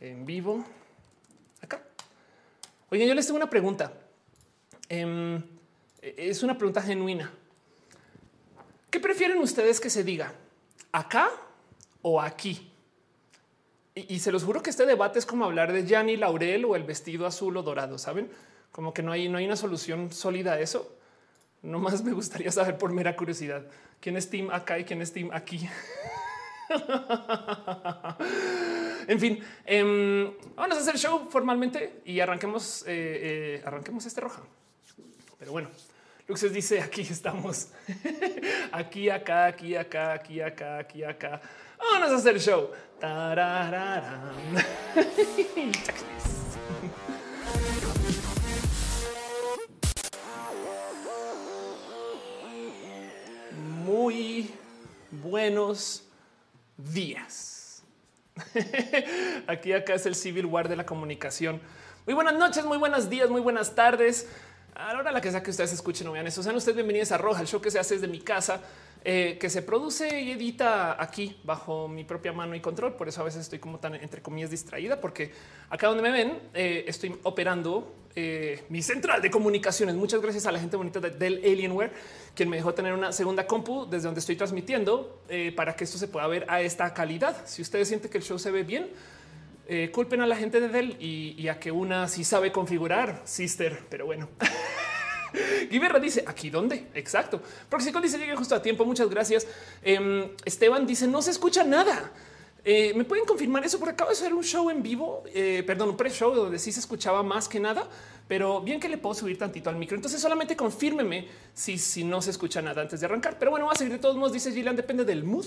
en vivo acá. Oye, yo les tengo una pregunta. Em, es una pregunta genuina. ¿Qué prefieren ustedes que se diga acá o aquí? Y, se los juro que este debate es como hablar de Gianni Laurel o el vestido azul o dorado. Saben como que no hay, no hay una solución sólida a eso. No más me gustaría saber por mera curiosidad quién es team acá y quién es team aquí. en fin, em, vamos a hacer el show formalmente y arranquemos, eh, eh, arranquemos este roja. Pero bueno, Luxes dice aquí estamos, aquí, acá, aquí, acá, aquí, acá, aquí, acá. Vamos a hacer el show. Muy buenos días. Aquí acá es el Civil War de la comunicación. Muy buenas noches, muy buenos días, muy buenas tardes. A la hora que sea que ustedes escuchen o vean eso, sean ustedes bienvenidos a Roja, el show que se hace desde mi casa, eh, que se produce y edita aquí bajo mi propia mano y control. Por eso a veces estoy como tan entre comillas distraída, porque acá donde me ven eh, estoy operando eh, mi central de comunicaciones. Muchas gracias a la gente bonita del Alienware, quien me dejó tener una segunda compu desde donde estoy transmitiendo para que esto se pueda ver a esta calidad. Si ustedes sienten que el show se ve bien, eh, culpen a la gente de Dell y, a que una sí sabe configurar sister, pero bueno. Guiberra dice aquí dónde exacto. Proxico dice llegué justo a tiempo. Muchas gracias. Em, Esteban dice no se escucha nada. Eh, Me pueden confirmar eso porque acabo de hacer un show en vivo, eh, perdón, un pre-show donde sí se escuchaba más que nada, pero bien que le puedo subir tantito al micro. Entonces solamente confírmeme si, si no se escucha nada antes de arrancar. Pero bueno, va a seguir de todos modos. Dice Gillian, depende del mood.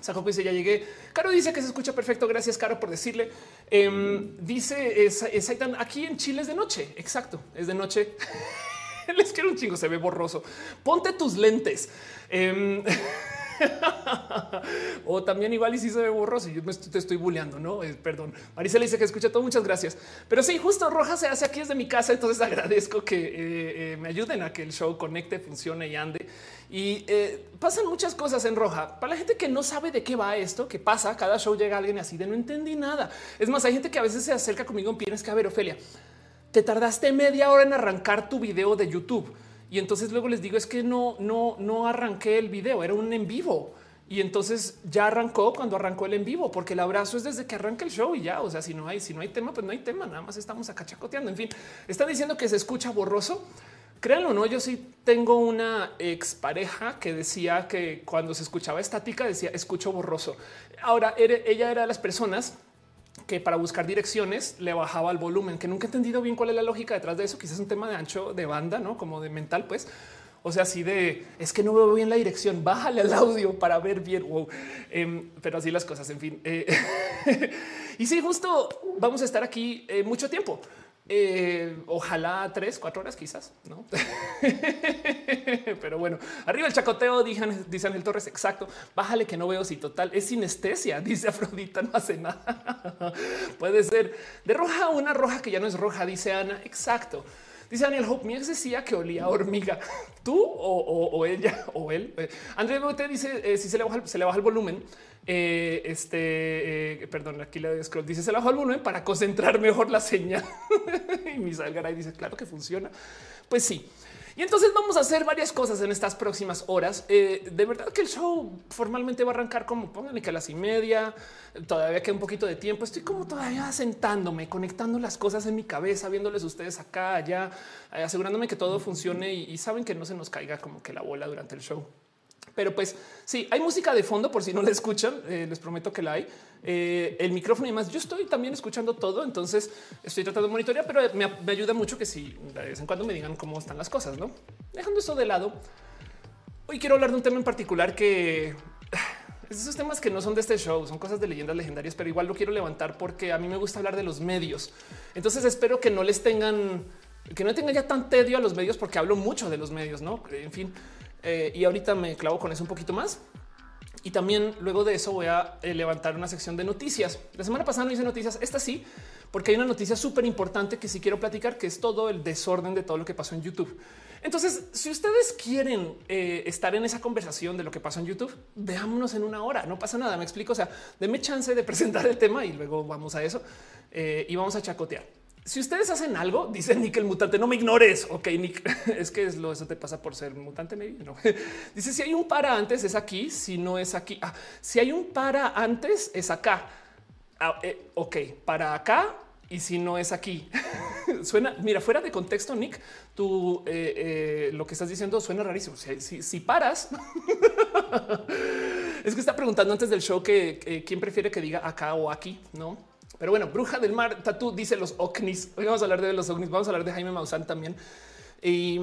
Saco dice ya llegué. Caro dice que se escucha perfecto. Gracias, Caro, por decirle. Em, dice Saitan aquí en Chile es de noche. Exacto, es de noche. Les quiero un chingo, se ve borroso. Ponte tus lentes. Em, o también igual y si se ve borroso. Yo te estoy bulleando, no? Eh, perdón. Marisa le dice que escucha todo. Muchas gracias. Pero sí, justo Roja se hace aquí desde mi casa. Entonces agradezco que eh, eh, me ayuden a que el show conecte, funcione y ande. Y pasan muchas cosas en Roja. Para la gente que no sabe de qué va esto, que pasa, cada show llega alguien así de no entendí nada. Es más, hay gente que a veces se acerca conmigo y tienes que a ver, Ofelia, te tardaste media hora en arrancar tu video de YouTube y entonces luego les digo es que no, no, no arranqué el video, era un en vivo. Y entonces ya arrancó cuando arrancó el en vivo, porque el abrazo es desde que arranca el show y ya. O sea, si no hay, si no hay tema, pues no hay tema. Nada más estamos acá chacoteando. En fin, están diciendo que se escucha borroso. Créanlo no, yo sí tengo una expareja que decía que cuando se escuchaba estática decía escucho borroso. Ahora ella era de las personas que para buscar direcciones le bajaba el volumen, que nunca he entendido bien cuál es la lógica detrás de eso. Quizás un tema de ancho de banda, no como de mental, pues. O sea, así de es que no veo bien la dirección, bájale al audio para ver bien. Wow. Em, pero así las cosas, en fin. Eh, y sí, justo vamos a estar aquí eh, mucho tiempo. Eh, ojalá tres, cuatro horas quizás, ¿no? Pero bueno, arriba el chacoteo, dice Ángel Torres, exacto, bájale que no veo si total es sinestesia, dice Afrodita, no hace nada. Puede ser de roja una roja que ya no es roja, dice Ana, exacto. Dice Daniel Hope, mi ex decía que olía hormiga. ¿Tú o, ella o él? Eh, André te dice eh, si se le, baja, se le baja el volumen. Eh, este, perdón, aquí le scroll. Dice se le baja el volumen para concentrar mejor la señal. y Misael Garay dice claro que funciona. Pues sí. Y entonces vamos a hacer varias cosas en estas próximas horas. Eh, de verdad que el show formalmente va a arrancar como pónganle que a las y media, todavía queda un poquito de tiempo. Estoy como todavía sentándome, conectando las cosas en mi cabeza, viéndoles ustedes acá, allá, eh, asegurándome que todo funcione y saben que no se nos caiga como que la bola durante el show. Pero pues sí, hay música de fondo por si no la escuchan. Eh, les prometo que la hay. Eh, el micrófono y más. Yo estoy también escuchando todo, entonces estoy tratando de monitorear, pero me, ayuda mucho que si de vez en cuando me digan cómo están las cosas, no dejando eso de lado. Hoy quiero hablar de un tema en particular que es esos temas que no son de este show, son cosas de leyendas legendarias, pero igual lo quiero levantar porque a mí me gusta hablar de los medios. Entonces espero que no les tengan, que no tengan ya tan tedio a los medios porque hablo mucho de los medios, no? En fin, eh, y ahorita me clavo con eso un poquito más. y también luego de eso voy a eh, levantar una sección de noticias. La semana pasada no hice noticias, esta sí, porque hay una noticia súper importante que sí quiero platicar, que es todo el desorden de todo lo que pasó en YouTube. Entonces, si ustedes quieren eh, estar en esa conversación de lo que pasó en YouTube, veámonos en una hora, no pasa nada, me explico, o sea, denme chance de presentar el tema y luego vamos a eso y vamos a chacotear. Si ustedes hacen algo, dice Nick el mutante, no me ignores. Ok, Nick, es que es lo eso te pasa por ser mutante. No. Dice si hay un para antes es aquí, si no es aquí. Ah, si hay un para antes es acá. Ah, eh, ok, para acá y si no es aquí. suena, mira, fuera de contexto, Nick, tú eh, eh, lo que estás diciendo suena rarísimo. Si, si, paras, es que está preguntando antes del show que quién prefiere que diga acá o aquí, no? Pero bueno, Bruja del Mar, Tatú dice los ovnis. Hoy vamos a hablar de los ovnis, vamos a hablar de Jaime Maussan también. Y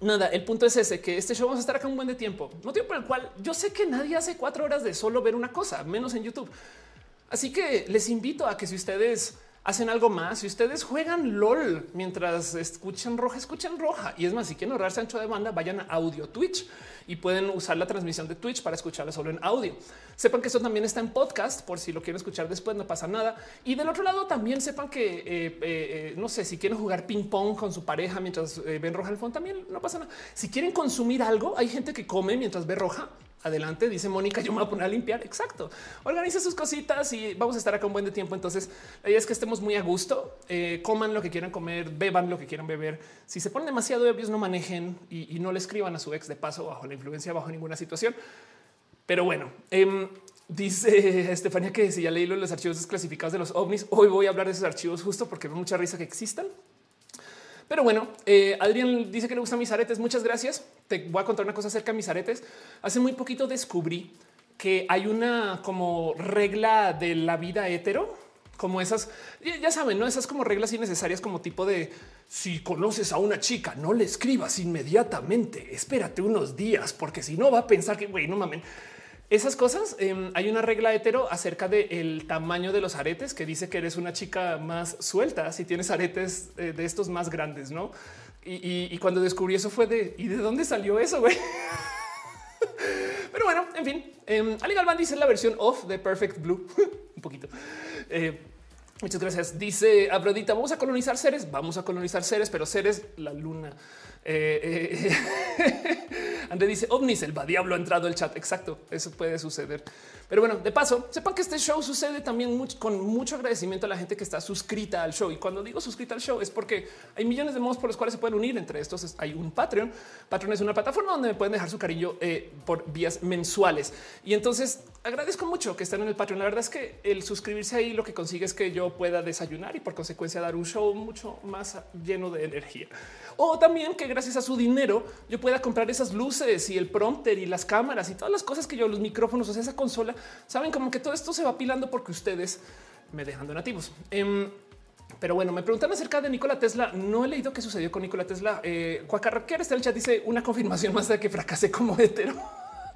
nada, el punto es ese, que este show vamos a estar acá un buen de tiempo. Motivo por el cual yo sé que nadie hace cuatro horas de solo ver una cosa, menos en YouTube. Así que les invito a que si ustedes hacen algo más. Si ustedes juegan LOL mientras escuchan roja, escuchan roja. Y es más, si quieren ahorrarse ancho de banda, vayan a audio Twitch y pueden usar la transmisión de Twitch para escucharla solo en audio. Sepan que eso también está en podcast por si lo quieren escuchar después, no pasa nada. Y del otro lado también sepan que, eh, eh, eh, no sé, si quieren jugar ping pong con su pareja mientras ven roja al fondo, también no pasa nada. Si quieren consumir algo, hay gente que come mientras ve roja adelante, dice Mónica, yo me voy a poner a limpiar. Exacto. Organiza sus cositas y vamos a estar acá un buen tiempo. Entonces, la idea es que estemos muy a gusto, eh, coman lo que quieran comer, beban lo que quieran beber. Si se ponen demasiado ebrios, no manejen y, no le escriban a su ex de paso bajo la influencia, bajo ninguna situación. Pero bueno, em, dice Estefania que si ya leí los archivos desclasificados de los ovnis, hoy voy a hablar de esos archivos justo porque me mucha risa que existan. Pero bueno, eh, Adrián dice que le gustan mis aretes. Muchas gracias. Te voy a contar una cosa acerca de mis aretes. Hace muy poquito descubrí que hay una como regla de la vida hetero, como esas, ya saben, no esas como reglas innecesarias, como tipo de si conoces a una chica, no le escribas inmediatamente, espérate unos días, porque si no va a pensar que güey, no mamen esas cosas. Em, hay una regla hetero acerca del tamaño de los aretes que dice que eres una chica más suelta si tienes aretes eh, de estos más grandes, no? Y, cuando descubrí eso fue de y de dónde salió eso, güey. Pero bueno, en fin, eh, Ali Galván dice la versión off de Perfect Blue, un poquito. Eh, muchas gracias. Dice Abrodita, vamos a colonizar seres, vamos a colonizar seres, pero seres la luna. Eh, eh, André dice ovnis, el va diablo ha entrado el chat. Exacto, eso puede suceder. Pero bueno, de paso, sepan que este show sucede también con mucho agradecimiento a la gente que está suscrita al show. Y cuando digo suscrita al show es porque hay millones de modos por los cuales se pueden unir. Entre estos hay un Patreon. Patreon es una plataforma donde me pueden dejar su cariño eh, por vías mensuales. Y entonces agradezco mucho que estén en el Patreon. La verdad es que el suscribirse ahí lo que consigue es que yo pueda desayunar y por consecuencia dar un show mucho más lleno de energía. O también que gracias a su dinero yo pueda comprar esas luces y el prompter y las cámaras y todas las cosas que yo, los micrófonos, o sea, esa consola, saben como que todo esto se va apilando porque ustedes me dejan donativos. Em, pero bueno, me preguntan acerca de Nikola Tesla. No he leído qué sucedió con Nikola Tesla. Eh, está en el chat, dice una confirmación más de que fracasé como hetero.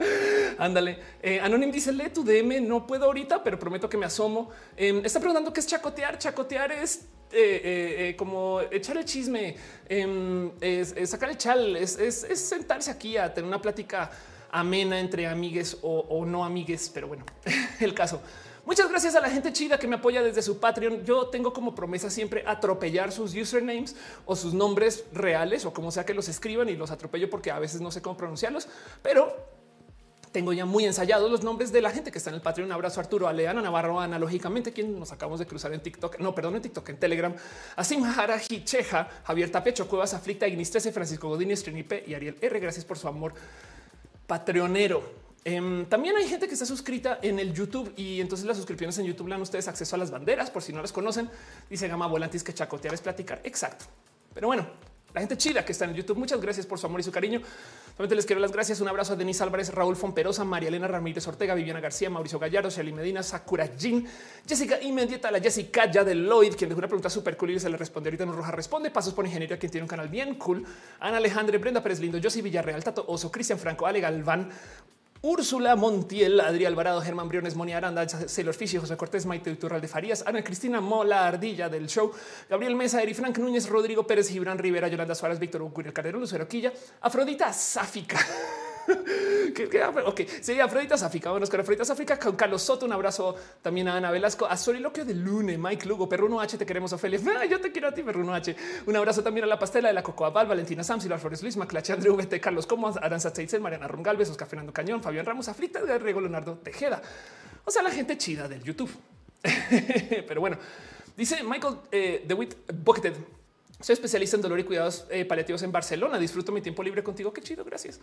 Ándale. Eh, Anonym dice lee tu DM. No puedo ahorita, pero prometo que me asomo. Em, está preguntando qué es chacotear. Chacotear es eh, eh, como echar el chisme, em, sacar el chal, es, sentarse aquí a tener una plática amena entre amigues o, no amigues. Pero bueno, el caso. Muchas gracias a la gente chida que me apoya desde su Patreon. Yo tengo como promesa siempre atropellar sus usernames o sus nombres reales o como sea que los escriban y los atropello porque a veces no sé cómo pronunciarlos, pero tengo ya muy ensayados los nombres de la gente que está en el Patreon. Un abrazo a Arturo, Aleana Navarro, analógicamente, quien nos acabamos de cruzar en TikTok. No, perdón, en TikTok, en Telegram. Asim Haraji, Cheja, Javier Tapecho, Cuevas, Aflicta, Ignis 13, Francisco Godínez, Trinipe y Ariel R. Gracias por su amor patreonero. Em, también hay gente que está suscrita en el YouTube y entonces las suscripciones en YouTube le dan ustedes acceso a las banderas por si no las conocen. Dice Gama Volantis que chacotear es platicar. Exacto. Pero bueno, la gente chida que está en YouTube. Muchas gracias por su amor y su cariño. Solamente les quiero las gracias. Un abrazo a Denise Álvarez, Raúl Fomperosa, María Elena Ramírez Ortega, Viviana García, Mauricio Gallardo, Shelly Medina, Sakura Jin, Jessica Inmediata, la Jessica ya de Lloyd, quien dejó una pregunta súper cool y se le responde. Ahorita nos roja responde. Pasos por ingeniería, quien tiene un canal bien cool. Ana Alejandre, Brenda Pérez Lindo, Josie Villarreal, Tato Oso, Cristian Franco, Ale Galván, Úrsula Montiel, Adrián Alvarado, Germán Briones, Moni Aranda, Sailor Fish, José Cortés, Maite Turral de Farías, Ana Cristina Mola, Ardilla del show, Gabriel Mesa, Eri Frank Núñez, Rodrigo Pérez, Gibran Rivera, Yolanda Suárez, Víctor Ucuriel Calderón, Lucero Quilla, Afrodita Sáfica. ok, sí, Afrodita África. Bueno, con Afrodita África, con Carlos Soto. Un abrazo también a Ana Velasco, a Soliloquio de Lune, Mike Lugo, Perruno H. Te queremos, Ofelia. Ah, yo te quiero a ti, Perruno H. Un abrazo también a la pastela de la Cocoa Val, Valentina Sam, Silva Flores Luis, Maclache, André VT, Carlos Como, Aranza Teitzel, Mariana Rongalves, Oscar Fernando Cañón, Fabián Ramos, Aflita de Riego Leonardo Tejeda. O sea, la gente chida del YouTube. Pero bueno, dice Michael eh, DeWitt Bucketed. Soy especialista en dolor y cuidados eh, paliativos en Barcelona. Disfruto mi tiempo libre contigo. Qué chido. Gracias.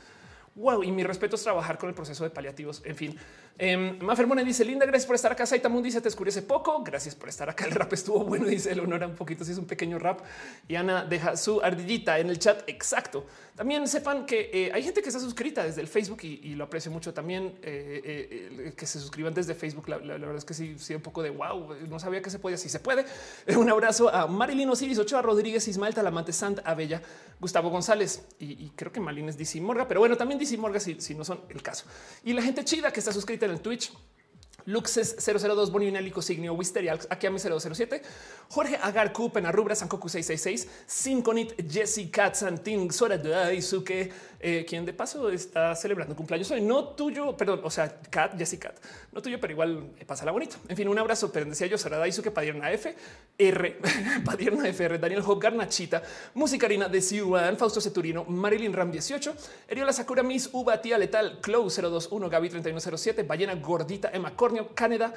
Wow. Y mi respeto es trabajar con el proceso de paliativos. En fin, eh, Mafer dice linda. Gracias por estar acá. Saitamun dice te hace poco. Gracias por estar acá. El rap estuvo bueno. Dice el honor un poquito. Si es un pequeño rap y Ana deja su ardillita en el chat. Exacto. También sepan que eh, hay gente que está suscrita desde el Facebook y, lo aprecio mucho también eh, eh, que se suscriban desde Facebook. La, verdad es que sí, sí, un poco de wow, no sabía que se podía, si se puede. Un abrazo a Marilyn Osiris, Ochoa Rodríguez, Ismael Talamante, Sant Abella, Gustavo González y, creo que Malin es DC Morga, pero bueno, también DC Morga si, si no son el caso. Y la gente chida que está suscrita en el Twitch. Luxes 002, Boninélico Signio, Wisterial, Akiami 007, Jorge Agar, Penarrubra, Sankoku 666, Sinconit, Jesse Katsantin, Sora Daisuke, eh, quien de paso está celebrando cumpleaños hoy, no tuyo, perdón, o sea, Kat, Jesse Kat, no tuyo, pero igual eh, pasa la bonito. En fin, un abrazo, pero decía yo, Sora Daisuke, Padierna F, R, Padierna FR, Daniel Hop, Garnachita, Musicarina de Siuan, Fausto Ceturino, Marilyn Ram 18, Eriola Sakura Miss, Uba, Tía Letal, Clow 021, Gaby 3107, Ballena Gordita, Emma Cornio, Canadá,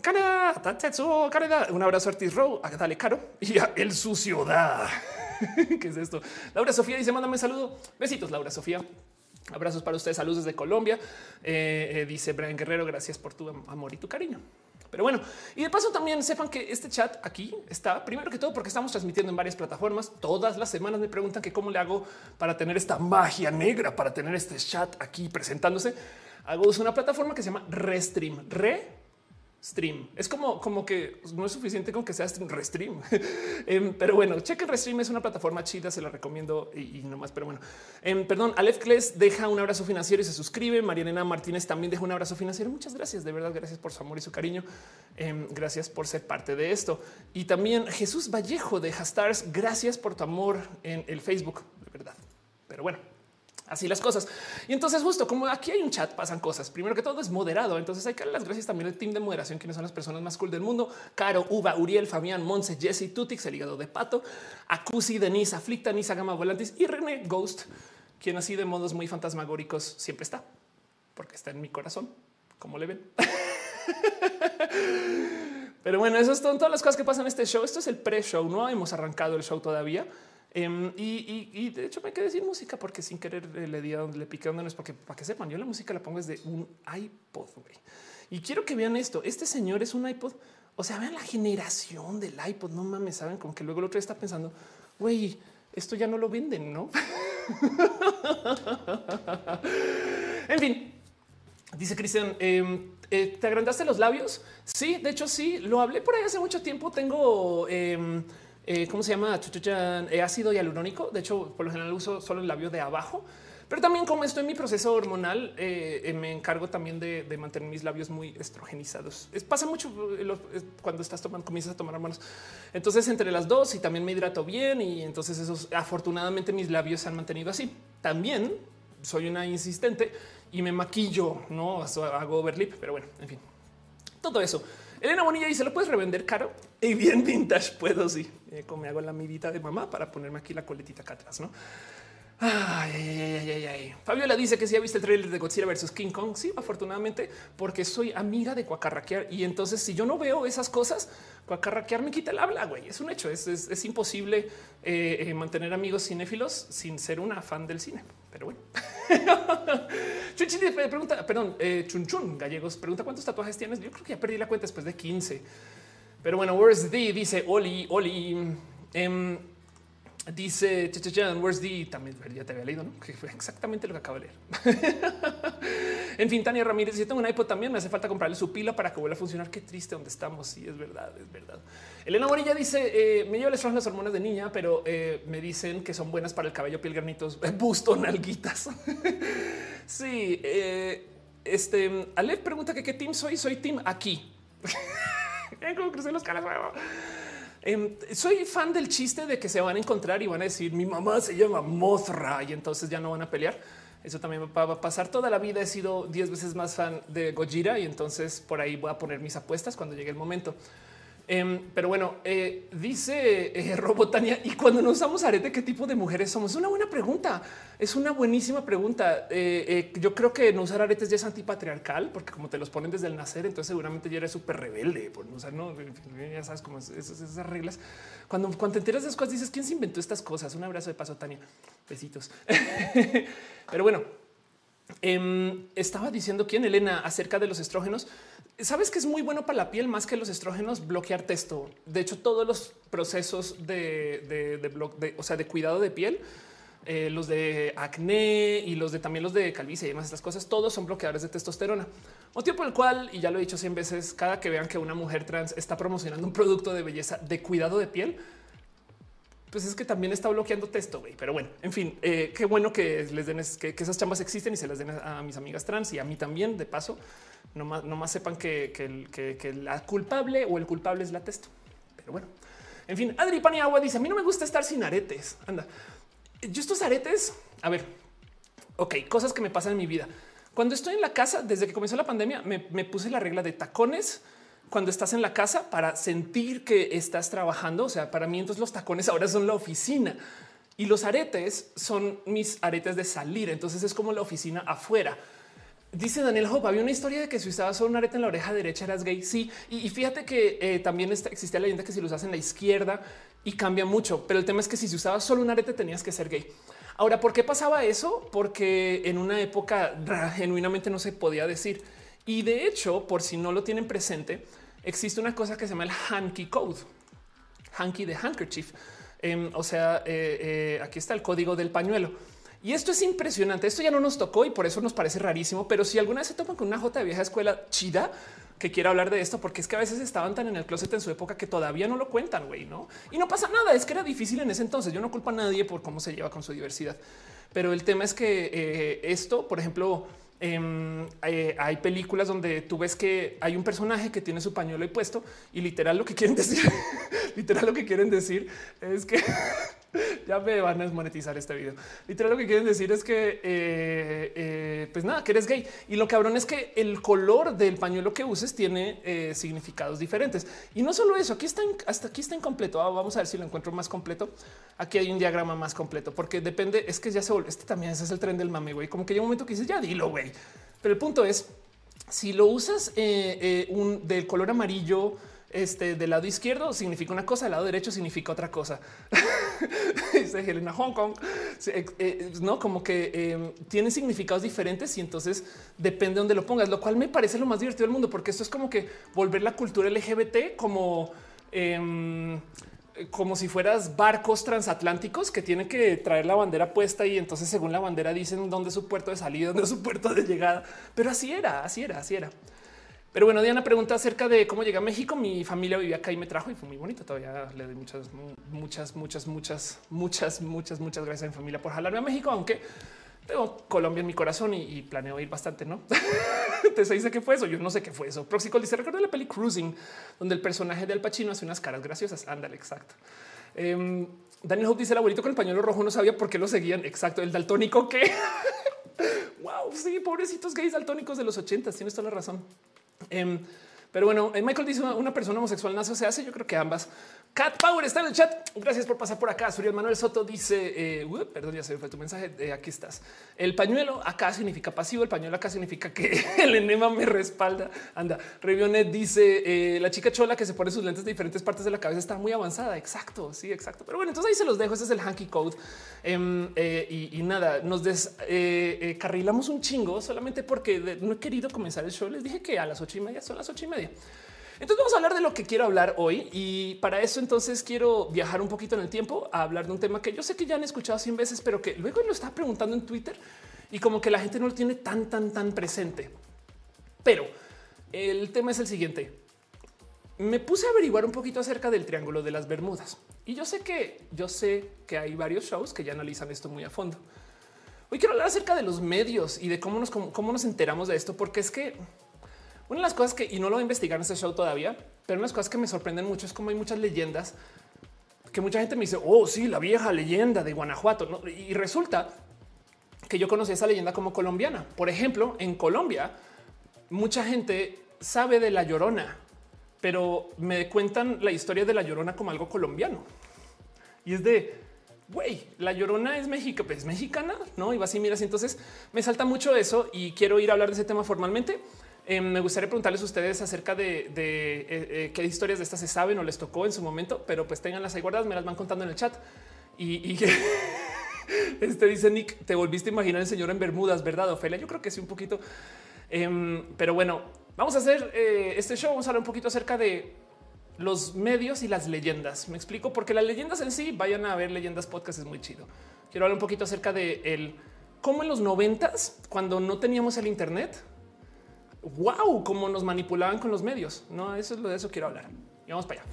Canadá, Tatetsu, Canadá. Un abrazo a Artis Row, dale caro y a El Sucio Da. ¿Qué es esto? Laura Sofía dice: Mándame un saludo. Besitos, Laura Sofía. Abrazos para ustedes. Saludos desde Colombia. Eh, eh, dice Brian Guerrero: Gracias por tu amor y tu cariño. Pero bueno, y de paso también sepan que este chat aquí está primero que todo porque estamos transmitiendo en varias plataformas. Todas las semanas me preguntan que cómo le hago para tener esta magia negra, para tener este chat aquí presentándose. Hago uso de una plataforma que se llama Restream. Re stream. Es como, como que no es suficiente con que sea stream, restream. Em, pero bueno, chequen Restream, es una plataforma chida, se la recomiendo y, no más. Pero bueno, em, perdón, Aleph Kles deja un abrazo financiero y se suscribe. Mariana Martínez también deja un abrazo financiero. Muchas gracias, de verdad, gracias por su amor y su cariño. Em, gracias por ser parte de esto. Y también Jesús Vallejo de Stars, gracias por tu amor en el Facebook, de verdad. Pero bueno así las cosas. Y entonces justo como aquí hay un chat, pasan cosas. Primero que todo es moderado. Entonces hay que dar las gracias también al team de moderación, quienes son las personas más cool del mundo. Caro, Uva, Uriel, Fabián, Monse, Jesse, Tutix, el hígado de pato, Acusi, Denise, Aflicta, Nisa, Gama Volantis y René Ghost, quien así de modos muy fantasmagóricos siempre está, porque está en mi corazón, como le ven. Pero bueno, eso son todas las cosas que pasan en este show. Esto es el pre-show, no hemos arrancado el show todavía. Em, y, de hecho me quedé sin música porque sin querer le di a donde le piqué donde no es porque para que sepan, yo la música la pongo desde un iPod. Y quiero que vean esto. Este señor es un iPod. O sea, vean la generación del iPod. No mames, saben como que luego el otro está pensando, güey, esto ya no lo venden, no? en fin, dice Cristian, em, eh, ¿te agrandaste los labios? Sí, de hecho, sí, lo hablé por ahí hace mucho tiempo. Tengo em, eh, ¿cómo se llama? Eh, ácido hialurónico. De hecho, por lo general uso solo el labio de abajo. Pero también como estoy en mi proceso hormonal, eh, me encargo también de, mantener mis labios muy estrogenizados. pasa mucho cuando estás tomando, comienzas a tomar hormonas. Entonces, entre las dos y también me hidrato bien y entonces esos, afortunadamente mis labios se han mantenido así. También soy una insistente y me maquillo, no hago overlip, pero bueno, en fin, todo eso. Elena Bonilla dice: Lo puedes revender caro y bien vintage. Puedo, sí. Eh, como me hago la mirita de mamá para ponerme aquí la coletita acá atrás, no? Ay, ay, ay, ay, Fabiola dice que si ha visto el trailer de Godzilla versus King Kong. Sí, afortunadamente, porque soy amiga de Cuacarraquear. Y entonces, si yo no veo esas cosas, Cuacarraquear me quita el habla. Güey, es un hecho. Es, imposible eh, eh, mantener amigos cinéfilos sin ser una fan del cine. Pero bueno, Chunchi pregunta, perdón, eh, Chunchun Gallegos pregunta cuántos tatuajes tienes. Yo creo que ya perdí la cuenta después de 15. Pero bueno, where's the dice Oli, Oli. Em, Dice Where's the también ya te había leído, ¿no? que fue exactamente lo que acabo de leer. en fin, Tania Ramírez, si tengo un iPod también me hace falta comprarle su pila para que vuelva a funcionar. Qué triste donde estamos. Sí, es verdad, es verdad. Elena Morilla dice: eh, Me llevo las hormonas de niña, pero eh, me dicen que son buenas para el cabello, piel, granitos, busto, nalguitas. sí, eh, este Alef pregunta que qué team soy. Soy team aquí. ¿Cómo crecen los caras? Em, soy fan del chiste de que se van a encontrar y van a decir mi mamá se llama Mothra y entonces ya no van a pelear. Eso también va a pasar. Toda la vida he sido 10 veces más fan de Gojira y entonces por ahí voy a poner mis apuestas cuando llegue el momento. Em, pero bueno, eh, dice eh, Robotania, y cuando no usamos arete, ¿qué tipo de mujeres somos? Es una buena pregunta. Es una buenísima pregunta. Eh, yo creo que no usar aretes ya es antipatriarcal, porque como te los ponen desde el nacer, entonces seguramente ya eres súper rebelde por no usar, no, ya sabes cómo es, esas, reglas. Cuando, cuando te enteras de esas cosas, dices, ¿quién se inventó estas cosas? Un abrazo de paso, Tania. Besitos. pero bueno, em, estaba diciendo quién, Elena, acerca de los estrógenos. Sabes que es muy bueno para la piel más que los estrógenos bloquear texto. De hecho, todos los procesos de, de, o sea, de cuidado de piel, eh, los de acné y los de también los de calvicie y demás estas cosas, todos son bloqueadores de testosterona. Motivo por el cual, y ya lo he dicho 100 veces, cada que vean que una mujer trans está promocionando un producto de belleza de cuidado de piel, pues es que también está bloqueando texto, güey. Pero bueno, en fin, eh, qué bueno que les den que, esas chambas existen y se las den a mis amigas trans y a mí también, de paso. No más, sepan que, la culpable o el culpable es la testo. Pero bueno, en fin, Adri Paniagua dice: A mí no me gusta estar sin aretes. Anda, yo estos aretes, a ver, ok, cosas que me pasan en mi vida. Cuando estoy en la casa, desde que comenzó la pandemia, me puse la regla de tacones cuando estás en la casa para sentir que estás trabajando. O sea, para mí entonces los tacones ahora son la oficina y los aretes son mis aretes de salir. Entonces es como la oficina afuera. Dice Daniel Hope, había una historia de que si usabas solo una arete en la oreja derecha eras gay. Sí, y, fíjate que eh, también está, existía la leyenda que si lo usas en la izquierda y cambia mucho, pero el tema es que si se usaba solo un arete tenías que ser gay. Ahora, ¿por qué pasaba eso? Porque en una época genuinamente no se podía decir. Y de hecho, por si no lo tienen presente, existe una cosa que se llama el hanky code, hanky de handkerchief. Em, o sea, eh, eh, aquí está el código del pañuelo. Y esto es impresionante. Esto ya no nos tocó y por eso nos parece rarísimo. Pero si alguna vez se topan con una J de vieja escuela chida que quiera hablar de esto, porque es que a veces estaban tan en el closet en su época que todavía no lo cuentan, güey, no? Y no pasa nada. Es que era difícil en ese entonces. Yo no culpo a nadie por cómo se lleva con su diversidad. Pero el tema es que eh, esto, por ejemplo, em, eh, hay películas donde tú ves que hay un personaje que tiene su pañuelo ahí puesto y literal lo que quieren decir, literal lo que quieren decir es que ya me van a desmonetizar este video. Literal, lo que quieren decir es que, eh, eh, pues nada, que eres gay. Y lo cabrón es que el color del pañuelo que uses tiene eh, significados diferentes. Y no solo eso, aquí está, hasta aquí está incompleto. Ah, vamos a ver si lo encuentro más completo. Aquí hay un diagrama más completo, porque depende, es que ya se vuelve, este también es el tren del mame, güey. Como que hay un momento que dices, ya dilo, güey. Pero el punto es, si lo usas del color amarillo, este del lado izquierdo significa una cosa, del lado derecho significa otra cosa. Dice Helena Hong Kong, eh, eh, no como que eh, tiene significados diferentes y entonces depende de dónde lo pongas, lo cual me parece lo más divertido del mundo, porque esto es como que volver la cultura LGBT como em, como si fueras barcos transatlánticos que tienen que traer la bandera puesta y entonces según la bandera dicen dónde es su puerto de salida, dónde es su puerto de llegada. Pero así era, así era, así era. Pero bueno, Diana pregunta acerca de cómo llegué a México. Mi familia vivía acá y me trajo y fue muy bonito. Todavía le doy muchas, muchas, muchas, muchas, muchas, muchas, muchas gracias a mi familia por jalarme a México, aunque tengo Colombia en mi corazón y, planeo ir bastante, ¿no? Te dice que fue eso. Yo no sé qué fue eso. Proxico dice, recuerda la peli Cruising, donde el personaje de Al Pacino hace unas caras graciosas. Ándale, exacto. Em, Daniel Hope dice, el abuelito con el pañuelo rojo no sabía por qué lo seguían. Exacto, el daltónico que... wow, sí, pobrecitos gays daltónicos de los ochentas. Tienes toda la razón. Em, pero bueno, eh, Michael dice una persona homosexual nace o se hace. Yo creo que ambas. Cat Power está en el chat. Gracias por pasar por acá. Suriel Manuel Soto dice, eh, perdón, ya se fue tu mensaje. Eh, aquí estás. El pañuelo acá significa pasivo. El pañuelo acá significa que el enema me respalda. Anda. Revionet dice la chica chola que se pone sus lentes de diferentes partes de la cabeza está muy avanzada. Exacto. Sí, exacto. Pero bueno, entonces ahí se los dejo. Ese es el hanky code. Em, y, nada, nos descarrilamos un chingo solamente porque no he querido comenzar el show. Les dije que a las ocho y media son las ocho y media. Entonces vamos a hablar de lo que quiero hablar hoy y para eso entonces quiero viajar un poquito en el tiempo a hablar de un tema que yo sé que ya han escuchado 100 veces, pero que luego lo estaba preguntando en Twitter y como que la gente no lo tiene tan, tan, tan presente. Pero el tema es el siguiente. Me puse a averiguar un poquito acerca del Triángulo de las Bermudas y yo sé que yo sé que hay varios shows que ya analizan esto muy a fondo. Hoy quiero hablar acerca de los medios y de cómo nos, cómo nos enteramos de esto, porque es que una de las cosas que, y no lo voy a investigar en este show todavía, pero una de las cosas que me sorprenden mucho es como hay muchas leyendas que mucha gente me dice, oh, sí, la vieja leyenda de Guanajuato. Y resulta que yo conocí esa leyenda como colombiana. Por ejemplo, en Colombia, mucha gente sabe de la llorona, pero me cuentan la historia de la llorona como algo colombiano. Y es de, güey, la llorona es México, pues es mexicana, no? Y va así, miras. Entonces me salta mucho eso y quiero ir a hablar de ese tema formalmente. Eh, me gustaría preguntarles a ustedes acerca de, eh, eh, qué historias de estas se saben o les tocó en su momento, pero pues tenganlas ahí guardadas, me las van contando en el chat. Y, este dice Nick, te volviste a imaginar el señor en Bermudas, ¿verdad, Ofelia? Yo creo que sí, un poquito. Em, pero bueno, vamos a hacer este show. Vamos a hablar un poquito acerca de los medios y las leyendas. Me explico porque las leyendas en sí, vayan a ver leyendas podcast, es muy chido. Quiero hablar un poquito acerca de el cómo en los noventas, cuando no teníamos el Internet, wow, cómo nos manipulaban con los medios. No, eso es lo de eso quiero hablar. Y vamos para allá.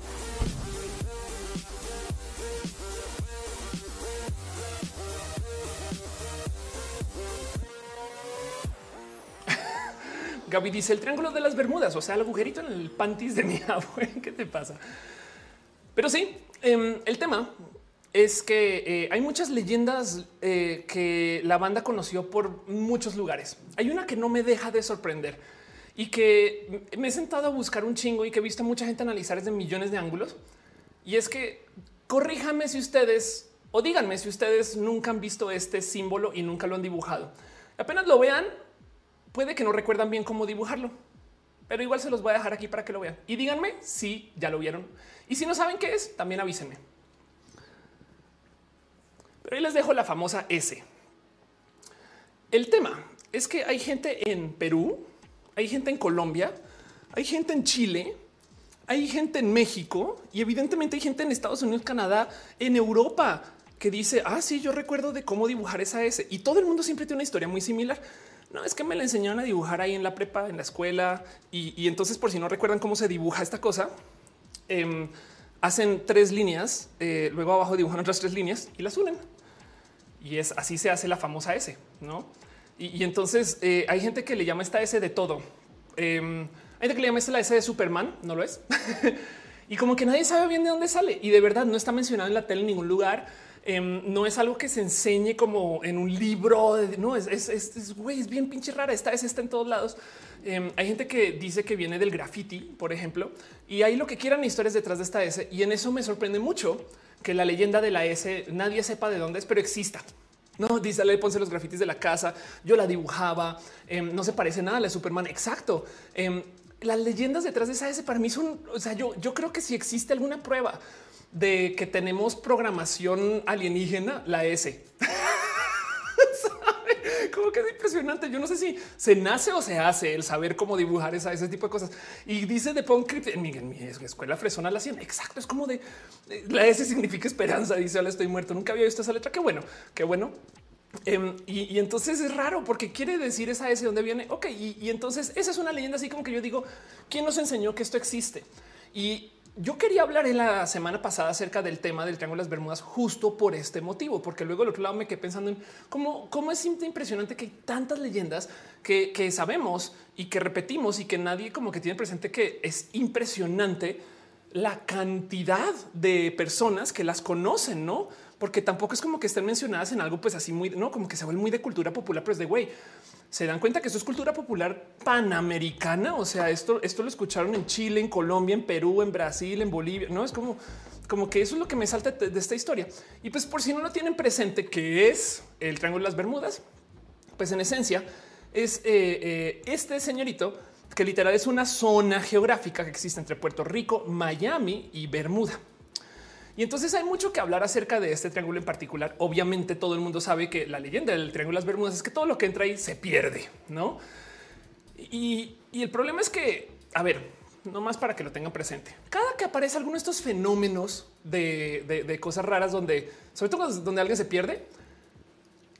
Gaby dice el triángulo de las Bermudas, o sea, el agujerito en el pantis de mi abuelo. ¿Qué te pasa? Pero sí, em, el tema es que eh, hay muchas leyendas eh, que la banda conoció por muchos lugares. Hay una que no me deja de sorprender y que me he sentado a buscar un chingo y que he visto mucha gente analizar desde millones de ángulos. Y es que corríjame si ustedes o díganme si ustedes nunca han visto este símbolo y nunca lo han dibujado. Apenas lo vean, puede que no recuerdan bien cómo dibujarlo, pero igual se los voy a dejar aquí para que lo vean y díganme si ya lo vieron. Y si no saben qué es, también avísenme. Pero ahí les dejo la famosa S. El tema es que hay gente en Perú, hay gente en Colombia, hay gente en Chile, hay gente en México y evidentemente hay gente en Estados Unidos, Canadá, en Europa que dice, ah, sí, yo recuerdo de cómo dibujar esa S. Y todo el mundo siempre tiene una historia muy similar. No, es que me la enseñaron a dibujar ahí en la prepa, en la escuela. Y, entonces, por si no recuerdan cómo se dibuja esta cosa, em, hacen tres líneas, eh, luego abajo dibujan otras tres líneas y las unen. Y es así se hace la famosa S, ¿no? Y, entonces eh, hay gente que le llama esta S de todo. Em, hay gente que le llama esta la S de Superman, no lo es. y como que nadie sabe bien de dónde sale. Y de verdad no está mencionado en la tele en ningún lugar. Em, no es algo que se enseñe como en un libro. no es, es, es, es bien pinche rara. Esta S está en todos lados. Em, hay gente que dice que viene del graffiti, por ejemplo, y hay lo que quieran historias detrás de esta S. Y en eso me sorprende mucho que la leyenda de la S nadie sepa de dónde es, pero exista. No, dice, le ponse los grafitis de la casa. Yo la dibujaba. Em, no se parece nada a la Superman. Exacto. Em, las leyendas detrás de esa S para mí son, o sea, yo, yo creo que si existe alguna prueba de que tenemos programación alienígena, la S. como que es impresionante. Yo no sé si se nace o se hace el saber cómo dibujar ese tipo de cosas. Y dice de Punk en mi, en mi escuela fresona la hacían. Exacto. Es como de la S significa esperanza. Dice ahora estoy muerto. Nunca había visto esa letra. Qué bueno, qué bueno. Em, y, entonces es raro porque quiere decir esa S donde viene. Ok, y, y, entonces esa es una leyenda así como que yo digo, ¿quién nos enseñó que esto existe? Y yo quería hablar en la semana pasada acerca del tema del Triángulo de las Bermudas justo por este motivo, porque luego al otro lado me quedé pensando en cómo, cómo es impresionante que hay tantas leyendas que, que sabemos y que repetimos y que nadie como que tiene presente que es impresionante la cantidad de personas que las conocen, no? Porque tampoco es como que estén mencionadas en algo, pues así muy, no como que se vuelve muy de cultura popular, pero es de güey se dan cuenta que esto es cultura popular panamericana. O sea, esto, esto lo escucharon en Chile, en Colombia, en Perú, en Brasil, en Bolivia. No es como, como que eso es lo que me salta de, esta historia. Y pues por si no lo tienen presente, que es el Triángulo de las Bermudas, pues en esencia es eh, eh, este señorito que literal es una zona geográfica que existe entre Puerto Rico, Miami y Bermuda. Y entonces hay mucho que hablar acerca de este triángulo en particular. Obviamente todo el mundo sabe que la leyenda del triángulo de las Bermudas es que todo lo que entra ahí se pierde, ¿no? Y, el problema es que, a ver, no más para que lo tengan presente. Cada que aparece alguno de estos fenómenos de, cosas raras donde, sobre todo donde alguien se pierde,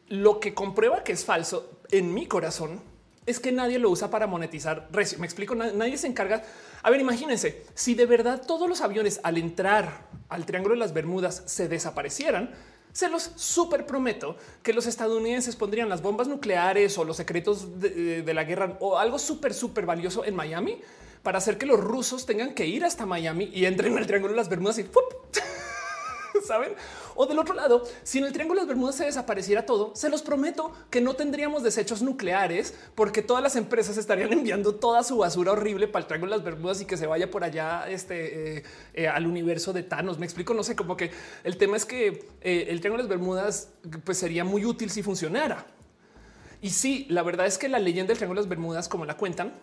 lo que comprueba que es falso en mi corazón es que nadie lo usa para monetizar. Me explico, nadie se encarga a ver, imagínense, si de verdad todos los aviones al entrar al Triángulo de las Bermudas se desaparecieran, se los súper prometo que los estadounidenses pondrían las bombas nucleares o los secretos de, la guerra o algo súper, súper valioso en Miami para hacer que los rusos tengan que ir hasta Miami y entren al Triángulo de las Bermudas y saben? O del otro lado, si en el Triángulo de las Bermudas se desapareciera todo, se los prometo que no tendríamos desechos nucleares porque todas las empresas estarían enviando toda su basura horrible para el Triángulo de las Bermudas y que se vaya por allá este, eh, eh, al universo de Thanos. Me explico, no sé, como que el tema es que eh, el Triángulo de las Bermudas pues sería muy útil si funcionara. Y sí, la verdad es que la leyenda del Triángulo de las Bermudas, como la cuentan,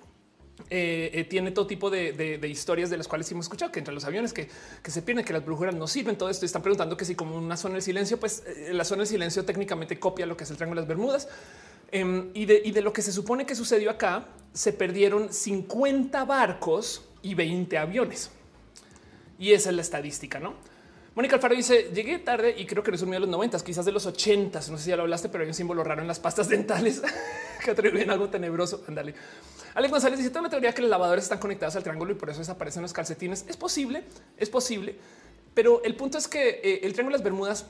eh, eh, tiene todo tipo de, historias de las cuales hemos escuchado que entre los aviones que, se pierden, que las brujeras no sirven, todo esto. Están preguntando que si como una zona del silencio, pues eh, la zona del silencio técnicamente copia lo que es el Triángulo de las Bermudas. Em, y, de, y de lo que se supone que sucedió acá, se perdieron 50 barcos y 20 aviones. Y esa es la estadística, ¿no? Mónica Alfaro dice: Llegué tarde y creo que no es un de los 90, quizás de los 80. No sé si ya lo hablaste, pero hay un símbolo raro en las pastas dentales que atribuyen algo tenebroso. Ándale. Alex González dice: Tengo la teoría que los lavadores están conectados al triángulo y por eso desaparecen los calcetines. Es posible, es posible, pero el punto es que eh, el triángulo de las Bermudas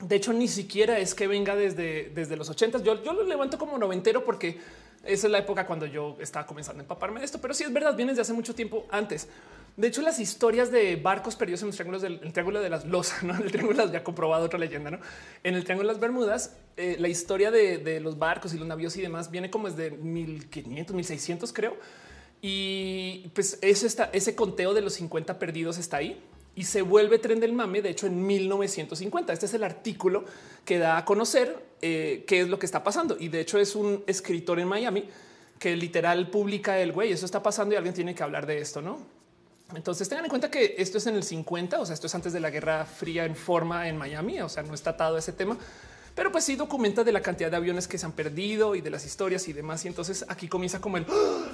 de hecho, ni siquiera es que venga desde, desde los 80. Yo, yo lo levanto como noventero porque esa es la época cuando yo estaba comenzando a empaparme de esto, pero sí es verdad, viene desde hace mucho tiempo antes. De hecho, las historias de barcos perdidos en los triángulos del triángulo de las losas, ¿no? el triángulo ya comprobado otra leyenda, ¿no? En el triángulo de las Bermudas, eh, la historia de, los barcos y los navíos y demás viene como desde 1500, 1600 creo. Y pues ese conteo de los 50 perdidos está ahí y se vuelve tren del mame. De hecho, en 1950, este es el artículo que da a conocer eh, qué es lo que está pasando. Y de hecho es un escritor en Miami que literal publica el güey, eso está pasando y alguien tiene que hablar de esto, ¿no? Entonces tengan en cuenta que esto es en el 50, o sea, esto es antes de la Guerra Fría en forma en Miami, o sea, no está atado a ese tema, pero pues sí documenta de la cantidad de aviones que se han perdido y de las historias y demás. Y entonces aquí comienza como el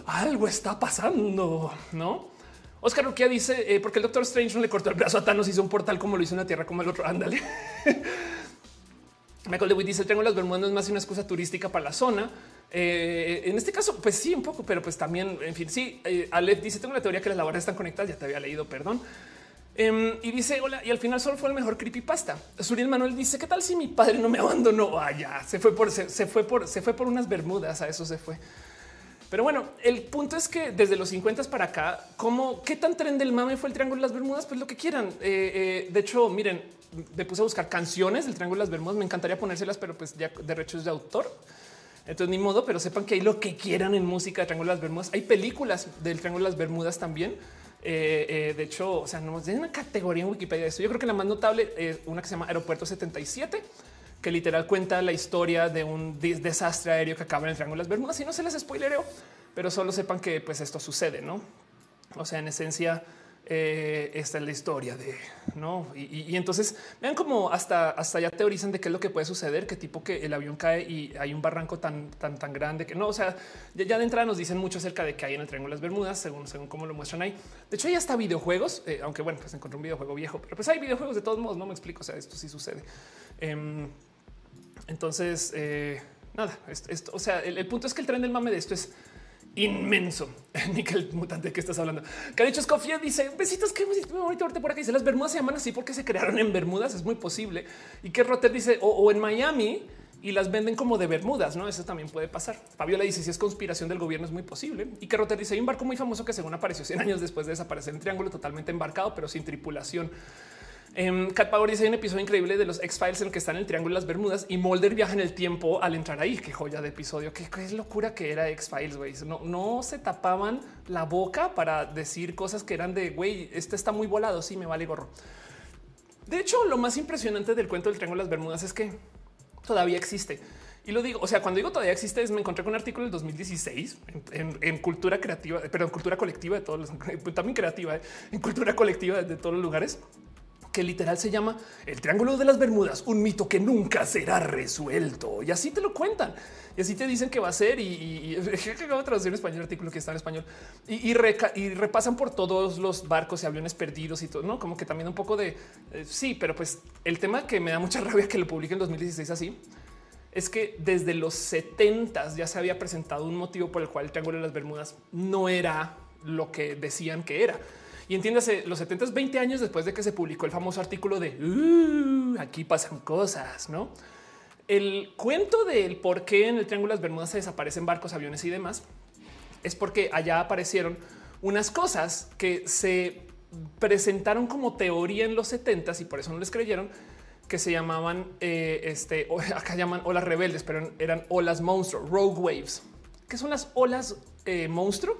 ¡Ah! algo está pasando, no? Oscar Ruquia dice eh, porque el Doctor Strange no le cortó el brazo a Thanos, hizo un portal como lo hizo una tierra como el otro. Ándale. Michael DeWitt dice el triángulo de las Bermudas no es más una excusa turística para la zona. Eh, en este caso, pues sí, un poco, pero pues también, en fin, sí. Eh, dice: Tengo la teoría que las labores están conectadas. Ya te había leído, perdón. Em, y dice: Hola, y al final solo fue el mejor creepypasta. Suriel Manuel dice: ¿Qué tal si mi padre no me abandonó? Vaya, ah, se fue por, se, fue por, se fue por unas bermudas. A eso se fue. Pero bueno, el punto es que desde los 50 para acá, como qué tan tren del mame fue el Triángulo de las Bermudas, pues lo que quieran. Eh, de hecho, miren, me puse a buscar canciones del Triángulo de las Bermudas. Me encantaría ponérselas, pero pues ya derechos de autor. Entonces, ni modo, pero sepan que hay lo que quieran en música de Triángulo de las Bermudas. Hay películas del Triángulo de las Bermudas también. Eh, eh, de hecho, o sea, no hay una categoría en Wikipedia de. Yo creo que la más notable es una que se llama Aeropuerto 77, que literal cuenta la historia de un desastre aéreo que acaba en el Triángulo de las Bermudas. Y no se les spoilereo, pero solo sepan que pues esto sucede, no? O sea, en esencia, eh, esta es la historia de no. Y, entonces vean como hasta, hasta ya teorizan de qué es lo que puede suceder, qué tipo que el avión cae y hay un barranco tan, tan, tan grande que no. O sea, ya, de entrada nos dicen mucho acerca de que hay en el Triángulo de las Bermudas, según, según cómo lo muestran ahí. De hecho, hay hasta videojuegos, eh, aunque bueno, pues encontré un videojuego viejo, pero pues hay videojuegos de todos modos. No me explico. O sea, esto sí sucede. Em, entonces, eh, nada, esto, o sea, el, el punto es que el tren del mame de esto es inmenso. Nickel mutante que estás hablando. Que ha dicho Escofía dice besitos. Qué bonito verte por acá. Dice las Bermudas se llaman así porque se crearon en Bermudas. Es muy posible. Y que Rotter dice o, en Miami y las venden como de Bermudas. No, eso también puede pasar. Fabiola dice si es conspiración del gobierno es muy posible. Y que Rotter dice hay un barco muy famoso que según apareció 100 años después de desaparecer en triángulo totalmente embarcado, pero sin tripulación. Um, Cat Power dice un episodio increíble de los X-Files en el que están en el Triángulo de las Bermudas y Mulder viaja en el tiempo al entrar ahí. Qué joya de episodio. Qué, locura que era X-Files, güey. No, se tapaban la boca para decir cosas que eran de güey, este está muy volado. Sí, me vale gorro. De hecho, lo más impresionante del cuento del Triángulo de las Bermudas es que todavía existe. Y lo digo, o sea, cuando digo todavía existe, me encontré con un artículo del 2016 en, cultura creativa, pero en cultura colectiva de todos los, también creativa, eh, en cultura colectiva de todos los lugares que literal se llama el Triángulo de las Bermudas, un mito que nunca será resuelto. Y así te lo cuentan. Y así te dicen que va a ser. Y, acabo de traducir en español el artículo que está en español y, repasan por todos los barcos y aviones perdidos y todo, no como que también un poco de eh, sí, pero pues el tema que me da mucha rabia que lo publique en 2016 así es que desde los 70 ya se había presentado un motivo por el cual el Triángulo de las Bermudas no era lo que decían que era. Y entiéndase, los 70 20 años después de que se publicó el famoso artículo de uh, aquí pasan cosas, no? El cuento del por qué en el Triángulo de las Bermudas se desaparecen barcos, aviones y demás es porque allá aparecieron unas cosas que se presentaron como teoría en los 70 y por eso no les creyeron que se llamaban eh, este acá llaman olas rebeldes, pero eran olas monstruo, rogue waves, que son las olas eh, monstruo,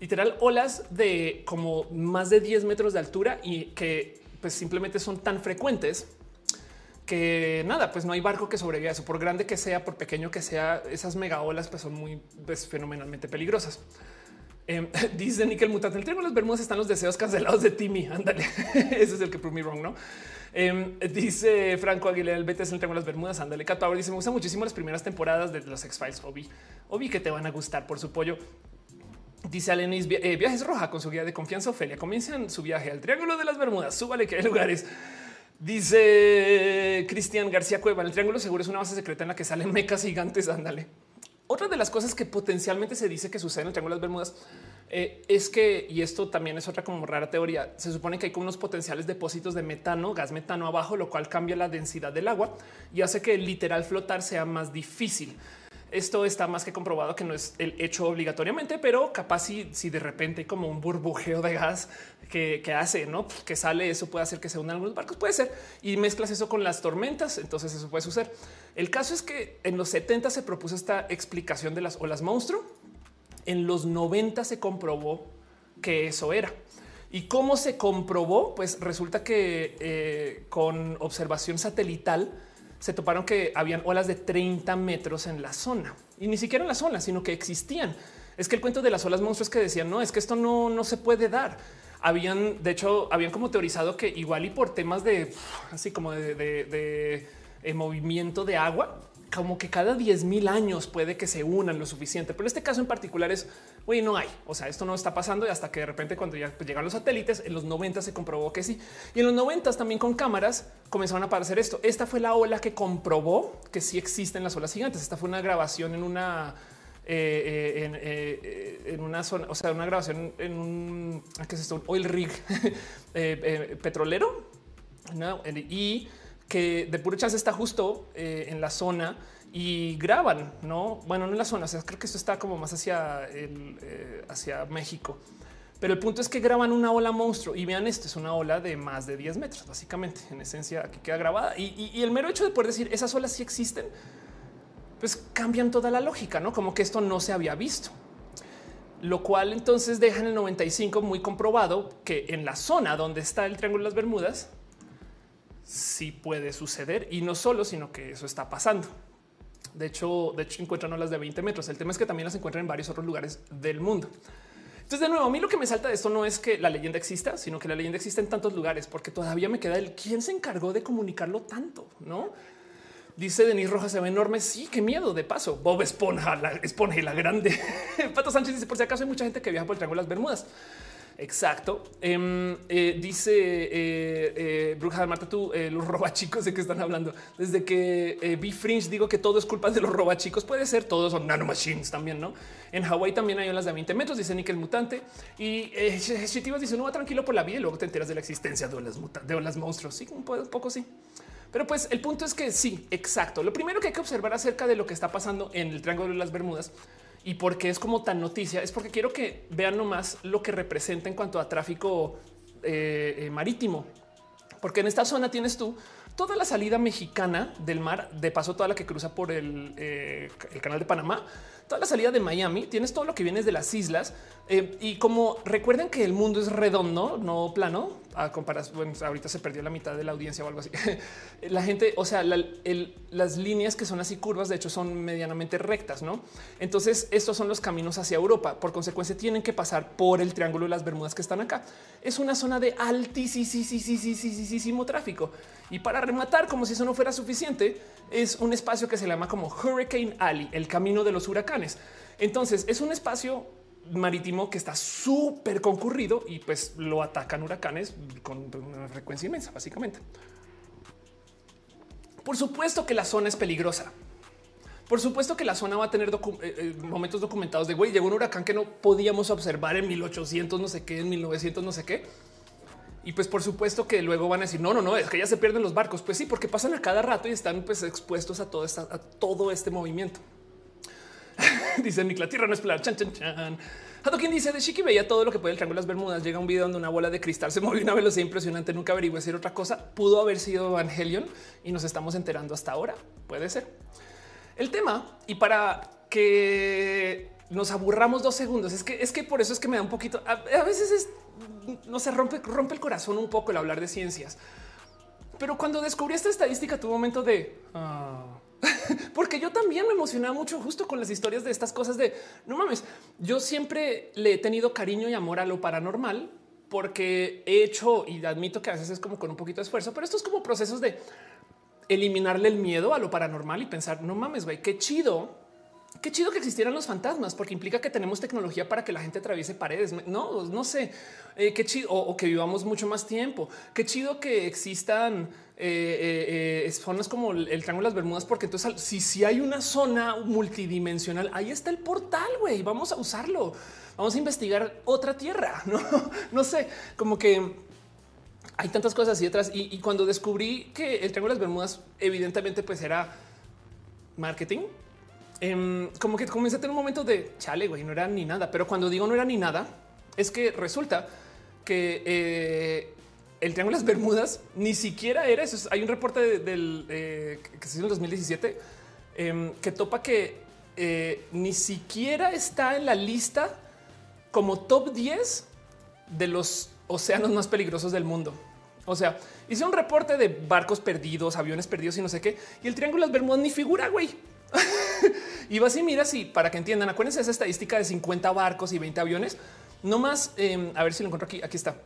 literal olas de como más de 10 metros de altura y que pues simplemente son tan frecuentes que nada, pues no hay barco que sobreviva eso, por grande que sea, por pequeño que sea, esas mega olas pues son muy pues, fenomenalmente peligrosas. Eh, dice Nickel Mutante, el triángulo de las Bermudas están los deseos cancelados de Timmy. Ándale, ese es el que prove me wrong, ¿no? Em, dice Franco Aguilera, el BTS el las Bermudas. Ándale, Cato dice: Me gustan muchísimo las primeras temporadas de los X-Files. Obi, Obi, que te van a gustar por su pollo. Dice Alenis, eh, viajes roja con su guía de confianza. Ofelia comienzan su viaje al Triángulo de las Bermudas. Súbale que hay lugares. Dice Cristian García Cueva, el Triángulo seguro es una base secreta en la que salen mecas gigantes. Ándale. Otra de las cosas que potencialmente se dice que sucede en el Triángulo de las Bermudas eh, es que, y esto también es otra como rara teoría, se supone que hay como unos potenciales depósitos de metano, gas metano abajo, lo cual cambia la densidad del agua y hace que el literal flotar sea más difícil. Esto está más que comprobado que no es el hecho obligatoriamente, pero capaz si, si de repente hay como un burbujeo de gas que, hace, ¿no? Que sale, eso puede hacer que se unan algunos barcos, puede ser, y mezclas eso con las tormentas, entonces eso puede suceder. El caso es que en los 70 se propuso esta explicación de las olas monstruo, en los 90 se comprobó que eso era. ¿Y cómo se comprobó? Pues resulta que eh, con observación satelital se toparon que habían olas de 30 metros en la zona y ni siquiera en la zona, sino que existían. Es que el cuento de las olas monstruos que decían no es que esto no, no se puede dar. Habían, de hecho, habían como teorizado que igual y por temas de así como de, eh, movimiento de agua, como que cada 10 mil años puede que se unan lo suficiente. Pero este caso en particular es, güey, no hay. O sea, esto no está pasando y hasta que de repente cuando ya llegan los satélites, en los 90 se comprobó que sí. Y en los 90 también con cámaras comenzaron a aparecer esto. Esta fue la ola que comprobó que sí existen las olas gigantes. Esta fue una grabación en una... Eh, eh, eh, en, una zona, o sea, una grabación en un, ¿qué es esto? Oil rig petrolero. ¿no? Y que de puro chance está justo eh, en la zona y graban, no? Bueno, no en la zona, o sea, creo que esto está como más hacia el, eh, hacia México. Pero el punto es que graban una ola monstruo y vean esto es una ola de más de 10 metros, básicamente. En esencia, aquí queda grabada y, y el mero hecho de poder decir esas olas sí existen, pues cambian toda la lógica, no como que esto no se había visto lo cual entonces deja en el 95 muy comprobado que en la zona donde está el Triángulo de las Bermudas sí puede suceder y no solo, sino que eso está pasando. De hecho, de hecho encuentran olas de 20 metros. El tema es que también las encuentran en varios otros lugares del mundo. Entonces, de nuevo, a mí lo que me salta de esto no es que la leyenda exista, sino que la leyenda existe en tantos lugares, porque todavía me queda el quién se encargó de comunicarlo tanto, no? Dice Denis Rojas, se ve enorme. Sí, qué miedo. De paso, Bob Esponja, la Esponja y la grande. Pato Sánchez dice: Por si acaso hay mucha gente que viaja por el Triángulo de las Bermudas. Exacto. Em, eh, dice eh, eh, Bruja de Marta, tú, eh, los robachicos de que están hablando. Desde que vi Fringe, digo que todo es culpa de los robachicos. Puede ser, todos son nanomachines también, no? En Hawái también hay olas de 20 metros, dice Nickel Mutante. Y eh, dice: No va tranquilo por la vida y luego te enteras de la existencia de olas, de olas monstruos. Sí, un poco sí. Pero pues el punto es que sí, exacto. Lo primero que hay que observar acerca de lo que está pasando en el Triángulo de las Bermudas y por qué es como tan noticia es porque quiero que vean nomás lo que representa en cuanto a tráfico eh, eh, marítimo. Porque en esta zona tienes tú toda la salida mexicana del mar, de paso toda la que cruza por el, eh, el canal de Panamá, toda la salida de Miami, tienes todo lo que viene de las islas. Y como recuerden que el mundo es redondo, no plano, a comparación, bueno, ahorita se perdió la mitad de la audiencia o algo así. la gente, o sea, las líneas que son así curvas, de hecho, son medianamente rectas, no? Entonces, estos son los caminos hacia Europa. Por consecuencia, tienen que pasar por el triángulo de las Bermudas que están acá. Es una zona de altísimo tráfico. Y para rematar, como si eso no fuera suficiente, es un espacio que se llama como Hurricane Alley, el camino de los huracanes. Entonces, es un espacio marítimo que está súper concurrido y pues lo atacan huracanes con una frecuencia inmensa, básicamente. Por supuesto que la zona es peligrosa. Por supuesto que la zona va a tener eh, eh, momentos documentados de güey, llegó un huracán que no podíamos observar en 1800, no sé qué, en 1900, no sé qué. Y pues por supuesto que luego van a decir, no, no, no, es que ya se pierden los barcos. Pues sí, porque pasan a cada rato y están pues expuestos a todo, a todo este movimiento. Dice Nick, la tierra no es plana. Chan, chan, chan. quien dice de Chiqui veía todo lo que puede el triángulo de las Bermudas. Llega un video donde una bola de cristal se movió una velocidad impresionante. Nunca averigué decir otra cosa. Pudo haber sido Evangelion y nos estamos enterando hasta ahora. Puede ser el tema. Y para que nos aburramos dos segundos, es que es que por eso es que me da un poquito. A, veces es no se rompe, rompe el corazón un poco el hablar de ciencias. Pero cuando descubrí esta estadística, un momento de ah". porque yo también me emocionaba mucho justo con las historias de estas cosas de no mames. Yo siempre le he tenido cariño y amor a lo paranormal porque he hecho y admito que a veces es como con un poquito de esfuerzo, pero esto es como procesos de eliminarle el miedo a lo paranormal y pensar no mames, güey, qué chido Qué chido que existieran los fantasmas, porque implica que tenemos tecnología para que la gente atraviese paredes. No, no sé eh, qué chido o, que vivamos mucho más tiempo. Qué chido que existan eh, eh, zonas como el, Triángulo de las Bermudas, porque entonces si, si hay una zona multidimensional, ahí está el portal. Güey, vamos a usarlo. Vamos a investigar otra tierra. No, no sé, como que hay tantas cosas así detrás. Y, y cuando descubrí que el Triángulo de las Bermudas, evidentemente, pues era marketing Em, como que comencé a tener un momento de chale, güey, no era ni nada. Pero cuando digo no era ni nada, es que resulta que eh, el Triángulo de las Bermudas ni siquiera era eso. Hay un reporte del eh, que se hizo en 2017 em, que topa que eh, ni siquiera está en la lista como top 10 de los océanos más peligrosos del mundo. O sea, hice un reporte de barcos perdidos, aviones perdidos y no sé qué. Y el Triángulo de las Bermudas ni figura, güey. y vas y miras y para que entiendan, acuérdense esa estadística de 50 barcos y 20 aviones. No más, em, a ver si lo encuentro aquí. Aquí está.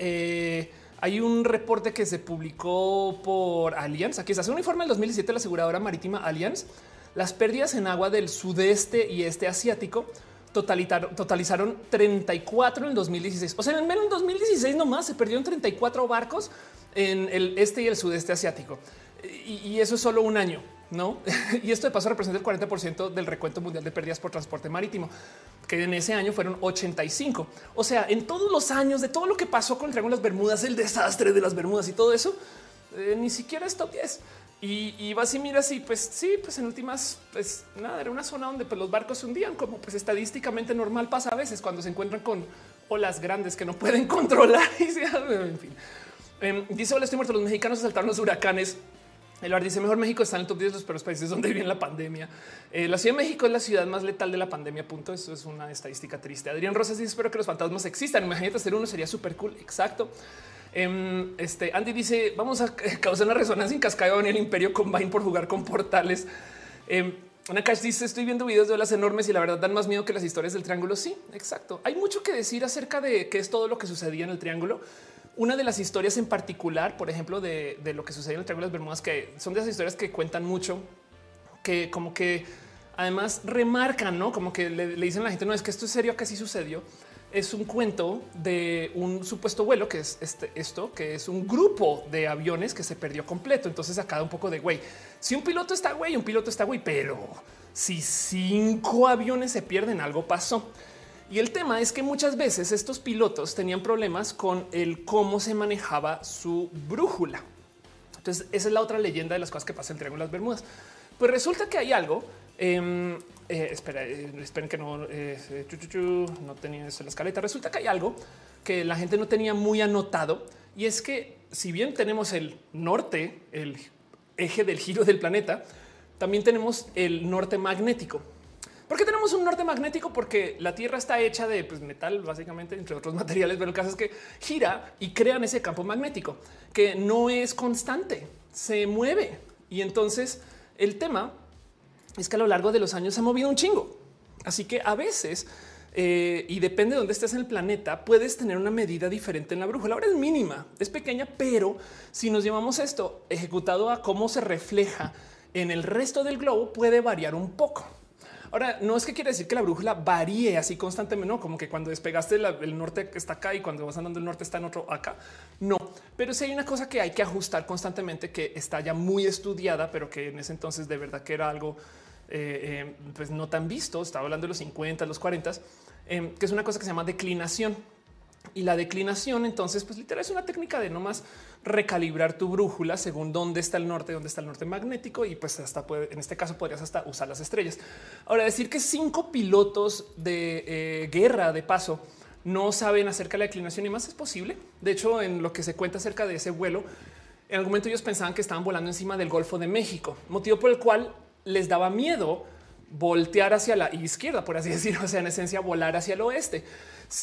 Eh, hay un reporte que se publicó por Allianz. Aquí está. Hace un informe del 2017 la aseguradora marítima Allianz. Las pérdidas en agua del sudeste y este asiático totalizaron 34 en el 2016. O sea, en menos en 2016 nomás se perdieron 34 barcos en el este y el sudeste asiático. y eso es solo un año. No, y esto de paso representa el 40% del recuento mundial de pérdidas por transporte marítimo, que en ese año fueron 85. O sea, en todos los años de todo lo que pasó con el Triángulo las Bermudas, el desastre de las Bermudas y todo eso, eh, ni siquiera es top 10. Y, vas y miras y pues sí, pues en últimas, pues nada, era una zona donde pues, los barcos se hundían, como pues estadísticamente normal pasa a veces cuando se encuentran con olas grandes que no pueden controlar. Y, en fin, eh, dice: Hola, estoy muerto. Los mexicanos saltaron los huracanes el bar dice mejor México está en el top 10 de los peores países donde viene la pandemia. Eh, la Ciudad de México es la ciudad más letal de la pandemia. Punto. Eso es una estadística triste. Adrián Rosas dice espero que los fantasmas existan. Imagínate hacer uno sería súper cool. Exacto. Em, este Andy dice vamos a causar una resonancia en cascada en el Imperio Combine por jugar con portales. Eh, una cash dice estoy viendo videos de olas enormes y la verdad dan más miedo que las historias del triángulo. Sí, exacto. Hay mucho que decir acerca de qué es todo lo que sucedía en el triángulo una de las historias en particular, por ejemplo, de, lo que sucedió en el Triángulo de las Bermudas, que son de esas historias que cuentan mucho, que como que además remarcan, no como que le, dicen a la gente, no es que esto es serio, que así sucedió. Es un cuento de un supuesto vuelo que es este, esto, que es un grupo de aviones que se perdió completo. Entonces, acá da un poco de güey. Si un piloto está güey, un piloto está güey, pero si cinco aviones se pierden, algo pasó. Y el tema es que muchas veces estos pilotos tenían problemas con el cómo se manejaba su brújula. Entonces, esa es la otra leyenda de las cosas que pasan en las Bermudas. Pues resulta que hay algo. Em, eh, espera, eh, esperen que no, eh, no tenía eso en la escaleta. Resulta que hay algo que la gente no tenía muy anotado y es que si bien tenemos el norte, el eje del giro del planeta, también tenemos el norte magnético. ¿Por qué tenemos un norte magnético? Porque la Tierra está hecha de pues, metal, básicamente, entre otros materiales, pero el caso es que gira y crean ese campo magnético que no es constante, se mueve. Y entonces el tema es que a lo largo de los años se ha movido un chingo. Así que a veces, eh, y depende de dónde estés en el planeta, puedes tener una medida diferente en la brújula. Ahora es mínima, es pequeña, pero si nos llevamos esto ejecutado a cómo se refleja en el resto del globo, puede variar un poco. Ahora, no es que quiere decir que la brújula varíe así constantemente, no como que cuando despegaste el norte está acá y cuando vas andando el norte está en otro acá. No, pero sí hay una cosa que hay que ajustar constantemente que está ya muy estudiada, pero que en ese entonces de verdad que era algo eh, eh, pues no tan visto. Estaba hablando de los 50, los 40, eh, que es una cosa que se llama declinación. Y la declinación, entonces, pues literal es una técnica de no más recalibrar tu brújula según dónde está el norte, dónde está el norte magnético y pues hasta puede, en este caso podrías hasta usar las estrellas. Ahora decir que cinco pilotos de eh, guerra de paso no saben acerca de la declinación y más es posible. De hecho, en lo que se cuenta acerca de ese vuelo, en algún momento ellos pensaban que estaban volando encima del Golfo de México, motivo por el cual les daba miedo voltear hacia la izquierda, por así decirlo, o sea, en esencia volar hacia el oeste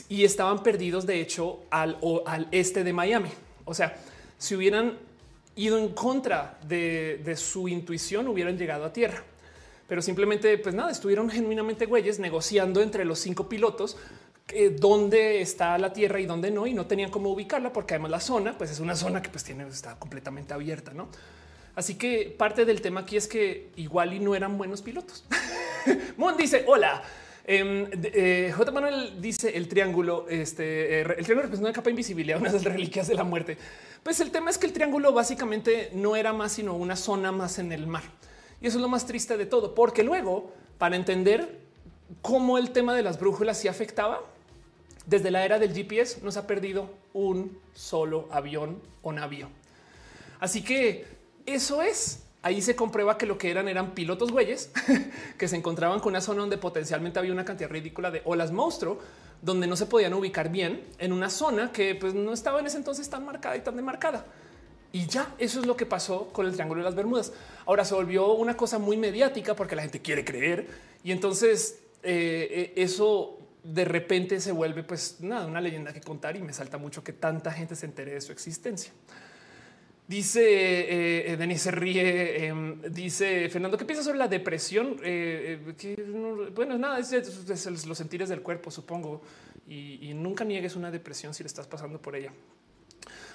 y estaban perdidos de hecho al, este de Miami. O sea, si hubieran ido en contra de, su intuición, hubieran llegado a tierra pero simplemente, pues nada, estuvieron genuinamente güeyes negociando entre los cinco pilotos dónde está la Tierra y dónde no, y no tenían cómo ubicarla, porque además la zona, pues es una zona que pues tiene, está completamente abierta, ¿no? Así que parte del tema aquí es que igual y no eran buenos pilotos. Mon dice, hola. Em, eh, J. Manuel dice el triángulo, este, eh, el triángulo representa una capa invisibilidad, una de las reliquias de la muerte. Pues el tema es que el triángulo básicamente no era más sino una zona más en el mar. Y eso es lo más triste de todo, porque luego, para entender cómo el tema de las brújulas sí afectaba, desde la era del GPS nos ha perdido un solo avión o navío. Así que eso es. Ahí se comprueba que lo que eran eran pilotos güeyes que se encontraban con una zona donde potencialmente había una cantidad ridícula de olas monstruo, donde no se podían ubicar bien en una zona que pues, no estaba en ese entonces tan marcada y tan demarcada. Y ya eso es lo que pasó con el Triángulo de las Bermudas. Ahora se volvió una cosa muy mediática porque la gente quiere creer y entonces eh, eh, eso de repente se vuelve pues nada, una leyenda que contar y me salta mucho que tanta gente se entere de su existencia. Dice eh, eh Denis se ríe. Em, dice Fernando, ¿qué piensas sobre la depresión? Eh, eh, bueno, nada, es, los sentires del cuerpo, supongo. Y, nunca niegues una depresión si le estás pasando por ella.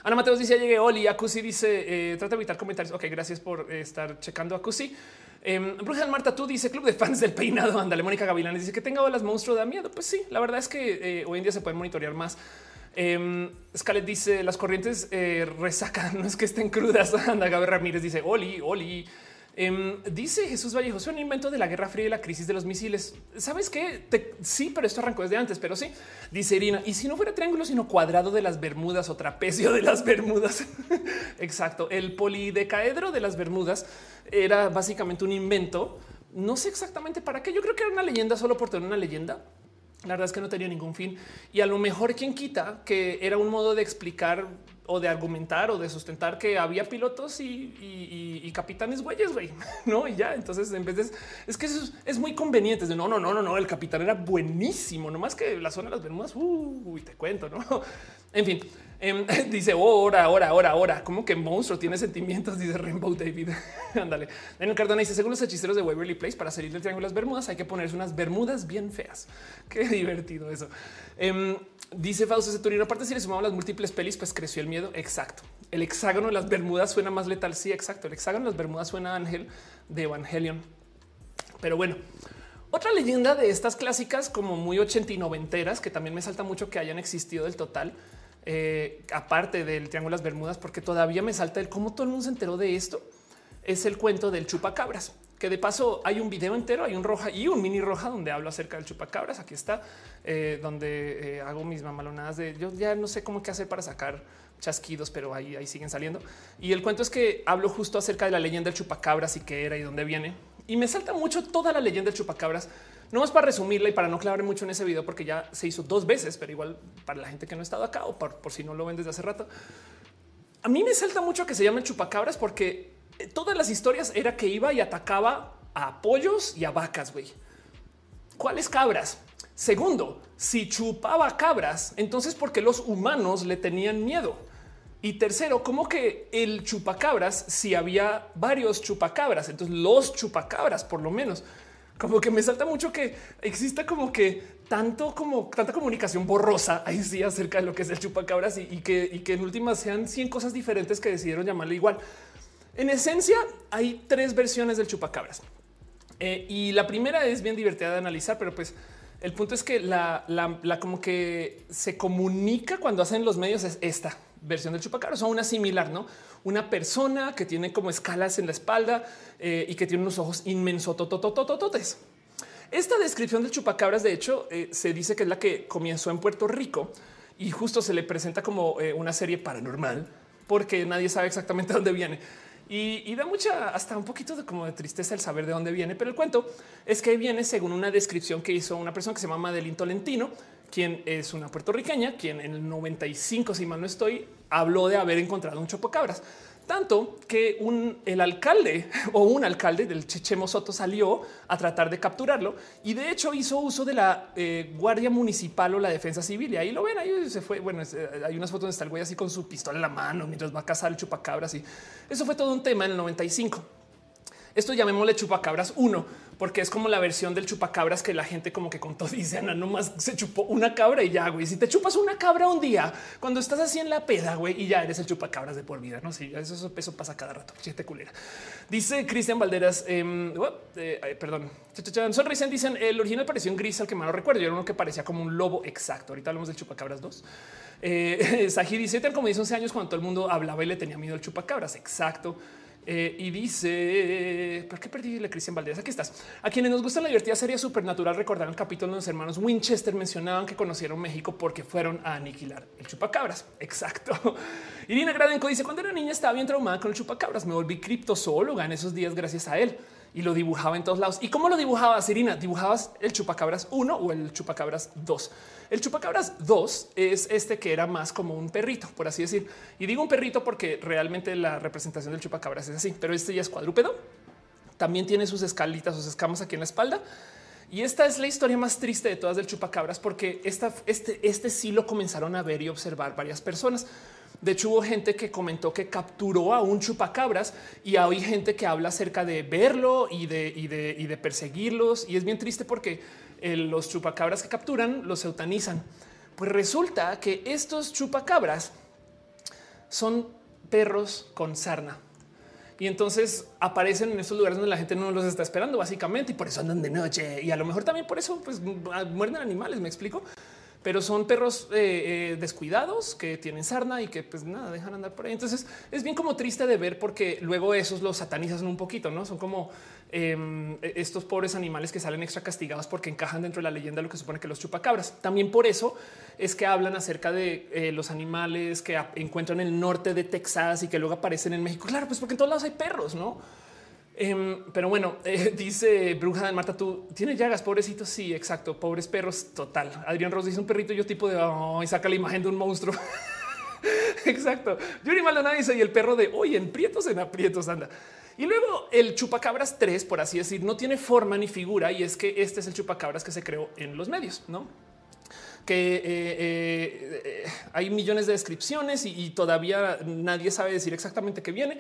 Ana Mateos dice: Llegué Oli. Acusi dice: Trata de evitar comentarios. Ok, gracias por estar checando Acusi. Eh, Bruja Marta, tú dice club de fans del peinado. Ándale, Mónica Gavilán dice que tenga olas monstruo da miedo. Pues sí, la verdad es que hoy en día se pueden monitorear más. Eh, dice las corrientes eh, resacan, no es que estén crudas. Anda, Gabriel Ramírez dice Oli, Oli. Em, dice Jesús Vallejo, un invento de la Guerra Fría y la crisis de los misiles. ¿Sabes qué? sí, pero esto arrancó desde antes, pero sí. Dice Irina, y si no fuera triángulo, sino cuadrado de las Bermudas o trapecio de las Bermudas. Exacto. El polidecaedro de las Bermudas era básicamente un invento. No sé exactamente para qué. Yo creo que era una leyenda solo por tener una leyenda. La verdad es que no tenía ningún fin. Y a lo mejor quien quita que era un modo de explicar o de argumentar o de sustentar que había pilotos y, capitanes güeyes, güey, no? Y ya. Entonces, en vez de es que eso es, muy conveniente. De no, no, no, no, no. El capitán era buenísimo, no más que la zona de las Bermudas. Uy, te cuento, no? En fin, em, dice ahora, ahora, ahora, ahora. Como que monstruo tiene sentimientos, dice Rainbow David. Ándale. Daniel Cardona dice: Según los hechiceros de Waverly Place, para salir del triángulo de las Bermudas hay que ponerse unas bermudas bien feas. Qué divertido eso. Em, dice Fausto Ceturino. Aparte, si le sumamos las múltiples pelis, pues creció el miedo. Exacto. El hexágono de las Bermudas suena más letal. Sí, exacto. El hexágono de las Bermudas suena a Ángel de Evangelion. Pero bueno, otra leyenda de estas clásicas, como muy ochenta y noventeras, que también me salta mucho que hayan existido del total, eh, aparte del Triángulo las Bermudas, porque todavía me salta el cómo todo el mundo se enteró de esto. Es el cuento del chupacabras, que de paso hay un video entero, hay un roja y un mini roja donde hablo acerca del chupacabras. Aquí está, eh, donde eh, hago mis mamalonadas de yo ya no sé cómo qué hacer para sacar chasquidos, pero ahí, ahí siguen saliendo. Y el cuento es que hablo justo acerca de la leyenda del chupacabras y qué era y dónde viene. Y me salta mucho toda la leyenda del chupacabras no es para resumirla y para no clavar mucho en ese video, porque ya se hizo dos veces, pero igual para la gente que no ha estado acá o por, si no lo ven desde hace rato. A mí me salta mucho que se llamen chupacabras porque eh, todas las historias era que iba y atacaba a pollos y a vacas, güey. ¿Cuáles cabras? Segundo, si chupaba cabras, entonces porque los humanos le tenían miedo. Y tercero, como que el chupacabras, si había varios chupacabras, entonces los chupacabras, por lo menos, como que me salta mucho que exista como que tanto como tanta comunicación borrosa ahí sí acerca de lo que es el chupacabras y, que, en últimas sean 100 cosas diferentes que decidieron llamarle igual. En esencia, hay tres versiones del chupacabras eh, y la primera es bien divertida de analizar, pero pues el punto es que la, la como que se comunica cuando hacen los medios es esta versión del chupacabras o una similar, no? Una persona que tiene como escalas en la espalda eh, y que tiene unos ojos inmensos. Esta descripción del chupacabras, de hecho, eh, se dice que es la que comenzó en Puerto Rico y justo se le presenta como eh, una serie paranormal porque nadie sabe exactamente dónde viene. Y, da mucha, hasta un poquito como de tristeza el saber de dónde viene. Pero el cuento es que viene según una descripción que hizo una persona que se llama Madeline Tolentino, quien es una puertorriqueña, quien en el 95, si mal no estoy, habló de haber encontrado un chupacabras. Tanto que un, el alcalde o un alcalde del Chechemo Soto salió a tratar de capturarlo y de hecho hizo uso de la eh, Guardia Municipal o la Defensa Civil. Y ahí lo ven, ahí se fue. Bueno, eh, hay unas fotos donde está el güey así con su pistola en la mano mientras va a cazar el chupacabras. Y eso fue todo un tema en el 95. Esto llamémosle chupacabras 1, porque es como la versión del chupacabras que la gente como que contó, dice Ana, nomás se chupó una cabra y ya, güey. Si te chupas una cabra un día, cuando estás así en la peda, güey, y ya eres el chupacabras de por vida, ¿no? Sí, eso, eso pasa cada rato, chiste culera. Dice Cristian Valderas, em, eh, perdón, sonrisen, dicen, el original pareció un gris al que más lo recuerdo, era uno que parecía como un lobo exacto. Ahorita hablamos del chupacabras 2. Eh, dice, como dice 11 años cuando todo el mundo hablaba y le tenía miedo al chupacabras, exacto. Eh, y dice, ¿por qué perdí la Cristian Valdés? Aquí estás. A quienes nos gusta la divertida serie supernatural, recordar el capítulo donde los hermanos Winchester mencionaban que conocieron México porque fueron a aniquilar el chupacabras. Exacto. Irina Gradenco dice, cuando era niña estaba bien traumada con el chupacabras. Me volví criptozoóloga en esos días gracias a él y lo dibujaba en todos lados. ¿Y cómo lo dibujabas, Irina? ¿Dibujabas el chupacabras 1 o el chupacabras 2? El chupacabras 2 es este que era más como un perrito, por así decir. Y digo un perrito porque realmente la representación del chupacabras es así, pero este ya es cuadrúpedo. También tiene sus escalitas, sus escamas aquí en la espalda. Y esta es la historia más triste de todas del chupacabras, porque esta, este, este sí lo comenzaron a ver y observar varias personas. De hecho, hubo gente que comentó que capturó a un chupacabras y hay gente que habla acerca de verlo y de, y de, y de perseguirlos. Y es bien triste porque los chupacabras que capturan los eutanizan. Pues resulta que estos chupacabras son perros con sarna. Y entonces aparecen en esos lugares donde la gente no los está esperando, básicamente, y por eso andan de noche. Y a lo mejor también por eso pues, muerden animales, me explico pero son perros eh, eh, descuidados que tienen sarna y que pues nada, dejan andar por ahí. Entonces es bien como triste de ver porque luego esos los satanizan un poquito, no son como em, e, estos pobres animales que salen extra castigados porque encajan dentro de la leyenda lo que supone que los chupacabras. También por eso es que hablan acerca de eh, los animales que encuentran en el norte de Texas y que luego aparecen en México. Claro, pues porque en todos lados hay perros, no? Em, pero bueno, eh, dice Bruja de Marta, tú tienes llagas, pobrecitos. Sí, exacto. Pobres perros. Total. Adrián Ross dice un perrito. Yo tipo de y saca la imagen de un monstruo. exacto. Yuri Maldonado dice y el perro de hoy en prietos en aprietos anda. Y luego el chupacabras 3, por así decir, no tiene forma ni figura. Y es que este es el chupacabras que se creó en los medios, no? que eh, eh, hay millones de descripciones y, y todavía nadie sabe decir exactamente qué viene,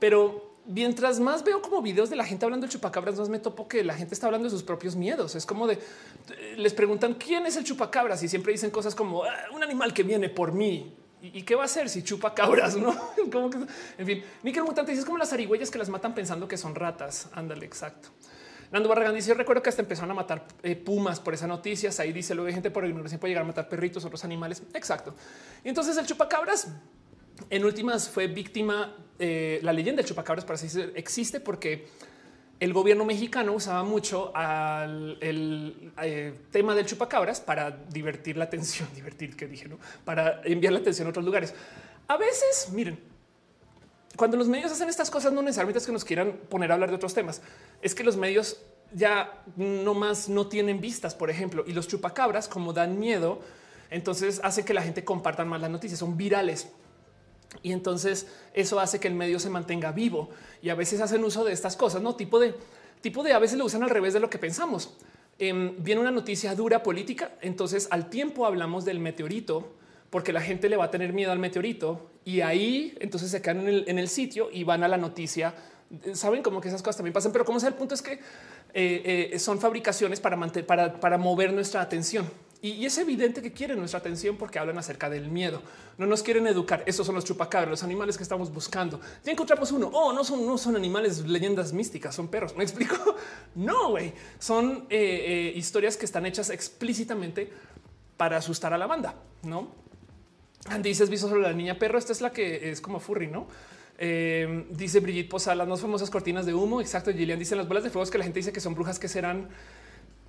pero mientras más veo como videos de la gente hablando de chupacabras, más me topo que la gente está hablando de sus propios miedos. Es como de les preguntan quién es el chupacabras y siempre dicen cosas como ah, un animal que viene por mí. ¿Y qué va a hacer si chupa cabras? No, como que en fin, Miquel Mutante dice es como las arigüeyas que las matan pensando que son ratas. Ándale, exacto. Nando Barragán dice: Recuerdo que hasta empezaron a matar eh, pumas por esa noticia. Ahí dice: Luego hay gente por ignorancia puede llegar a matar perritos, otros animales. Exacto. Y entonces el chupacabras en últimas fue víctima, eh, la leyenda del chupacabras para decir, existe porque el gobierno mexicano usaba mucho al, el eh, tema del chupacabras para divertir la atención, divertir que dije, ¿no? Para enviar la atención a otros lugares. A veces, miren, cuando los medios hacen estas cosas, no necesariamente es que nos quieran poner a hablar de otros temas, es que los medios ya no más no tienen vistas, por ejemplo, y los chupacabras, como dan miedo, entonces hace que la gente compartan más las noticias, son virales. Y entonces eso hace que el medio se mantenga vivo y a veces hacen uso de estas cosas, no tipo de tipo de a veces lo usan al revés de lo que pensamos. Em, viene una noticia dura política, entonces al tiempo hablamos del meteorito porque la gente le va a tener miedo al meteorito y ahí entonces se quedan en el, sitio y van a la noticia. Saben como que esas cosas también pasan, pero como sea, el punto es que eh, eh, son fabricaciones para, para, para mover nuestra atención. Y, es evidente que quieren nuestra atención porque hablan acerca del miedo. No nos quieren educar. Esos son los chupacabras, los animales que estamos buscando. Ya encontramos uno. Oh, no son, no son animales, leyendas místicas, son perros. Me explico. No, güey. Son eh, eh, historias que están hechas explícitamente para asustar a la banda. No dices visto sobre la niña perro. Esta es la que es como furry, no? Eh, dice Brigitte Posada, las más famosas cortinas de humo. Exacto. Gillian dice las bolas de fuego que la gente dice que son brujas que serán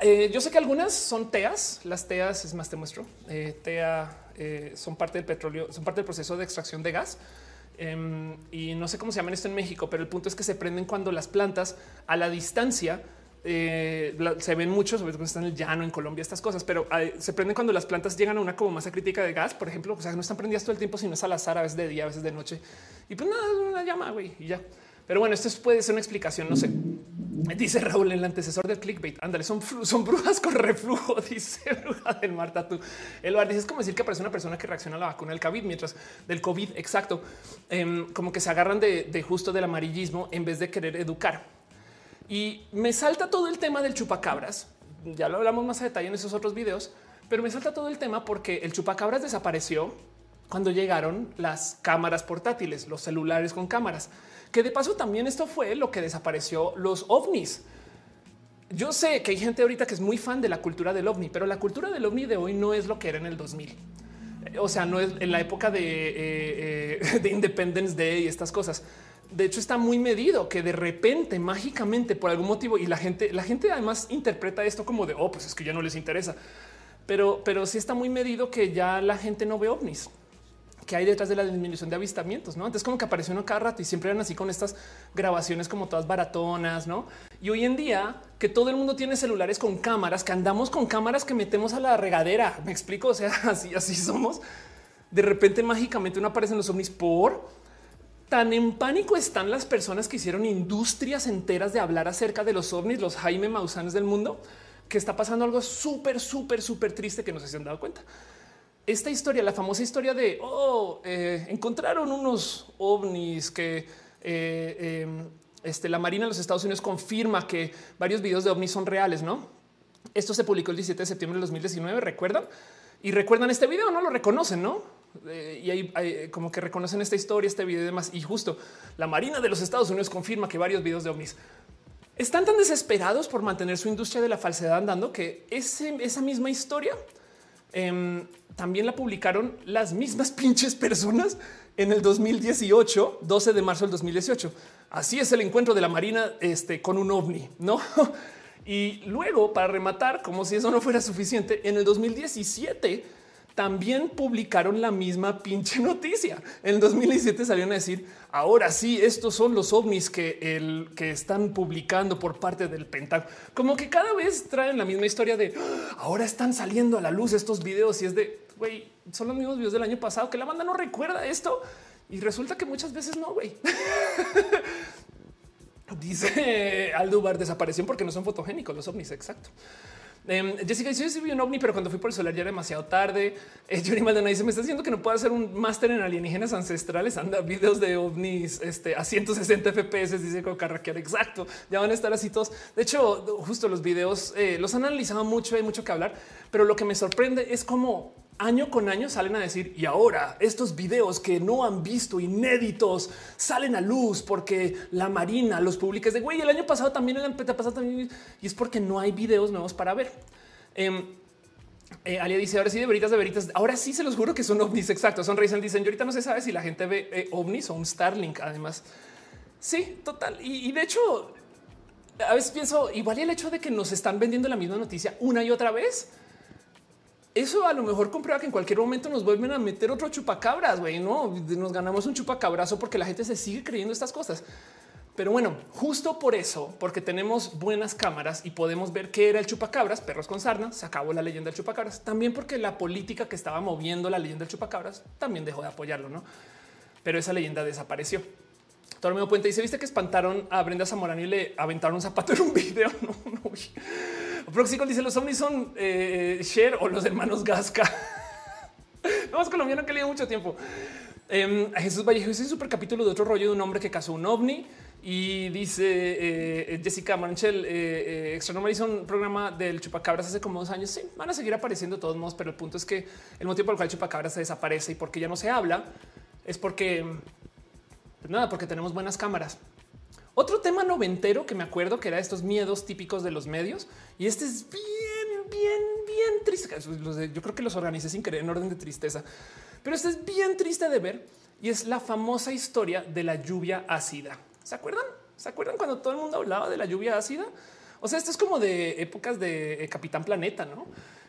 Eh, yo sé que algunas son teas. Las teas es más, te muestro. Eh, tea eh, son parte del petróleo, son parte del proceso de extracción de gas. Em, y no sé cómo se llaman esto en México, pero el punto es que se prenden cuando las plantas a la distancia se ven muchos, sobre todo están en el llano en Colombia, estas cosas, pero se prenden cuando las plantas llegan a una como masa crítica de gas, por ejemplo, o sea, no están prendidas todo el tiempo, sino es al azar, a veces de día, a veces de noche. Y pues nada, una llama, güey, y ya. Pero bueno, esto puede ser una explicación, no sé. Dice Raúl, el antecesor del clickbait. Ándale, son, son brujas con reflujo, dice bruja del. Tú, el dice es como decir que aparece una persona que reacciona a la vacuna del COVID, mientras del COVID, exacto, em, como que se agarran de, de justo del amarillismo en vez de querer educar. Y me salta todo el tema del chupacabras. Ya lo hablamos más a detalle en esos otros videos, pero me salta todo el tema porque el chupacabras desapareció cuando llegaron las cámaras portátiles, los celulares con cámaras que de paso también esto fue lo que desapareció los ovnis. Yo sé que hay gente ahorita que es muy fan de la cultura del ovni, pero la cultura del ovni de hoy no es lo que era en el 2000. O sea, no es en la época de, eh, eh, de Independence Day y estas cosas. De hecho, está muy medido que de repente, mágicamente, por algún motivo, y la gente, la gente además interpreta esto como de, oh, pues es que ya no les interesa. Pero, pero sí está muy medido que ya la gente no ve ovnis que hay detrás de la disminución de avistamientos, ¿no? Antes como que apareció uno cada rato y siempre eran así con estas grabaciones como todas baratonas, ¿no? Y hoy en día que todo el mundo tiene celulares con cámaras, que andamos con cámaras que metemos a la regadera, me explico, o sea, así, así somos. De repente mágicamente no aparecen los ovnis por tan en pánico están las personas que hicieron industrias enteras de hablar acerca de los ovnis, los Jaime Maussanes del mundo, que está pasando algo súper, súper, súper triste que no se han dado cuenta esta historia, la famosa historia de oh, eh, encontraron unos ovnis que eh, em, este, la Marina de los Estados Unidos confirma que varios videos de ovnis son reales, ¿no? Esto se publicó el 17 de septiembre de 2019, ¿recuerdan? Y recuerdan este video, no lo reconocen, ¿no? Eh, y ahí como que reconocen esta historia, este video y demás. Y justo la Marina de los Estados Unidos confirma que varios videos de ovnis están tan desesperados por mantener su industria de la falsedad andando que esa misma historia Em, también la publicaron las mismas pinches personas en el 2018, 12 de marzo del 2018. Así es el encuentro de la Marina este, con un ovni, ¿no? Y luego, para rematar, como si eso no fuera suficiente, en el 2017 también publicaron la misma pinche noticia. En el 2017 salieron a decir, ahora sí, estos son los ovnis que, el, que están publicando por parte del Pentágono. Como que cada vez traen la misma historia de, ah, ahora están saliendo a la luz estos videos y es de, güey, son los mismos videos del año pasado, que la banda no recuerda esto. Y resulta que muchas veces no, güey. Dice Aldubar, desaparecieron porque no son fotogénicos los ovnis, exacto. Em, Jessica dice: Yo sí vi un ovni, pero cuando fui por el solar ya era demasiado tarde. Eh, Johnny Maldonado dice: Me está diciendo que no puedo hacer un máster en alienígenas ancestrales. Anda videos de ovnis este, a 160 FPS. Dice con carraquear. Exacto. Ya van a estar así todos. De hecho, justo los videos eh, los han analizado mucho. Hay mucho que hablar, pero lo que me sorprende es cómo año con año salen a decir y ahora estos videos que no han visto inéditos salen a luz porque la Marina los publica de güey. El año pasado también, el año pasado también, y es porque no hay videos nuevos para ver. Eh, eh, Alia dice ahora sí de veritas de veritas. Ahora sí se los juro que son ovnis. Exacto. Son dicen yo ahorita no se sabe si la gente ve eh, ovnis o un Starlink. Además, sí, total. Y, de hecho, a veces pienso igual el hecho de que nos están vendiendo la misma noticia una y otra vez eso a lo mejor comprueba que en cualquier momento nos vuelven a meter otro chupacabras, güey, no nos ganamos un chupacabrazo porque la gente se sigue creyendo estas cosas. Pero bueno, justo por eso, porque tenemos buenas cámaras y podemos ver qué era el chupacabras, perros con sarna, se acabó la leyenda del chupacabras. También porque la política que estaba moviendo la leyenda del chupacabras también dejó de apoyarlo, no? Pero esa leyenda desapareció. Tormeo Puente dice: Viste que espantaron a Brenda Zamorano y le aventaron un zapato en un video. No, no. Proxico dice los ovnis son eh, Cher o los hermanos Gasca. no es colombiano que leído mucho tiempo. Eh, Jesús Vallejo es un super capítulo de otro rollo de un hombre que cazó un ovni y dice eh, Jessica Manchel, eh, Extra Normal hizo un programa del chupacabras hace como dos años. Sí, van a seguir apareciendo de todos modos, pero el punto es que el motivo por el cual el chupacabras se desaparece y porque ya no se habla es porque pues nada, porque tenemos buenas cámaras. Otro tema noventero que me acuerdo que era estos miedos típicos de los medios y este es bien, bien, bien triste. Yo creo que los organicé sin querer en orden de tristeza, pero este es bien triste de ver y es la famosa historia de la lluvia ácida. ¿Se acuerdan? ¿Se acuerdan cuando todo el mundo hablaba de la lluvia ácida? O sea, esto es como de épocas de eh, Capitán Planeta, ¿no?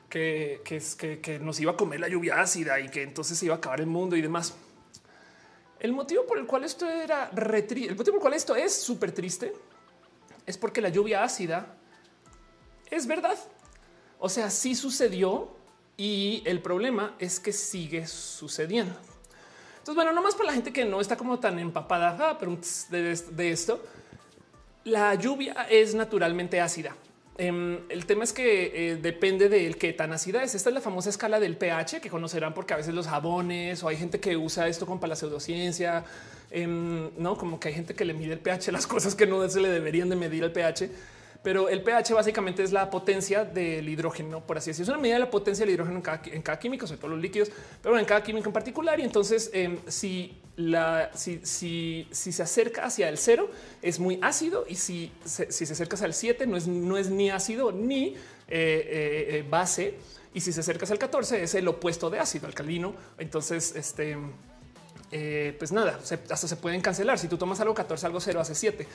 Que, es, que, nos iba a comer la lluvia ácida y que entonces se iba a acabar el mundo y demás. El motivo por el cual esto era retri el motivo por el cual esto es súper triste es porque la lluvia ácida es verdad. O sea, sí sucedió y el problema es que sigue sucediendo. Entonces, bueno, nomás para la gente que no está como tan empapada ah, de, esto, la lluvia es naturalmente ácida. Em, el tema es que eh, depende de qué tan ácida es. Esta es la famosa escala del pH que conocerán porque a veces los jabones o hay gente que usa esto con la pseudociencia, em, no como que hay gente que le mide el pH las cosas que no se le deberían de medir el pH pero el pH básicamente es la potencia del hidrógeno, por así decirlo. Es una medida de la potencia del hidrógeno en cada, químico, sobre todo los líquidos, pero en cada químico en particular. Y entonces, em, si, la, si, se acerca hacia el cero, es muy ácido. Y si se, acerca al 7, no es, no es ni ácido ni eh, eh, eh, base. Y si se acerca al 14, es el opuesto de ácido, alcalino. Entonces, este, pues nada, hasta se pueden cancelar. Si tú tomas algo 14, algo 0 hace 7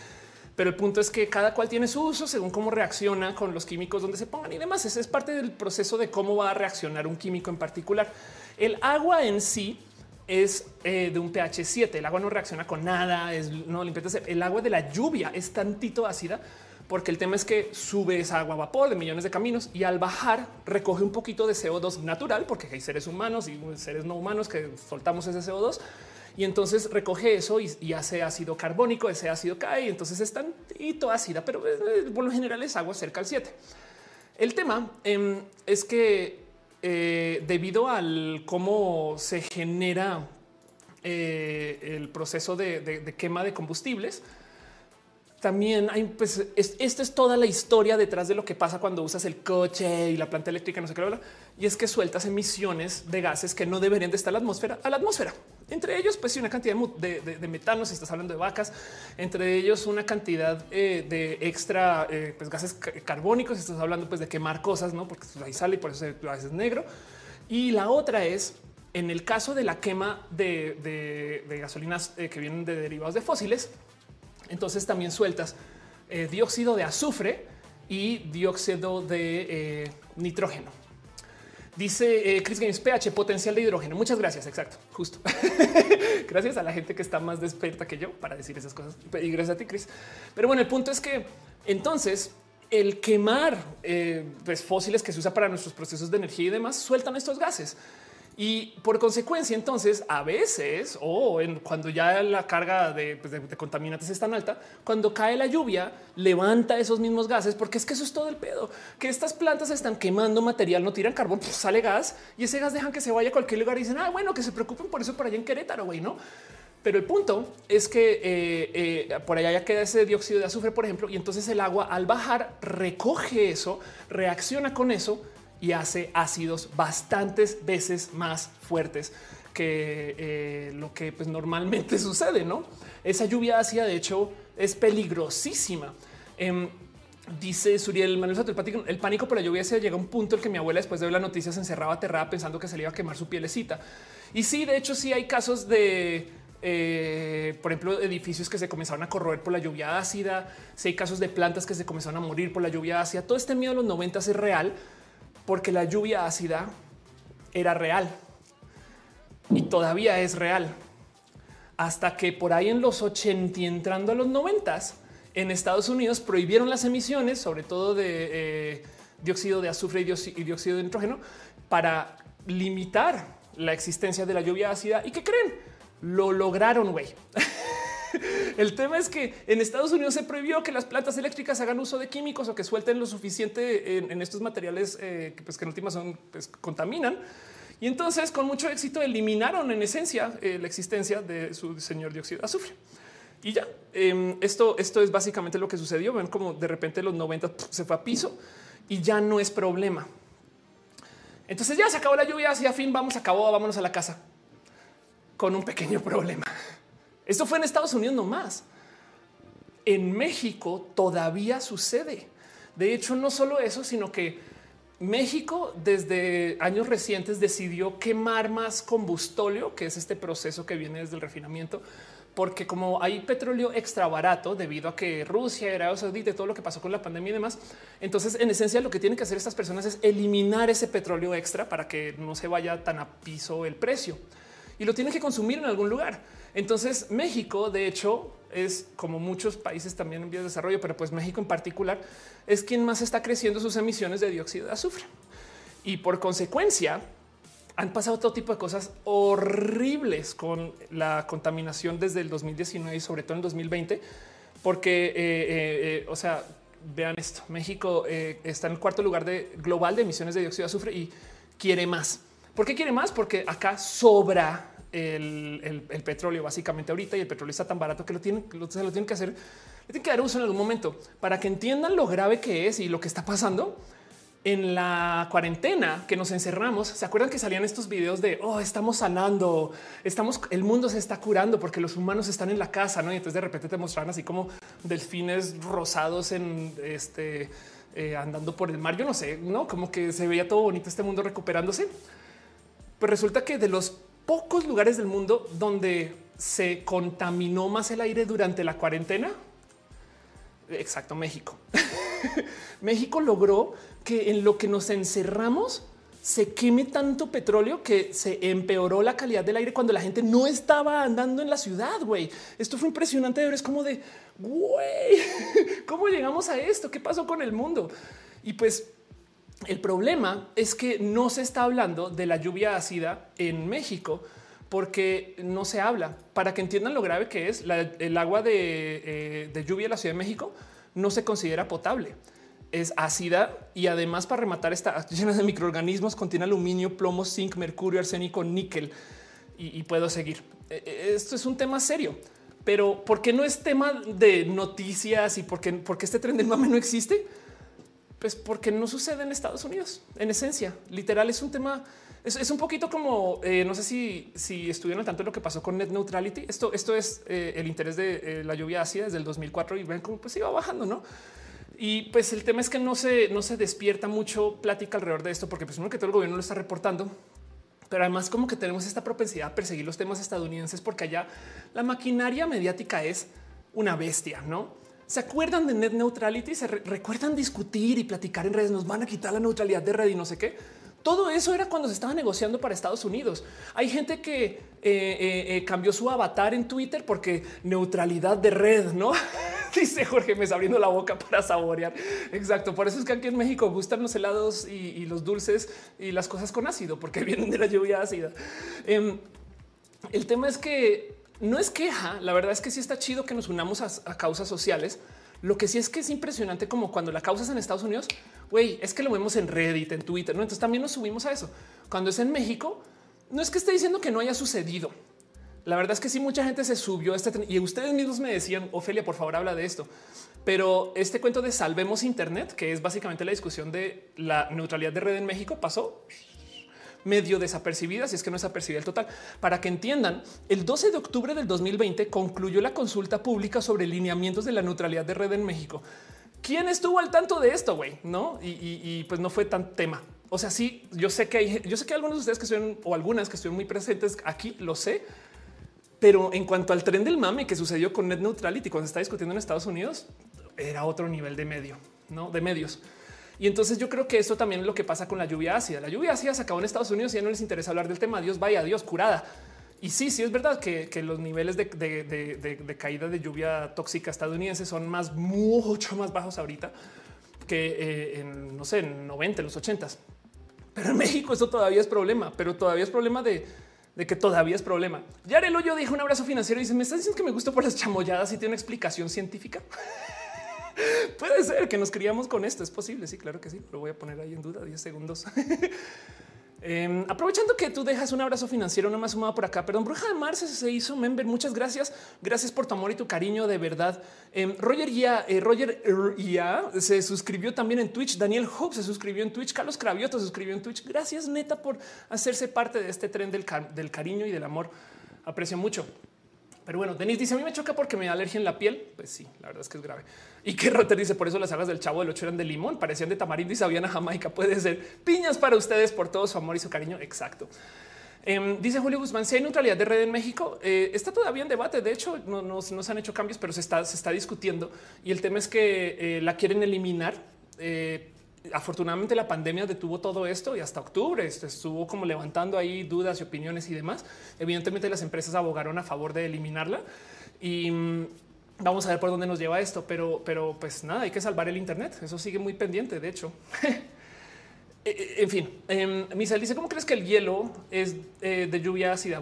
pero el punto es que cada cual tiene su uso según cómo reacciona con los químicos donde se pongan y demás. Ese es parte del proceso de cómo va a reaccionar un químico en particular. El agua en sí es eh, de un pH 7. El agua no reacciona con nada, es no limpieza. El agua de la lluvia es tantito ácida porque el tema es que sube esa agua a vapor de millones de caminos y al bajar recoge un poquito de CO2 natural, porque hay seres humanos y seres no humanos que soltamos ese CO2 y entonces recoge eso y, hace ácido carbónico. Ese ácido cae y entonces es tantito ácida, pero eh, por lo general es agua cerca al 7. El tema em, es que eh, debido al cómo se genera eh, el proceso de, quema de combustibles, también hay, pues, esta es toda la historia detrás de lo que pasa cuando usas el coche y la planta eléctrica, no sé qué, y es que sueltas emisiones de gases que no deberían de estar en la atmósfera a la atmósfera. Entre ellos, pues una cantidad de, metano, si estás hablando de vacas, entre ellos una cantidad eh, de extra eh, pues, gases carbónicos, si estás hablando pues, de quemar cosas, no porque ahí sale y por eso a veces es negro. Y la otra es en el caso de la quema de, gasolinas eh, que vienen de derivados de fósiles, entonces también sueltas dióxido de azufre y dióxido de nitrógeno. Dice eh, Chris Games pH potencial de hidrógeno. Muchas gracias. Exacto, justo. gracias a la gente que está más despierta que yo para decir esas cosas. Y gracias a ti, Chris. Pero bueno, el punto es que entonces el quemar eh, pues, fósiles que se usa para nuestros procesos de energía y demás sueltan estos gases. Y por consecuencia, entonces, a veces o en, cuando ya la carga pues, de, contaminantes es tan alta, cuando cae la lluvia, levanta esos mismos gases, porque es que eso es todo el pedo, que estas plantas están quemando material, no tiran carbón, pues sale gas y ese gas dejan que se vaya a cualquier lugar y dicen, ah, bueno, que se preocupen por eso por allá en Querétaro, güey, no? Pero el punto es que eh, eh, por allá ya queda ese dióxido de azufre, por ejemplo, y entonces el agua al bajar recoge eso, reacciona con eso y hace ácidos bastantes veces más fuertes que eh, lo que pues, normalmente sucede. No, esa lluvia ácida, de hecho, es peligrosísima. Em, dice Suriel Manuel el pánico, el pánico por la lluvia se llega a un punto en que mi abuela después de ver la noticia se encerraba aterrada pensando que se le iba a quemar su pielecita. Y sí, de hecho, sí hay casos de, eh, por ejemplo, edificios que se comenzaron a corroer por la lluvia ácida. Sí hay casos de plantas que se comenzaron a morir por la lluvia ácida. Todo este miedo de los 90 es real porque la lluvia ácida era real y todavía es real. Hasta que por ahí en los 80 y entrando a los 90 en Estados Unidos prohibieron las emisiones, sobre todo de eh, dióxido de azufre y dióxido de nitrógeno, para limitar la existencia de la lluvia ácida. ¿Y qué creen? Lo lograron, güey. El tema es que en Estados Unidos se prohibió que las plantas eléctricas hagan uso de químicos o que suelten lo suficiente en, estos materiales eh, que, pues, en últimas son pues, contaminan. Y entonces, con mucho éxito, eliminaron en esencia eh, la existencia de su señor dióxido de azufre. Y ya em, esto, esto es básicamente lo que sucedió. Ven como de repente los 90 se fue a piso y ya no es problema. Entonces ya se acabó la lluvia, hacia fin vamos, acabó, vámonos a la casa con un pequeño problema. Esto fue en Estados Unidos nomás. En México todavía sucede. De hecho, no solo eso, sino que México desde años recientes decidió quemar más combustóleo, que es este proceso que viene desde el refinamiento, porque como hay petróleo extra barato debido a que Rusia, Arabia Saudita, todo lo que pasó con la pandemia y demás, entonces en esencia lo que tienen que hacer estas personas es eliminar ese petróleo extra para que no se vaya tan a piso el precio y lo tienen que consumir en algún lugar. Entonces México, de hecho, es como muchos países también en vías de desarrollo, pero pues México en particular es quien más está creciendo sus emisiones de dióxido de azufre. Y por consecuencia, han pasado todo tipo de cosas horribles con la contaminación desde el 2019 y sobre todo en 2020, porque, eh, eh, eh, o sea, vean esto, México está en el cuarto lugar de global de emisiones de dióxido de azufre y quiere más. ¿Por qué quiere más? Porque acá sobra el, petróleo básicamente ahorita y el petróleo está tan barato que lo tienen, lo, tienen que hacer, le tienen que dar uso en algún momento para que entiendan lo grave que es y lo que está pasando en la cuarentena que nos encerramos, se acuerdan que salían estos videos de oh, estamos sanando, estamos, el mundo se está curando porque los humanos están en la casa? Y entonces de repente te mostraron así como delfines rosados en este eh, andando por el mar. Yo no sé, no como que se veía todo bonito este mundo recuperándose. Pues resulta que de los pocos lugares del mundo donde se contaminó más el aire durante la cuarentena, exacto, México. México logró que en lo que nos encerramos se queme tanto petróleo que se empeoró la calidad del aire cuando la gente no estaba andando en la ciudad. Güey, esto fue impresionante. Es como de güey, cómo llegamos a esto? ¿Qué pasó con el mundo? Y pues el problema es que no se está hablando de la lluvia ácida en México porque no se habla. Para que entiendan lo grave que es, el agua de, eh, de lluvia en la Ciudad de México no se considera potable es ácida y además para rematar está llena de microorganismos, contiene aluminio, plomo, zinc, mercurio, arsénico, níquel y, puedo seguir. E, e, esto es un tema serio, pero ¿por qué no es tema de noticias y por qué, este tren del mame no existe? Pues porque no sucede en Estados Unidos. En esencia, literal es un tema. Es, un poquito como eh, no sé si, si estuvieron al tanto de lo que pasó con net neutrality. Esto, esto es eh, el interés de eh, la lluvia ácida desde el 2004 y ven cómo pues iba bajando, no? Y pues el tema es que no se, no se despierta mucho plática alrededor de esto, porque pues uno que todo el gobierno lo está reportando, pero además como que tenemos esta propensidad a perseguir los temas estadounidenses porque allá la maquinaria mediática es una bestia, ¿no? ¿Se acuerdan de net neutrality? ¿Se recuerdan discutir y platicar en redes? Nos van a quitar la neutralidad de red y no sé qué. Todo eso era cuando se estaba negociando para Estados Unidos. Hay gente que eh, eh, eh, cambió su avatar en Twitter porque neutralidad de red, ¿no? Dice Jorge, me está abriendo la boca para saborear. Exacto. Por eso es que aquí en México gustan los helados y, los dulces y las cosas con ácido, porque vienen de la lluvia ácida. Em, el tema es que no es queja. La verdad es que sí está chido que nos unamos a causas sociales lo que sí es que es impresionante como cuando la causa es en Estados Unidos, güey, es que lo vemos en Reddit, en Twitter, ¿no? Entonces también nos subimos a eso. Cuando es en México, no es que esté diciendo que no haya sucedido. La verdad es que sí, mucha gente se subió a este y ustedes mismos me decían, Ofelia, por favor, habla de esto. Pero este cuento de salvemos Internet, que es básicamente la discusión de la neutralidad de red en México, pasó medio desapercibida, si es que no es apercibida el total. Para que entiendan, el 12 de octubre del 2020 concluyó la consulta pública sobre lineamientos de la neutralidad de red en México. ¿Quién estuvo al tanto de esto, güey? No, y, pues no fue tan tema. O sea, sí, yo sé que hay, yo sé que algunos de ustedes que estuvieron o algunas que estuvieron muy presentes aquí, lo sé. Pero en cuanto al tren del mame que sucedió con net neutrality cuando se está discutiendo en Estados Unidos, era otro nivel de medio, no de medios. Y entonces yo creo que eso también es lo que pasa con la lluvia ácida. La lluvia ácida se acabó en Estados Unidos y ya no les interesa hablar del tema. Dios vaya, Dios curada. Y sí, sí es verdad que, los niveles de, caída de lluvia tóxica estadounidense son más, mucho más bajos ahorita que eh, en, no sé, en 90, en los 80. Pero en México eso todavía es problema, pero todavía es problema de, que todavía es problema. Yarel Hoyo dijo un abrazo financiero y dice, me está diciendo que me gusta por las chamolladas y tiene una explicación científica. Puede ser que nos criamos con esto. Es posible. Sí, claro que sí. Lo voy a poner ahí en duda 10 segundos. Em, aprovechando que tú dejas un abrazo financiero nomás sumado por acá. Perdón, Bruja de Marce se hizo member. Muchas gracias. Gracias por tu amor y tu cariño. De verdad. Em, Roger ya, eh, Roger ya se suscribió también en Twitch. Daniel Hope se suscribió en Twitch. Carlos Cravioto se suscribió en Twitch. Gracias, neta, por hacerse parte de este tren del cariño y del amor. Aprecio mucho. Pero bueno, Denis dice a mí me choca porque me da alergia en la piel. Pues sí, la verdad es que es grave. Y que Rotter dice por eso las sagas del chavo del 8 eran de limón, parecían de tamarindo y sabían a Jamaica. Puede ser piñas para ustedes por todo su amor y su cariño. Exacto. Em, dice Julio Guzmán, si hay neutralidad de red en México, eh, está todavía en debate. De hecho, no, se han hecho cambios, pero se está, discutiendo. Y el tema es que eh, la quieren eliminar. Afortunadamente la pandemia detuvo todo esto y hasta octubre estuvo como levantando ahí dudas y opiniones y demás. Evidentemente las empresas abogaron a favor de eliminarla y mm, vamos a ver por dónde nos lleva esto, pero, pero pues nada, hay que salvar el Internet. Eso sigue muy pendiente, de hecho. Eh, eh, en fin, eh, Misael dice, ¿cómo crees que el hielo es eh, de lluvia ácida?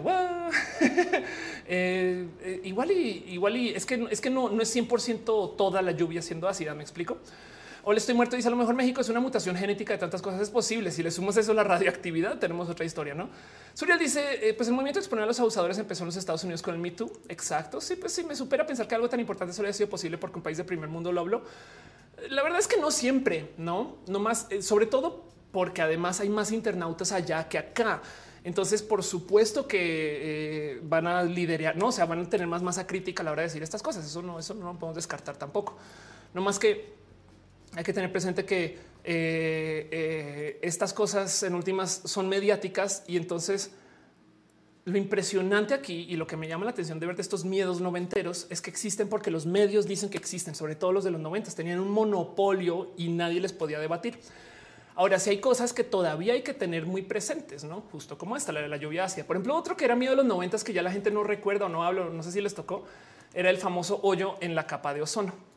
igual y igual y es que es que no, no es 100% toda la lluvia siendo ácida, ¿me explico? O le estoy muerto, dice a lo mejor México es una mutación genética de tantas cosas es posible. Si le sumamos eso a la radioactividad, tenemos otra historia, ¿no? Suriel dice, pues el movimiento exponer a los abusadores empezó en los Estados Unidos con el Me Too. Exacto. Sí, pues sí, me supera pensar que algo tan importante solo haya sido posible porque un país de primer mundo lo habló. La verdad es que no siempre, no, no más, sobre todo porque además hay más internautas allá que acá. Entonces, por supuesto que eh, van a liderar, no, o sea, van a tener más masa crítica a la hora de decir estas cosas. Eso no, eso no lo podemos descartar tampoco. No más que hay que tener presente que eh, eh, estas cosas en últimas son mediáticas y entonces lo impresionante aquí y lo que me llama la atención de ver de estos miedos noventeros es que existen porque los medios dicen que existen, sobre todo los de los noventas, tenían un monopolio y nadie les podía debatir. Ahora, si hay cosas que todavía hay que tener muy presentes, no justo como esta, la de la lluvia ácida. Por ejemplo, otro que era miedo de los noventas que ya la gente no recuerda o no habla, no sé si les tocó, era el famoso hoyo en la capa de ozono.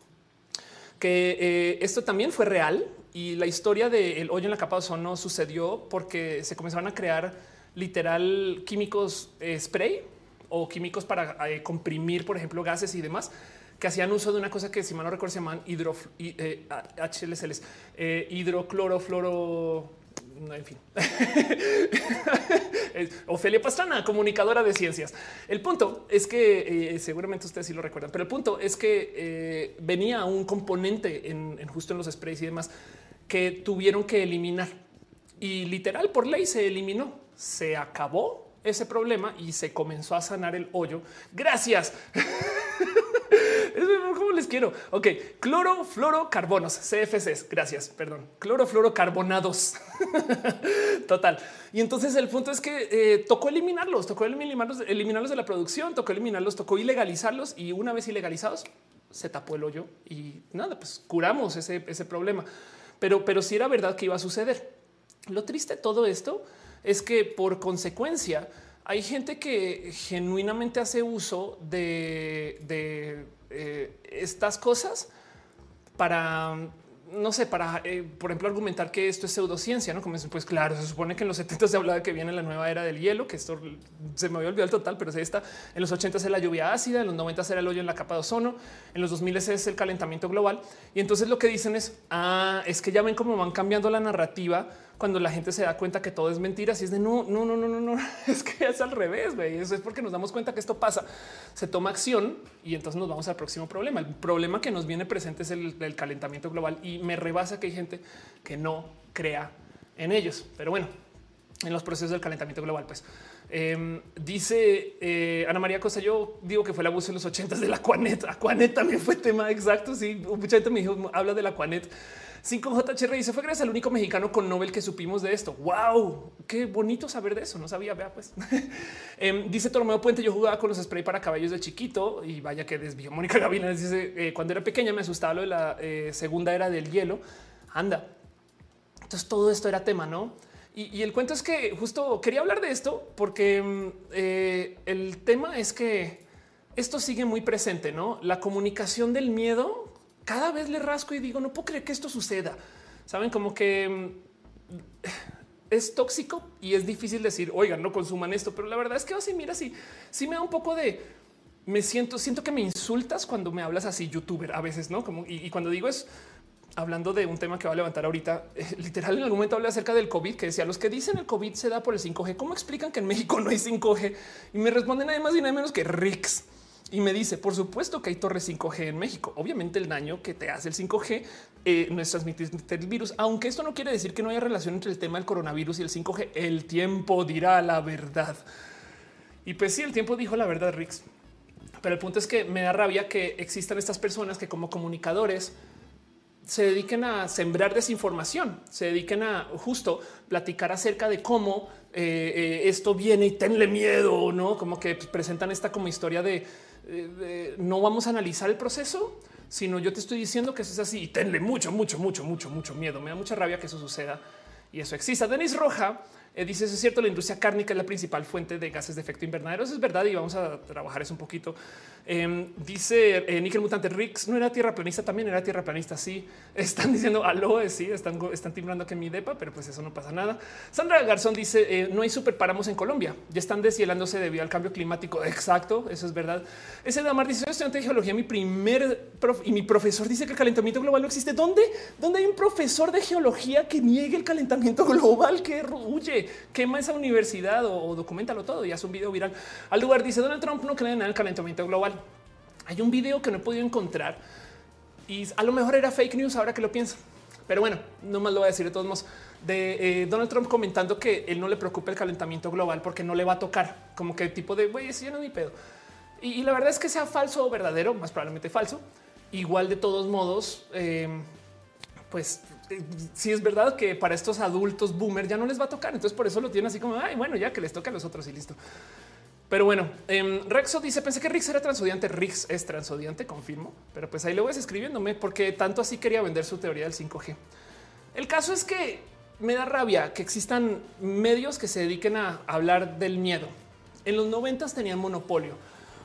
Que eh, esto también fue real y la historia del hoyo en la capa de ozono sucedió porque se comenzaron a crear literal químicos eh, spray o químicos para eh, comprimir, por ejemplo, gases y demás que hacían uso de una cosa que si mal no recuerdo se llaman hidro, eh, HLCLs, eh, hidroclorofluoro, en fin. Ofelia Pastrana, comunicadora de ciencias. El punto es que eh, seguramente ustedes sí lo recuerdan, pero el punto es que eh, venía un componente en, en, justo en los sprays y demás que tuvieron que eliminar y literal por ley se eliminó. Se acabó ese problema y se comenzó a sanar el hoyo. Gracias. ¿Cómo les quiero? Ok, clorofluorocarbonos, CFCs. Gracias, perdón. Clorofluorocarbonados. Total. Y entonces el punto es que eh, tocó eliminarlos, tocó eliminarlos, eliminarlos de la producción, tocó eliminarlos, tocó ilegalizarlos y una vez ilegalizados se tapó el hoyo y nada, pues curamos ese, problema. Pero, pero sí era verdad que iba a suceder. Lo triste de todo esto es que por consecuencia hay gente que genuinamente hace uso de, eh, estas cosas para no sé, para, eh, por ejemplo, argumentar que esto es pseudociencia, no como pues claro, se supone que en los 70 se hablaba de que viene la nueva era del hielo, que esto se me había olvidado el total, pero está en los 80 es la lluvia ácida, en los 90 era el hoyo en la capa de ozono, en los 2000 es el calentamiento global. Y entonces lo que dicen es, ah, es que ya ven cómo van cambiando la narrativa cuando la gente se da cuenta que todo es mentira, si es de no, no, no, no, no, no, es que es al revés. Eso es porque nos damos cuenta que esto pasa, se toma acción y entonces nos vamos al próximo problema. El problema que nos viene presente es el, calentamiento global y me rebasa que hay gente que no crea en ellos. Pero bueno, en los procesos del calentamiento global, pues em, dice eh, Ana María Cosa. Yo digo que fue el abuso en los ochentas de la Aquanet. Aquanet también fue tema exacto. Sí, mucha gente me dijo, habla de la Aquanet 5JHR dice fue gracias al único mexicano con Nobel que supimos de esto. Wow, qué bonito saber de eso. No sabía. Vea, pues eh, dice Tormeo Puente. Yo jugaba con los spray para caballos de chiquito y vaya que desvió. Mónica Gavina dice eh, cuando era pequeña me asustaba lo de la eh, segunda era del hielo. Anda. Entonces todo esto era tema, no? Y, el cuento es que justo quería hablar de esto porque mm, eh, el tema es que esto sigue muy presente, no? La comunicación del miedo cada vez le rasco y digo, no puedo creer que esto suceda. Saben como que mm, es tóxico y es difícil decir, oigan, no consuman esto, pero la verdad es que así, mira, sí, sí me da un poco de, me siento, siento que me insultas cuando me hablas así, youtuber, a veces, ¿no? Como, y, cuando digo es, hablando de un tema que va a levantar ahorita, literal en algún momento hablé acerca del COVID, que decía, los que dicen el COVID se da por el 5G, ¿cómo explican que en México no hay 5G? Y me responden nada más y nada menos que Rix. Y me dice, por supuesto que hay torres 5G en México. Obviamente el daño que te hace el 5G eh, no es transmitir el virus, aunque esto no quiere decir que no haya relación entre el tema del coronavirus y el 5G. El tiempo dirá la verdad. Y pues sí, el tiempo dijo la verdad, Rix. Pero el punto es que me da rabia que existan estas personas que como comunicadores se dediquen a sembrar desinformación, se dediquen a justo platicar acerca de cómo eh, eh, esto viene y tenle miedo, no como que presentan esta como historia de, de no vamos a analizar el proceso, sino yo te estoy diciendo que eso es así y tenle mucho, mucho, mucho, mucho, mucho miedo. Me da mucha rabia que eso suceda y eso exista. Denis Roja eh, dice eso es cierto. La industria cárnica es la principal fuente de gases de efecto invernadero. Eso es verdad y vamos a trabajar eso un poquito. Em, dice eh, Nickel Mutante Rix no era tierra planista, también era tierra planista. Sí, están diciendo aló, sí, están, están timbrando que mi depa, pero pues eso no pasa nada. Sandra Garzón dice eh, no hay superpáramos en Colombia, ya están deshielándose debido al cambio climático. Exacto, eso es verdad. Ese Damar dice soy estudiante de geología, mi primer y mi profesor dice que el calentamiento global no existe. ¿Dónde? ¿Dónde hay un profesor de geología que niegue el calentamiento global? Que huye, quema esa universidad o, o documentalo todo y hace un video viral. Al lugar dice Donald Trump no cree en el calentamiento global. Hay un video que no he podido encontrar y a lo mejor era fake news ahora que lo pienso. Pero bueno, no más lo voy a decir de todos modos de eh, Donald Trump comentando que él no le preocupa el calentamiento global porque no le va a tocar como que tipo de güey, si yo no mi pedo. Y, la verdad es que sea falso o verdadero, más probablemente falso. Igual de todos modos, eh, pues si es verdad que para estos adultos boomer ya no les va a tocar. Entonces por eso lo tienen así como, ay, bueno, ya que les toca a los otros y listo. Pero bueno, eh, Rexo dice, pensé que Rix era transodiante. Rix es transodiante, confirmo. Pero pues ahí lo ves escribiéndome porque tanto así quería vender su teoría del 5G. El caso es que me da rabia que existan medios que se dediquen a hablar del miedo. En los noventas tenían monopolio.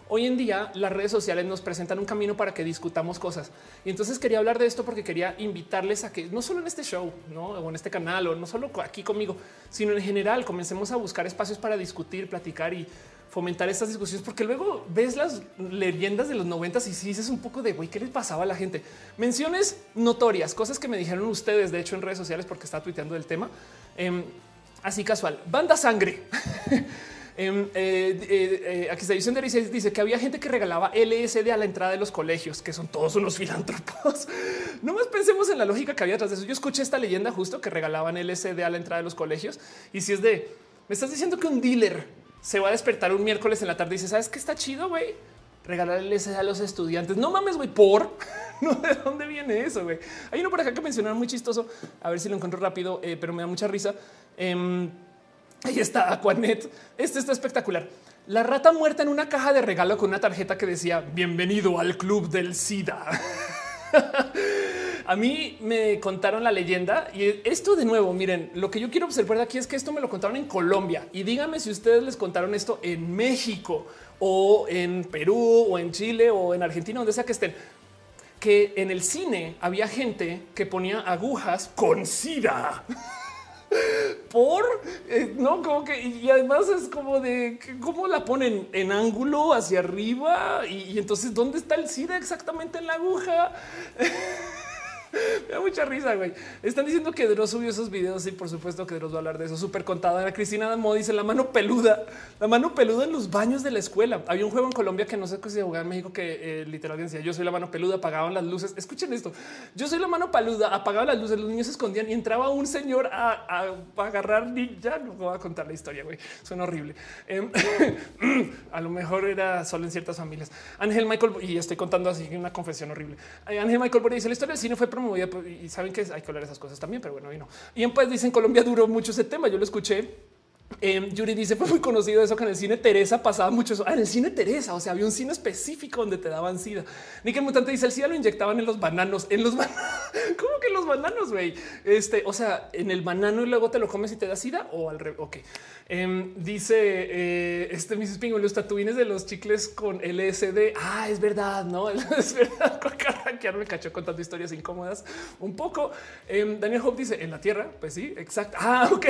Hoy en día las redes sociales nos presentan un camino para que discutamos cosas. Y entonces quería hablar de esto porque quería invitarles a que no solo en este show ¿no? o en este canal o no solo aquí conmigo, sino en general comencemos a buscar espacios para discutir, platicar y fomentar estas discusiones, porque luego ves las leyendas de los noventas y si dices un poco de güey, ¿qué les pasaba a la gente? Menciones notorias, cosas que me dijeron ustedes, de hecho, en redes sociales, porque está tuiteando del tema. Em, así casual, banda sangre. Em, eh, eh, eh, aquí diciendo dice, dice que había gente que regalaba LSD a la entrada de los colegios, que son todos unos filántropos. no más pensemos en la lógica que había atrás de eso. Yo escuché esta leyenda justo que regalaban LSD a la entrada de los colegios. Y si es de me estás diciendo que un dealer se va a despertar un miércoles en la tarde y dice, ¿sabes qué está chido, güey? Regalarles a los estudiantes. No mames, güey, por no de dónde viene eso, güey. Hay uno por acá que mencionaron muy chistoso. A ver si lo encuentro rápido, eh, pero me da mucha risa. Em, ahí está Aquanet. Este está espectacular. La rata muerta en una caja de regalo con una tarjeta que decía bienvenido al club del SIDA. A mí me contaron la leyenda y esto de nuevo, miren, lo que yo quiero observar de aquí es que esto me lo contaron en Colombia y díganme si ustedes les contaron esto en México o en Perú o en Chile o en Argentina, donde sea que estén que en el cine había gente que ponía agujas con sida. Por eh, no, como que y además es como de cómo la ponen en ángulo hacia arriba y, y entonces dónde está el SIDA exactamente en la aguja. Me da mucha risa, güey. Están diciendo que Dross subió esos videos y por supuesto que Dross va a hablar de eso. Súper contadora. Cristina Damo dice la mano peluda, la mano peluda en los baños de la escuela. Había un juego en Colombia que no sé qué se jugaba en México que eh, literalmente decía yo soy la mano peluda, apagaban las luces. Escuchen esto. Yo soy la mano peluda, apagaban las luces, los niños se escondían y entraba un señor a, agarrar Ya no voy a contar la historia, güey. Suena horrible. Em, a lo mejor era solo en ciertas familias. Ángel Michael, y estoy contando así una confesión horrible. Ángel Michael dice la historia del cine fue y saben que hay que hablar de esas cosas también, pero bueno, y no. Y pues dicen Colombia duró mucho ese tema. Yo lo escuché eh, Yuri dice fue muy conocido eso que en el cine Teresa pasaba mucho eso. Ah, en el cine Teresa, o sea, había un cine específico donde te daban sida. Nickel Mutante dice el SIDA lo inyectaban en los bananos, en los bananos. ¿Cómo que en los bananos, güey? Este, o sea, en el banano y luego te lo comes y te da sida o al revés. Ok. Em, dice eh, este Mrs. Pingo, los tatuines de los chicles con LSD. Ah, es verdad, no es verdad. que me cachó contando historias incómodas un poco. Em, Daniel Hope dice en la tierra. Pues sí, exacto. Ah, ok.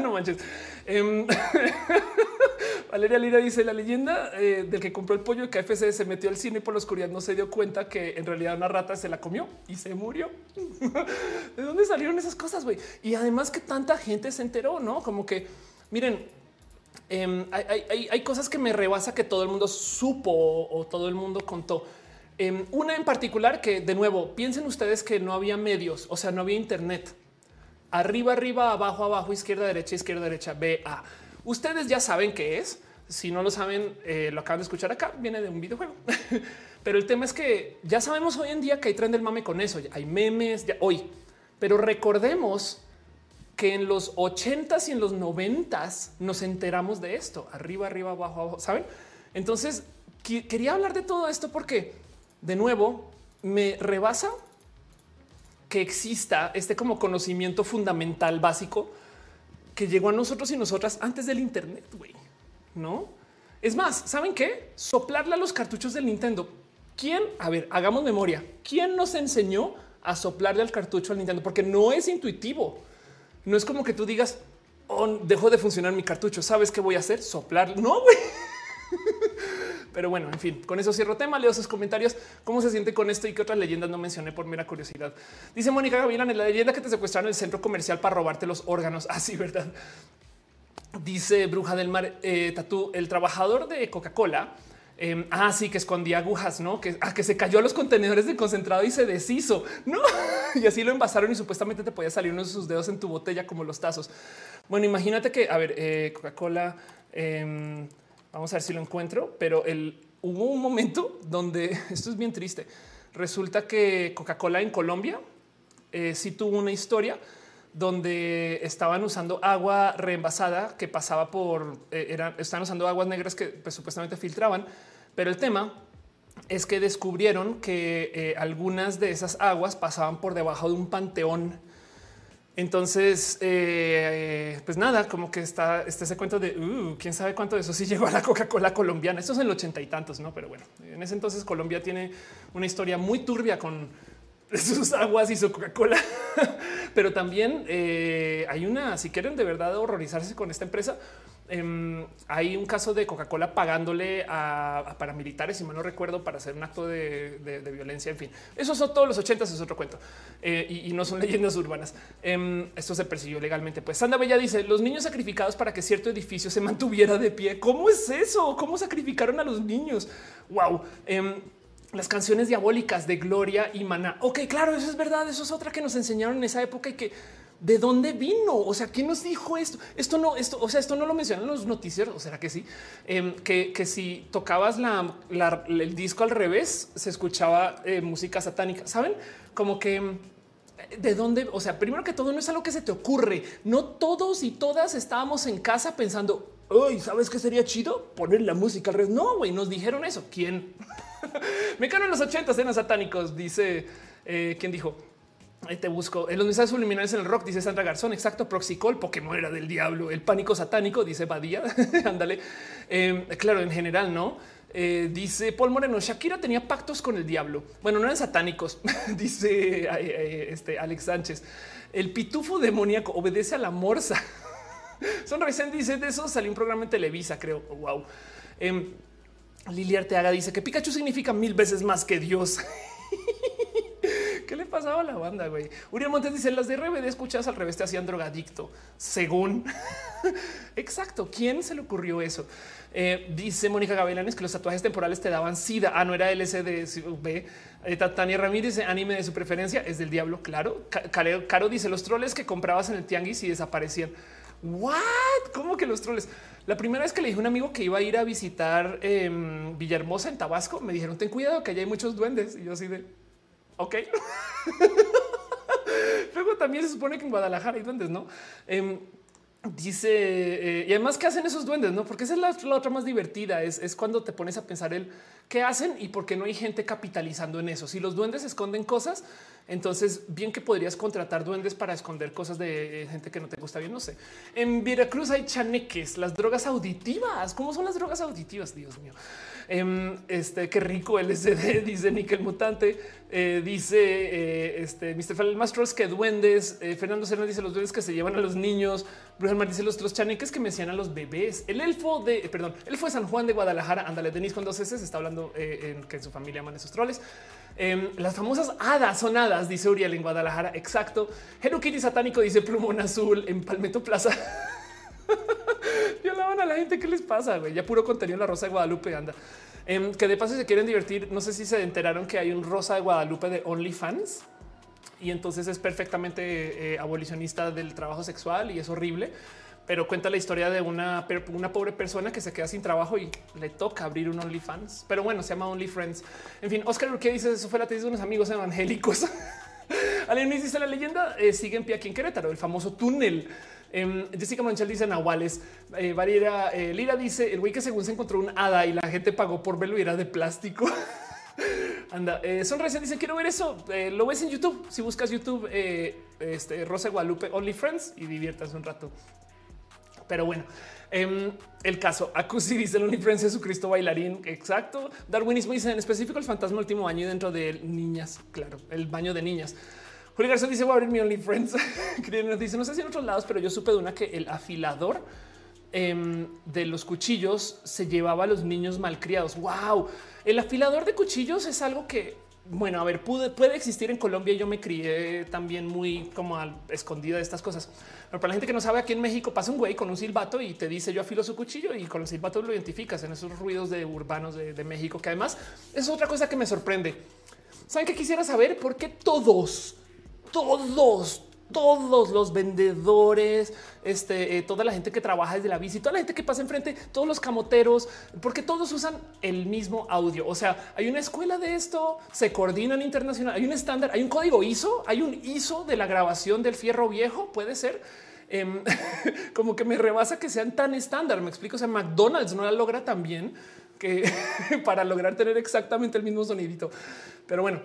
no manches. Em, Valeria Lira dice la leyenda eh, del que compró el pollo de KFC se metió al cine y por la oscuridad no se dio cuenta que en realidad una rata se la comió y se murió. ¿De dónde salieron esas cosas, güey? Y además que tanta gente se enteró, ¿no? Como que, miren, em, hay, cosas que me rebasa que todo el mundo supo o, todo el mundo contó. Em, una en particular que, de nuevo, piensen ustedes que no había medios, o sea, no había internet arriba, arriba, abajo, abajo, izquierda, derecha, izquierda, derecha, B, A. Ustedes ya saben qué es. Si no lo saben, eh, lo acaban de escuchar acá. Viene de un videojuego. Pero el tema es que ya sabemos hoy en día que hay tren del mame con eso. Hay memes ya hoy, pero recordemos que en los ochentas y en los noventas nos enteramos de esto arriba, arriba, abajo, abajo. Saben? Entonces quería hablar de todo esto porque de nuevo me rebasa que exista este como conocimiento fundamental básico que llegó a nosotros y nosotras antes del Internet, güey. No es más, ¿saben qué? Soplarle a los cartuchos del Nintendo. ¿Quién? A ver, hagamos memoria. ¿Quién nos enseñó a soplarle al cartucho al Nintendo? Porque no es intuitivo. No es como que tú digas, oh, dejó de funcionar mi cartucho. ¿Sabes qué voy a hacer? Soplar. No, güey. Pero bueno, en fin, con eso cierro tema. Leo sus comentarios. ¿Cómo se siente con esto y qué otras leyendas no mencioné por mera curiosidad? Dice Mónica Gavilán en la leyenda que te secuestraron el centro comercial para robarte los órganos. Así, ah, ¿verdad? Dice Bruja del Mar eh, Tatú, el trabajador de Coca-Cola. Eh, ah, sí, que escondía agujas, no? Que, ah, que se cayó a los contenedores de concentrado y se deshizo, no? y así lo envasaron y supuestamente te podía salir uno de sus dedos en tu botella, como los tazos. Bueno, imagínate que, a ver, eh, Coca-Cola. Em, Vamos a ver si lo encuentro, pero hubo un momento donde esto es bien triste. Resulta que Coca-Cola en Colombia eh, sí tuvo una historia donde estaban usando agua reenvasada que pasaba por, eh, eran, estaban usando aguas negras que pues, supuestamente filtraban, pero el tema es que descubrieron que eh, algunas de esas aguas pasaban por debajo de un panteón entonces, eh, pues nada, como que está, este ese cuento de uh, quién sabe cuánto de eso sí llegó a la Coca-Cola colombiana. Esto es en el ochenta y tantos, no? Pero bueno, en ese entonces Colombia tiene una historia muy turbia con sus aguas y su Coca-Cola. Pero también eh, hay una, si quieren de verdad horrorizarse con esta empresa, Em, hay un caso de Coca-Cola pagándole a, paramilitares, si mal no recuerdo, para hacer un acto de, violencia. En fin, esos son todos los ochentas, es otro cuento eh, y, no son leyendas urbanas. Em, esto se persiguió legalmente. Pues Sandra Bella dice los niños sacrificados para que cierto edificio se mantuviera de pie. ¿Cómo es eso? ¿Cómo sacrificaron a los niños? Wow. Em, las canciones diabólicas de Gloria y Maná. Ok, claro, eso es verdad. Eso es otra que nos enseñaron en esa época y que ¿De dónde vino? O sea, ¿quién nos dijo esto? Esto no, esto, o sea, esto no lo mencionan los noticieros, o será que sí, em, que, si tocabas la, el disco al revés, se escuchaba eh, música satánica. Saben como que em, de dónde, o sea, primero que todo, no es algo que se te ocurre. No todos y todas estábamos en casa pensando, hoy sabes qué sería chido poner la música al revés. No, güey, nos dijeron eso. ¿Quién? Me en los 80 cenas satánicos, dice eh, quién dijo te busco en los mensajes subliminales en el rock, dice Sandra Garzón. Exacto. Proxicol, Pokémon era del diablo. El pánico satánico, dice Badía. Ándale. Em, claro, en general, no eh, dice Paul Moreno. Shakira tenía pactos con el diablo. Bueno, no eran satánicos, dice este Alex Sánchez. El pitufo demoníaco obedece a la morsa. Son recién dice de eso salió un programa en Televisa, creo. wow. Eh, Lili Arteaga dice que Pikachu significa mil veces más que Dios. ¿Qué le pasaba a la banda, güey? Uriel Montes dice, las de RBD escuchadas al revés te hacían drogadicto. Según. Exacto. ¿Quién se le ocurrió eso? Eh, dice Mónica Gavilanes que los tatuajes temporales te daban sida. Ah, no era LSD. Eh, Tania Ramírez dice anime de su preferencia es del diablo. Claro. Caro dice los troles que comprabas en el tianguis y desaparecían. What? ¿Cómo que los troles? La primera vez que le dije a un amigo que iba a ir a visitar em, Villahermosa en Tabasco, me dijeron ten cuidado que allá hay muchos duendes. Y yo así de Ok. Luego también se supone que en Guadalajara hay duendes, ¿no? Em, dice, eh, y además, ¿qué hacen esos duendes? No, porque esa es la, otra más divertida. Es, es, cuando te pones a pensar el qué hacen y por qué no hay gente capitalizando en eso. Si los duendes esconden cosas, entonces bien que podrías contratar duendes para esconder cosas de eh, gente que no te gusta bien. No sé. En Veracruz hay chaneques, las drogas auditivas. ¿Cómo son las drogas auditivas? Dios mío. Em, este qué rico LSD, dice Nickel Mutante, eh, dice eh, este Mr. Fall, más trolls que duendes. Eh, Fernando Serna dice los duendes que se llevan a los niños. Bruce Mar dice los otros chaneques que mencionan a los bebés. El elfo de, perdón, el fue San Juan de Guadalajara. Ándale, Denis con dos S está hablando en que en su familia aman esos troles. Em, las famosas hadas son hadas, dice Uriel en Guadalajara. Exacto. Hello Kitty satánico dice plumón azul en Palmetto Plaza. Violaban a la gente. ¿Qué les pasa? Güey? Ya puro contenido en la Rosa de Guadalupe anda. Em, que de paso se quieren divertir. No sé si se enteraron que hay un Rosa de Guadalupe de OnlyFans y entonces es perfectamente eh, abolicionista del trabajo sexual y es horrible. pero cuenta la historia de una, una pobre persona que se queda sin trabajo y le toca abrir un OnlyFans. Pero bueno, se llama OnlyFriends. En fin, Oscar, ¿qué dices? Eso fue la tesis de unos amigos evangélicos. Alguien dice la leyenda eh, sigue en pie aquí en Querétaro, el famoso túnel. Em, Jessica Manchal dice Nahuales. Eh, eh, Lira dice el güey que según se encontró un hada y la gente pagó por verlo y era de plástico. Anda, eh, Sonrisa dice quiero ver eso. Eh, lo ves en YouTube. Si buscas YouTube, este Rosa Guadalupe Only Friends y diviertas un rato. Pero bueno, em, el caso Acusi dice el OnlyFriends es su Cristo bailarín. Exacto. Darwinismo dice en específico el fantasma último año y dentro de niñas. Claro, el baño de niñas. Julio García dice voy a abrir mi OnlyFriends. dice no sé si en otros lados, pero yo supe de una que el afilador em, de los cuchillos se llevaba a los niños malcriados. Wow. El afilador de cuchillos es algo que, bueno, a ver, puede existir en Colombia. Yo me crié también muy como al, escondida de estas cosas. Pero para la gente que no sabe, aquí en México pasa un güey con un silbato y te dice yo afilo su cuchillo y con el silbato lo identificas en esos ruidos de urbanos de, de México, que además es otra cosa que me sorprende. ¿Saben qué quisiera saber? ¿Por qué todos, todos, todos los vendedores, este, eh, toda la gente que trabaja desde la bici, toda la gente que pasa enfrente, todos los camoteros, porque todos usan el mismo audio. O sea, hay una escuela de esto, se coordinan internacional, hay un estándar, hay un código ISO, hay un ISO de la grabación del fierro viejo, puede ser. Em, como que me rebasa que sean tan estándar. Me explico. O sea, McDonald's no la logra tan bien que para lograr tener exactamente el mismo sonidito. Pero bueno,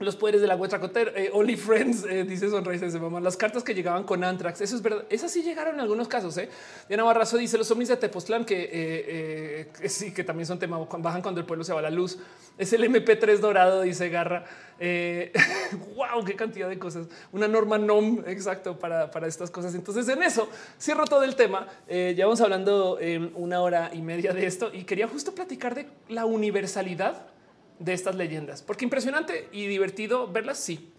los poderes de la huetra coter, eh, Only Friends, eh, dice Sonrisa, se mamá. Las cartas que llegaban con Antrax, eso es verdad. Esas sí llegaron en algunos casos. Eh. Diana Barrazo dice los zombies de Tepoztlán que sí, que también son tema, bajan cuando el pueblo se va a la luz. Es el MP3 dorado, dice Garra. wow, qué cantidad de cosas. Una norma NOM exacto para, para estas cosas. Entonces, en eso cierro todo el tema. ya vamos hablando una hora y media de esto y quería justo platicar de la universalidad de estas leyendas, porque impresionante y divertido verlas. Sí.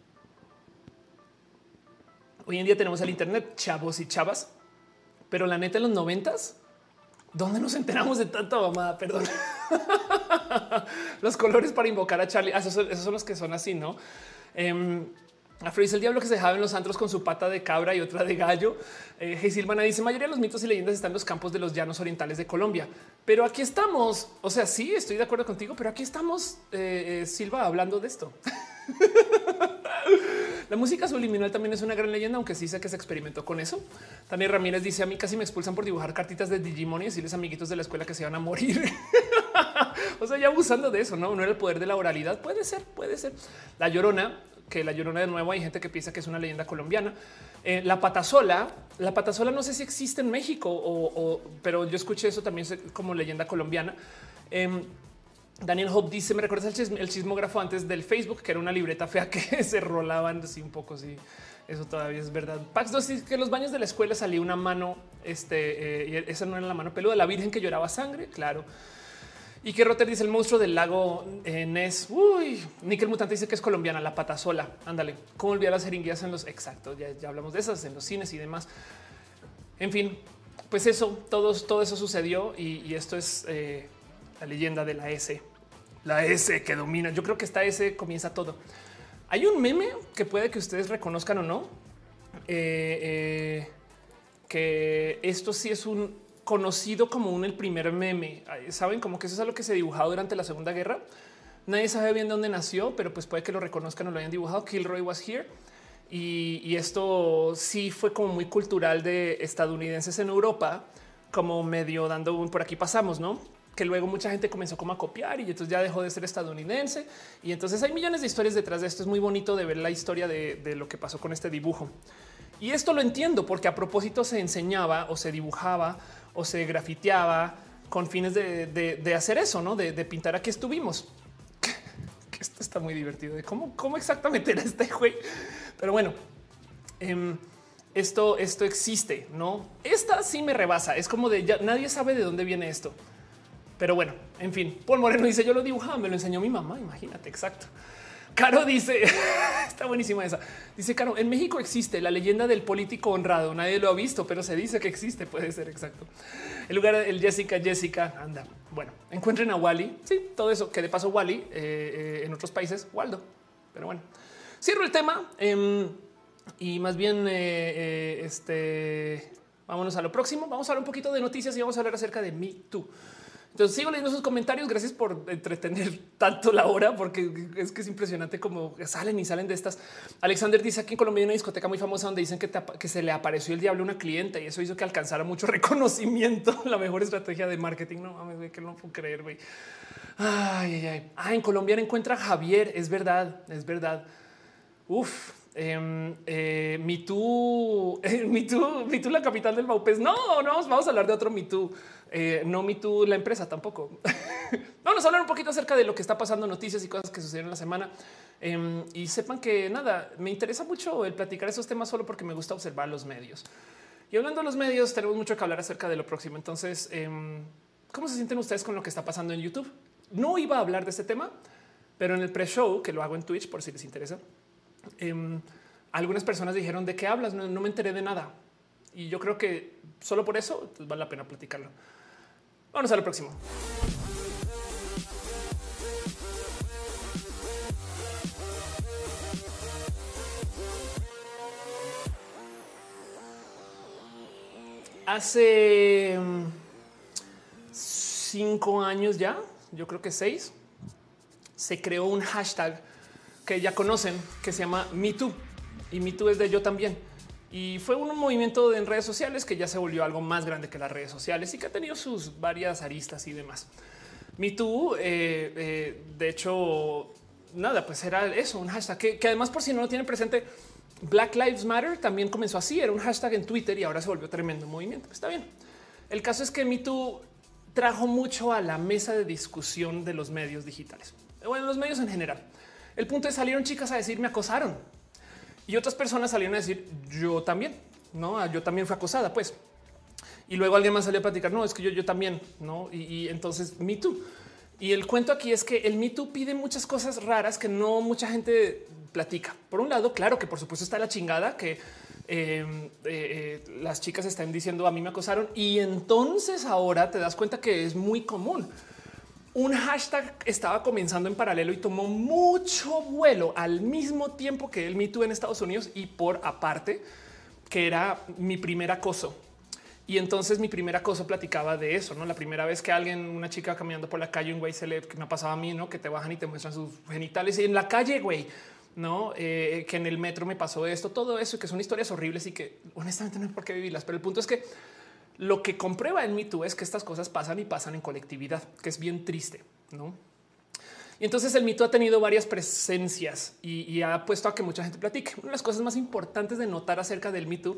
Hoy en día tenemos el Internet, chavos y chavas, pero la neta en los noventas, ¿dónde nos enteramos de tanta mamada? Perdón. los colores para invocar a Charlie. Ah, esos, son, los que son así, no? Eh, Afrodis el diablo que se dejaba en los antros con su pata de cabra y otra de gallo. Eh, Silvana dice mayoría de los mitos y leyendas están en los campos de los llanos orientales de Colombia. Pero aquí estamos. O sea, sí, estoy de acuerdo contigo, pero aquí estamos, eh, eh, Silva, hablando de esto. La música subliminal también es una gran leyenda, aunque sí sé que se experimentó con eso. También Ramírez dice a mí casi me expulsan por dibujar cartitas de Digimon y decirles amiguitos de la escuela que se van a morir. o sea, ya abusando de eso, no, no era el poder de la oralidad. Puede ser, puede ser. La llorona que la llorona de nuevo hay gente que piensa que es una leyenda colombiana. Eh, la patasola, la patasola no sé si existe en México, o, pero yo escuché eso también como leyenda colombiana. Em, Daniel Hope dice: Me recuerdas el, chismógrafo antes del Facebook, que era una libreta fea que se rolaban así un poco. Sí, eso todavía es verdad. Pax 2 dice que los baños de la escuela salía una mano. Este, eh, esa no era la mano peluda, la virgen que lloraba sangre. Claro. Y que Rotter dice el monstruo del lago eh, Ness. Uy, Nickel Mutante dice que es colombiana, la pata sola. Ándale, cómo olvidar las jeringuillas en los exactos. Ya, hablamos de esas en los cines y demás. En fin, pues eso, todo, eso sucedió y, esto es eh, la leyenda de la S, la S que domina. Yo creo que esta S comienza todo. Hay un meme que puede que ustedes reconozcan o no, eh, que esto sí es un conocido como un el primer meme. Saben como que eso es algo que se dibujado durante la Segunda Guerra. Nadie sabe bien dónde nació, pero pues puede que lo reconozcan o lo hayan dibujado. Kilroy was here. Y, esto sí fue como muy cultural de estadounidenses en Europa, como medio dando un por aquí pasamos, no? Que luego mucha gente comenzó como a copiar y entonces ya dejó de ser estadounidense. Y entonces hay millones de historias detrás de esto. Es muy bonito de ver la historia de lo que pasó con este dibujo. Y esto lo entiendo porque a propósito se enseñaba o se dibujaba o se grafiteaba con fines de, hacer eso, ¿no? De, pintar aquí estuvimos. esto está muy divertido de cómo, cómo exactamente era este güey. Pero bueno, em, esto, esto existe, ¿no? Esta sí me rebasa. Es como de ya nadie sabe de dónde viene esto. Pero bueno, en fin, Paul Moreno dice yo lo dibujaba, me lo enseñó mi mamá. Imagínate, exacto. Caro dice, está buenísima esa. Dice Caro, en México existe la leyenda del político honrado. Nadie lo ha visto, pero se dice que existe. Puede ser exacto. El lugar, el Jessica, Jessica, anda. Bueno, encuentren a Wally. Sí, todo eso que de paso Wally eh, eh, en otros países, Waldo. Pero bueno, cierro el tema em, y más bien eh, este Vámonos a lo próximo. Vamos a hablar un poquito de noticias y vamos a hablar acerca de Me Too. Entonces sigo leyendo sus comentarios. Gracias por entretener tanto la hora, porque es que es impresionante cómo salen y salen de estas. Alexander dice aquí en Colombia hay una discoteca muy famosa donde dicen que, se le apareció el diablo a una cliente y eso hizo que alcanzara mucho reconocimiento. La mejor estrategia de marketing. No mames, que no puedo creer. Güey. Ay, ay, ay. Ah, en Colombia encuentra Javier. Es verdad, es verdad. Uf, eh, eh, MeToo, eh, MeToo, MeToo, la capital del Baupés. No, no, vamos a hablar de otro MeToo. Eh, no MeToo, la empresa tampoco. vamos a hablar un poquito acerca de lo que está pasando, noticias y cosas que sucedieron la semana. Em, y sepan que nada, me interesa mucho el platicar esos temas solo porque me gusta observar los medios. Y hablando de los medios, tenemos mucho que hablar acerca de lo próximo. Entonces, em, ¿cómo se sienten ustedes con lo que está pasando en YouTube? No iba a hablar de este tema, pero en el pre-show, que lo hago en Twitch por si les interesa, Em, algunas personas dijeron de qué hablas, no, me enteré de nada. Y yo creo que solo por eso pues, vale la pena platicarlo. Vamos a próximo. Hace em, cinco años ya, yo creo que seis, se creó un hashtag que ya conocen que se llama Me Too y Me Too es de yo también. Y fue un movimiento en redes sociales que ya se volvió algo más grande que las redes sociales y que ha tenido sus varias aristas y demás. Me Too, eh, eh, de hecho, nada, pues era eso, un hashtag que, además por si no lo tienen presente, Black Lives Matter también comenzó así, era un hashtag en Twitter y ahora se volvió tremendo movimiento. Está bien. El caso es que Me Too trajo mucho a la mesa de discusión de los medios digitales, bueno, los medios en general. El punto es salieron chicas a decir me acosaron y otras personas salieron a decir yo también, no, ah, yo también fui acosada, pues. Y luego alguien más salió a platicar, no, es que yo, yo también, no. Y, entonces me too. Y el cuento aquí es que el Me Too pide muchas cosas raras que no mucha gente platica. Por un lado, claro que por supuesto está la chingada que em, eh, eh, las chicas están diciendo a mí me acosaron y entonces ahora te das cuenta que es muy común un hashtag estaba comenzando en paralelo y tomó mucho vuelo al mismo tiempo que el Me Too en Estados Unidos y por aparte, que era mi primer acoso. Y entonces mi primer acoso platicaba de eso, no la primera vez que alguien, una chica caminando por la calle, un güey se le que me pasaba a mí, no que te bajan y te muestran sus genitales y en la calle, güey, no eh, que en el metro me pasó esto, todo eso, que son historias horribles y que honestamente no hay por qué vivirlas. Pero el punto es que lo que comprueba en MeToo es que estas cosas pasan y pasan en colectividad, que es bien triste, ¿no? Y entonces el mito ha tenido varias presencias y, ha puesto a que mucha gente platique. Una de las cosas más importantes de notar acerca del mito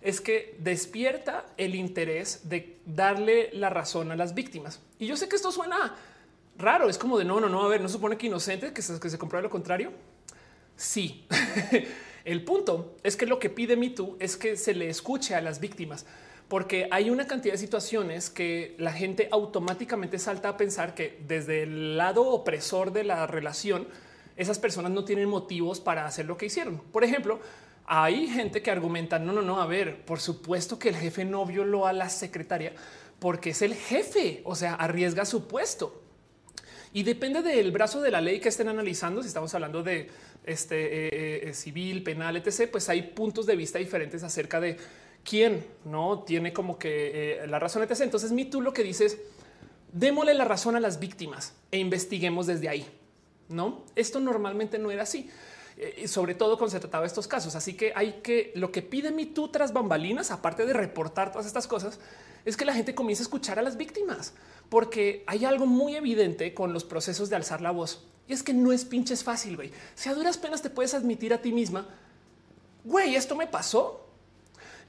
es que despierta el interés de darle la razón a las víctimas. Y yo sé que esto suena raro, es como de no, no, no, a ver, no supone que inocente, que se, que se compruebe lo contrario. Sí. el punto es que lo que pide MeToo es que se le escuche a las víctimas porque hay una cantidad de situaciones que la gente automáticamente salta a pensar que desde el lado opresor de la relación, esas personas no tienen motivos para hacer lo que hicieron. Por ejemplo, hay gente que argumenta, no, no, no, a ver, por supuesto que el jefe no violó a la secretaria porque es el jefe, o sea, arriesga su puesto. Y depende del brazo de la ley que estén analizando, si estamos hablando de este eh, eh, civil, penal, etc., pues hay puntos de vista diferentes acerca de quién no tiene como que eh, la razón. Entonces, mi tú lo que dices, démosle la razón a las víctimas e investiguemos desde ahí. No, esto normalmente no era así, eh, sobre todo cuando se trataba de estos casos. Así que hay que lo que pide mi tú tras bambalinas, aparte de reportar todas estas cosas, es que la gente comience a escuchar a las víctimas, porque hay algo muy evidente con los procesos de alzar la voz y es que no es pinches fácil. Güey, si a duras penas te puedes admitir a ti misma, güey, esto me pasó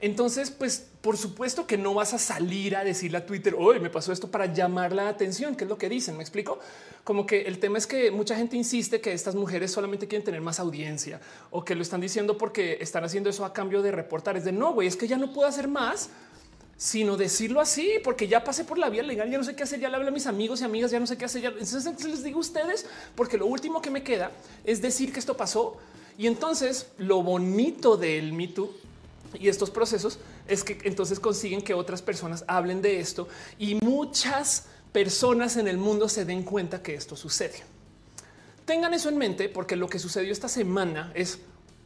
entonces, pues por supuesto que no vas a salir a decirle a Twitter, hoy me pasó esto para llamar la atención, que es lo que dicen. Me explico como que el tema es que mucha gente insiste que estas mujeres solamente quieren tener más audiencia o que lo están diciendo porque están haciendo eso a cambio de reportar. Es de no, güey, es que ya no puedo hacer más sino decirlo así, porque ya pasé por la vía legal, ya no sé qué hacer, ya le hablo a mis amigos y amigas, ya no sé qué hacer. Entonces les digo a ustedes, porque lo último que me queda es decir que esto pasó. Y entonces lo bonito del Me Too y estos procesos es que entonces consiguen que otras personas hablen de esto y muchas personas en el mundo se den cuenta que esto sucede. Tengan eso en mente porque lo que sucedió esta semana es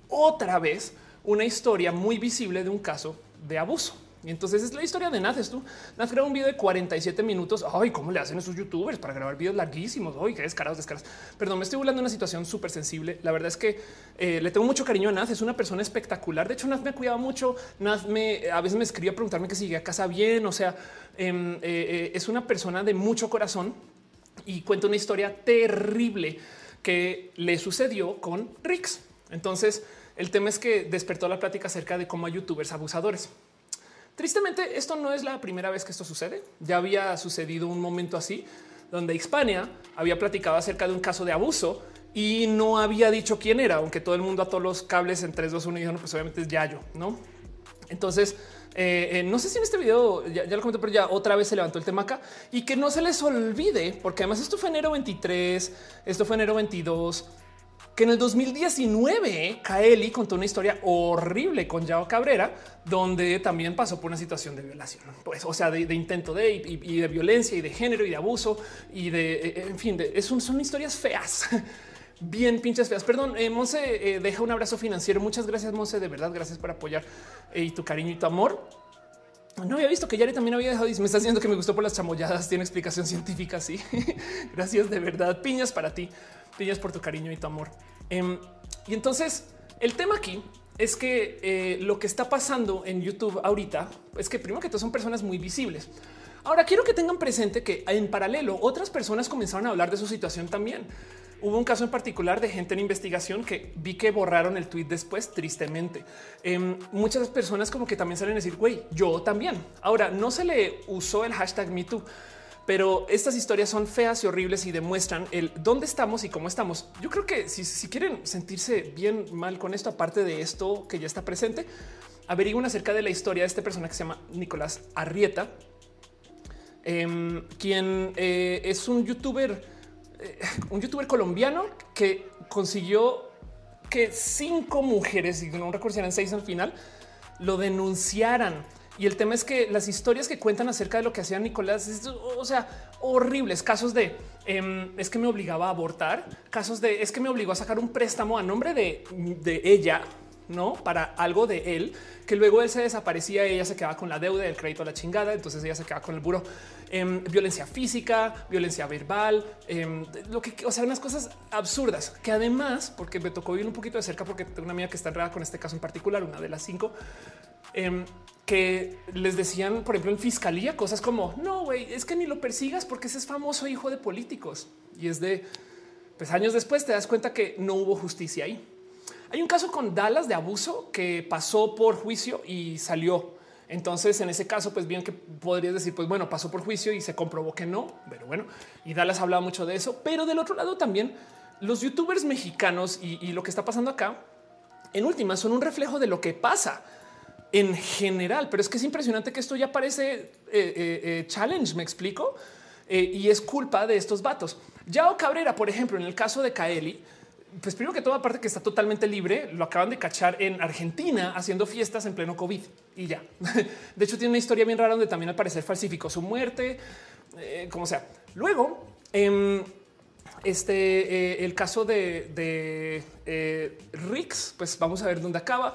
otra vez una historia muy visible de un caso de abuso. Entonces es la historia de Naz. Tú Naz creó un video de 47 minutos. Ay, cómo le hacen esos youtubers para grabar videos larguísimos. Ay, qué descarados, descarados. Perdón, me estoy burlando de una situación súper sensible. La verdad es que eh, le tengo mucho cariño a Naz. Es una persona espectacular. De hecho, Naz me ha cuidado mucho. Naz me a veces me escribe a preguntarme que si llegué a casa bien. O sea, em, eh, eh, es una persona de mucho corazón y cuenta una historia terrible que le sucedió con Rix. Entonces, el tema es que despertó la plática acerca de cómo hay youtubers abusadores. Tristemente, esto no es la primera vez que esto sucede. Ya había sucedido un momento así, donde Hispania había platicado acerca de un caso de abuso y no había dicho quién era, aunque todo el mundo a todos los cables en 3, 2, 1 y dijeron, pues obviamente es Yayo, ¿no? Entonces, eh, eh, no sé si en este video ya, ya, lo comenté, pero ya otra vez se levantó el tema acá y que no se les olvide, porque además esto fue enero 23, esto fue enero 22 que en el 2019 Kaeli contó una historia horrible con Yao Cabrera, donde también pasó por una situación de violación, pues, o sea, de, intento de y, de violencia y de género y de abuso y de, eh, eh, en fin, son, historias feas. Bien pinches feas. Perdón, eh, Monse deja un abrazo financiero. Muchas gracias, Monse. De verdad, gracias por apoyar y tu cariño y tu amor. No había visto que Yari también había dejado y me está diciendo que me gustó por las chamolladas. Tiene explicación científica. Sí, gracias de verdad. Piñas para ti piñas por tu cariño y tu amor. Em, y entonces el tema aquí es que eh, lo que está pasando en YouTube ahorita es que primero que todo son personas muy visibles. Ahora quiero que tengan presente que en paralelo otras personas comenzaron a hablar de su situación también. Hubo un caso en particular de gente en investigación que vi que borraron el tweet después, tristemente. Em, muchas personas como que también salen a decir, güey, yo también. Ahora no se le usó el hashtag MeToo pero estas historias son feas y horribles y demuestran el dónde estamos y cómo estamos. Yo creo que si, quieren sentirse bien mal con esto, aparte de esto que ya está presente, averigüen acerca de la historia de este persona que se llama Nicolás Arrieta, em, quien eh, es un youtuber, eh, un youtuber colombiano que consiguió que cinco mujeres, y no recuerdo si seis al final, lo denunciaran. Y el tema es que las historias que cuentan acerca de lo que hacía Nicolás, es, o sea, horribles. Casos de em, es que me obligaba a abortar, casos de es que me obligó a sacar un préstamo a nombre de, de ella, no para algo de él, que luego él se desaparecía, ella se quedaba con la deuda del crédito a la chingada, entonces ella se quedaba con el buro. Em, violencia física, violencia verbal, em, lo que, o sea, unas cosas absurdas que además, porque me tocó vivir un poquito de cerca, porque tengo una amiga que está enredada con este caso en particular, una de las cinco, que les decían, por ejemplo, en fiscalía, cosas como no, güey, es que ni lo persigas porque ese es famoso hijo de políticos y es de pues años después te das cuenta que no hubo justicia ahí. Hay un caso con Dallas de abuso que pasó por juicio y salió. Entonces, en ese caso, pues bien que podrías decir, pues bueno, pasó por juicio y se comprobó que no, pero bueno, y Dallas hablaba mucho de eso. Pero del otro lado también los youtubers mexicanos y, lo que está pasando acá, en última, son un reflejo de lo que pasa en general, pero es que es impresionante que esto ya parece eh, eh, eh, challenge, me explico, y es culpa de estos vatos. Yao Cabrera, por ejemplo, en el caso de Kaeli, pues primero que todo, aparte que está totalmente libre, lo acaban de cachar en Argentina haciendo fiestas en pleno COVID y ya. De hecho, tiene una historia bien rara donde también al parecer falsificó su muerte, como sea. Luego, em, este, el caso de, de Rix, pues vamos a ver dónde acaba.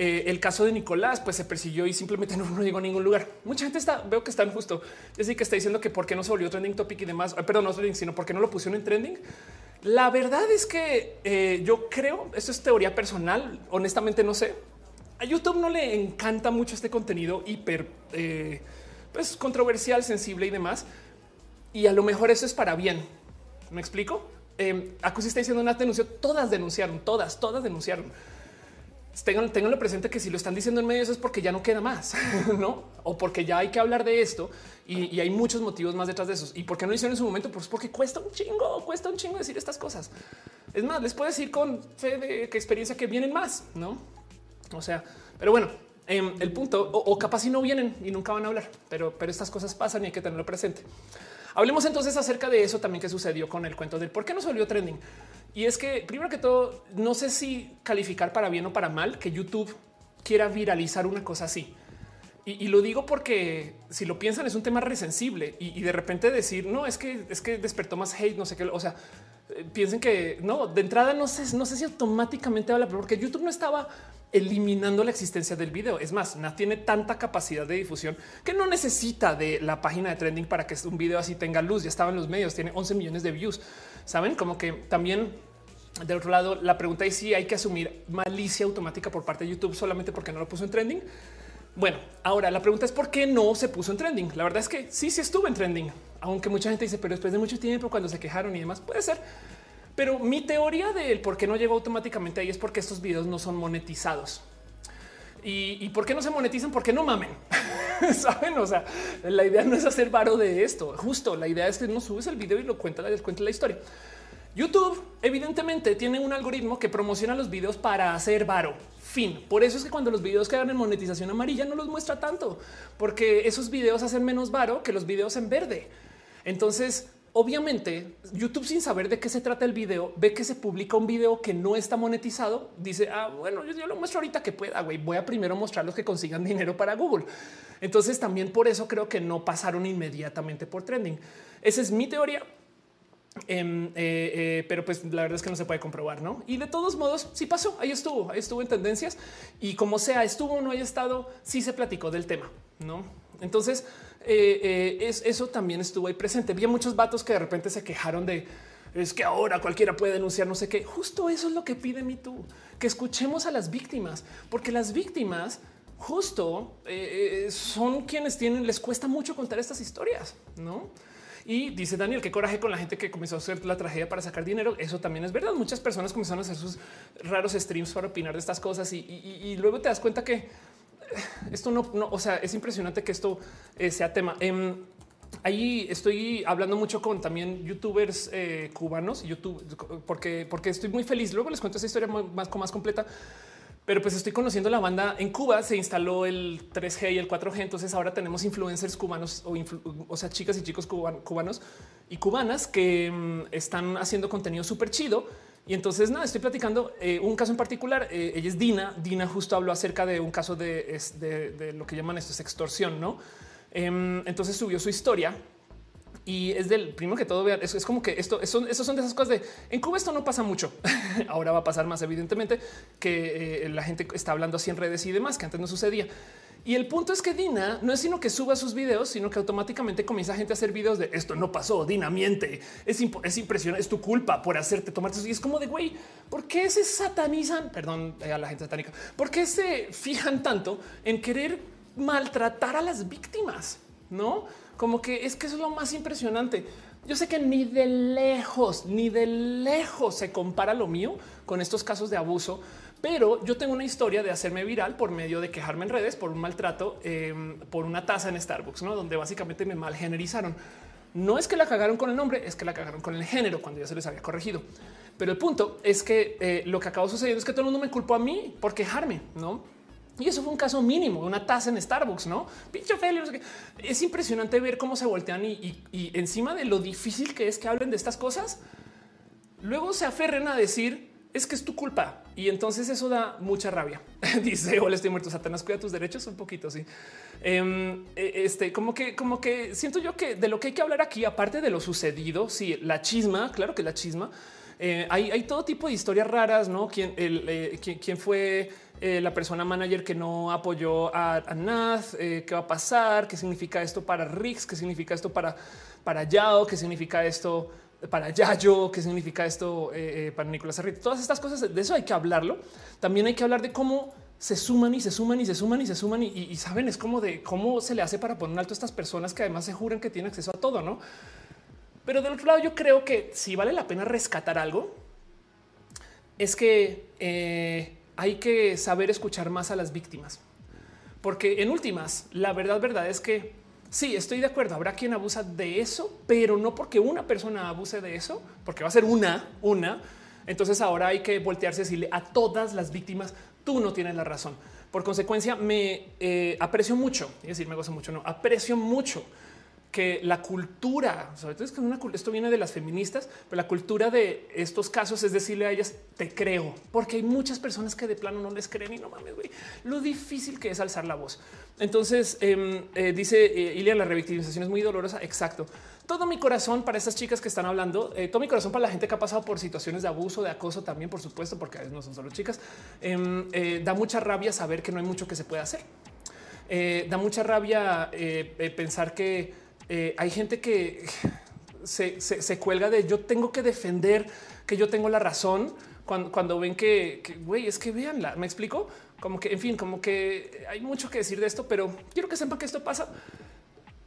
Eh, el caso de Nicolás, pues se persiguió y simplemente no, llegó a ningún lugar. Mucha gente está, veo que están justo. Es decir, que está diciendo que por qué no se volvió trending topic y demás. Ah, perdón, no trending, sino porque no lo pusieron en trending. La verdad es que eh, yo creo, esto es teoría personal, honestamente no sé. A YouTube no le encanta mucho este contenido hiper eh, pues, controversial, sensible y demás. Y a lo mejor eso es para bien. ¿Me explico? Eh, está diciendo una denunció, todas denunciaron, todas, todas denunciaron tengan, tenganlo presente que si lo están diciendo en medio eso es porque ya no queda más, no? O porque ya hay que hablar de esto y, hay muchos motivos más detrás de eso. Y por qué no lo hicieron en su momento? Pues porque cuesta un chingo, cuesta un chingo decir estas cosas. Es más, les puedo decir con fe de que experiencia que vienen más, no? O sea, pero bueno, em, el punto o, capaz si no vienen y nunca van a hablar, pero, pero estas cosas pasan y hay que tenerlo presente. Hablemos entonces acerca de eso también que sucedió con el cuento del por qué no se volvió trending. Y es que primero que todo, no sé si calificar para bien o para mal que YouTube quiera viralizar una cosa así. Y, lo digo porque si lo piensan es un tema resensible y, de repente decir no es que es que despertó más hate, no sé qué. O sea, eh, piensen que no de entrada no sé, no sé si automáticamente habla, porque YouTube no estaba eliminando la existencia del video. Es más, no tiene tanta capacidad de difusión que no necesita de la página de trending para que un video así tenga luz. Ya estaba en los medios, tiene 11 millones de views. Saben como que también del otro lado, la pregunta es si hay que asumir malicia automática por parte de YouTube solamente porque no lo puso en trending. Bueno, ahora la pregunta es por qué no se puso en trending. La verdad es que sí, sí estuvo en trending, aunque mucha gente dice, pero después de mucho tiempo, cuando se quejaron y demás, puede ser. Pero mi teoría del por qué no llegó automáticamente ahí es porque estos videos no son monetizados. ¿Y, por qué no se monetizan? Porque no mamen. Saben? O sea, la idea no es hacer varo de esto. Justo la idea es que no subes el video y lo cuenta, cuenta la historia. YouTube evidentemente tiene un algoritmo que promociona los videos para hacer varo. Fin. Por eso es que cuando los videos quedan en monetización amarilla no los muestra tanto, porque esos videos hacen menos varo que los videos en verde. Entonces, obviamente, YouTube sin saber de qué se trata el video, ve que se publica un video que no está monetizado, dice, ah, bueno, yo, lo muestro ahorita que pueda, güey, voy a primero mostrar los que consigan dinero para Google. Entonces, también por eso creo que no pasaron inmediatamente por trending. Esa es mi teoría. Em, eh, eh, pero pues la verdad es que no se puede comprobar, ¿no? Y de todos modos, sí pasó, ahí estuvo, ahí estuvo en tendencias y como sea, estuvo o no haya estado, sí se platicó del tema, ¿no? Entonces, eh, es, eso también estuvo ahí presente. Había muchos vatos que de repente se quejaron de es que ahora cualquiera puede denunciar no sé qué. Justo eso es lo que pide mi tú, que escuchemos a las víctimas, porque las víctimas justo son quienes tienen, les cuesta mucho contar estas historias, ¿no? Y dice Daniel, qué coraje con la gente que comenzó a hacer la tragedia para sacar dinero. Eso también es verdad. Muchas personas comenzaron a hacer sus raros streams para opinar de estas cosas y, luego te das cuenta que eh, esto no, o sea, es impresionante que esto eh, sea tema. Em, ahí estoy hablando mucho con también youtubers eh, cubanos, YouTube, porque, porque estoy muy feliz. Luego les cuento esa historia más, más completa pero pues estoy conociendo la banda en Cuba. Se instaló el 3G y el 4G. Entonces ahora tenemos influencers cubanos o, sea, chicas y chicos cubanos y cubanas que mm, están haciendo contenido súper chido. Y entonces nada, estoy platicando eh, un caso en particular. Eh, ella es Dina. Dina justo habló acerca de un caso de, de, lo que llaman esto es extorsión, no? Em, entonces subió su historia y es del primero que todo vean. Es, como que esto son, son de esas cosas de en Cuba esto no pasa mucho. Ahora va a pasar más, evidentemente, que eh, la gente está hablando así en redes y demás, que antes no sucedía. Y el punto es que Dina no es sino que suba sus videos, sino que automáticamente comienza gente a hacer videos de esto no pasó. Dina miente. Es, es impresionante. Es tu culpa por hacerte tomar. Y es como de güey, ¿por qué se satanizan? Perdón eh, a la gente satánica. ¿Por qué se fijan tanto en querer maltratar a las víctimas? No? Como que es que eso es lo más impresionante. Yo sé que ni de lejos, ni de lejos se compara lo mío con estos casos de abuso, pero yo tengo una historia de hacerme viral por medio de quejarme en redes por un maltrato em, por una taza en Starbucks, ¿no? donde básicamente me malgenerizaron. No es que la cagaron con el nombre, es que la cagaron con el género cuando ya se les había corregido. Pero el punto es que eh, lo que acabó sucediendo es que todo el mundo me culpó a mí por quejarme, no? Y eso fue un caso mínimo, una taza en Starbucks, no pinche Feli. Es impresionante ver cómo se voltean y, encima de lo difícil que es que hablen de estas cosas, luego se aferren a decir es que es tu culpa. Y entonces eso da mucha rabia. Dice, hola, estoy muerto. Satanás, cuida tus derechos un poquito. Sí. Em, e, este, como que, como que siento yo que de lo que hay que hablar aquí, aparte de lo sucedido, sí, la chisma, claro que la chisma, eh, hay, todo tipo de historias raras, no? ¿Quién, eh, quién fue eh, la persona manager que no apoyó a, a Nath, qué va a pasar, qué significa esto para Rix, qué significa esto para, para Yao, qué significa esto para Yayo, qué significa esto eh, para Nicolás Arrieta. Todas estas cosas, de eso hay que hablarlo. También hay que hablar de cómo se suman y se suman y se suman y se suman y, saben, es como de cómo se le hace para poner alto a estas personas que además se juran que tienen acceso a todo, ¿no? Pero del otro lado yo creo que si vale la pena rescatar algo, es que hay que saber escuchar más a las víctimas, porque en últimas, la verdad, verdad es que sí, estoy de acuerdo. Habrá quien abusa de eso, pero no porque una persona abuse de eso, porque va a ser una, una. Entonces ahora hay que voltearse y decirle a todas las víctimas, tú no tienes la razón. Por consecuencia, me eh, aprecio mucho, es decir, me gozo mucho, no aprecio mucho que la cultura, sobre todo es que esto viene de las feministas, pero la cultura de estos casos es decirle a ellas, te creo, porque hay muchas personas que de plano no les creen y no mames, güey, lo difícil que es alzar la voz. Entonces, em, eh, dice eh, Ilia, la revictimización es muy dolorosa, exacto. Todo mi corazón para estas chicas que están hablando, eh, todo mi corazón para la gente que ha pasado por situaciones de abuso, de acoso también, por supuesto, porque a veces no son solo chicas, em, da mucha rabia saber que no hay mucho que se pueda hacer. da mucha rabia pensar que eh, hay gente que se, cuelga de yo tengo que defender que yo tengo la razón cuando, ven que, güey, es que veanla. Me explico como que, en fin, como que hay mucho que decir de esto, pero quiero que sepan que esto pasa.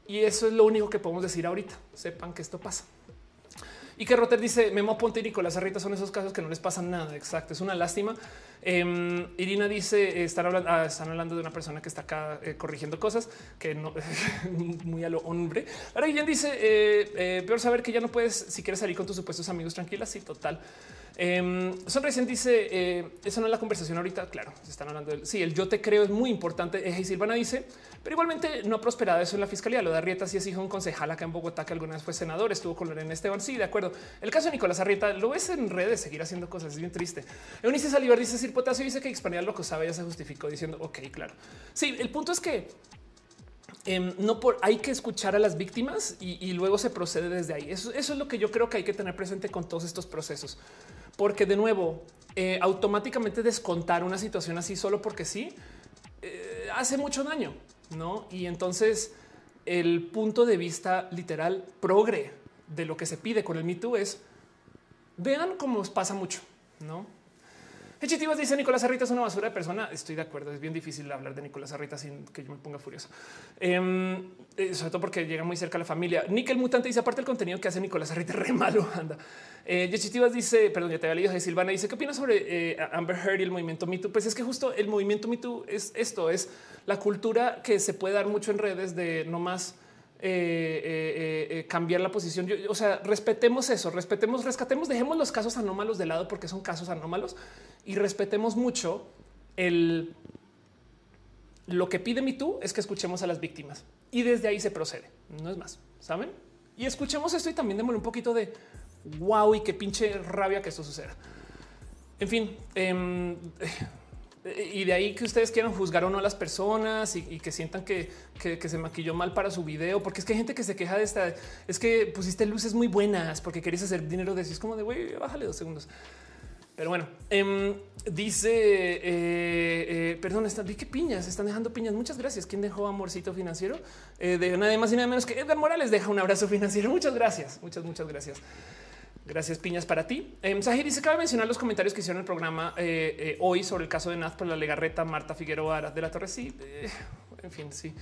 Y eso es lo único que podemos decir ahorita. Sepan que esto pasa. Y que Rotter dice Memo Ponte y Nicolás Arrieta son esos casos que no les pasan nada. Exacto. Es una lástima. Em, Irina dice están hablando, ah, están hablando de una persona que está acá eh, corrigiendo cosas que no muy a lo hombre. Ahora Guillén dice eh, eh, peor saber que ya no puedes si quieres salir con tus supuestos amigos tranquilas. Sí, total. Eh, recién dice eh, eso no es la conversación ahorita. Claro, se están hablando del sí, el yo te creo es muy importante. y Silvana dice, pero igualmente no ha eso en la fiscalía. Lo de Arrieta sí es hijo de un concejal acá en Bogotá que alguna vez fue senador, estuvo con Lorena Esteban. Sí, de acuerdo. El caso de Nicolás Arrieta lo ves en redes, seguir haciendo cosas. Es bien triste. Eunice Salivar dice Sir Potasio dice que expandir lo que sabe ya se justificó diciendo ok, claro. Sí, el punto es que em, no por hay que escuchar a las víctimas y, luego se procede desde ahí. Eso, es lo que yo creo que hay que tener presente con todos estos procesos porque de nuevo, eh, automáticamente descontar una situación así solo porque sí, eh, hace mucho daño, ¿no? Y entonces el punto de vista literal progre de lo que se pide con el Me es, vean cómo os pasa mucho, ¿no? Hechitivas dice Nicolás Arrita es una basura de persona. Estoy de acuerdo. Es bien difícil hablar de Nicolás Arrita sin que yo me ponga furioso. Em, eh, sobre todo porque llega muy cerca a la familia. Nickel Mutante dice aparte el contenido que hace Nicolás Arrita re malo. Anda. Eh, dice, perdón, ya te había leído de Silvana. Dice qué opinas sobre eh, Amber Heard y el movimiento Me Too? Pues es que justo el movimiento Me Too es esto, es la cultura que se puede dar mucho en redes de no más eh, eh, eh, cambiar la posición. o sea, respetemos eso, respetemos, rescatemos, dejemos los casos anómalos de lado porque son casos anómalos y respetemos mucho el lo que pide mi tú es que escuchemos a las víctimas y desde ahí se procede. No es más, saben? Y escuchemos esto y también démosle un poquito de wow y qué pinche rabia que esto suceda. En fin, em, y de ahí que ustedes quieran juzgar o no a las personas y, que sientan que, se maquilló mal para su video, porque es que hay gente que se queja de esta, es que pusiste luces muy buenas porque querías hacer dinero de eso. Es como de güey, bájale dos segundos. Pero bueno, em, dice, eh, eh, perdón, están, vi que piñas, están dejando piñas. Muchas gracias. ¿Quién dejó amorcito financiero? de nada más y nada menos que Edgar Morales deja un abrazo financiero. Muchas gracias. Muchas, muchas gracias. Gracias, Piñas, para ti. Eh, dice: Cabe mencionar los comentarios que hicieron el programa eh, eh, hoy sobre el caso de Naz por la Legarreta, Marta Figueroa de la Torre. Sí, eh, en fin, sí.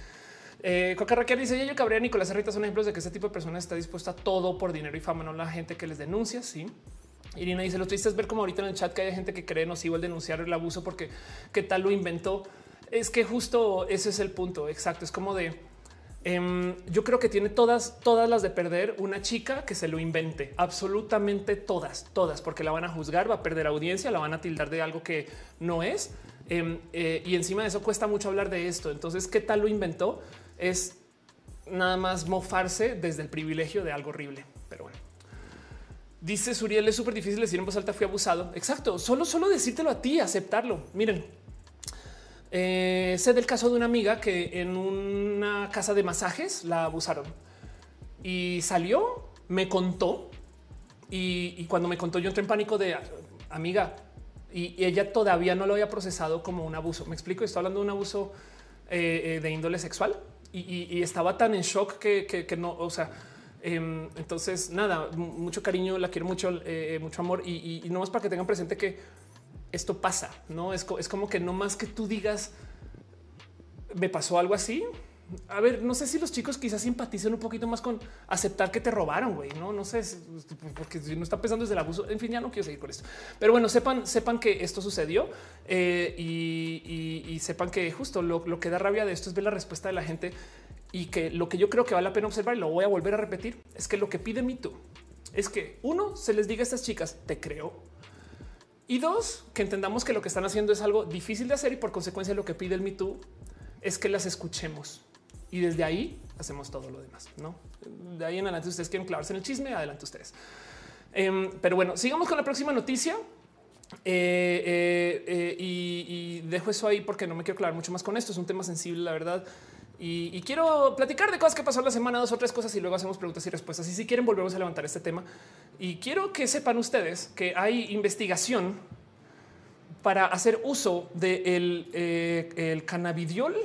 Coca Raquel dice: Yo Cabrera, Nicolás Arrieta son ejemplos de que este tipo de personas está dispuesta a todo por dinero y fama, no la gente que les denuncia. Sí. Irina dice: Lo triste es ver como ahorita en el chat que hay gente que cree nocivo el denunciar el abuso porque qué tal lo inventó. Es que justo ese es el punto exacto. Es como de Em, yo creo que tiene todas, todas las de perder una chica que se lo invente, absolutamente todas, todas, porque la van a juzgar, va a perder audiencia, la van a tildar de algo que no es. Em, eh, y encima de eso cuesta mucho hablar de esto. Entonces, ¿qué tal lo inventó? Es nada más mofarse desde el privilegio de algo horrible. Pero bueno. Dice Suriel, es súper difícil decir en voz alta, fui abusado. Exacto, solo, solo decírtelo a ti, aceptarlo. Miren, eh, sé del caso de una amiga que en una casa de masajes la abusaron y salió, me contó y, cuando me contó yo entré en pánico de amiga y, ella todavía no lo había procesado como un abuso. Me explico, estoy hablando de un abuso eh, eh, de índole sexual y, estaba tan en shock que, no, o sea, em, entonces nada, mucho cariño, la quiero mucho, mucho amor y, no más para que tengan presente que esto pasa, no es, es como que no más que tú digas me pasó algo así. A ver, no sé si los chicos quizás simpaticen un poquito más con aceptar que te robaron, güey. No, no sé, porque si no está pensando desde el abuso. En fin, ya no quiero seguir con esto. Pero bueno, sepan, sepan que esto sucedió eh, y, sepan que justo lo, que da rabia de esto es ver la respuesta de la gente y que lo que yo creo que vale la pena observar y lo voy a volver a repetir es que lo que pide tú es que uno se les diga a estas chicas, te creo, y dos, que entendamos que lo que están haciendo es algo difícil de hacer y por consecuencia lo que pide el Me Too es que las escuchemos. y desde ahí hacemos todo lo demás. No de ahí en adelante, ustedes quieren clavarse en el chisme, adelante ustedes. Em, pero bueno, sigamos con la próxima noticia. Eh, eh, eh, y, dejo eso ahí porque no me quiero clavar mucho más con esto. Es un tema sensible, la verdad. Y, quiero platicar de cosas que pasó la semana, dos o tres cosas y luego hacemos preguntas y respuestas. Y si quieren, volvemos a levantar este tema. Y quiero que sepan ustedes que hay investigación para hacer uso del de el cannabidiol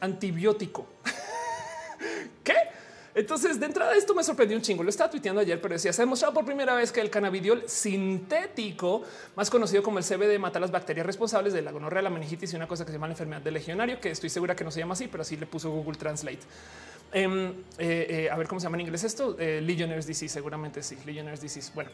antibiótico. ¿Qué? Entonces, de entrada, esto me sorprendió un chingo. Lo estaba tuiteando ayer, pero decía: se ha demostrado por primera vez que el cannabidiol sintético, más conocido como el CBD, mata las bacterias responsables de la gonorrea, la meningitis y una cosa que se llama la enfermedad del legionario, que estoy segura que no se llama así, pero así le puso Google Translate. Em, eh, eh, a ver cómo se llama en inglés esto. Eh, Legionnaires disease, seguramente sí. Legionnaires disease. Bueno,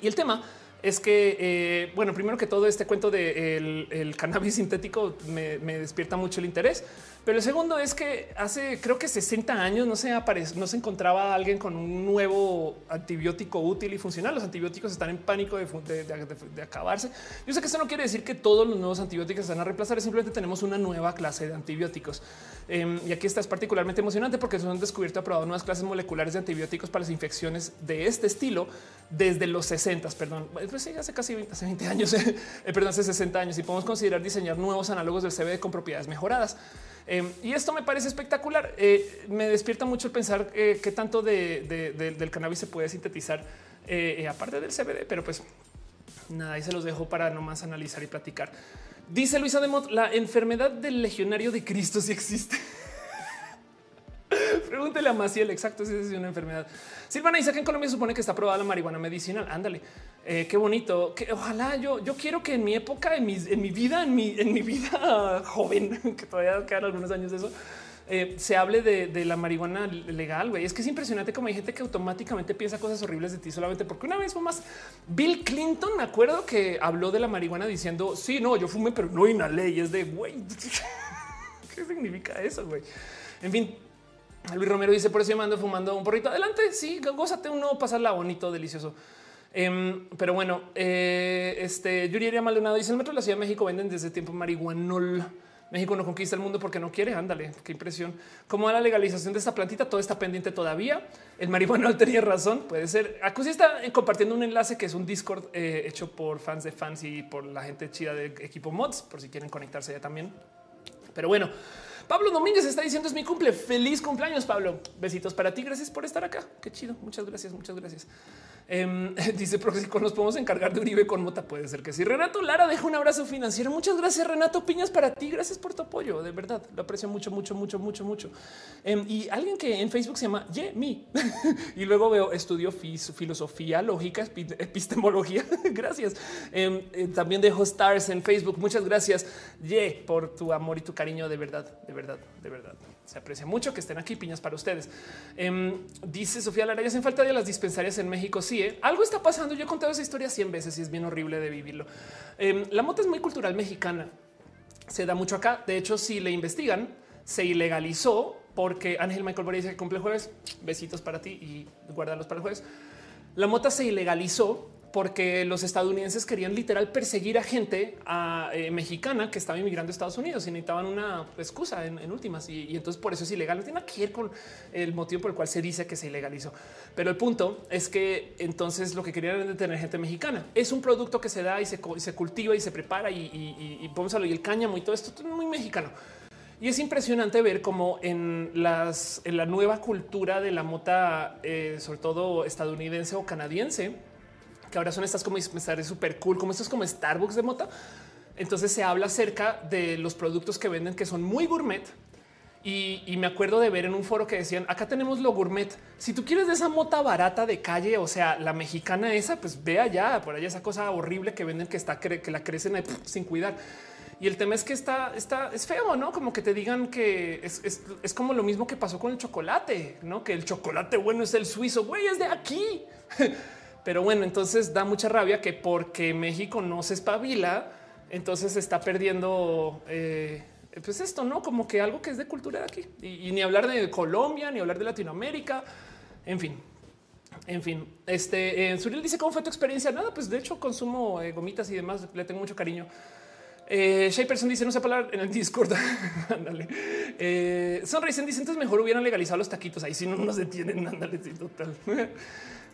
y el tema es que, bueno, primero que todo, este cuento del de el cannabis sintético me, me despierta mucho el interés pero el segundo es que hace creo que 60 años no se aparece, no se encontraba alguien con un nuevo antibiótico útil y funcional. Los antibióticos están en pánico de, acabarse. Yo sé que eso no quiere decir que todos los nuevos antibióticos se van a reemplazar, simplemente tenemos una nueva clase de antibióticos. Em, y aquí está es particularmente emocionante porque se han descubierto y aprobado nuevas clases moleculares de antibióticos para las infecciones de este estilo desde los 60, perdón, pues sí, hace casi 20, hace 20 años, eh, perdón, hace 60 años y podemos considerar diseñar nuevos análogos del CBD con propiedades mejoradas. Em, y esto me parece espectacular. Eh, me despierta mucho el pensar eh, qué tanto del cannabis se puede sintetizar, eh, aparte del CBD, pero pues nada, ahí se los dejo para nomás analizar y platicar. Dice Luisa de Mott, la enfermedad del legionario de Cristo sí existe. Pregúntele a Maciel, exacto, si es una enfermedad. Silvana que en Colombia supone que está aprobada la marihuana medicinal. Ándale, eh, qué bonito. Que ojalá yo, yo quiero que en mi época, en mi, en mi vida, en mi, en mi vida joven, que todavía quedan algunos años de eso, eh, se hable de, la marihuana legal. Güey, es que es impresionante como hay gente que automáticamente piensa cosas horribles de ti solamente porque una vez fue más Bill Clinton. Me acuerdo que habló de la marihuana diciendo sí, no, yo fumé, pero no inhalé. Y es de güey, qué significa eso? Güey, en fin, Luis Romero dice por eso yo mando fumando un porrito. Adelante. Sí, gózate uno, pasarla bonito, delicioso. Em, pero bueno, eh, este Yuri Maldonado dice el metro de la Ciudad de México venden desde tiempo marihuanol. México no conquista el mundo porque no quiere. Ándale, qué impresión. Como a la legalización de esta plantita, todo está pendiente todavía. El marihuanol tenía razón. Puede ser. Acusi está compartiendo un enlace que es un Discord eh, hecho por fans de fans y por la gente chida de equipo mods, por si quieren conectarse ya también. Pero bueno, Pablo Domínguez está diciendo es mi cumple. Feliz cumpleaños, Pablo. Besitos para ti. Gracias por estar acá. Qué chido. Muchas gracias. Muchas gracias. Em, dice Proxico, nos podemos encargar de Uribe con Mota. Puede ser que sí. Renato Lara deja un abrazo financiero. Muchas gracias, Renato Piñas, para ti. Gracias por tu apoyo. De verdad, lo aprecio mucho, mucho, mucho, mucho, mucho. Em, y alguien que en Facebook se llama Ye Mi y luego veo estudio filosofía, lógica, epistemología. gracias. Em, eh, también dejo stars en Facebook. Muchas gracias, Ye, por tu amor y tu cariño. De verdad, de verdad, de verdad. Se aprecia mucho que estén aquí. Piñas para ustedes. dice Sofía Lara, ya hacen falta de las dispensarias en México. Sí, algo está pasando. Yo he contado esa historia 100 veces y es bien horrible de vivirlo. Em, la mota es muy cultural mexicana. Se da mucho acá. De hecho, si le investigan, se ilegalizó porque Ángel Michael Boris dice que cumple jueves. Besitos para ti y guardarlos para el jueves. La mota se ilegalizó porque los estadounidenses querían literal perseguir a gente eh, mexicana que estaba inmigrando a Estados Unidos y necesitaban una excusa en, últimas. Y, entonces por eso es ilegal. No tiene nada que ver con el motivo por el cual se dice que se ilegalizó. Pero el punto es que entonces lo que querían era tener gente mexicana. Es un producto que se da y se, cultiva y se prepara y, y, podemos hablar y el cáñamo y todo esto es muy mexicano. Y es impresionante ver cómo en, las, en la nueva cultura de la mota, eh, sobre todo estadounidense o canadiense, que ahora son estas como dispensaries súper cool, como estos como Starbucks de mota. Entonces se habla acerca de los productos que venden que son muy gourmet. Y, me acuerdo de ver en un foro que decían acá tenemos lo gourmet. Si tú quieres de esa mota barata de calle, o sea, la mexicana esa, pues ve allá por allá esa cosa horrible que venden que está que la crecen sin cuidar. Y el tema es que está, está, es feo, no como que te digan que es, es, como lo mismo que pasó con el chocolate, no que el chocolate bueno es el suizo, güey, es de aquí. Pero bueno, entonces da mucha rabia que porque México no se espabila, entonces está perdiendo eh, pues esto, no como que algo que es de cultura de aquí y, ni hablar de Colombia, ni hablar de Latinoamérica. En fin, en fin, este eh, Suriel dice cómo fue tu experiencia. Nada, pues de hecho consumo eh, gomitas y demás. Le tengo mucho cariño. Eh, dice no sé hablar en el Discord. Ándale. eh, Sonrisen dice mejor hubieran legalizado los taquitos. Ahí si no nos detienen. Ándale, sí, total.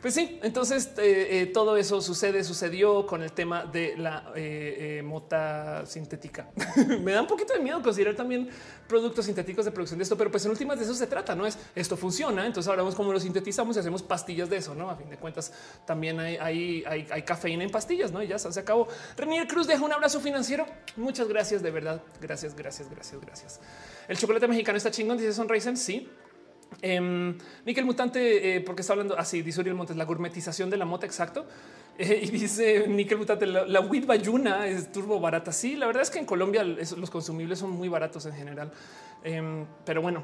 Pues sí, entonces eh, eh, todo eso sucede, sucedió con el tema de la eh, mota sintética. Me da un poquito de miedo considerar también productos sintéticos de producción de esto, pero pues en últimas de eso se trata, no es esto funciona. Entonces hablamos cómo lo sintetizamos y hacemos pastillas de eso, no? A fin de cuentas, también hay, hay, hay, cafeína en pastillas, no? Y ya se acabó. Renier Cruz deja un abrazo financiero. Muchas gracias, de verdad. Gracias, gracias, gracias, gracias. El chocolate mexicano está chingón, dice Sonrisen. Sí, Eh, Nickel Mutante, eh, porque está hablando así, dice Uriel Montes, la gourmetización de la mota, exacto. Eh, y dice Nickel Mutante, la, la bayuna es turbo barata. Sí, la verdad es que en Colombia los consumibles son muy baratos en general. Em, pero bueno,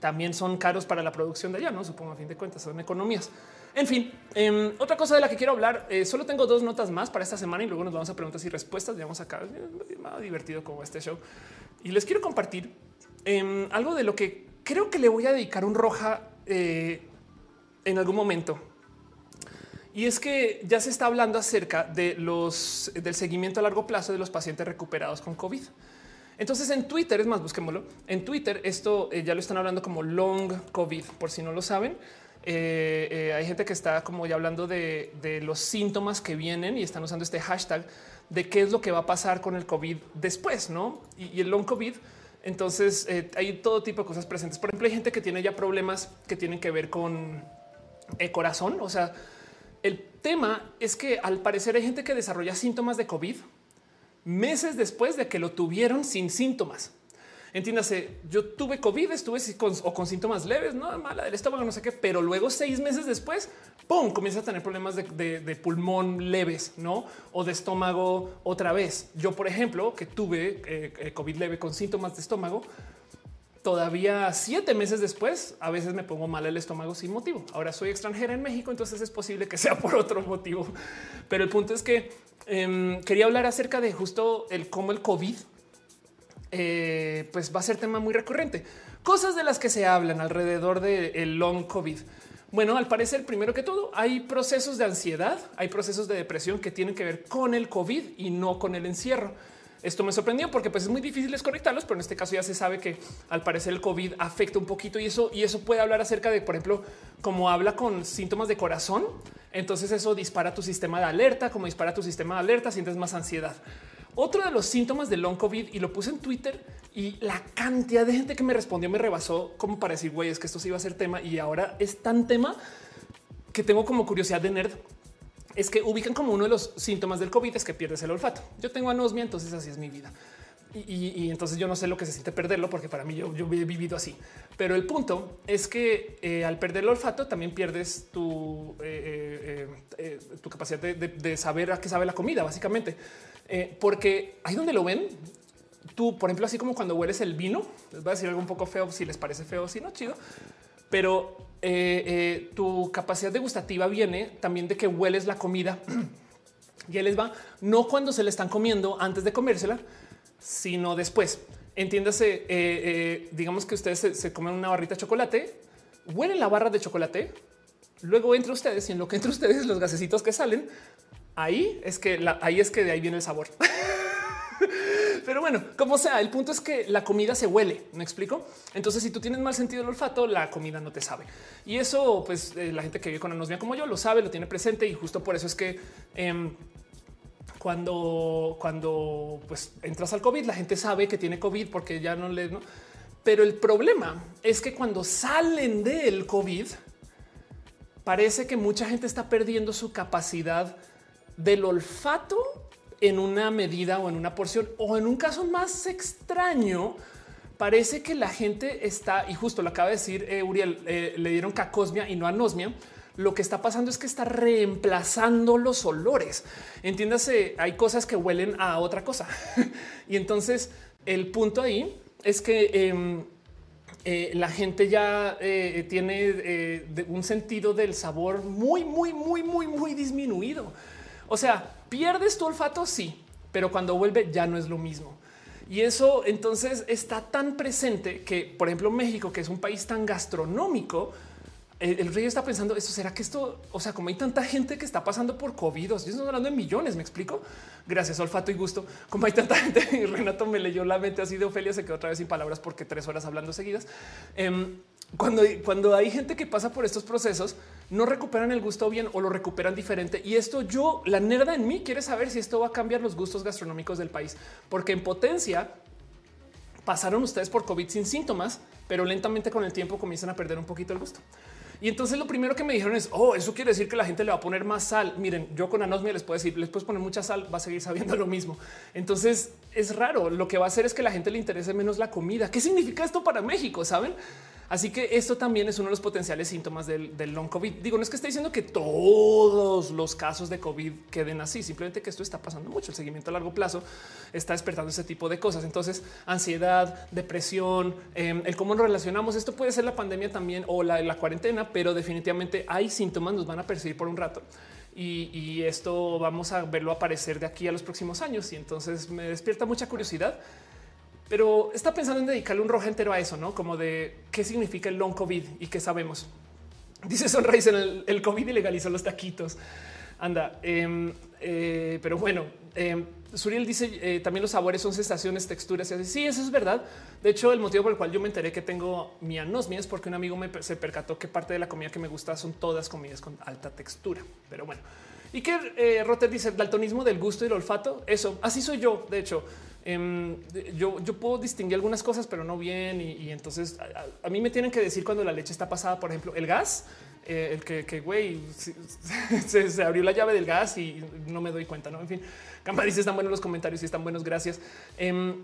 también son caros para la producción de allá, no supongo a fin de cuentas, son economías. En fin, em, otra cosa de la que quiero hablar, eh, solo tengo dos notas más para esta semana y luego nos vamos a preguntas y respuestas. Digamos acá, más divertido como este show. Y les quiero compartir em, algo de lo que creo que le voy a dedicar un roja eh, en algún momento. Y es que ya se está hablando acerca de los del seguimiento a largo plazo de los pacientes recuperados con COVID. Entonces en Twitter, es más, busquémoslo. En Twitter esto eh, ya lo están hablando como long COVID, por si no lo saben. Eh, hay gente que está como ya hablando de, los síntomas que vienen y están usando este hashtag de qué es lo que va a pasar con el COVID después, ¿no? y el long COVID entonces eh, hay todo tipo de cosas presentes. Por ejemplo, hay gente que tiene ya problemas que tienen que ver con el corazón. O sea, el tema es que al parecer hay gente que desarrolla síntomas de COVID meses después de que lo tuvieron sin síntomas. Entiéndase, yo tuve COVID, estuve con, o con síntomas leves, no mala del estómago, no sé qué, pero luego seis meses después, pum, comienza a tener problemas de, pulmón leves, no? O de estómago otra vez. Yo, por ejemplo, que tuve eh, eh, COVID leve con síntomas de estómago, todavía siete meses después, a veces me pongo mal el estómago sin motivo. Ahora soy extranjera en México, entonces es posible que sea por otro motivo. Pero el punto es que em, quería hablar acerca de justo el cómo el COVID eh, pues va a ser tema muy recurrente. Cosas de las que se hablan alrededor del long COVID. Bueno, al parecer, primero que todo, hay procesos de ansiedad, hay procesos de depresión que tienen que ver con el COVID y no con el encierro. Esto me sorprendió porque pues es muy difícil desconectarlos, pero en este caso ya se sabe que al parecer el COVID afecta un poquito y eso y eso puede hablar acerca de, por ejemplo, como habla con síntomas de corazón, entonces eso dispara tu sistema de alerta, como dispara tu sistema de alerta, sientes más ansiedad. Otro de los síntomas del long COVID y lo puse en Twitter y la cantidad de gente que me respondió me rebasó como para decir, güey, es que esto sí iba a ser tema y ahora es tan tema que tengo como curiosidad de nerd. Es que ubican como uno de los síntomas del COVID es que pierdes el olfato. Yo tengo anosmia, entonces así es mi vida. Y, entonces yo no sé lo que se siente perderlo porque para mí yo, he vivido así. Pero el punto es que eh, al perder el olfato también pierdes tu, eh, eh, capacidad de, saber a qué sabe la comida, básicamente. porque ahí donde lo ven, tú, por ejemplo, así como cuando hueles el vino, les voy a decir algo un poco feo, si les parece feo, si no, chido. Pero tu capacidad degustativa viene también de que hueles la comida. y les va, no cuando se le están comiendo antes de comérsela, sino después. Entiéndase, eh, eh, digamos que ustedes se, comen una barrita de chocolate, huelen la barra de chocolate, luego entre ustedes y en lo que entre ustedes los gasecitos que salen, ahí es que ahí es que de ahí viene el sabor. Pero bueno, como sea, el punto es que la comida se huele. Me explico. Entonces, si tú tienes mal sentido del olfato, la comida no te sabe. Y eso, pues eh, la gente que vive con anosmia como yo lo sabe, lo tiene presente y justo por eso es que em, cuando, cuando pues entras al COVID, la gente sabe que tiene COVID porque ya no le. Pero el problema es que cuando salen del COVID, parece que mucha gente está perdiendo su capacidad del olfato en una medida o en una porción o en un caso más extraño. Parece que la gente está, y justo lo acaba de decir eh, Uriel, eh, le dieron cacosmia y no anosmia lo que está pasando es que está reemplazando los olores. Entiéndase, hay cosas que huelen a otra cosa. y entonces el punto ahí es que em, eh, la gente ya eh, tiene eh, un sentido del sabor muy, muy, muy, muy, muy disminuido. O sea, pierdes tu olfato, sí, pero cuando vuelve ya no es lo mismo. Y eso entonces está tan presente que, por ejemplo, México, que es un país tan gastronómico, el, rey está pensando eso será que esto, o sea, como hay tanta gente que está pasando por COVID, yo estoy hablando de millones, me explico. Gracias, olfato y gusto. Como hay tanta gente, y Renato me leyó la mente así de Ofelia, se quedó otra vez sin palabras porque tres horas hablando seguidas. Em, cuando, cuando hay gente que pasa por estos procesos, no recuperan el gusto bien o lo recuperan diferente. Y esto yo, la nerda en mí quiere saber si esto va a cambiar los gustos gastronómicos del país, porque en potencia pasaron ustedes por COVID sin síntomas, pero lentamente con el tiempo comienzan a perder un poquito el gusto. Y entonces lo primero que me dijeron es, oh, eso quiere decir que la gente le va a poner más sal. Miren, yo con anosmia les puedo decir, les puedes poner mucha sal, va a seguir sabiendo lo mismo. Entonces es raro. Lo que va a hacer es que la gente le interese menos la comida. ¿Qué significa esto para México? Saben? Así que esto también es uno de los potenciales síntomas del, long COVID. Digo, no es que esté diciendo que todos los casos de COVID queden así, simplemente que esto está pasando mucho. El seguimiento a largo plazo está despertando ese tipo de cosas. Entonces, ansiedad, depresión, em, el cómo nos relacionamos. Esto puede ser la pandemia también o la, cuarentena, pero definitivamente hay síntomas, nos van a percibir por un rato. Y, esto vamos a verlo aparecer de aquí a los próximos años. Y entonces me despierta mucha curiosidad pero está pensando en dedicarle un rojo entero a eso, no como de qué significa el long COVID y qué sabemos. Dice Sonrise en el, el COVID ilegalizó los taquitos. Anda, em, eh, pero bueno, eh, Suriel dice eh, también los sabores son sensaciones, texturas y así. Sí, eso es verdad. De hecho, el motivo por el cual yo me enteré que tengo mi anosmia es porque un amigo me se percató que parte de la comida que me gusta son todas comidas con alta textura. Pero bueno, y que eh, Rotter dice daltonismo del gusto y el olfato. Eso así soy yo. De hecho, Em, yo, puedo distinguir algunas cosas, pero no bien. Y, entonces a, mí me tienen que decir cuando la leche está pasada, por ejemplo, el gas, eh, el que, güey, se, abrió la llave del gas y no me doy cuenta. No, en fin, Camba dice están buenos los comentarios y están buenos. Gracias. Em,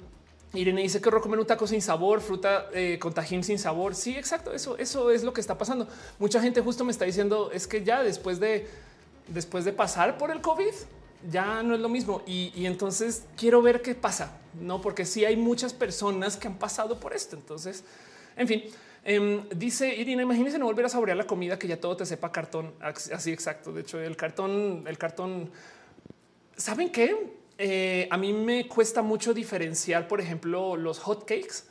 Irene dice que comer un taco sin sabor, fruta eh, con tajín sin sabor. Sí, exacto. Eso, eso es lo que está pasando. Mucha gente justo me está diciendo es que ya después de después de pasar por el COVID, ya no es lo mismo. Y, entonces quiero ver qué pasa, no? Porque sí hay muchas personas que han pasado por esto. Entonces, en fin, em, dice Irina, imagínense no volver a saborear la comida que ya todo te sepa cartón. Así exacto. De hecho, el cartón, el cartón, ¿saben qué? Eh, a mí me cuesta mucho diferenciar, por ejemplo, los hot cakes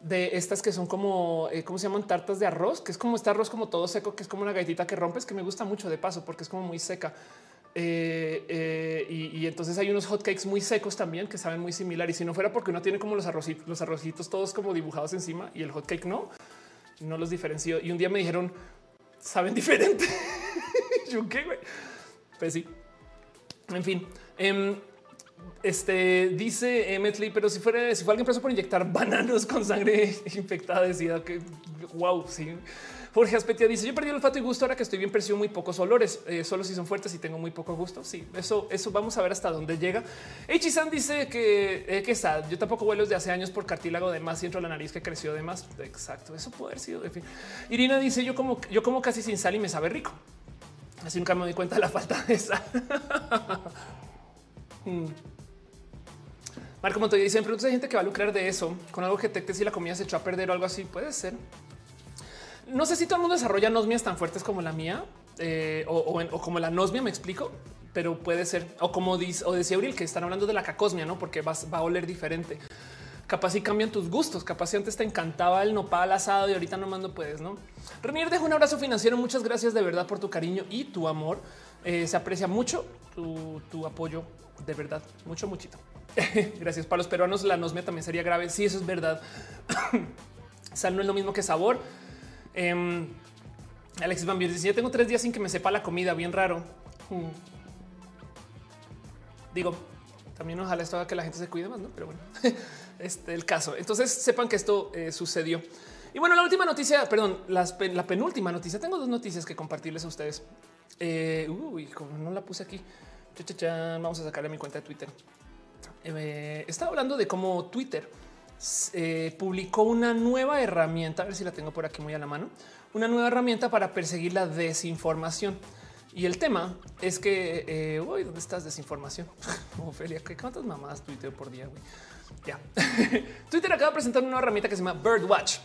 de estas que son como, eh, ¿cómo se llaman? Tartas de arroz, que es como este arroz como todo seco, que es como una galletita que rompes, que me gusta mucho de paso porque es como muy seca. Eh, eh, y, entonces hay unos hotcakes muy secos también que saben muy similar. Y si no fuera porque uno tiene como los arrocitos, los arrocitos todos como dibujados encima y el hotcake no, no los diferencio. Y un día me dijeron, saben diferente. Yo qué. Pues sí. En fin. Em, este dice Emetley, pero si fuera, si fue alguien preso por inyectar bananos con sangre infectada, decía que wow, sí. Jorge Aspetia dice: Yo perdí el olfato y gusto ahora que estoy bien, percibo muy pocos olores, eh, solo si son fuertes y tengo muy poco gusto. Sí, eso, eso vamos a ver hasta dónde llega. Echisan dice que, eh, que. Yo tampoco vuelo desde hace años por cartílago de más y entro a la nariz que creció de más. Exacto, eso puede haber sido. Irina dice: Yo como, yo como casi sin sal y me sabe rico. Así nunca me doy cuenta de la falta de sal. Hmm. Marco Montoya dice: En hay gente que va a lucrar de eso con algo que te si la comida se echó a perder o algo así. Puede ser no sé si todo el mundo desarrolla nosmias tan fuertes como la mía eh, o, como la nosmia, me explico, pero puede ser. O como dice, o decía Abril, que están hablando de la cacosmia, no? Porque va a oler diferente. Capaz si cambian tus gustos. Capaz si antes te encantaba el nopal asado y ahorita nomás no puedes, no? Renier, dejo un abrazo financiero. Muchas gracias de verdad por tu cariño y tu amor. Eh, se aprecia mucho tu, apoyo de verdad, mucho, muchito. gracias para los peruanos. La nosmia también sería grave. Sí, eso es verdad. Sal no es lo mismo que sabor Eh, Alexis Van dice: Yo tengo tres días sin que me sepa la comida, bien raro. Hmm. Digo, también ojalá esto haga que la gente se cuide más, ¿no? Pero bueno, este el caso. Entonces sepan que esto eh, sucedió. Y bueno, la última noticia, perdón, la penúltima noticia. Tengo dos noticias que compartirles a ustedes. Eh, uy, como no la puse aquí, vamos a sacarle mi cuenta de Twitter. Eh, estaba hablando de cómo Twitter eh, publicó una nueva herramienta, a ver si la tengo por aquí muy a la mano, una nueva herramienta para perseguir la desinformación. Y el tema es que, eh, ¿dónde estás desinformación? Ofelia, ¿qué cuántas mamadas tuiteo por día? Ya. Twitter acaba de presentar una herramienta que se llama Birdwatch.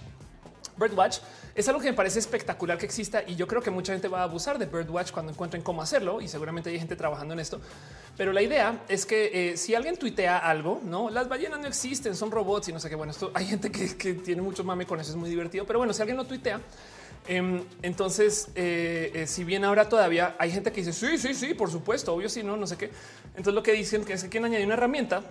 Birdwatch es algo que me parece espectacular que exista y yo creo que mucha gente va a abusar de Birdwatch cuando encuentren cómo hacerlo y seguramente hay gente trabajando en esto. Pero la idea es que eh, si alguien tuitea algo, no las ballenas no existen, son robots y no sé qué. Bueno, esto hay gente que, tiene mucho mame con eso, es muy divertido. Pero bueno, si alguien lo tuitea, Em, entonces, eh, eh, si bien ahora todavía hay gente que dice sí, sí, sí, por supuesto, obvio, sí, no, no sé qué. Entonces, lo que dicen que es que quieren añadir una herramienta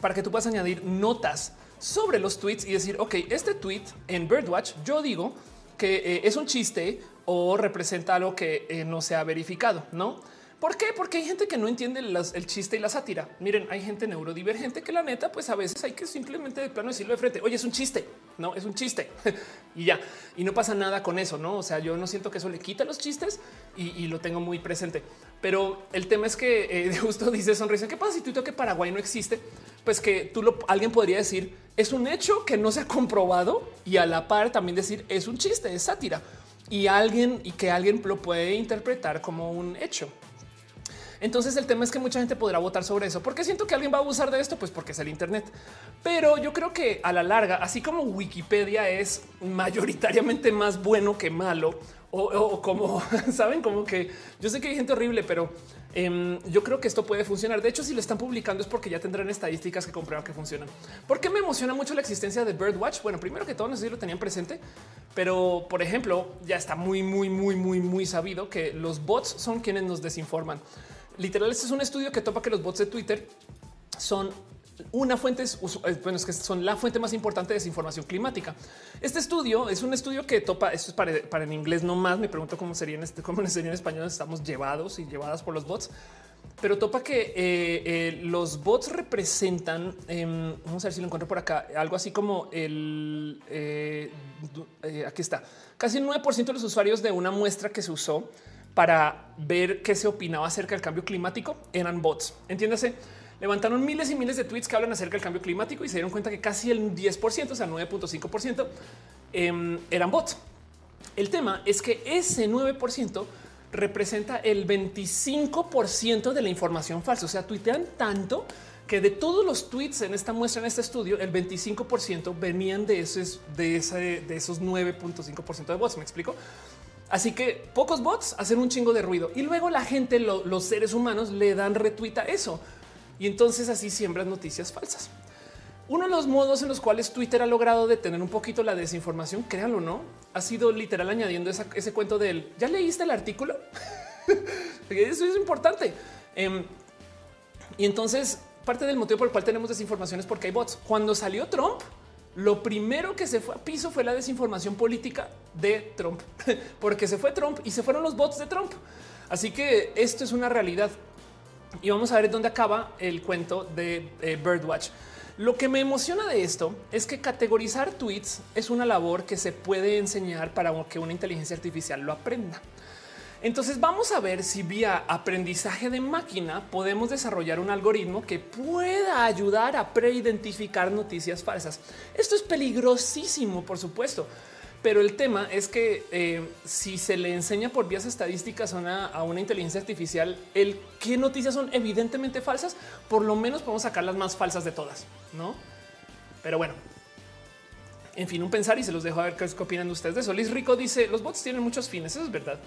para que tú puedas añadir notas sobre los tweets y decir, ok, este tweet en Birdwatch, yo digo que eh, es un chiste o representa algo que no se ha verificado, no? ¿Por qué? Porque hay gente que no entiende el chiste y la sátira. Miren, hay gente neurodivergente que la neta, pues a veces hay que simplemente de plano decirlo de frente. Oye, es un chiste. No, es un chiste y ya. Y no pasa nada con eso, no? O sea, yo no siento que eso le quita los chistes y, lo tengo muy presente. Pero el tema es que eh, justo dice sonrisa. ¿Qué pasa si tú que Paraguay no existe? Pues que tú lo alguien podría decir es un hecho que no se ha comprobado y a la par también decir es un chiste, es sátira y alguien y que alguien lo puede interpretar como un hecho. Entonces el tema es que mucha gente podrá votar sobre eso. porque siento que alguien va a abusar de esto? Pues porque es el Internet. Pero yo creo que a la larga, así como Wikipedia es mayoritariamente más bueno que malo, o, como saben, como que yo sé que hay gente horrible, pero em, yo creo que esto puede funcionar. De hecho, si lo están publicando es porque ya tendrán estadísticas que comprueban que funcionan. ¿Por qué me emociona mucho la existencia de Birdwatch? Bueno, primero que todo, no sé si lo tenían presente, pero por ejemplo, ya está muy, muy, muy, muy, muy sabido que los bots son quienes nos desinforman literal, este es un estudio que topa que los bots de Twitter son una fuente, eh, bueno, es que son la fuente más importante de desinformación climática. Este estudio es un estudio que topa, esto es para, en inglés no más, me pregunto cómo sería en este, cómo sería en español, estamos llevados y llevadas por los bots, pero topa que eh, eh, los bots representan, em, vamos a ver si lo encuentro por acá, algo así como el, aquí está, casi el 9% de los usuarios de una muestra que se usó para ver qué se opinaba acerca del cambio climático eran bots. Entiéndase, levantaron miles y miles de tweets que hablan acerca del cambio climático y se dieron cuenta que casi el 10%, o sea, 9.5% em, eran bots. El tema es que ese 9% representa el 25% de la información falsa. O sea, tuitean tanto que de todos los tweets en esta muestra, en este estudio, el 25% venían de esos, de, ese, de esos 9.5% de bots. Me explico. Así que pocos bots hacen un chingo de ruido y luego la gente, los seres humanos le dan retweet a eso y entonces así siembran noticias falsas. Uno de los modos en los cuales Twitter ha logrado detener un poquito la desinformación, créanlo no, ha sido literal añadiendo ese cuento del ya leíste el artículo. Eso es importante. Em, y entonces parte del motivo por el cual tenemos desinformación es porque hay bots. Cuando salió Trump, lo primero que se fue a piso fue la desinformación política de Trump, porque se fue Trump y se fueron los bots de Trump. Así que esto es una realidad. Y vamos a ver dónde acaba el cuento de eh, Birdwatch. Lo que me emociona de esto es que categorizar tweets es una labor que se puede enseñar para que una inteligencia artificial lo aprenda. Entonces vamos a ver si vía aprendizaje de máquina podemos desarrollar un algoritmo que pueda ayudar a preidentificar noticias falsas. Esto es peligrosísimo, por supuesto. Pero el tema es que eh, si se le enseña por vías estadísticas a una, inteligencia artificial el qué noticias son evidentemente falsas, por lo menos podemos sacar las más falsas de todas, no? Pero bueno, en fin, un pensar y se los dejo a ver qué opinan ustedes de eso. Liz Rico dice los bots tienen muchos fines. Eso es verdad.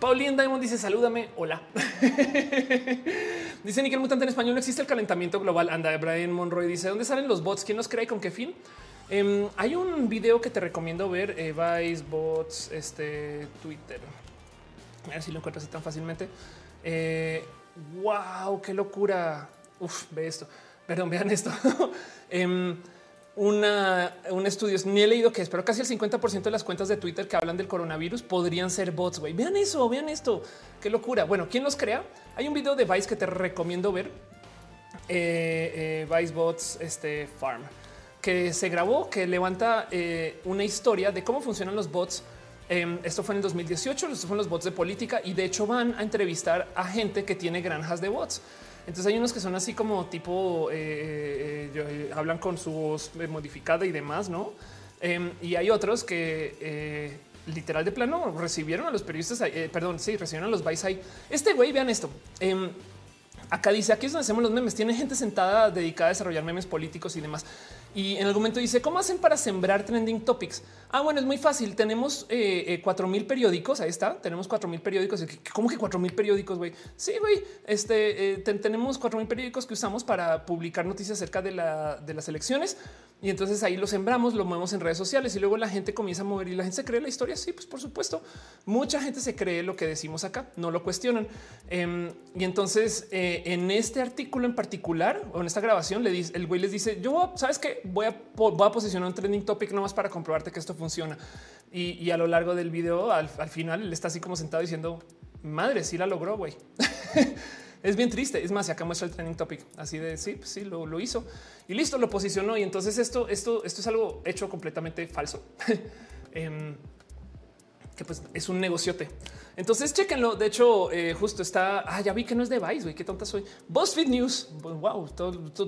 Paulín Diamond dice salúdame. Hola. dice Nickel Mutante en español. No existe el calentamiento global. Anda. Brian Monroy dice dónde salen los bots? ¿Quién los crea y con qué fin? Em, hay un video que te recomiendo ver. Eh, Vice bots, este Twitter. A ver si lo encuentras tan fácilmente. Eh, wow, qué locura. Uf, ve esto. Perdón, vean esto. Em, una, un estudio, ni he leído que es, pero casi el 50% de las cuentas de Twitter que hablan del coronavirus podrían ser bots. Güey, vean eso, vean esto. Qué locura. Bueno, ¿quién los crea? Hay un video de Vice que te recomiendo ver. Eh, eh, Vice Bots este Farm que se grabó, que levanta eh, una historia de cómo funcionan los bots. Em, esto fue en el 2018, estos fueron los bots de política y de hecho van a entrevistar a gente que tiene granjas de bots. Entonces hay unos que son así como tipo, eh, eh, eh, hablan con su voz modificada y demás, ¿no? Em, y hay otros que literal de plano recibieron a los periodistas, perdón, sí, recibieron a los Vice Este güey, vean esto. Em, acá dice, aquí es donde hacemos los memes. Tiene gente sentada dedicada a desarrollar memes políticos y demás. Y en algún momento dice, ¿cómo hacen para sembrar trending topics? Ah, bueno, es muy fácil. Tenemos eh, eh, cuatro mil periódicos. Ahí está. Tenemos cuatro mil periódicos. ¿Cómo que cuatro mil periódicos? Güey, sí, güey. Este eh, tenemos cuatro mil periódicos que usamos para publicar noticias acerca de, la, de las elecciones Y entonces ahí lo sembramos, lo movemos en redes sociales y luego la gente comienza a mover y la gente se cree la historia. Sí, pues por supuesto, mucha gente se cree lo que decimos acá, no lo cuestionan. Em, y entonces en este artículo en particular o en esta grabación, le dice, el güey les dice: Yo sabes voy a, posicionar un trending topic nomás para comprobarte que esto funciona. Y, a lo largo del video, al, al final, él está así como sentado diciendo: Madre, sí la logró, güey. Es bien triste. Es más, acá muestra el trending topic así de sí, pues sí, lo, hizo y listo, lo posicionó. Y entonces esto, esto, esto es algo hecho completamente falso. Em, que pues es un negociote. Entonces, chéquenlo. De hecho, eh, justo está. Ah, ya vi que no es de Vice. Güey, qué tonta soy. BuzzFeed News. Wow,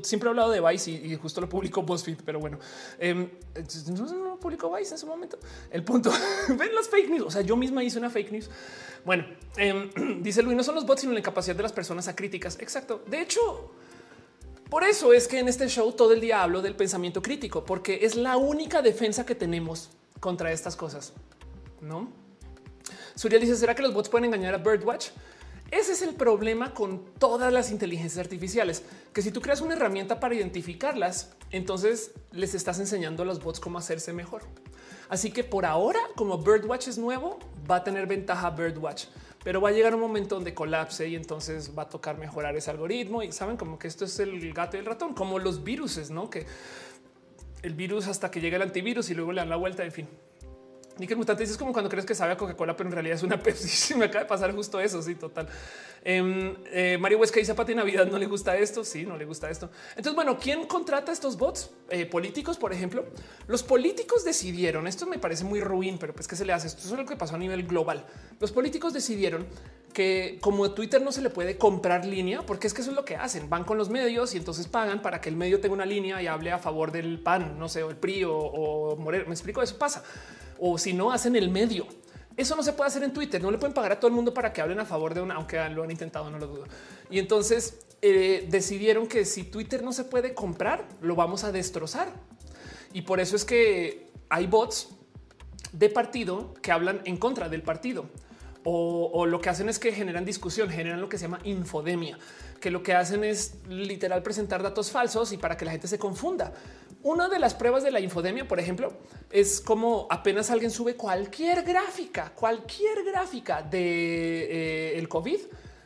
siempre he hablado de Vice y, justo lo publicó BuzzFeed, pero bueno, em, no, publicó Vice en su momento. El punto ven las fake news. O sea, yo misma hice una fake news. Bueno, em, dice Luis, no son los bots, sino la incapacidad de las personas a críticas. Exacto. De hecho, por eso es que en este show todo el día hablo del pensamiento crítico, porque es la única defensa que tenemos contra estas cosas. No? Suriel dice, ¿será que los bots pueden engañar a Birdwatch? Ese es el problema con todas las inteligencias artificiales, que si tú creas una herramienta para identificarlas, entonces les estás enseñando a los bots cómo hacerse mejor. Así que por ahora, como Birdwatch es nuevo, va a tener ventaja Birdwatch, pero va a llegar un momento donde colapse y entonces va a tocar mejorar ese algoritmo. Y saben como que esto es el gato y el ratón, como los viruses, no que el virus hasta que llega el antivirus y luego le dan la vuelta. En fin, Nickel Mutante es como cuando crees que sabe Coca-Cola, pero en realidad es una Pepsi. Me acaba de pasar justo eso. Sí, total. Em, eh, Mario Huesca dice Pati Navidad no le gusta esto. Sí, no le gusta esto. Entonces, bueno, ¿quién contrata estos bots eh, políticos? Por ejemplo, los políticos decidieron. Esto me parece muy ruin, pero pues que se le hace. Esto es lo que pasó a nivel global. Los políticos decidieron que como a Twitter no se le puede comprar línea, porque es que eso es lo que hacen. Van con los medios y entonces pagan para que el medio tenga una línea y hable a favor del PAN, no sé, o el PRI o, o Moreno. Me explico, eso pasa o si no hacen el medio. Eso no se puede hacer en Twitter. No le pueden pagar a todo el mundo para que hablen a favor de una, aunque lo han intentado, no lo dudo. Y entonces eh, decidieron que si Twitter no se puede comprar, lo vamos a destrozar. Y por eso es que hay bots de partido que hablan en contra del partido. O, o, lo que hacen es que generan discusión, generan lo que se llama infodemia, que lo que hacen es literal presentar datos falsos y para que la gente se confunda. Una de las pruebas de la infodemia, por ejemplo, es como apenas alguien sube cualquier gráfica, cualquier gráfica de eh, el COVID.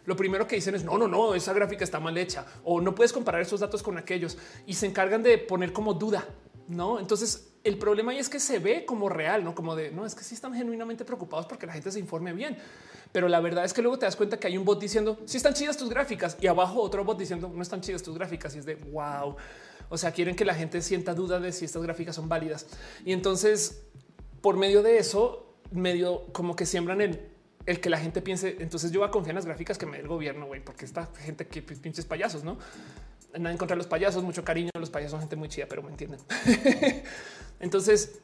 Lo primero que dicen es no, no, no, esa gráfica está mal hecha o no puedes comparar esos datos con aquellos y se encargan de poner como duda. No, entonces el problema ahí es que se ve como real, no como de no es que sí están genuinamente preocupados porque la gente se informe bien, pero la verdad es que luego te das cuenta que hay un bot diciendo si están chidas tus gráficas y abajo otro bot diciendo no están chidas tus gráficas y es de wow. O sea, quieren que la gente sienta duda de si estas gráficas son válidas. Y entonces, por medio de eso, medio como que siembran el, el que la gente piense, entonces yo voy a confiar en las gráficas que me dé el gobierno, güey, porque esta gente que pinches payasos, ¿no? Nada en contra de los payasos, mucho cariño, los payasos son gente muy chida, pero me entienden. entonces,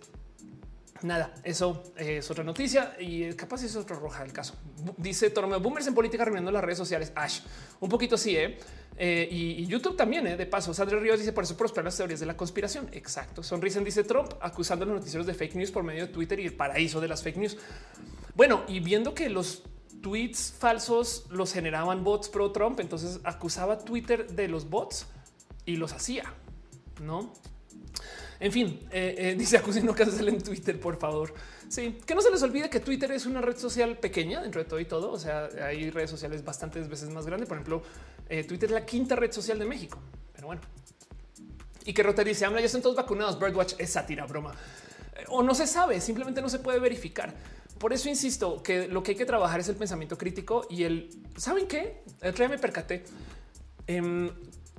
Nada, eso es otra noticia y capaz es otro roja el caso. Dice Tormeo Boomers en política reuniendo las redes sociales. Ash, un poquito así, ¿eh? eh y, YouTube también, ¿eh? de paso. Sandra Ríos dice por eso prosperan las teorías de la conspiración. Exacto. Sonrisen dice Trump acusando a los noticieros de fake news por medio de Twitter y el paraíso de las fake news. Bueno, y viendo que los tweets falsos los generaban bots pro Trump, entonces acusaba Twitter de los bots y los hacía, no? En fin, eh, eh, dice acusino haces en Twitter, por favor. Sí, que no se les olvide que Twitter es una red social pequeña dentro de todo y todo. O sea, hay redes sociales bastantes veces más grandes. Por ejemplo, eh, Twitter es la quinta red social de México. Pero bueno, y que Rota dice: Habla, ya están todos vacunados. Birdwatch es sátira, broma. o no se sabe, simplemente no se puede verificar. Por eso insisto que lo que hay que trabajar es el pensamiento crítico y el saben qué? El día me percaté. Em,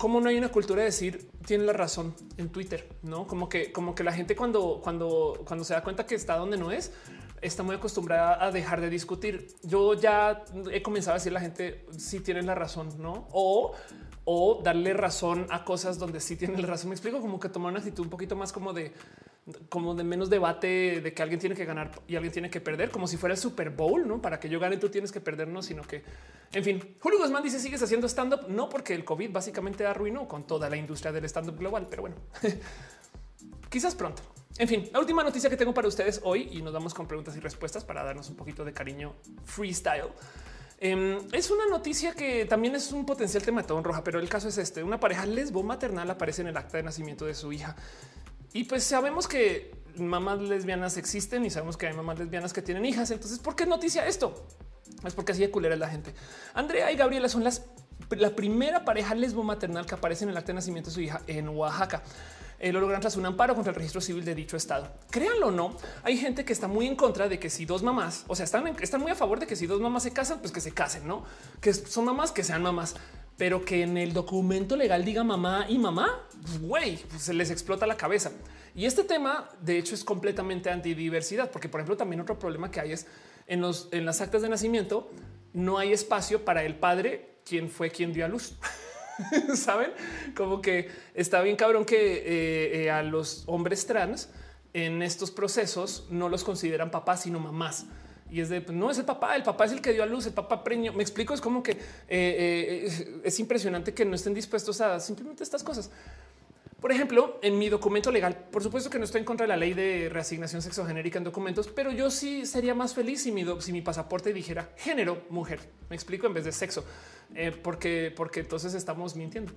cómo no hay una cultura de decir tiene la razón en Twitter, no como que, como que la gente cuando, cuando, cuando se da cuenta que está donde no es, está muy acostumbrada a dejar de discutir. Yo ya he comenzado a decir a la gente si tienen la razón, no? O, o darle razón a cosas donde sí tienen la razón. Me explico como que tomar una actitud un poquito más como de como de menos debate de que alguien tiene que ganar y alguien tiene que perder, como si fuera el Super Bowl, no para que yo gane, tú tienes que perder, no, sino que en fin. Julio Guzmán dice: Sigues haciendo stand up, no porque el COVID básicamente arruinó con toda la industria del stand up global, pero bueno, quizás pronto. En fin, la última noticia que tengo para ustedes hoy y nos vamos con preguntas y respuestas para darnos un poquito de cariño freestyle. Em, es una noticia que también es un potencial tema de en roja, pero el caso es este: una pareja lesbo maternal aparece en el acta de nacimiento de su hija Y pues sabemos que mamás lesbianas existen y sabemos que hay mamás lesbianas que tienen hijas. Entonces, ¿por qué noticia esto? Es porque así de culera es la gente. Andrea y Gabriela son las la primera pareja lesbo maternal que aparece en el acta de nacimiento de su hija en Oaxaca. Eh, lo logran tras un amparo contra el registro civil de dicho estado. Créanlo o no, hay gente que está muy en contra de que si dos mamás, o sea, están, están muy a favor de que si dos mamás se casan, pues que se casen, no que son mamás, que sean mamás, pero que en el documento legal diga mamá y mamá, pues, güey, pues se les explota la cabeza. Y este tema, de hecho, es completamente antidiversidad, porque, por ejemplo, también otro problema que hay es en, los, en las actas de nacimiento no hay espacio para el padre, quien fue quien dio a luz. Saben como que está bien cabrón que eh, eh, a los hombres trans en estos procesos no los consideran papás, sino mamás. Y es de pues, no es el papá, el papá es el que dio a luz, el papá preñó. Me explico, es como que eh, es impresionante que no estén dispuestos a simplemente estas cosas. Por ejemplo, en mi documento legal, por supuesto que no estoy en contra de la ley de reasignación sexogenérica en documentos, pero yo sí sería más feliz si mi, pasaporte dijera género mujer. Me explico en vez de sexo, eh, porque, porque entonces estamos mintiendo.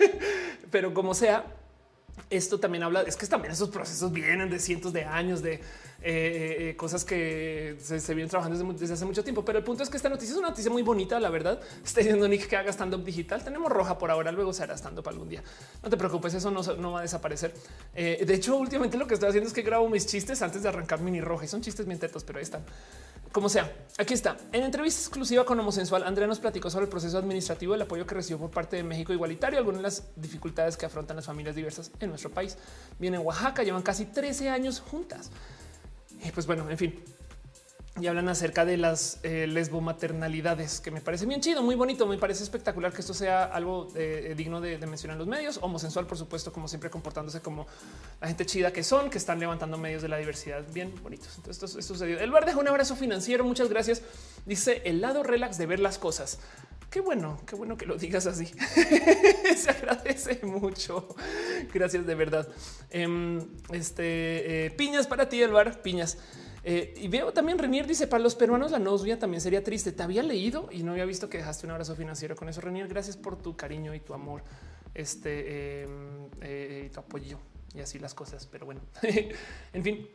pero como sea, esto también habla, es que también esos procesos vienen de cientos de años de eh, eh, cosas que se, vienen trabajando desde, hace mucho tiempo. Pero el punto es que esta noticia es una noticia muy bonita, la verdad. Está diciendo Nick que haga stand-up digital. Tenemos roja por ahora, luego se hará stand-up algún día. No te preocupes, eso no, va a desaparecer. Eh, de hecho, últimamente lo que estoy haciendo es que grabo mis chistes antes de arrancar mini roja. son chistes bien tetos, pero ahí están. Como sea, aquí está. En entrevista exclusiva con Homosensual, Andrea nos platicó sobre el proceso administrativo del apoyo que recibió por parte de México Igualitario, algunas de las dificultades que afrontan las familias diversas en nuestro país. Vienen en Oaxaca, llevan casi 13 años juntas. Y pues bueno, en fin, y hablan acerca de las eh, lesbomaternalidades, que me parece bien chido, muy bonito. Me parece espectacular que esto sea algo eh, digno de, mencionar en los medios. Homosensual, por supuesto, como siempre, comportándose como la gente chida que son, que están levantando medios de la diversidad bien bonitos. Entonces, esto, sucedió. El bar un abrazo financiero. Muchas gracias. Dice el lado relax de ver las cosas. Qué bueno, qué bueno que lo digas así. Se agradece mucho. Gracias de verdad. Em, este eh, piñas para ti, el bar piñas. Eh, y veo también Renier dice para los peruanos la novia también sería triste. Te había leído y no había visto que dejaste un abrazo financiero con eso. Renier, gracias por tu cariño y tu amor, este em, eh, y tu apoyo y así las cosas. Pero bueno, en fin,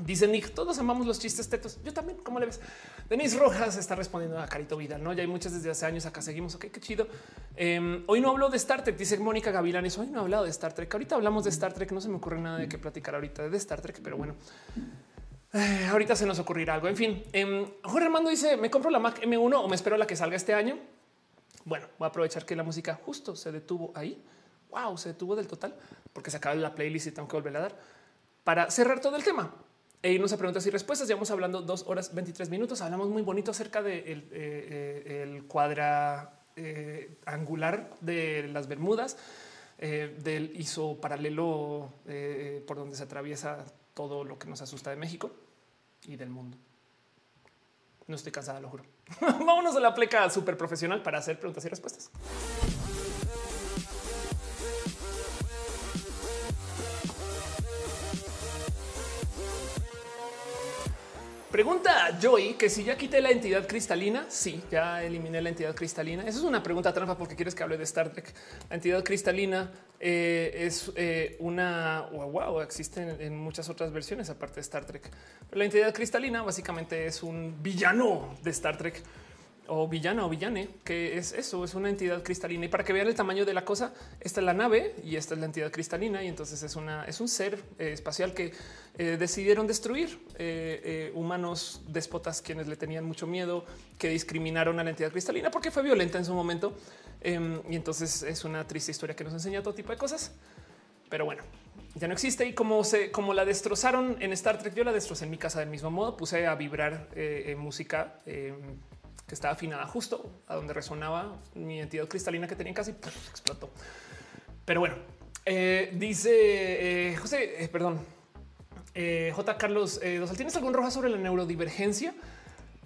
Dice Nick, todos amamos los chistes tetos. Yo también, ¿cómo le ves? Denise Rojas está respondiendo a Carito Vida, ¿no? Ya hay muchas desde hace años, acá seguimos, ok, qué chido. Em, hoy no hablo de Star Trek, dice Mónica Gavilanes, hoy no he hablado de Star Trek, ahorita hablamos de Star Trek, no se me ocurre nada de qué platicar ahorita de Star Trek, pero bueno. Eh, ahorita se nos ocurrirá algo. En fin, eh, Jorge Armando dice: Me compro la Mac M1 o me espero la que salga este año. Bueno, voy a aprovechar que la música justo se detuvo ahí. Wow, se detuvo del total porque se acaba la playlist y tengo que volver a dar para cerrar todo el tema e irnos a preguntas y respuestas. Llevamos hablando dos horas 23 minutos. Hablamos muy bonito acerca del de eh, el cuadra angular de las Bermudas, del ISO paralelo por donde se atraviesa todo lo que nos asusta de México y del mundo. No estoy cansada, lo juro. Vámonos a la pleca súper profesional para hacer preguntas y respuestas. Pregunta Joy que si ya quité la entidad cristalina. Sí, ya eliminé la entidad cristalina. Esa es una pregunta trampa porque quieres que hable de Star Trek. La entidad cristalina eh, es eh, una wow, wow, existe en, muchas otras versiones aparte de Star Trek. Pero la entidad cristalina básicamente es un villano de Star Trek o villana o villane, que es eso, es una entidad cristalina. Y para que vean el tamaño de la cosa, esta es la nave y esta es la entidad cristalina. Y entonces es una, es un ser eh, espacial que eh, decidieron destruir eh, humanos déspotas quienes le tenían mucho miedo, que discriminaron a la entidad cristalina porque fue violenta en su momento. Em, y entonces es una triste historia que nos enseña todo tipo de cosas. Pero bueno, ya no existe y como se, como la destrozaron en Star Trek, yo la destrocé en mi casa del mismo modo. Puse a vibrar música em, que estaba afinada justo a donde resonaba mi entidad cristalina que tenía casi explotó. Pero bueno, eh, dice eh, José, eh, perdón, J. Carlos Dosal, ¿tienes algún roja sobre la neurodivergencia?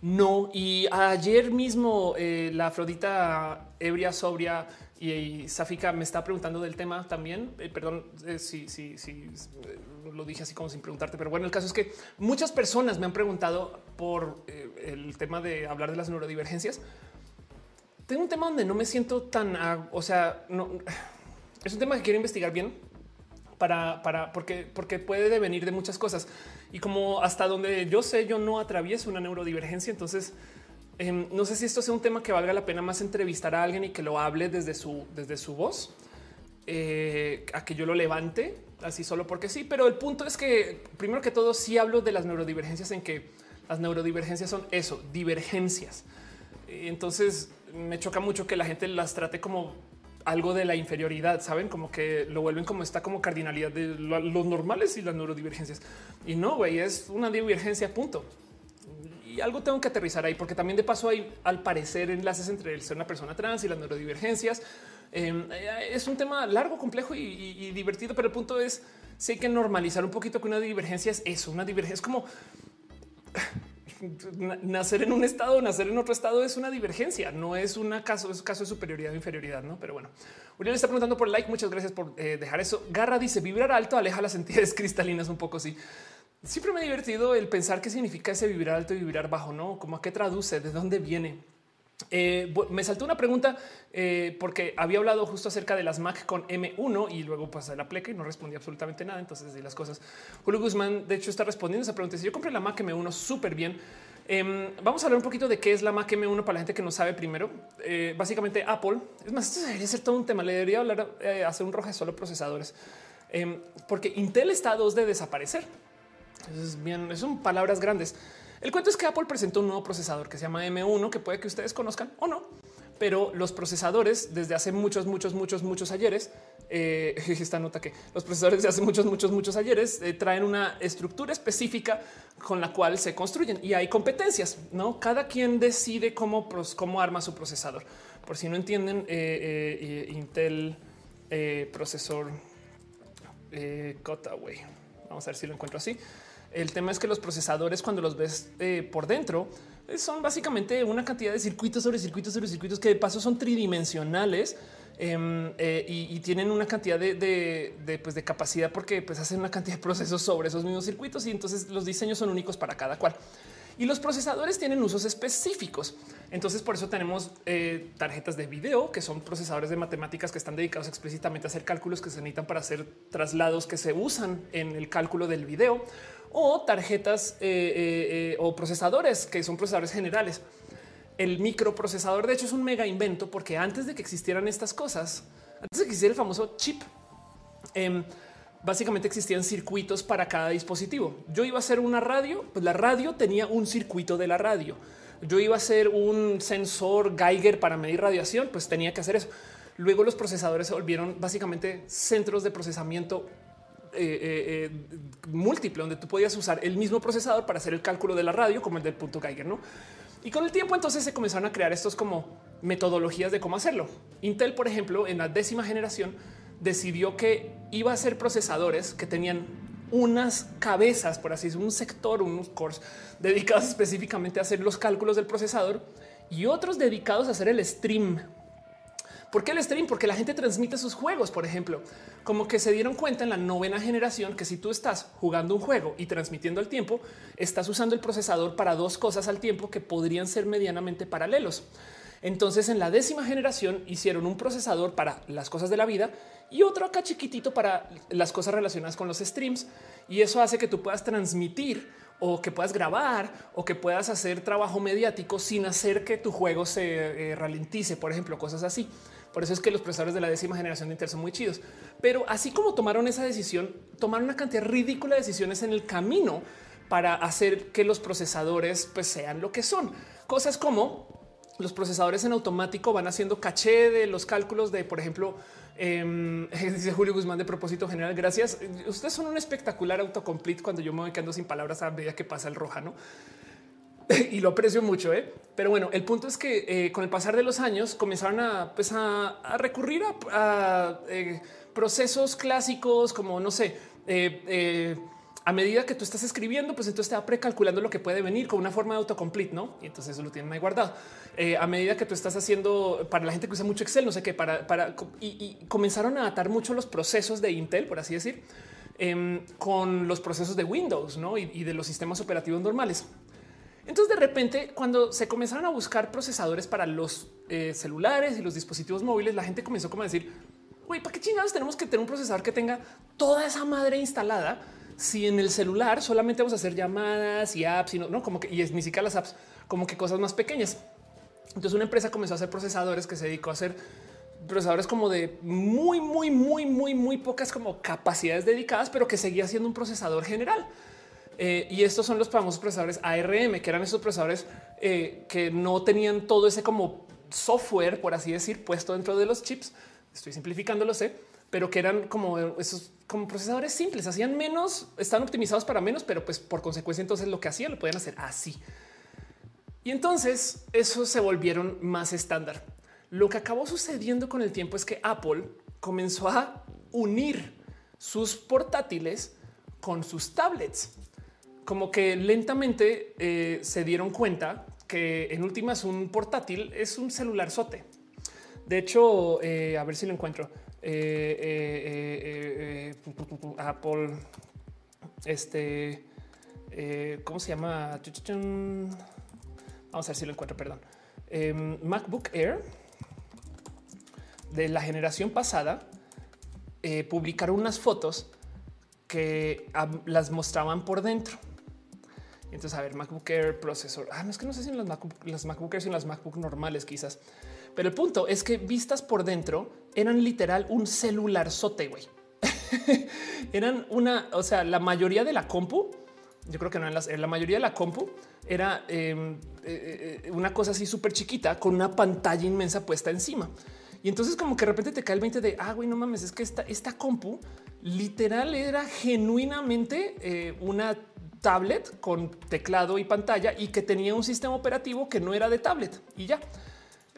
No, y ayer mismo la Afrodita ebria, sobria y, Safika me está preguntando del tema también. perdón si, si, si lo dije así como sin preguntarte, pero bueno, el caso es que muchas personas me han preguntado por eh, el tema de hablar de las neurodivergencias. Tengo un tema donde no me siento tan, o sea, no es un tema que quiero investigar bien para, para, porque, porque puede devenir de muchas cosas. Y como hasta donde yo sé, yo no atravieso una neurodivergencia. Entonces, em, no sé si esto sea un tema que valga la pena más entrevistar a alguien y que lo hable desde su, desde su voz, eh, a que yo lo levante así solo porque sí. Pero el punto es que, primero que todo, sí hablo de las neurodivergencias en que las neurodivergencias son eso, divergencias. Entonces, me choca mucho que la gente las trate como algo de la inferioridad, saben como que lo vuelven como esta como cardinalidad de los normales y las neurodivergencias. Y no, güey, es una divergencia, punto. Algo tengo que aterrizar ahí, porque también de paso hay al parecer enlaces entre el ser una persona trans y las neurodivergencias. Em, eh, es un tema largo, complejo y, divertido, pero el punto es si hay que normalizar un poquito que una divergencia es eso, una divergencia es como nacer en un estado, nacer en otro estado es una divergencia, no es un caso, es caso de superioridad o inferioridad, no? Pero bueno, Uriel está preguntando por like. Muchas gracias por eh, dejar eso. Garra dice vibrar alto aleja las entidades cristalinas un poco. Sí, siempre me ha divertido el pensar qué significa ese vibrar alto y vibrar bajo, no? Como a qué traduce, de dónde viene. Eh, me saltó una pregunta eh, porque había hablado justo acerca de las Mac con M1 y luego pasé la pleca y no respondí absolutamente nada. Entonces, de las cosas, Julio Guzmán, de hecho, está respondiendo esa pregunta. Si yo compré la Mac M1 súper bien, em, vamos a hablar un poquito de qué es la Mac M1 para la gente que no sabe primero. Eh, básicamente, Apple es más, esto debería ser todo un tema. Le debería hablar, hacer un roja solo procesadores, em, porque Intel está a dos de desaparecer. Es bien, son palabras grandes. El cuento es que Apple presentó un nuevo procesador que se llama M1, que puede que ustedes conozcan o no, pero los procesadores desde hace muchos, muchos, muchos, muchos ayeres, eh, esta nota que los procesadores de hace muchos, muchos, muchos ayeres eh, traen una estructura específica con la cual se construyen y hay competencias. No cada quien decide cómo, cómo arma su procesador. Por si no entienden, eh, Intel procesor Cotaway. Vamos a ver si lo encuentro así. El tema es que los procesadores, cuando los ves eh, por dentro, eh, son básicamente una cantidad de circuitos sobre circuitos sobre circuitos que de paso son tridimensionales em, eh, y, tienen una cantidad de, pues, de, capacidad porque pues, hacen una cantidad de procesos sobre esos mismos circuitos y entonces los diseños son únicos para cada cual. Y los procesadores tienen usos específicos. Entonces, por eso tenemos tarjetas de video, que son procesadores de matemáticas que están dedicados explícitamente a hacer cálculos que se necesitan para hacer traslados que se usan en el cálculo del video o tarjetas eh, eh, eh, o procesadores que son procesadores generales. El microprocesador, de hecho, es un mega invento porque antes de que existieran estas cosas, antes de que existiera el famoso chip, em, básicamente existían circuitos para cada dispositivo. Yo iba a hacer una radio, pues la radio tenía un circuito de la radio. Yo iba a hacer un sensor Geiger para medir radiación, pues tenía que hacer eso. Luego los procesadores se volvieron básicamente centros de procesamiento eh, eh, eh, múltiple, donde tú podías usar el mismo procesador para hacer el cálculo de la radio, como el del punto Geiger, ¿no? Y con el tiempo entonces se comenzaron a crear estos como metodologías de cómo hacerlo. Intel, por ejemplo, en la décima generación decidió que iba a ser procesadores que tenían unas cabezas, por así decirlo, un sector, unos cores dedicados específicamente a hacer los cálculos del procesador y otros dedicados a hacer el stream ¿Por qué el stream? Porque la gente transmite sus juegos, por ejemplo, como que se dieron cuenta en la novena generación que si tú estás jugando un juego y transmitiendo al tiempo, estás usando el procesador para dos cosas al tiempo que podrían ser medianamente paralelos. Entonces en la décima generación hicieron un procesador para las cosas de la vida y otro acá chiquitito para las cosas relacionadas con los streams. Y eso hace que tú puedas transmitir o que puedas grabar o que puedas hacer trabajo mediático sin hacer que tu juego se eh, ralentice, por ejemplo, cosas así. Por eso es que los procesadores de la décima generación de Intel son muy chidos. Pero así como tomaron esa decisión, tomaron una cantidad ridícula de decisiones en el camino para hacer que los procesadores pues, sean lo que son. Cosas como los procesadores en automático van haciendo caché de los cálculos de, por ejemplo, eh, dice Julio Guzmán de propósito general. Gracias. Ustedes son un espectacular autocomplete cuando yo me voy quedando sin palabras a medida que pasa el roja, no? y lo aprecio mucho. ¿eh? Pero bueno, el punto es que eh, con el pasar de los años comenzaron a, pues a, recurrir a, eh, procesos clásicos como, no sé, a medida que tú estás escribiendo, pues entonces te va precalculando lo que puede venir con una forma de autocomplete, ¿no? Y entonces eso lo tienen ahí guardado. a medida que tú estás haciendo, para la gente que usa mucho Excel, no sé qué, para, para y, comenzaron a atar mucho los procesos de Intel, por así decir, em, con los procesos de Windows ¿no? y, y de los sistemas operativos normales. Entonces, de repente, cuando se comenzaron a buscar procesadores para los eh, celulares y los dispositivos móviles, la gente comenzó como a decir, güey, ¿para qué chingados tenemos que tener un procesador que tenga toda esa madre instalada? Si en el celular solamente vamos a hacer llamadas y apps y no, no como que y es ni siquiera las apps, como que cosas más pequeñas. Entonces una empresa comenzó a hacer procesadores que se dedicó a hacer procesadores como de muy, muy, muy, muy, muy pocas como capacidades dedicadas, pero que seguía siendo un procesador general. Eh, y estos son los famosos procesadores ARM, que eran esos procesadores eh, que no tenían todo ese como software, por así decir, puesto dentro de los chips. Estoy simplificando, lo sé, pero que eran como esos como procesadores simples, hacían menos, están optimizados para menos, pero pues por consecuencia entonces lo que hacían lo podían hacer así. Y entonces esos se volvieron más estándar. Lo que acabó sucediendo con el tiempo es que Apple comenzó a unir sus portátiles con sus tablets. Como que lentamente eh, se dieron cuenta que en últimas un portátil es un celular sote. De hecho, eh, a ver si lo encuentro. Eh, Apple, este, ¿cómo se llama? Vamos a ver si lo encuentro, perdón. Em, MacBook Air de la generación pasada eh, publicaron unas fotos que las mostraban por dentro. Entonces, a ver, MacBook Air procesor. Ah, no es que no sé si en las MacBook, las MacBook Air, en las MacBook normales, quizás. Pero el punto es que vistas por dentro eran literal un celular sote, güey. eran una, o sea, la mayoría de la compu, yo creo que no en, las, en la mayoría de la compu era em, eh, eh, una cosa así súper chiquita con una pantalla inmensa puesta encima. Y entonces como que de repente te cae el 20 de, ah, güey, no mames, es que esta, esta compu literal era genuinamente eh, una tablet con teclado y pantalla y que tenía un sistema operativo que no era de tablet y ya.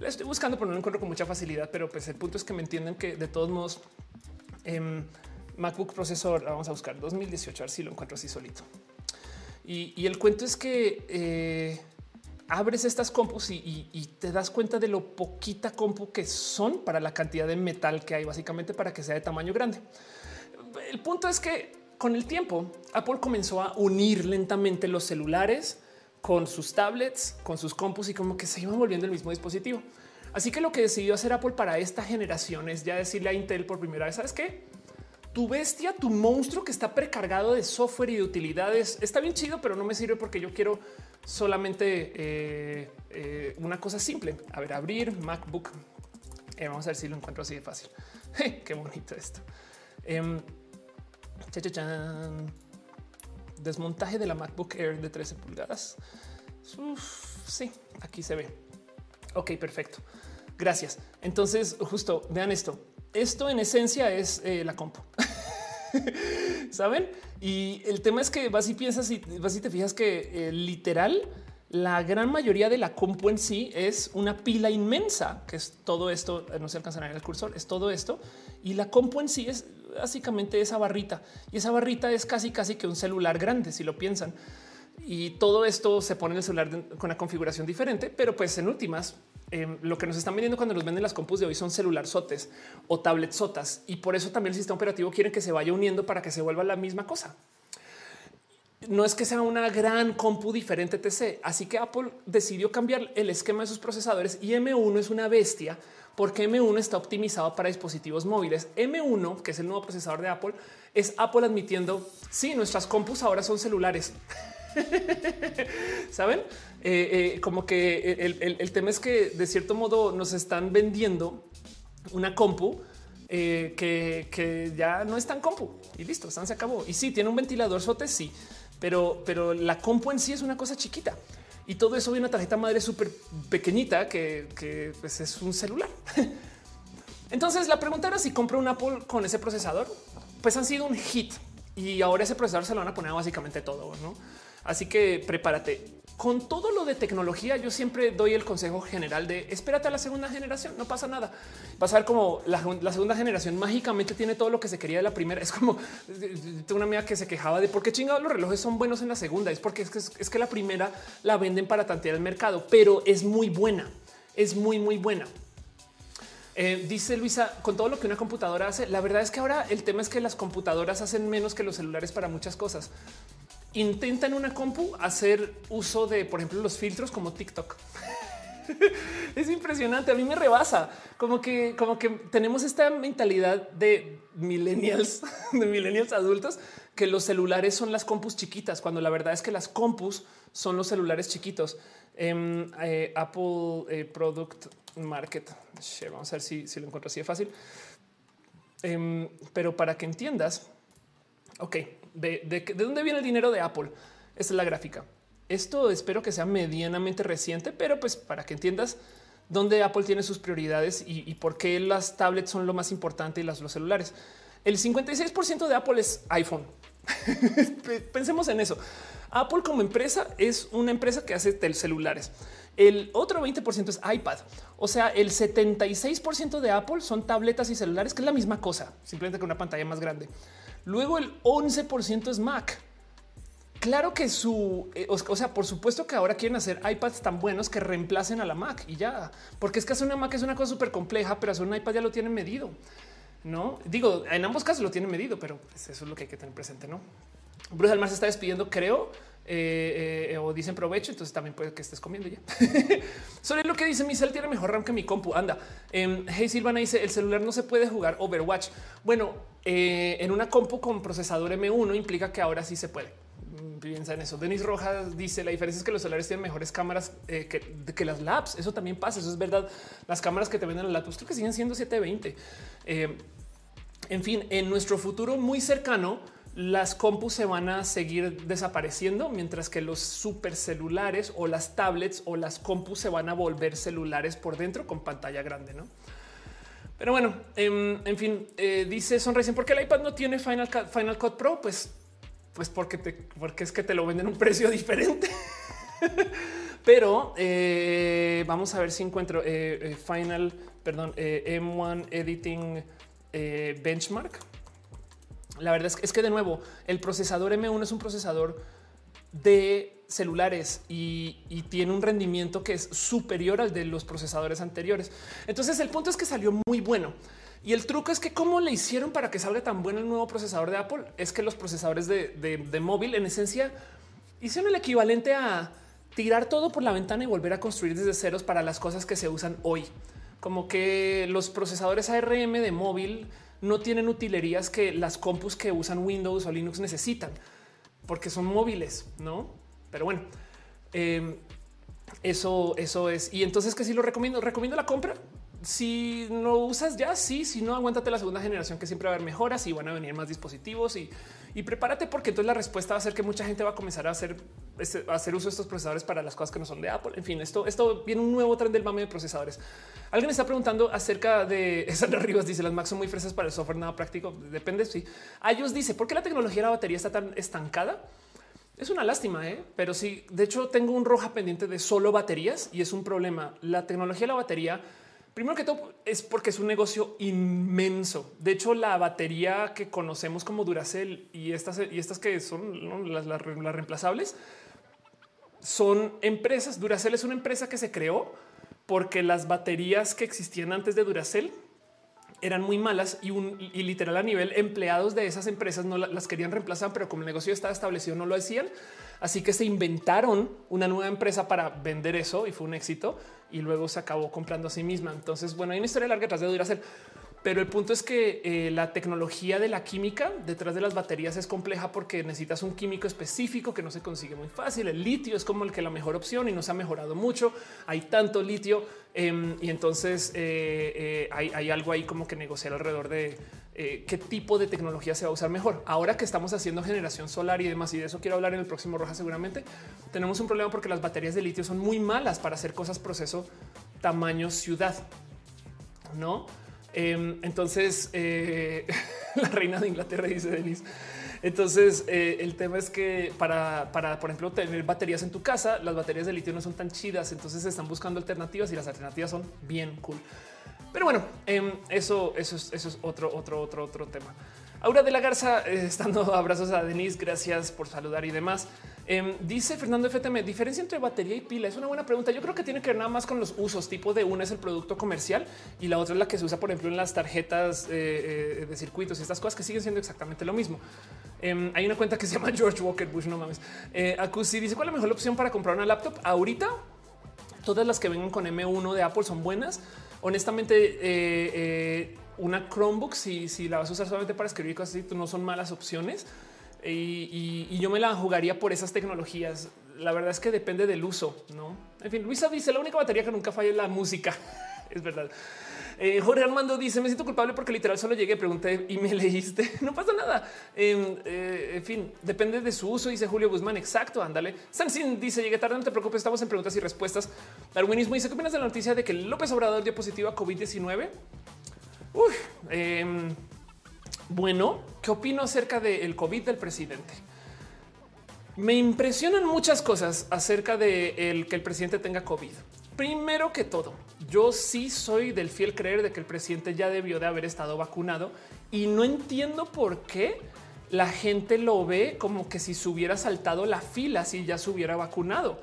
La estoy buscando, pero no lo encuentro con mucha facilidad, pero pues el punto es que me entienden que de todos modos em, MacBook procesor, vamos a buscar 2018, a ver si lo encuentro así solito. Y, el cuento es que eh, abres estas compus y, te das cuenta de lo poquita compu que son para la cantidad de metal que hay, básicamente para que sea de tamaño grande. El punto es que con el tiempo Apple comenzó a unir lentamente los celulares con sus tablets, con sus compus y como que se iban volviendo el mismo dispositivo. Así que lo que decidió hacer Apple para esta generación es ya decirle a Intel por primera vez, ¿sabes qué? tu bestia, tu monstruo que está precargado de software y de utilidades está bien chido, pero no me sirve porque yo quiero solamente eh, eh, una cosa simple. A ver, abrir MacBook. Eh, vamos a ver si lo encuentro así de fácil. Qué bonito esto. Em, Desmontaje de la MacBook Air de 13 pulgadas. sí, aquí se ve. Ok, perfecto. Gracias. Entonces, justo vean esto. Esto en esencia es la compu. Saben? Y el tema es que vas y piensas y vas y te fijas que eh, literal la gran mayoría de la compu en sí es una pila inmensa, que es todo esto. No se alcanzan a ver el cursor, es todo esto. Y la compu en sí es básicamente esa barrita y esa barrita es casi, casi que un celular grande. Si lo piensan, y todo esto se pone en el celular con una configuración diferente, pero pues en últimas Em, lo que nos están vendiendo cuando nos venden las compus de hoy son celular sotes o tablet sotas. Y por eso también el sistema operativo quiere que se vaya uniendo para que se vuelva la misma cosa. No es que sea una gran compu diferente TC. Así que Apple decidió cambiar el esquema de sus procesadores y M1 es una bestia porque M1 está optimizado para dispositivos móviles. M1, que es el nuevo procesador de Apple, es Apple admitiendo, sí, nuestras compus ahora son celulares. Saben? Eh, eh, como que el, tema es que de cierto modo nos están vendiendo una compu eh, que, ya no es tan compu y listo, se acabó. Y sí, tiene un ventilador sote, sí, pero la compu en sí es una cosa chiquita y todo eso viene una tarjeta madre súper pequeñita que, pues, es un celular. Entonces la pregunta era si compro un Apple con ese procesador, pues han sido un hit y ahora ese procesador se lo van a poner básicamente todo, ¿no? Así que prepárate. Con todo lo de tecnología, yo siempre doy el consejo general de espérate a la segunda generación, no pasa nada. Ver como la, segunda generación mágicamente tiene todo lo que se quería de la primera. Es como una amiga que se quejaba de por qué chingados los relojes son buenos en la segunda. Es porque es que, es que la primera la venden para tantear el mercado, pero es muy buena, es muy, muy buena. Eh, dice Luisa, con todo lo que una computadora hace, la verdad es que ahora el tema es que las computadoras hacen menos que los celulares para muchas cosas intenta en una compu hacer uso de, por ejemplo, los filtros como TikTok. es impresionante. A mí me rebasa como que, como que tenemos esta mentalidad de millennials, de millennials adultos, que los celulares son las compus chiquitas, cuando la verdad es que las compus son los celulares chiquitos. Em, eh, Apple eh, Product Market. Vamos a ver si, lo encuentro así de fácil. Em, pero para que entiendas, ok, de, de dónde viene el dinero de Apple? Esta es la gráfica. Esto espero que sea medianamente reciente, pero pues para que entiendas dónde Apple tiene sus prioridades y, por qué las tablets son lo más importante y las, los celulares. El 56% de Apple es iPhone. Pensemos en eso. Apple como empresa es una empresa que hace celulares. El otro 20% es iPad. O sea, el 76% de Apple son tabletas y celulares, que es la misma cosa, simplemente con una pantalla más grande. Luego el 11% es Mac. Claro que su, eh, o sea, por supuesto que ahora quieren hacer iPads tan buenos que reemplacen a la Mac y ya, porque es que hacer una Mac es una cosa súper compleja, pero hacer un iPad ya lo tienen medido. No digo, en ambos casos lo tienen medido, pero pues, eso es lo que hay que tener presente. No, Bruce Almar se está despidiendo, creo, eh, eh, o dicen provecho, entonces también puede que estés comiendo ya. Sobre lo que dice mi cel tiene mejor RAM que mi compu. Anda. Eh, hey Silvana dice el celular no se puede jugar Overwatch. Bueno, en una compu con procesador M1 implica que ahora sí se puede piensa en eso. Denis Rojas dice la diferencia es que los celulares tienen mejores cámaras eh, que, las labs. Eso también pasa. Eso es verdad. Las cámaras que te venden en la laptops creo que siguen siendo 720. Eh, en fin, en nuestro futuro muy cercano, las compus se van a seguir desapareciendo, mientras que los supercelulares o las tablets o las compus se van a volver celulares por dentro con pantalla grande, ¿no? Pero bueno, em, en, fin, eh, dice Sonracing, ¿por qué el iPad no tiene Final Final Cut Pro? Pues pues porque, porque es que te lo venden a un precio diferente. Pero eh, vamos a ver si encuentro eh, eh, Final, perdón, M1 Editing Benchmark. La verdad es que, de nuevo el procesador M1 es un procesador de celulares y, y, tiene un rendimiento que es superior al de los procesadores anteriores. Entonces el punto es que salió muy bueno. Y el truco es que cómo le hicieron para que salga tan bueno el nuevo procesador de Apple es que los procesadores de, móvil en esencia hicieron el equivalente a tirar todo por la ventana y volver a construir desde ceros para las cosas que se usan hoy. Como que los procesadores ARM de móvil no tienen utilerías que las compus que usan Windows o Linux necesitan porque son móviles, no? Pero bueno, em, eso, eso es. Y entonces que sí lo recomiendo. Recomiendo la compra si no usas ya, sí, si no, aguántate la segunda generación que siempre va a haber mejoras y van a venir más dispositivos y, prepárate porque entonces la respuesta va a ser que mucha gente va a comenzar a hacer, este, hacer uso de estos procesadores para las cosas que no son de Apple. En fin, esto, esto viene un nuevo tren del mame de procesadores. Alguien está preguntando acerca de esas Rivas dice las Mac son muy fresas para el software, nada práctico. Depende. Sí, ellos dice por qué la tecnología de la batería está tan estancada. Es una lástima, ¿eh? pero sí, de hecho tengo un roja pendiente de solo baterías y es un problema. La tecnología de la batería Primero que todo es porque es un negocio inmenso. De hecho, la batería que conocemos como Duracell y estas y estas que son las, las, reemplazables son empresas. Duracell es una empresa que se creó porque las baterías que existían antes de Duracell eran muy malas y, un, y literal a nivel empleados de esas empresas no las querían reemplazar, pero como el negocio estaba establecido no lo decían. Así que se inventaron una nueva empresa para vender eso y fue un éxito y luego se acabó comprando a sí misma. Entonces, bueno, hay una historia larga detrás de Duracell. Pero el punto es que eh, la tecnología de la química detrás de las baterías es compleja porque necesitas un químico específico que no se consigue muy fácil. El litio es como el que la mejor opción y no se ha mejorado mucho. Hay tanto litio em, y entonces eh, eh, hay, algo ahí como que negociar alrededor de qué tipo de tecnología se va a usar mejor. Ahora que estamos haciendo generación solar y demás, y de eso quiero hablar en el próximo Roja seguramente, tenemos un problema porque las baterías de litio son muy malas para hacer cosas proceso tamaño ciudad. No, Em, entonces, eh, la reina de Inglaterra dice Denis. Entonces, eh, el tema es que para, para, por ejemplo, tener baterías en tu casa, las baterías de litio no son tan chidas. Entonces, están buscando alternativas y las alternativas son bien cool. Pero bueno, em, eso, eso, es, otro, otro, otro, otro tema. Aura de la Garza, eh, estando abrazos a Denise, gracias por saludar y demás. Em, dice Fernando FTM, diferencia entre batería y pila es una buena pregunta. Yo creo que tiene que ver nada más con los usos. Tipo de una es el producto comercial y la otra es la que se usa, por ejemplo, en las tarjetas eh, eh, de circuitos y estas cosas que siguen siendo exactamente lo mismo. Em, hay una cuenta que se llama George Walker Bush, no mames. Acusi dice cuál es la mejor opción para comprar una laptop ahorita todas las que vengan con M1 de Apple son buenas. Honestamente, eh, eh, una Chromebook, si, la vas a usar solamente para escribir cosas así, no son malas opciones. Y, yo me la jugaría por esas tecnologías. La verdad es que depende del uso, no? En fin, Luisa dice la única batería que nunca falla es la música. es verdad. Eh, Jorge Armando dice: Me siento culpable porque literal solo llegué, pregunté y me leíste. no pasa nada. Em, eh, en fin, depende de su uso. Dice Julio Guzmán. Exacto. Ándale. Sansin dice: Llegué tarde, no te preocupes. Estamos en preguntas y respuestas. Darwinismo dice: ¿Qué opinas de la noticia de que López Obrador dio positivo a COVID-19? Uy, em, bueno, ¿qué opino acerca del COVID del presidente? Me impresionan muchas cosas acerca de el que el presidente tenga COVID. Primero que todo, yo sí soy del fiel creer de que el presidente ya debió de haber estado vacunado y no entiendo por qué la gente lo ve como que si se hubiera saltado la fila, si ya se hubiera vacunado.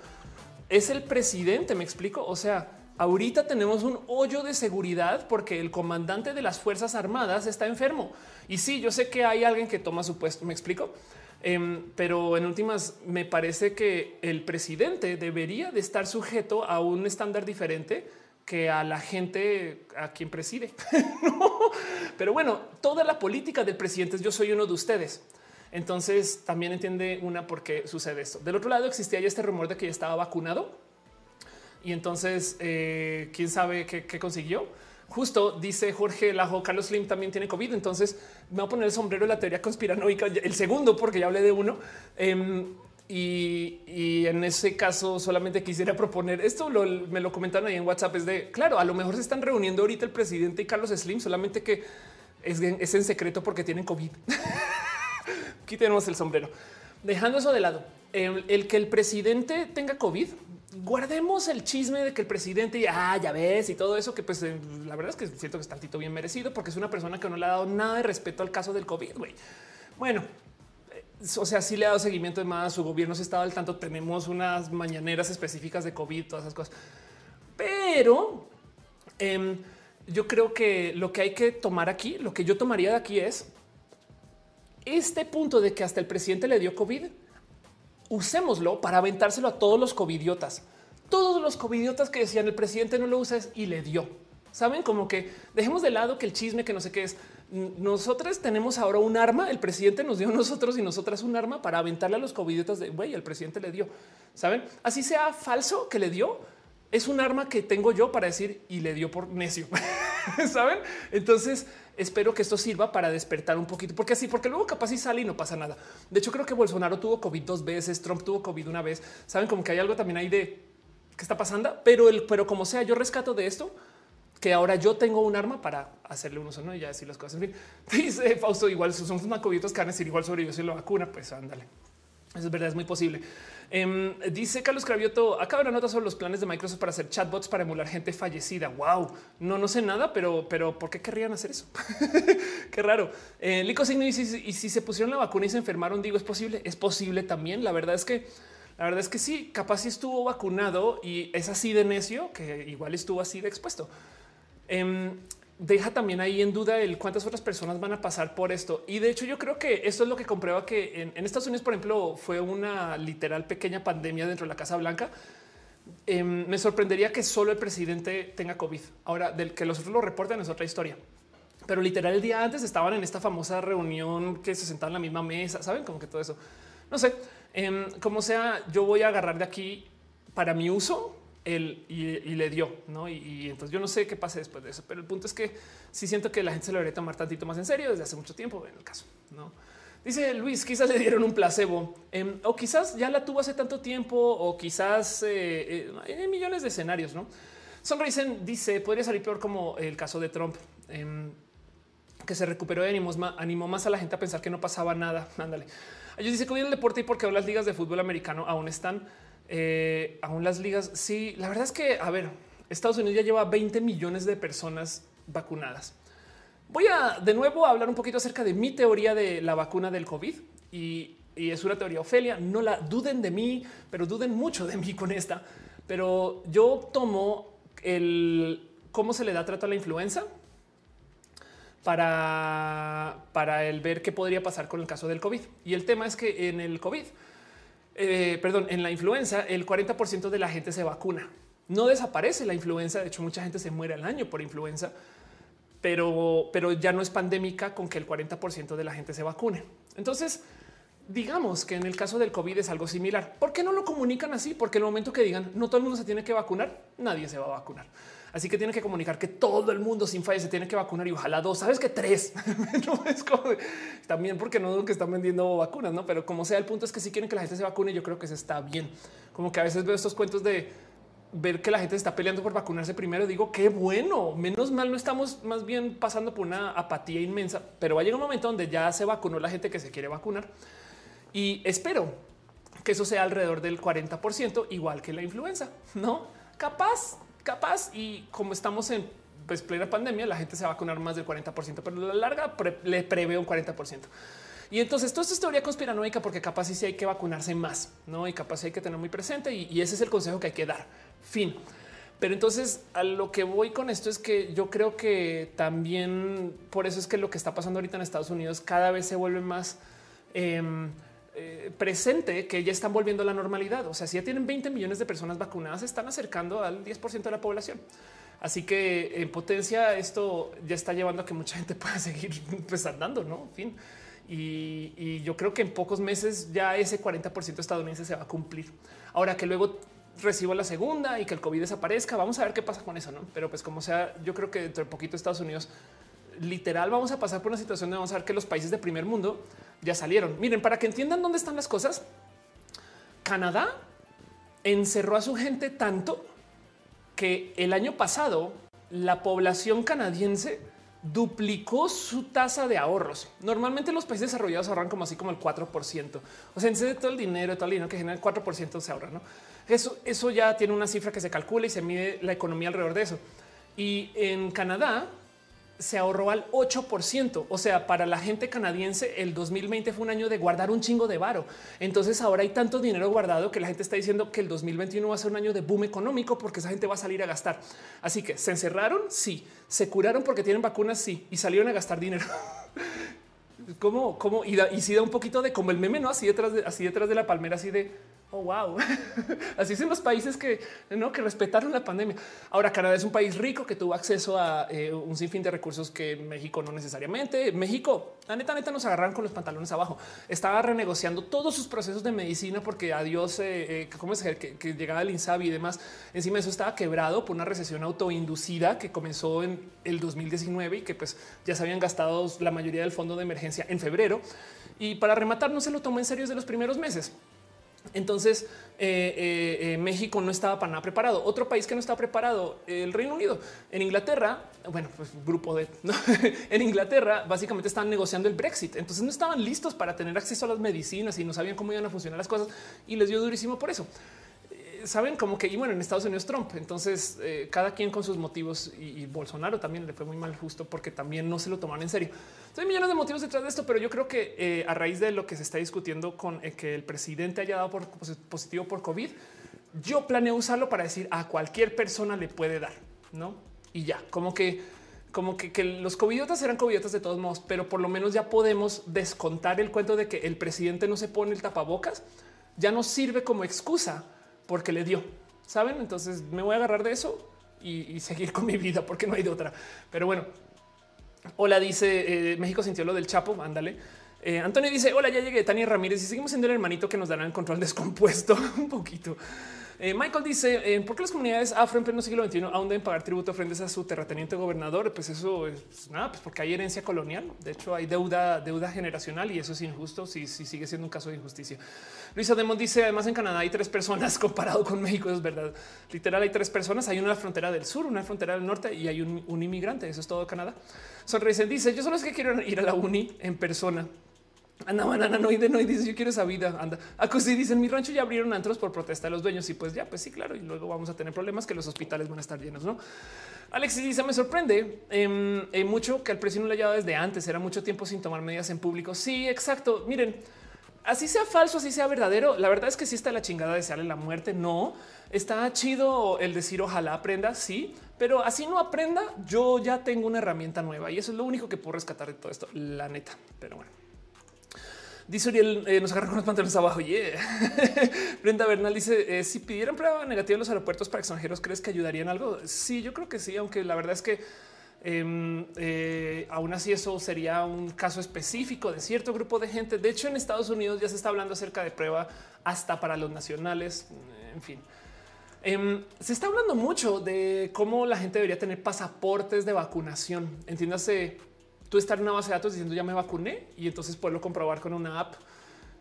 Es el presidente, me explico. O sea, ahorita tenemos un hoyo de seguridad porque el comandante de las Fuerzas Armadas está enfermo. Y sí, yo sé que hay alguien que toma su puesto, me explico. Em, pero en últimas me parece que el presidente debería de estar sujeto a un estándar diferente que a la gente a quien preside. Pero bueno, toda la política del presidente es yo soy uno de ustedes. Entonces también entiende una por qué sucede esto. Del otro lado existía ya este rumor de que ya estaba vacunado y entonces eh, quién sabe qué consiguió Justo dice Jorge Lajo, Carlos Slim también tiene COVID. Entonces me voy a poner el sombrero de la teoría conspiranoica, el segundo, porque ya hablé de uno. Em, y, en ese caso solamente quisiera proponer esto. me lo comentaron ahí en WhatsApp. Es de claro, a lo mejor se están reuniendo ahorita el presidente y Carlos Slim, solamente que es, en secreto porque tienen COVID. Aquí tenemos el sombrero. Dejando eso de lado, el que el presidente tenga COVID guardemos el chisme de que el presidente ah, ya ves y todo eso, que pues eh, la verdad es que siento que está tantito bien merecido porque es una persona que no le ha dado nada de respeto al caso del COVID. Bueno, eh, o sea, sí le ha dado seguimiento de más, su gobierno se estaba al tanto, tenemos unas mañaneras específicas de COVID, todas esas cosas. Pero em, yo creo que lo que hay que tomar aquí, lo que yo tomaría de aquí es este punto de que hasta el presidente le dio COVID usémoslo para aventárselo a todos los covidiotas. Todos los covidiotas que decían el presidente no lo usa y le dio. Saben como que dejemos de lado que el chisme que no sé qué es. Nosotros tenemos ahora un arma. El presidente nos dio a nosotros y nosotras un arma para aventarle a los covidiotas de güey. El presidente le dio. Saben así sea falso que le dio. Es un arma que tengo yo para decir y le dio por necio. Saben? Entonces, espero que esto sirva para despertar un poquito, porque así, porque luego capaz y sale y no pasa nada. De hecho, creo que Bolsonaro tuvo COVID dos veces, Trump tuvo COVID una vez. Saben como que hay algo también ahí de qué está pasando, pero el, pero como sea, yo rescato de esto que ahora yo tengo un arma para hacerle uso, y ya decir las cosas. En fin, dice Fausto, igual son coviditos que van a decir igual sobre yo si la vacuna, pues ándale. Eso es verdad, es muy posible. Em, dice Carlos Cravioto, acaba una nota sobre los planes de Microsoft para hacer chatbots para emular gente fallecida. Wow, no, no sé nada, pero, pero ¿por qué querrían hacer eso? qué raro. Eh, Lico Signo y si, y si se pusieron la vacuna y se enfermaron, digo, es posible, es posible también. La verdad es que la verdad es que sí, capaz si estuvo vacunado y es así de necio que igual estuvo así de expuesto. Em, deja también ahí en duda el cuántas otras personas van a pasar por esto. Y de hecho yo creo que esto es lo que comprueba que en, Estados Unidos, por ejemplo, fue una literal pequeña pandemia dentro de la Casa Blanca. Em, me sorprendería que solo el presidente tenga COVID. Ahora, del que los otros lo reporten es otra historia. Pero literal el día antes estaban en esta famosa reunión que se sentaban en la misma mesa, saben como que todo eso. No sé, em, como sea, yo voy a agarrar de aquí para mi uso él y, le dio, ¿no? Y, entonces yo no sé qué pase después de eso, pero el punto es que sí siento que la gente se lo debería tomar tantito más en serio desde hace mucho tiempo en el caso, ¿no? Dice Luis, quizás le dieron un placebo em, o quizás ya la tuvo hace tanto tiempo o quizás eh, eh, hay millones de escenarios, ¿no? Sonrisen dice, podría salir peor como el caso de Trump, em, que se recuperó y animó, animó más a la gente a pensar que no pasaba nada. Ándale. Ellos dice que hoy el deporte y porque las ligas de fútbol americano aún están eh, aún las ligas. Sí, la verdad es que, a ver, Estados Unidos ya lleva 20 millones de personas vacunadas. Voy a de nuevo hablar un poquito acerca de mi teoría de la vacuna del COVID y, es una teoría Ofelia. No la duden de mí, pero duden mucho de mí con esta. Pero yo tomo el cómo se le da trato a la influenza para, para el ver qué podría pasar con el caso del COVID. Y el tema es que en el COVID eh, perdón, en la influenza, el 40% de la gente se vacuna. No desaparece la influenza. De hecho, mucha gente se muere al año por influenza, pero, pero ya no es pandémica con que el 40% de la gente se vacune. Entonces, digamos que en el caso del COVID es algo similar. ¿Por qué no lo comunican así? Porque el momento que digan no todo el mundo se tiene que vacunar, nadie se va a vacunar. Así que tiene que comunicar que todo el mundo sin falla se tiene que vacunar y ojalá dos, sabes que tres. no es como también porque no que están vendiendo vacunas, no, pero como sea, el punto es que si quieren que la gente se vacune, yo creo que se está bien. Como que a veces veo estos cuentos de ver que la gente está peleando por vacunarse primero. Digo qué bueno, menos mal no estamos más bien pasando por una apatía inmensa, pero va a llegar un momento donde ya se vacunó la gente que se quiere vacunar y espero que eso sea alrededor del 40%, igual que la influenza, no capaz capaz y como estamos en pues, plena pandemia, la gente se va a vacunar más del 40%, pero a la larga le prevé un 40%. Y entonces todo esto es teoría conspiranoica porque capaz sí hay que vacunarse más, no? Y capaz hay que tener muy presente y, ese es el consejo que hay que dar. Fin. Pero entonces a lo que voy con esto es que yo creo que también por eso es que lo que está pasando ahorita en Estados Unidos cada vez se vuelve más em, eh, presente que ya están volviendo a la normalidad. O sea, si ya tienen 20 millones de personas vacunadas, se están acercando al 10% de la población. Así que en potencia esto ya está llevando a que mucha gente pueda seguir pues, andando, ¿no? En fin. Y, yo creo que en pocos meses ya ese 40% estadounidense se va a cumplir. Ahora que luego recibo la segunda y que el COVID desaparezca, vamos a ver qué pasa con eso, ¿no? Pero pues como sea, yo creo que dentro de poquito Estados Unidos literal vamos a pasar por una situación donde vamos a ver que los países de primer mundo ya salieron. Miren, para que entiendan dónde están las cosas, Canadá encerró a su gente tanto que el año pasado la población canadiense duplicó su tasa de ahorros. Normalmente los países desarrollados ahorran como así como el 4%. O sea, en de todo el dinero, todo el dinero que genera el 4% se ahorra. ¿no? Eso, eso ya tiene una cifra que se calcula y se mide la economía alrededor de eso. Y en Canadá se ahorró al 8%. O sea, para la gente canadiense, el 2020 fue un año de guardar un chingo de varo. Entonces ahora hay tanto dinero guardado que la gente está diciendo que el 2021 va a ser un año de boom económico porque esa gente va a salir a gastar. Así que se encerraron. Sí, se curaron porque tienen vacunas. Sí, y salieron a gastar dinero. ¿Cómo? ¿Cómo? Y, da, y sí da un poquito de como el meme, no así detrás de, así detrás de la palmera, así de Oh, wow. Así son los países que, ¿no? que respetaron la pandemia. Ahora, Canadá es un país rico que tuvo acceso a eh, un sinfín de recursos que México no necesariamente. México, la neta, neta, nos agarraron con los pantalones abajo. Estaba renegociando todos sus procesos de medicina porque adiós, eh, eh, ¿cómo es que, que, llegaba el INSABI y demás? Encima de eso estaba quebrado por una recesión autoinducida que comenzó en el 2019 y que pues ya se habían gastado la mayoría del fondo de emergencia en febrero. Y para rematar, no se lo tomó en serio desde los primeros meses. Entonces eh, eh, eh, México no estaba para nada preparado. Otro país que no estaba preparado, el Reino Unido. En Inglaterra, bueno, pues grupo de en Inglaterra básicamente estaban negociando el Brexit. Entonces no estaban listos para tener acceso a las medicinas y no sabían cómo iban a funcionar las cosas y les dio durísimo por eso saben como que y bueno, en Estados Unidos Trump. Entonces, eh, cada quien con sus motivos y, Bolsonaro también le fue muy mal justo porque también no se lo tomaron en serio. hay millones de motivos detrás de esto, pero yo creo que eh, a raíz de lo que se está discutiendo con eh, que el presidente haya dado por, positivo por COVID, yo planeo usarlo para decir a cualquier persona le puede dar, no? Y ya como que como que, que, los covidiotas eran covidiotas de todos modos, pero por lo menos ya podemos descontar el cuento de que el presidente no se pone el tapabocas, ya no sirve como excusa porque le dio. Saben? Entonces me voy a agarrar de eso y, seguir con mi vida porque no hay de otra. Pero bueno, hola, dice eh, México sintió lo del Chapo. Ándale. Eh, Antonio dice: Hola, ya llegué. Tania Ramírez y seguimos siendo el hermanito que nos dará el control descompuesto un poquito. Eh, Michael dice eh, por qué las comunidades afro en pleno siglo XXI aún deben pagar tributo frente a su terrateniente gobernador. Pues eso es nada, pues porque hay herencia colonial. De hecho, hay deuda, deuda generacional y eso es injusto. Si, sigue siendo un caso de injusticia. Luisa Demon dice además en Canadá hay tres personas comparado con México. Es verdad. Literal, hay tres personas. Hay una frontera del sur, una frontera del norte y hay un, un inmigrante. Eso es todo Canadá. Sonrisen dice yo solo es que quiero ir a la uni en persona. Anda, banana, no, no, dice yo quiero esa vida. Anda, Acusi dice en mi rancho ya abrieron antros por protesta de los dueños y pues ya, pues sí, claro. Y luego vamos a tener problemas que los hospitales van a estar llenos. No, Alexis dice me sorprende eh, mucho que al precio no le haya desde antes. Era mucho tiempo sin tomar medidas en público. Sí, exacto. Miren, así sea falso, así sea verdadero. La verdad es que sí está la chingada de desearle la muerte. No está chido el decir ojalá aprenda. Sí, pero así no aprenda. Yo ya tengo una herramienta nueva y eso es lo único que puedo rescatar de todo esto. La neta, pero bueno. Dice Uriel, eh, nos agarra con los pantalones abajo. Yeah. Brenda Bernal dice: eh, Si pidieran prueba negativa en los aeropuertos para extranjeros, ¿crees que ayudarían algo? Sí, yo creo que sí, aunque la verdad es que em, eh, aún así eso sería un caso específico de cierto grupo de gente. De hecho, en Estados Unidos ya se está hablando acerca de prueba hasta para los nacionales. En fin, em, se está hablando mucho de cómo la gente debería tener pasaportes de vacunación. Entiéndase tú estar en una base de datos diciendo ya me vacuné y entonces poderlo comprobar con una app.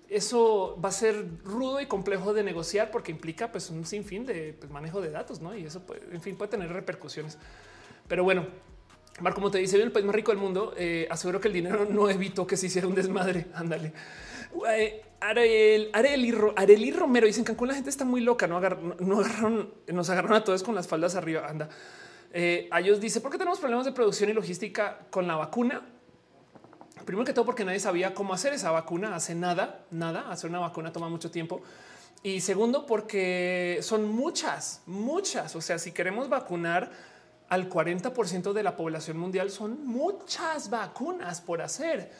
Eso va a ser rudo y complejo de negociar porque implica pues un sinfín de pues, manejo de datos, ¿no? Y eso, puede, en fin, puede tener repercusiones. Pero bueno, Marco, como te dice, el país más rico del mundo, eh, aseguro que el dinero no evitó que se hiciera un desmadre. Ándale. Arel, Areli, Romero dicen que Cancún la gente está muy loca, no, no agarraron, nos agarraron a todos con las faldas arriba. Anda. Eh, a ellos dice, ¿por qué tenemos problemas de producción y logística con la vacuna? Primero que todo porque nadie sabía cómo hacer esa vacuna, hace nada, nada, hacer una vacuna toma mucho tiempo. Y segundo, porque son muchas, muchas. O sea, si queremos vacunar al 40% de la población mundial, son muchas vacunas por hacer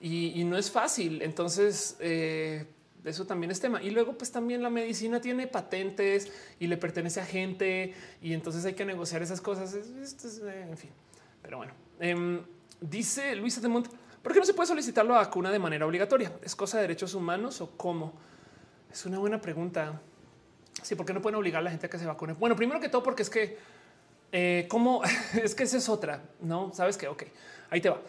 y, no es fácil. Entonces, eh, eso también es tema. Y luego, pues también la medicina tiene patentes y le pertenece a gente y entonces hay que negociar esas cosas. Eh, en fin, pero bueno, em, dice Luisa de Mont, ¿por qué no se puede solicitar la vacuna de manera obligatoria? ¿Es cosa de derechos humanos o cómo? Es una buena pregunta. Sí, ¿por qué no pueden obligar a la gente a que se vacune? Bueno, primero que todo, porque es que, eh, ¿cómo? es que esa es otra, ¿no? ¿Sabes qué? Ok, ahí te va.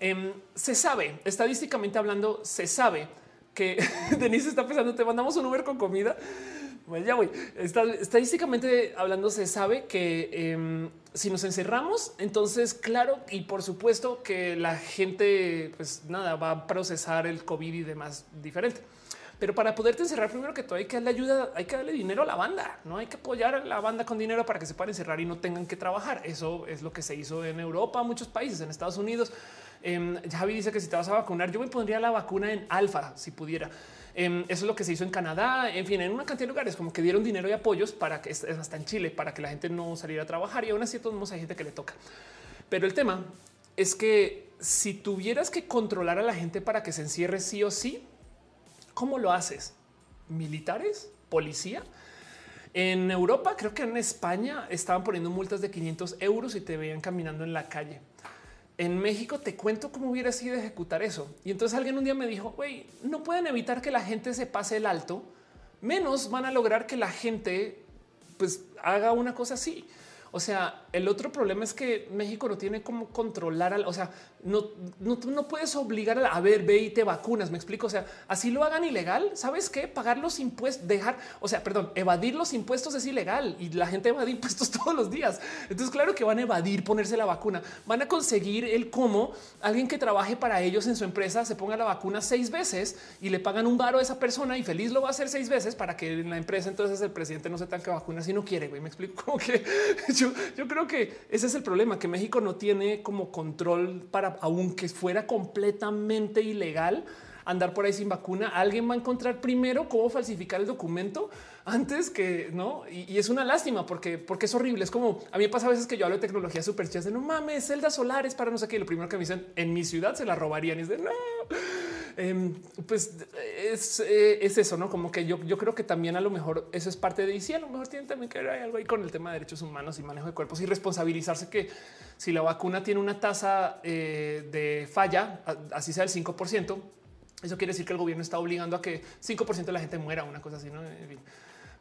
Em, se sabe, estadísticamente hablando, se sabe que Denise está pensando, te mandamos un Uber con comida. Pues ya voy. estadísticamente hablando, se sabe que em, si nos encerramos, entonces, claro, y por supuesto que la gente, pues nada, va a procesar el COVID y demás diferente. Pero para poderte encerrar, primero que todo hay que darle ayuda, hay que darle dinero a la banda, no hay que apoyar a la banda con dinero para que se puedan encerrar y no tengan que trabajar. Eso es lo que se hizo en Europa, muchos países, en Estados Unidos. Eh, Javi dice que si te vas a vacunar, yo me pondría la vacuna en alfa si pudiera. Em, eso es lo que se hizo en Canadá, en fin, en una cantidad de lugares, como que dieron dinero y apoyos para que hasta en Chile, para que la gente no saliera a trabajar y aún así todos hay gente que le toca. Pero el tema es que si tuvieras que controlar a la gente para que se encierre sí o sí, ¿cómo lo haces? ¿Militares? ¿Policía? En Europa, creo que en España estaban poniendo multas de 500 euros y te veían caminando en la calle en México te cuento cómo hubiera sido ejecutar eso. Y entonces alguien un día me dijo, güey, no pueden evitar que la gente se pase el alto, menos van a lograr que la gente pues haga una cosa así. O sea, el otro problema es que México no tiene cómo controlar, al, o sea, no, no, no puedes obligar a, a, ver, ve y te vacunas. Me explico. O sea, así lo hagan ilegal. Sabes qué? Pagar los impuestos, dejar, o sea, perdón, evadir los impuestos es ilegal y la gente evade impuestos todos los días. Entonces, claro que van a evadir ponerse la vacuna. Van a conseguir el cómo alguien que trabaje para ellos en su empresa se ponga la vacuna seis veces y le pagan un varo a esa persona y feliz lo va a hacer seis veces para que en la empresa entonces el presidente no se tanque vacuna si no quiere. Güey, me explico como que yo, creo que ese es el problema, que México no tiene como control para, aunque fuera completamente ilegal, andar por ahí sin vacuna, alguien va a encontrar primero cómo falsificar el documento antes que no. Y, es una lástima porque, porque es horrible. Es como a mí me pasa a veces que yo hablo de tecnología súper chida de no mames, celdas solares para no sé qué. Lo primero que me dicen en mi ciudad se la robarían y es de no. Em, pues es, eh, es, eso, no como que yo, yo creo que también a lo mejor eso es parte de y sí, a lo mejor tiene también que ver algo ahí con el tema de derechos humanos y manejo de cuerpos y responsabilizarse que si la vacuna tiene una tasa eh, de falla, así sea el 5%, eso quiere decir que el gobierno está obligando a que 5% de la gente muera, una cosa así, no?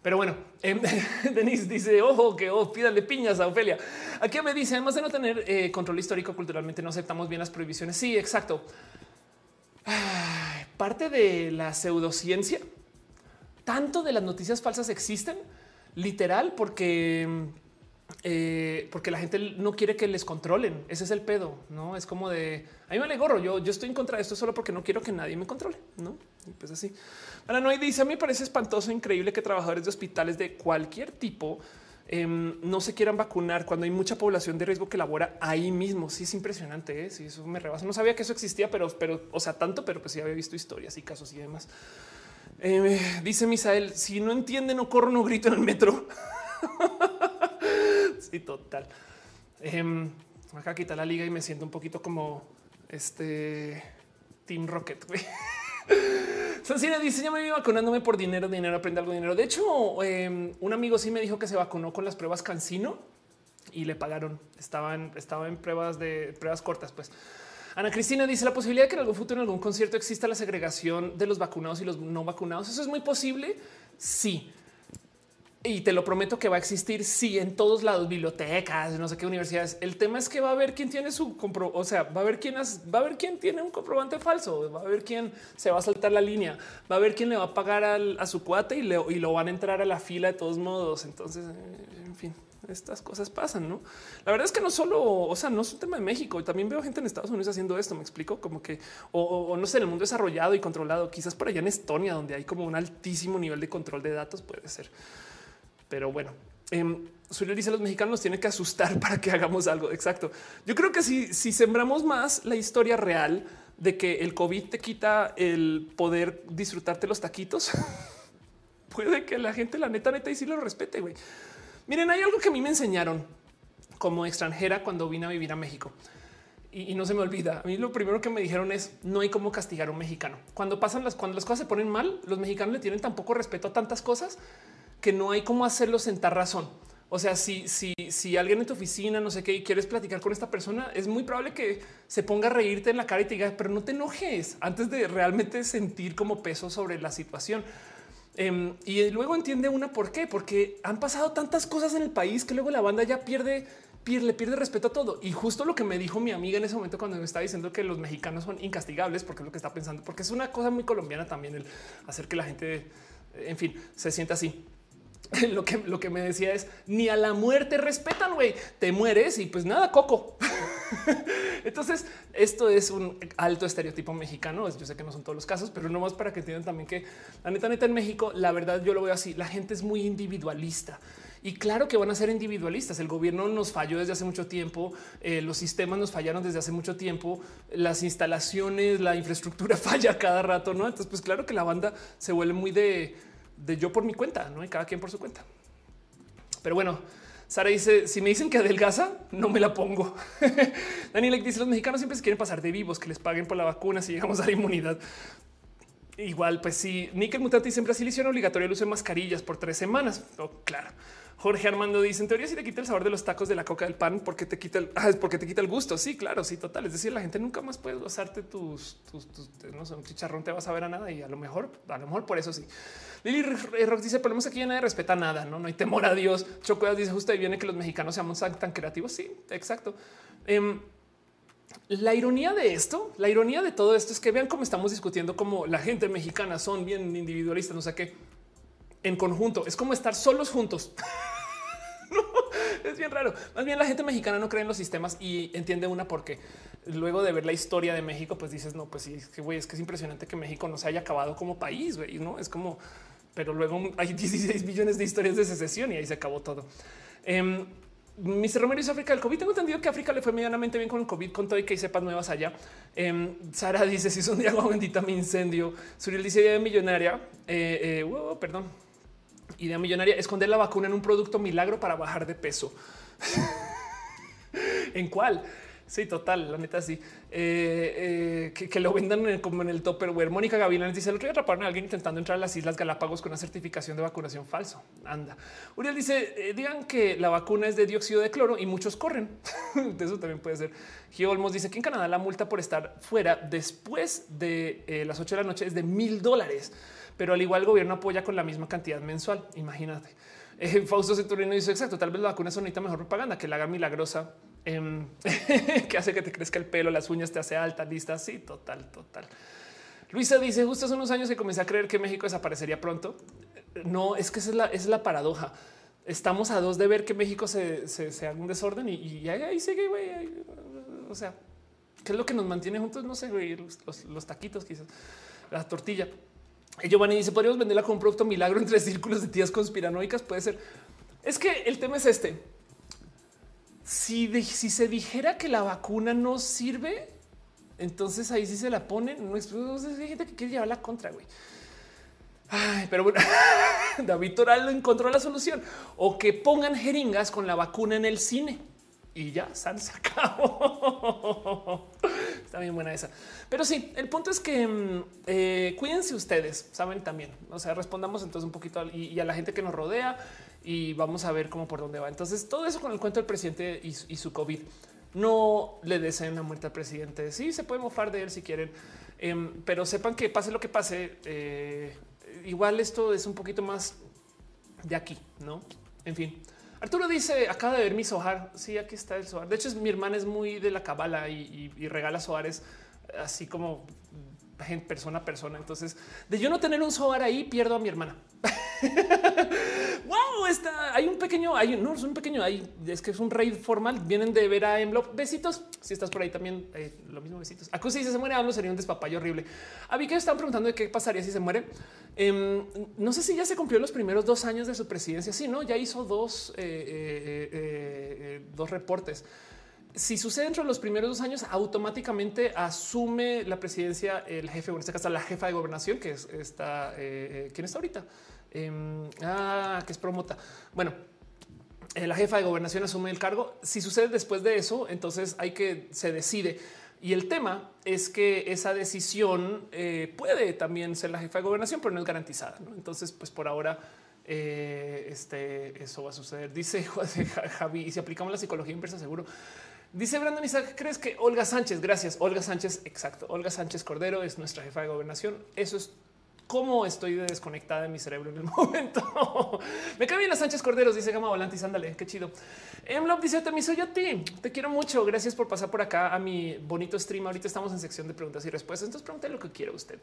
Pero bueno, eh, Denise dice, ojo, que oh, pídale piñas a Ofelia. Aquí me dice, además de no tener eh, control histórico, culturalmente no aceptamos bien las prohibiciones. Sí, exacto parte de la pseudociencia, tanto de las noticias falsas existen, literal, porque eh, porque la gente no quiere que les controlen. Ese es el pedo, no es como de a mí me le gorro. Yo, yo estoy en contra de esto solo porque no quiero que nadie me controle. No, pues así. Ahora no dice a mí me parece espantoso, increíble que trabajadores de hospitales de cualquier tipo Em, no se quieran vacunar cuando hay mucha población de riesgo que labora ahí mismo. Sí, es impresionante. ¿eh? Sí, eso me rebasa. No sabía que eso existía, pero, pero, o sea, tanto, pero pues sí había visto historias y casos y demás. Em, dice Misael: si no entiende, no corro, no grito en el metro. sí, total. Eh, acá quita la liga y me siento un poquito como este Team Rocket. Sancina dice: Ya me vi vacunándome por dinero, dinero, aprende algo, dinero. De hecho, em, un amigo sí me dijo que se vacunó con las pruebas Cancino y le pagaron. Estaban, estaba en pruebas de pruebas cortas, pues. Ana Cristina dice la posibilidad de que en algún futuro en algún concierto exista la segregación de los vacunados y los no vacunados. Eso es muy posible. Sí, y te lo prometo que va a existir. Sí, en todos lados, bibliotecas, no sé qué universidades. El tema es que va a haber quién tiene su compro, o sea, va a haber quién va a haber quién tiene un comprobante falso, va a haber quién se va a saltar la línea, va a haber quién le va a pagar a su cuate y, le, y lo van a entrar a la fila de todos modos. Entonces, eh, en fin, estas cosas pasan, ¿no? La verdad es que no solo, o sea, no es un tema de México, también veo gente en Estados Unidos haciendo esto, me explico, como que, o, no sé, en el mundo desarrollado y controlado, quizás por allá en Estonia, donde hay como un altísimo nivel de control de datos, puede ser. Pero bueno, eh, dice los mexicanos tienen que asustar para que hagamos algo. Exacto. Yo creo que si, si sembramos más la historia real de que el COVID te quita el poder disfrutarte los taquitos, puede que la gente, la neta, neta, y sí lo respete. güey. Miren, hay algo que a mí me enseñaron como extranjera cuando vine a vivir a México. Y, no se me olvida. A mí lo primero que me dijeron es no hay cómo castigar a un mexicano. Cuando pasan las, cuando las cosas se ponen mal, los mexicanos le tienen tan poco respeto a tantas cosas que no hay cómo hacerlo sentar razón. O sea, si, si, si alguien en tu oficina, no sé qué, y quieres platicar con esta persona, es muy probable que se ponga a reírte en la cara y te diga, pero no te enojes antes de realmente sentir como peso sobre la situación. Em, y luego entiende una por qué, porque han pasado tantas cosas en el país que luego la banda ya pierde, pierde, pierde respeto a todo. Y justo lo que me dijo mi amiga en ese momento cuando me estaba diciendo que los mexicanos son incastigables, porque es lo que está pensando, porque es una cosa muy colombiana también el hacer que la gente, en fin, se sienta así. lo que, lo que me decía es ni a la muerte respetan, güey. Te mueres y pues nada, coco. Entonces, esto es un alto estereotipo mexicano. Yo sé que no son todos los casos, pero no más para que entiendan también que la neta, neta en México, la verdad, yo lo veo así. La gente es muy individualista. Y claro que van a ser individualistas. El gobierno nos falló desde hace mucho tiempo, eh, los sistemas nos fallaron desde hace mucho tiempo, las instalaciones, la infraestructura falla cada rato, ¿no? Entonces, pues claro que la banda se vuelve muy de de yo por mi cuenta, no hay cada quien por su cuenta. Pero bueno, Sara dice: Si me dicen que adelgaza, no me la pongo. Daniel dice: Los mexicanos siempre se quieren pasar de vivos, que les paguen por la vacuna si llegamos a la inmunidad. Igual, pues sí, Nickel Mutante dice en Brasil hicieron obligatorio el uso de mascarillas por tres semanas. Oh, claro. Jorge Armando dice en teoría si te quita el sabor de los tacos de la coca del pan porque te quita el ah, porque te quita el gusto. Sí, claro, sí, total. Es decir, la gente nunca más puede gozarte tus, tus, no sé, un chicharrón te vas a ver a nada y a lo mejor, a lo mejor por eso sí. Lili Rock dice, menos aquí ya nadie respeta nada, no, no hay temor a Dios. Chocuedas dice justo ahí viene que los mexicanos seamos tan creativos. Sí, exacto. Em, la ironía de esto, la ironía de todo esto es que vean cómo estamos discutiendo como la gente mexicana son bien individualistas, no sé qué, en conjunto. Es como estar solos juntos. es bien raro. Más bien la gente mexicana no cree en los sistemas y entiende una porque luego de ver la historia de México, pues dices, no, pues sí, es que güey, es que es impresionante que México no se haya acabado como país, no es como, pero luego hay 16 millones de historias de secesión y ahí se acabó todo. Eh, Mr. Romero dice África del COVID. Tengo entendido que África le fue medianamente bien con el COVID, con todo y que hay cepas nuevas allá. Em, Sara dice: Si son de agua bendita, mi incendio. Suriel dice: millonaria. Eh, eh, perdón. Idea millonaria: esconder la vacuna en un producto milagro para bajar de peso. ¿En cuál? Sí, total, la neta sí. Eh, eh, que, lo vendan como en el topperware. Mónica Gavilán dice el otro día atraparon a alguien intentando entrar a las Islas Galápagos con una certificación de vacunación falso. Anda. Uriel dice eh, digan que la vacuna es de dióxido de cloro y muchos corren. de eso también puede ser. Gio Olmos dice que en Canadá la multa por estar fuera después de las 8 de la noche es de mil dólares, pero al igual el gobierno apoya con la misma cantidad mensual. Imagínate. Fausto Ceturino dice exacto. Tal vez la vacuna es una mejor propaganda que la haga milagrosa Em, que hace que te crezca el pelo, las uñas te hace alta, lista. Sí, total, total. Luisa dice justo hace unos años que comencé a creer que México desaparecería pronto. No, es que esa es la, es la paradoja. Estamos a dos de ver que México se, se, haga un desorden y, ahí, sigue, güey. O sea, ¿qué es lo que nos mantiene juntos? No sé, güey, los, taquitos, quizás la tortilla. Giovanni dice: Podríamos venderla como un producto milagro entre círculos de tías conspiranoicas. Puede ser. Es que el tema es este si, si se dijera que la vacuna no sirve, entonces ahí sí se la ponen. No hay gente que quiere llevar la contra, güey. Pero bueno, David Toral encontró la solución o que pongan jeringas con la vacuna en el cine y ya se acabó. Está bien buena esa. Pero sí, el punto es que mm, eh, cuídense ustedes, saben también. O sea, respondamos entonces un poquito y, a la gente que nos rodea y vamos a ver cómo por dónde va. Entonces, todo eso con el cuento del presidente y, su COVID. No le deseen la muerte al presidente. Sí, se puede mofar de él si quieren, em, pero sepan que pase lo que pase, eh, igual esto es un poquito más de aquí, no? En fin. Arturo dice, acaba de ver mi sojar. Sí, aquí está el sojar. De hecho, mi hermana es muy de la cabala y, regala soares así como persona a persona. Entonces, de yo no tener un sojar ahí, pierdo a mi hermana. wow, está. Hay un pequeño, hay no es un pequeño, hay es que es un raid formal. Vienen de ver a Emblop. Besitos. Si estás por ahí también, eh, lo mismo besitos. Acusi dice se muere AMLO, sería un despapayo horrible. A mí que están preguntando de qué pasaría si se muere. Em, no sé si ya se cumplió los primeros dos años de su presidencia. Sí, no, ya hizo dos, eh, eh, dos reportes si sucede dentro de los primeros dos años, automáticamente asume la presidencia el jefe, en este caso la jefa de gobernación, que es esta, ¿quién está ahorita? Em, ah, que es promota. Bueno, eh, la jefa de gobernación asume el cargo. Si sucede después de eso, entonces hay que se decide. Y el tema es que esa decisión eh, puede también ser la jefa de gobernación, pero no es garantizada. Entonces, pues por ahora eh, este, eso va a suceder. Dice Javi, y si aplicamos la psicología inversa, seguro. Dice Brandon Isaac, ¿crees que Olga Sánchez? Gracias. Olga Sánchez, exacto. Olga Sánchez Cordero es nuestra jefa de gobernación. Eso es cómo estoy desconectada de mi cerebro en el momento. Me cae bien las Sánchez Corderos, dice Gama Volantis. Ándale, qué chido. Emlop dice: Te soy a ti. Te quiero mucho. Gracias por pasar por acá a mi bonito stream. Ahorita estamos en sección de preguntas y respuestas. Entonces pregunte lo que quiera usted.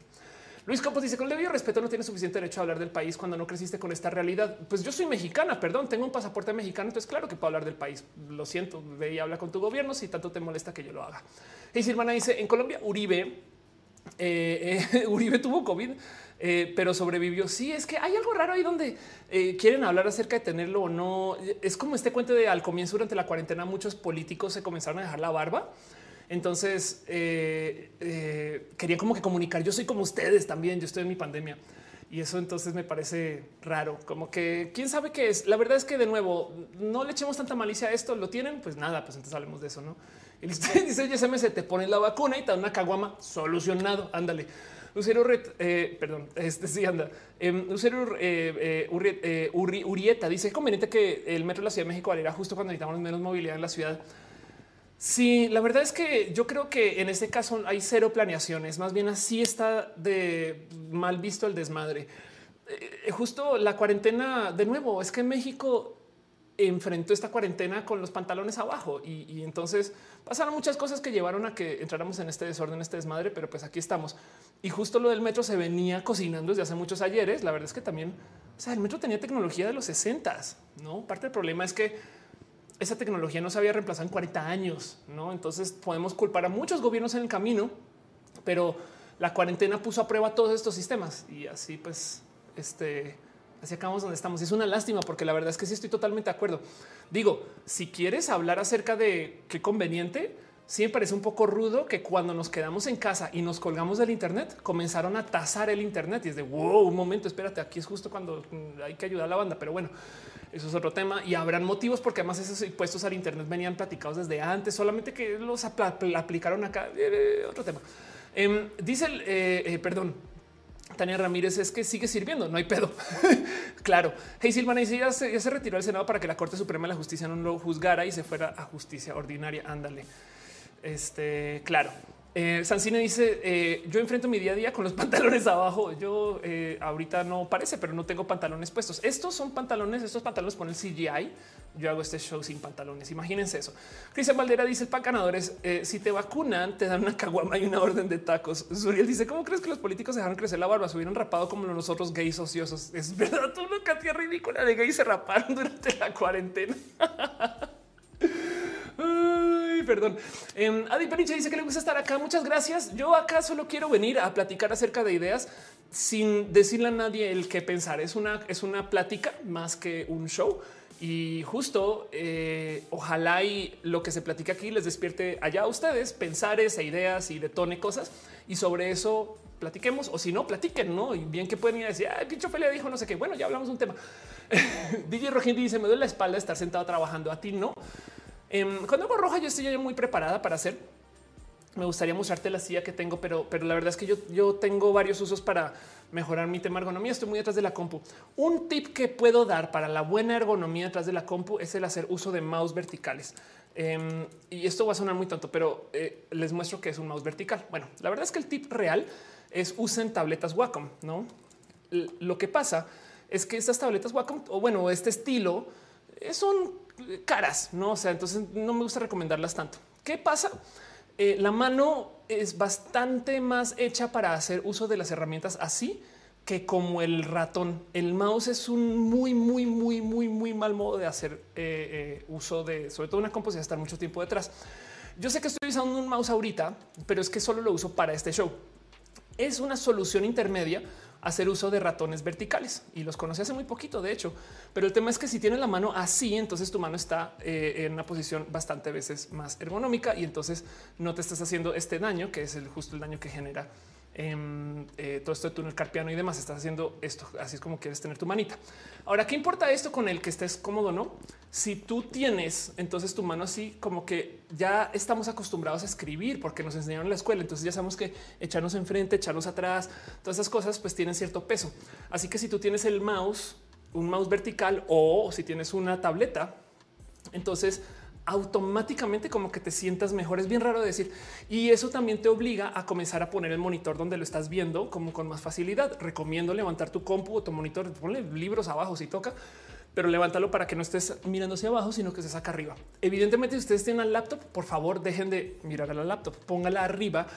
Luis Campos dice: Con debido respeto, no tiene suficiente derecho a hablar del país cuando no creciste con esta realidad. Pues yo soy mexicana, perdón, tengo un pasaporte mexicano. Entonces, claro que puedo hablar del país. Lo siento, ve y habla con tu gobierno si tanto te molesta que yo lo haga. Y Silvana dice: En Colombia, Uribe, eh, eh, Uribe tuvo COVID. Eh, pero sobrevivió. Sí, es que hay algo raro ahí donde quieren hablar acerca de tenerlo o no. Es como este cuento de al comienzo durante la cuarentena muchos políticos se comenzaron a dejar la barba. Entonces eh, quería como que comunicar. Yo soy como ustedes también. Yo estoy en mi pandemia y eso entonces me parece raro, como que quién sabe qué es. La verdad es que de nuevo no le echemos tanta malicia a esto. Lo tienen, pues nada, pues entonces hablemos de eso, no? Y dice: Oye, SMS, te pones la vacuna y te da una caguama solucionado. Ándale. Lucero eh, perdón, este sí anda. Em, Lucero eh, eh, Urieta dice es conveniente que el metro de la Ciudad de México valiera justo cuando necesitamos menos movilidad en la ciudad. Sí, la verdad es que yo creo que en este caso hay cero planeaciones, más bien así está de mal visto el desmadre. justo la cuarentena, de nuevo, es que México enfrentó esta cuarentena con los pantalones abajo y, entonces pasaron muchas cosas que llevaron a que entráramos en este desorden, este desmadre, pero pues aquí estamos. Y justo lo del metro se venía cocinando desde hace muchos ayeres. La verdad es que también el metro tenía tecnología de los 60, no? Parte del problema es que esa tecnología no se había reemplazado en 40 años, no? Entonces podemos culpar a muchos gobiernos en el camino, pero la cuarentena puso a prueba todos estos sistemas y así pues este Así acabamos donde estamos. Es una lástima porque la verdad es que sí estoy totalmente de acuerdo. Digo, si quieres hablar acerca de qué conveniente, sí me parece un poco rudo que cuando nos quedamos en casa y nos colgamos del Internet, comenzaron a tasar el Internet y es de wow, un momento, espérate, aquí es justo cuando hay que ayudar a la banda. Pero bueno, eso es otro tema y habrán motivos porque además esos impuestos al Internet venían platicados desde antes, solamente que los aplicaron acá. Eh, otro tema. Em, dice el eh, eh, perdón Tania Ramírez es que sigue sirviendo, no hay pedo. claro. Hey Silvana dice ya se, ya se retiró el Senado para que la Corte Suprema de la Justicia no lo juzgara y se fuera a justicia ordinaria. Ándale. Este, claro. Eh, dice: eh, Yo enfrento mi día a día con los pantalones abajo. Yo eh, ahorita no parece, pero no tengo pantalones puestos. Estos son pantalones, estos pantalones ponen CGI. Yo hago este show sin pantalones. Imagínense eso. Cristian Valdera dice: el pan ganadores. Eh, si te vacunan, te dan una caguama y una orden de tacos. Suriel dice: ¿Cómo crees que los políticos dejaron crecer la barba? Se hubieran rapado como nosotros gays ociosos. Es verdad, una cantidad ridícula de gays se raparon durante la cuarentena. Perdón. Eh, Adi Periche dice que le gusta estar acá. Muchas gracias. Yo acá solo quiero venir a platicar acerca de ideas sin decirle a nadie el que pensar. Es una, es una plática más que un show. Y justo eh, ojalá y lo que se platica aquí les despierte allá a ustedes pensares e ideas y detone cosas y sobre eso platiquemos o si no platiquen, no? Y bien que pueden ir a decir, ay, pincho Felia dijo no sé qué. Bueno, ya hablamos de un tema. DJ Rojín dice me duele la espalda estar sentado trabajando a ti, no? Em, cuando hago roja, yo estoy ya muy preparada para hacer me gustaría mostrarte la silla que tengo, pero, pero la verdad es que yo, yo tengo varios usos para mejorar mi tema ergonomía. Estoy muy detrás de la compu. Un tip que puedo dar para la buena ergonomía detrás de la compu es el hacer uso de mouse verticales. Em, y esto va a sonar muy tonto, pero eh, les muestro que es un mouse vertical. Bueno, la verdad es que el tip real es usen tabletas Wacom. No lo que pasa es que estas tabletas Wacom o bueno, este estilo eh, son caras, no? O sea, entonces no me gusta recomendarlas tanto. ¿Qué pasa? Eh, la mano es bastante más hecha para hacer uso de las herramientas así que como el ratón. El mouse es un muy, muy, muy, muy, muy mal modo de hacer eh, eh, uso de, sobre todo una composición, estar mucho tiempo detrás. Yo sé que estoy usando un mouse ahorita, pero es que solo lo uso para este show. Es una solución intermedia hacer uso de ratones verticales y los conocí hace muy poquito, de hecho. Pero el tema es que si tienes la mano así, entonces tu mano está eh, en una posición bastante veces más ergonómica y entonces no te estás haciendo este daño, que es el justo el daño que genera Em, eh, todo esto de túnel carpiano y demás, estás haciendo esto. Así es como quieres tener tu manita. Ahora, ¿qué importa esto con el que estés cómodo? No, si tú tienes entonces tu mano así, como que ya estamos acostumbrados a escribir porque nos enseñaron en la escuela. Entonces ya sabemos que echarnos enfrente, echarnos atrás, todas esas cosas, pues tienen cierto peso. Así que si tú tienes el mouse, un mouse vertical o si tienes una tableta, entonces automáticamente como que te sientas mejor. Es bien raro decir. Y eso también te obliga a comenzar a poner el monitor donde lo estás viendo como con más facilidad. Recomiendo levantar tu compu o tu monitor, ponle libros abajo si toca, pero levántalo para que no estés mirando hacia abajo, sino que se saca arriba. Evidentemente, si ustedes tienen el laptop, por favor, dejen de mirar a la laptop, póngala arriba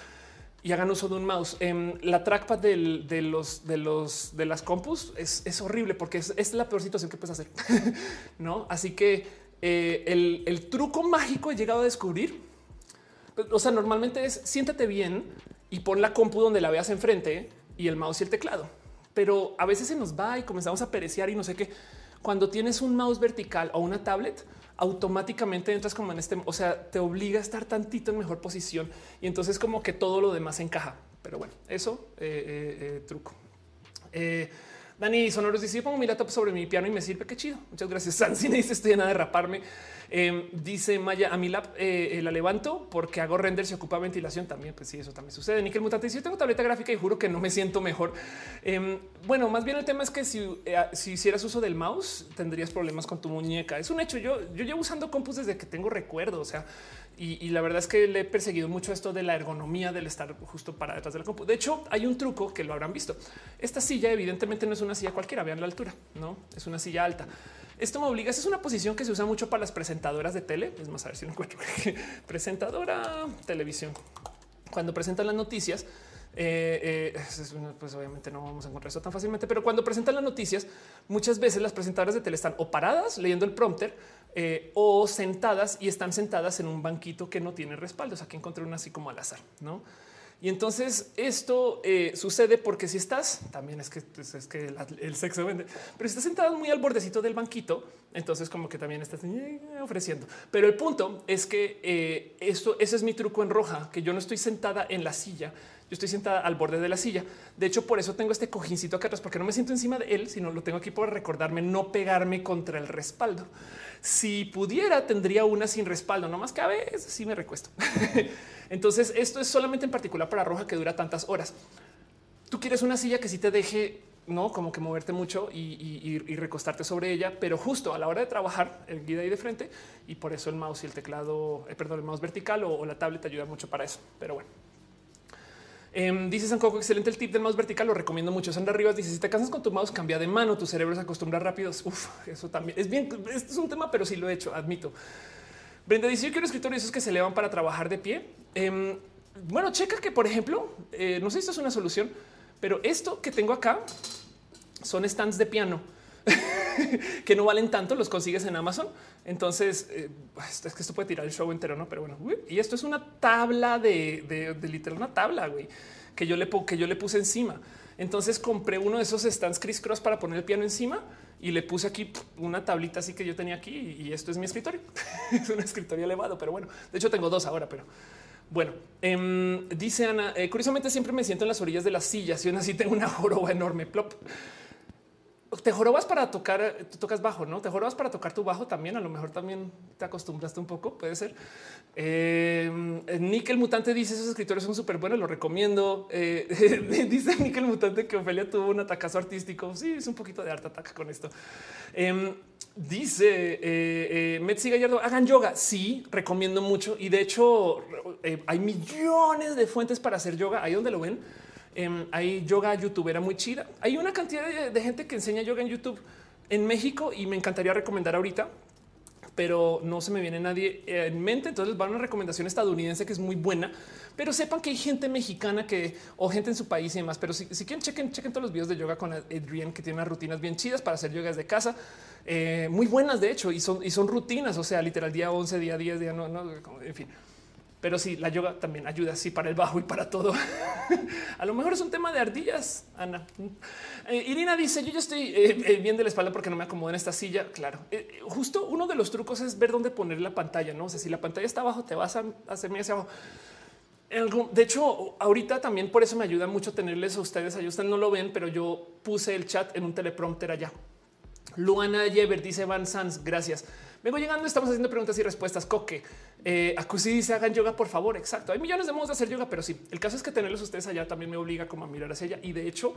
y hagan uso de un mouse. em, la trackpad de los de los de las compus es, es horrible porque es, la peor situación que puedes hacer. no, así que eh, el, truco mágico he llegado a descubrir. O sea, normalmente es siéntate bien y pon la compu donde la veas enfrente y el mouse y el teclado. Pero a veces se nos va y comenzamos a pereciar y no sé qué. Cuando tienes un mouse vertical o una tablet, automáticamente entras como en este, o sea, te obliga a estar tantito en mejor posición y entonces como que todo lo demás encaja. Pero bueno, eso eh, eh, truco. Dani Sonoros dice: Pongo mi laptop sobre mi piano y me sirve. Qué chido. Muchas gracias. Sansi dice: Estoy nada de raparme. Em, dice Maya: A mi lap eh, la levanto porque hago render. Se ocupa ventilación también. Pues sí, eso también sucede. Nickel Mutante dice: Yo tengo tableta gráfica y juro que no me siento mejor. Em, bueno, más bien el tema es que si, eh, si hicieras uso del mouse, tendrías problemas con tu muñeca. Es un hecho. Yo, yo llevo usando compus desde que tengo recuerdo. O sea, y, la verdad es que le he perseguido mucho esto de la ergonomía del estar justo para detrás de la compu. De hecho, hay un truco que lo habrán visto. Esta silla evidentemente no es una silla cualquiera, vean la altura, no es una silla alta. Esto me obliga, es una posición que se usa mucho para las presentadoras de tele. Es más, a ver si lo encuentro. Presentadora televisión. Cuando presentan las noticias, eh, eh, pues obviamente no vamos a encontrar eso tan fácilmente, pero cuando presentan las noticias, muchas veces las presentadoras de tele están o paradas leyendo el prompter eh, o sentadas y están sentadas en un banquito que no tiene respaldos. Aquí encontré una así como al azar, no? Y entonces esto sucede porque si estás también es que, pues, es que el, sexo vende, pero si estás sentado muy al bordecito del banquito, entonces como que también estás ofreciendo. Pero el punto es que esto, ese es mi truco en roja, que yo no estoy sentada en la silla, yo estoy sentada al borde de la silla. De hecho, por eso tengo este cojincito acá atrás, porque no me siento encima de él, sino lo tengo aquí por recordarme no pegarme contra el respaldo. Si pudiera, tendría una sin respaldo, no más que a veces sí me recuesto. Entonces, esto es solamente en particular para roja que dura tantas horas. Tú quieres una silla que sí te deje no como que moverte mucho y, recostarte sobre ella, pero justo a la hora de trabajar, el guía ahí de frente y por eso el mouse y el teclado, eh, perdón, el mouse vertical o, o la tablet ayuda mucho para eso. Pero bueno, Em, dice San Coco, excelente el tip del mouse vertical, lo recomiendo mucho. Sandra Rivas dice, si te cansas con tu mouse, cambia de mano, tu cerebro se acostumbra rápido. Uf, eso también es bien, este es un tema, pero sí lo he hecho, admito. Brenda dice, yo quiero escritores esos que se elevan para trabajar de pie. Em, bueno, checa que, por ejemplo, eh, no sé si esto es una solución, pero esto que tengo acá son stands de piano que no valen tanto, los consigues en Amazon. Entonces, eh, es que esto puede tirar el show entero, no? Pero bueno, y esto es una tabla de, literal, una tabla güey, que yo le que yo le puse encima. Entonces compré uno de esos stands criss cross para poner el piano encima y le puse aquí una tablita así que yo tenía aquí y esto es mi escritorio. es un escritorio elevado, pero bueno, de hecho tengo dos ahora, pero bueno, em, dice Ana, eh, curiosamente siempre me siento en las orillas de las sillas y aún así tengo una joroba enorme. Plop. Te jorobas para tocar, tú tocas bajo, no te jorobas para tocar tu bajo también. A lo mejor también te acostumbraste un poco, puede ser. Eh, Nickel Mutante dice esos escritores son súper buenos, lo recomiendo. Eh, dice Nickel Mutante que Ofelia tuvo un atacazo artístico. Sí, es un poquito de arte ataca con esto. Em, dice eh, eh, Gallardo, hagan yoga. Sí, recomiendo mucho. Y de hecho, eh, hay millones de fuentes para hacer yoga. Ahí donde lo ven, em, hay yoga youtubera muy chida. Hay una cantidad de, de gente que enseña yoga en YouTube en México y me encantaría recomendar ahorita pero no se me viene nadie en mente. Entonces va una recomendación estadounidense que es muy buena, pero sepan que hay gente mexicana que o gente en su país y demás. Pero si, quieren, chequen, chequen todos los videos de yoga con Adrienne, que tiene unas rutinas bien chidas para hacer yogas de casa, eh, muy buenas de hecho, y son, y son rutinas. O sea, literal día 11, día 10, día no, no, en fin. Pero sí, la yoga también ayuda así para el bajo y para todo. a lo mejor es un tema de ardillas, Ana. Eh, Irina dice, yo ya estoy eh, eh, bien de la espalda porque no me acomodo en esta silla. Claro, justo uno de los trucos es ver dónde poner la pantalla, ¿no? O sea, si la pantalla está abajo, te vas a hacerme hacia abajo. De hecho, ahorita también por eso me ayuda mucho tenerles a ustedes. Ahí ustedes no lo ven, pero yo puse el chat en un teleprompter allá. Luana Yever dice Van Sans, gracias. Vengo llegando, estamos haciendo preguntas y respuestas. Coque, eh, Acusi dice hagan yoga, por favor. Exacto. Hay millones de modos de hacer yoga, pero sí, el caso es que tenerlos ustedes allá también me obliga como a mirar hacia ella. Y de hecho,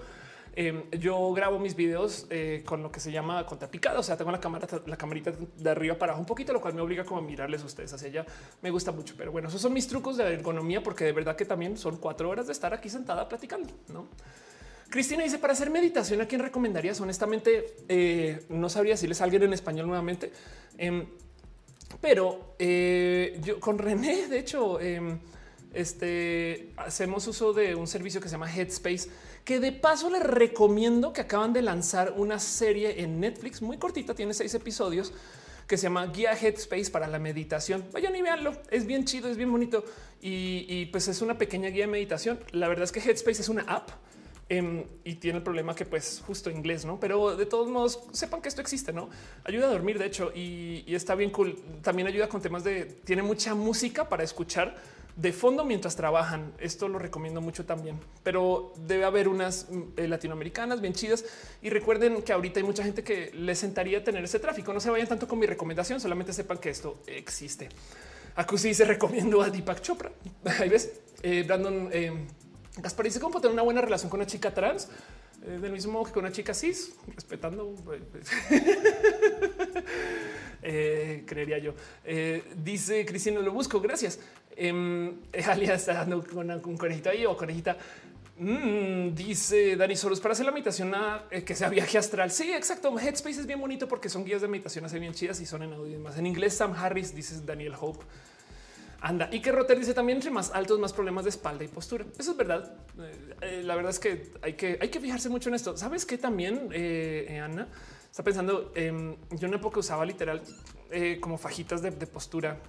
em, yo grabo mis videos eh, con lo que se llama contrapicada. O sea, tengo la cámara, la camarita de arriba para abajo un poquito, lo cual me obliga como a mirarles ustedes hacia allá. Me gusta mucho, pero bueno, esos son mis trucos de ergonomía, porque de verdad que también son cuatro horas de estar aquí sentada platicando, no? Cristina dice para hacer meditación a quién recomendarías. Honestamente, eh, no sabría si les alguien en español nuevamente, em, pero eh, yo con René, de hecho, em, este hacemos uso de un servicio que se llama Headspace, que de paso les recomiendo que acaban de lanzar una serie en Netflix muy cortita, tiene seis episodios que se llama Guía Headspace para la meditación. Vayan y veanlo. Es bien chido, es bien bonito y, y pues es una pequeña guía de meditación. La verdad es que Headspace es una app Em, y tiene el problema que pues justo inglés, no? Pero de todos modos sepan que esto existe, no? Ayuda a dormir, de hecho, y, está bien cool. También ayuda con temas de tiene mucha música para escuchar de fondo mientras trabajan. Esto lo recomiendo mucho también, pero debe haber unas mm, eh, latinoamericanas bien chidas. Y recuerden que ahorita hay mucha gente que les sentaría tener ese tráfico. No se vayan tanto con mi recomendación, solamente sepan que esto existe. Acusi se recomiendo a Deepak Chopra. Ahí ves, eh, Brandon. Eh, Gaspar dice cómo tener una buena relación con una chica trans, eh, del mismo modo que con una chica cis, respetando. eh, creería yo. Eh, dice Cristina, lo busco. Gracias. Eh, Alia está dando con un conejito ahí o conejita. Mm, dice Dani Soros para hacer la meditación a que sea viaje astral. Sí, exacto. Headspace es bien bonito porque son guías de meditación así bien chidas y son en audio y más en inglés. Sam Harris dice Daniel Hope. Anda. Y que Rotter dice también entre más altos, más problemas de espalda y postura. Eso es verdad. Eh, eh, la verdad es que hay que hay que fijarse mucho en esto. Sabes que también eh, Ana está pensando. Em, yo en una época usaba literal como fajitas de, postura.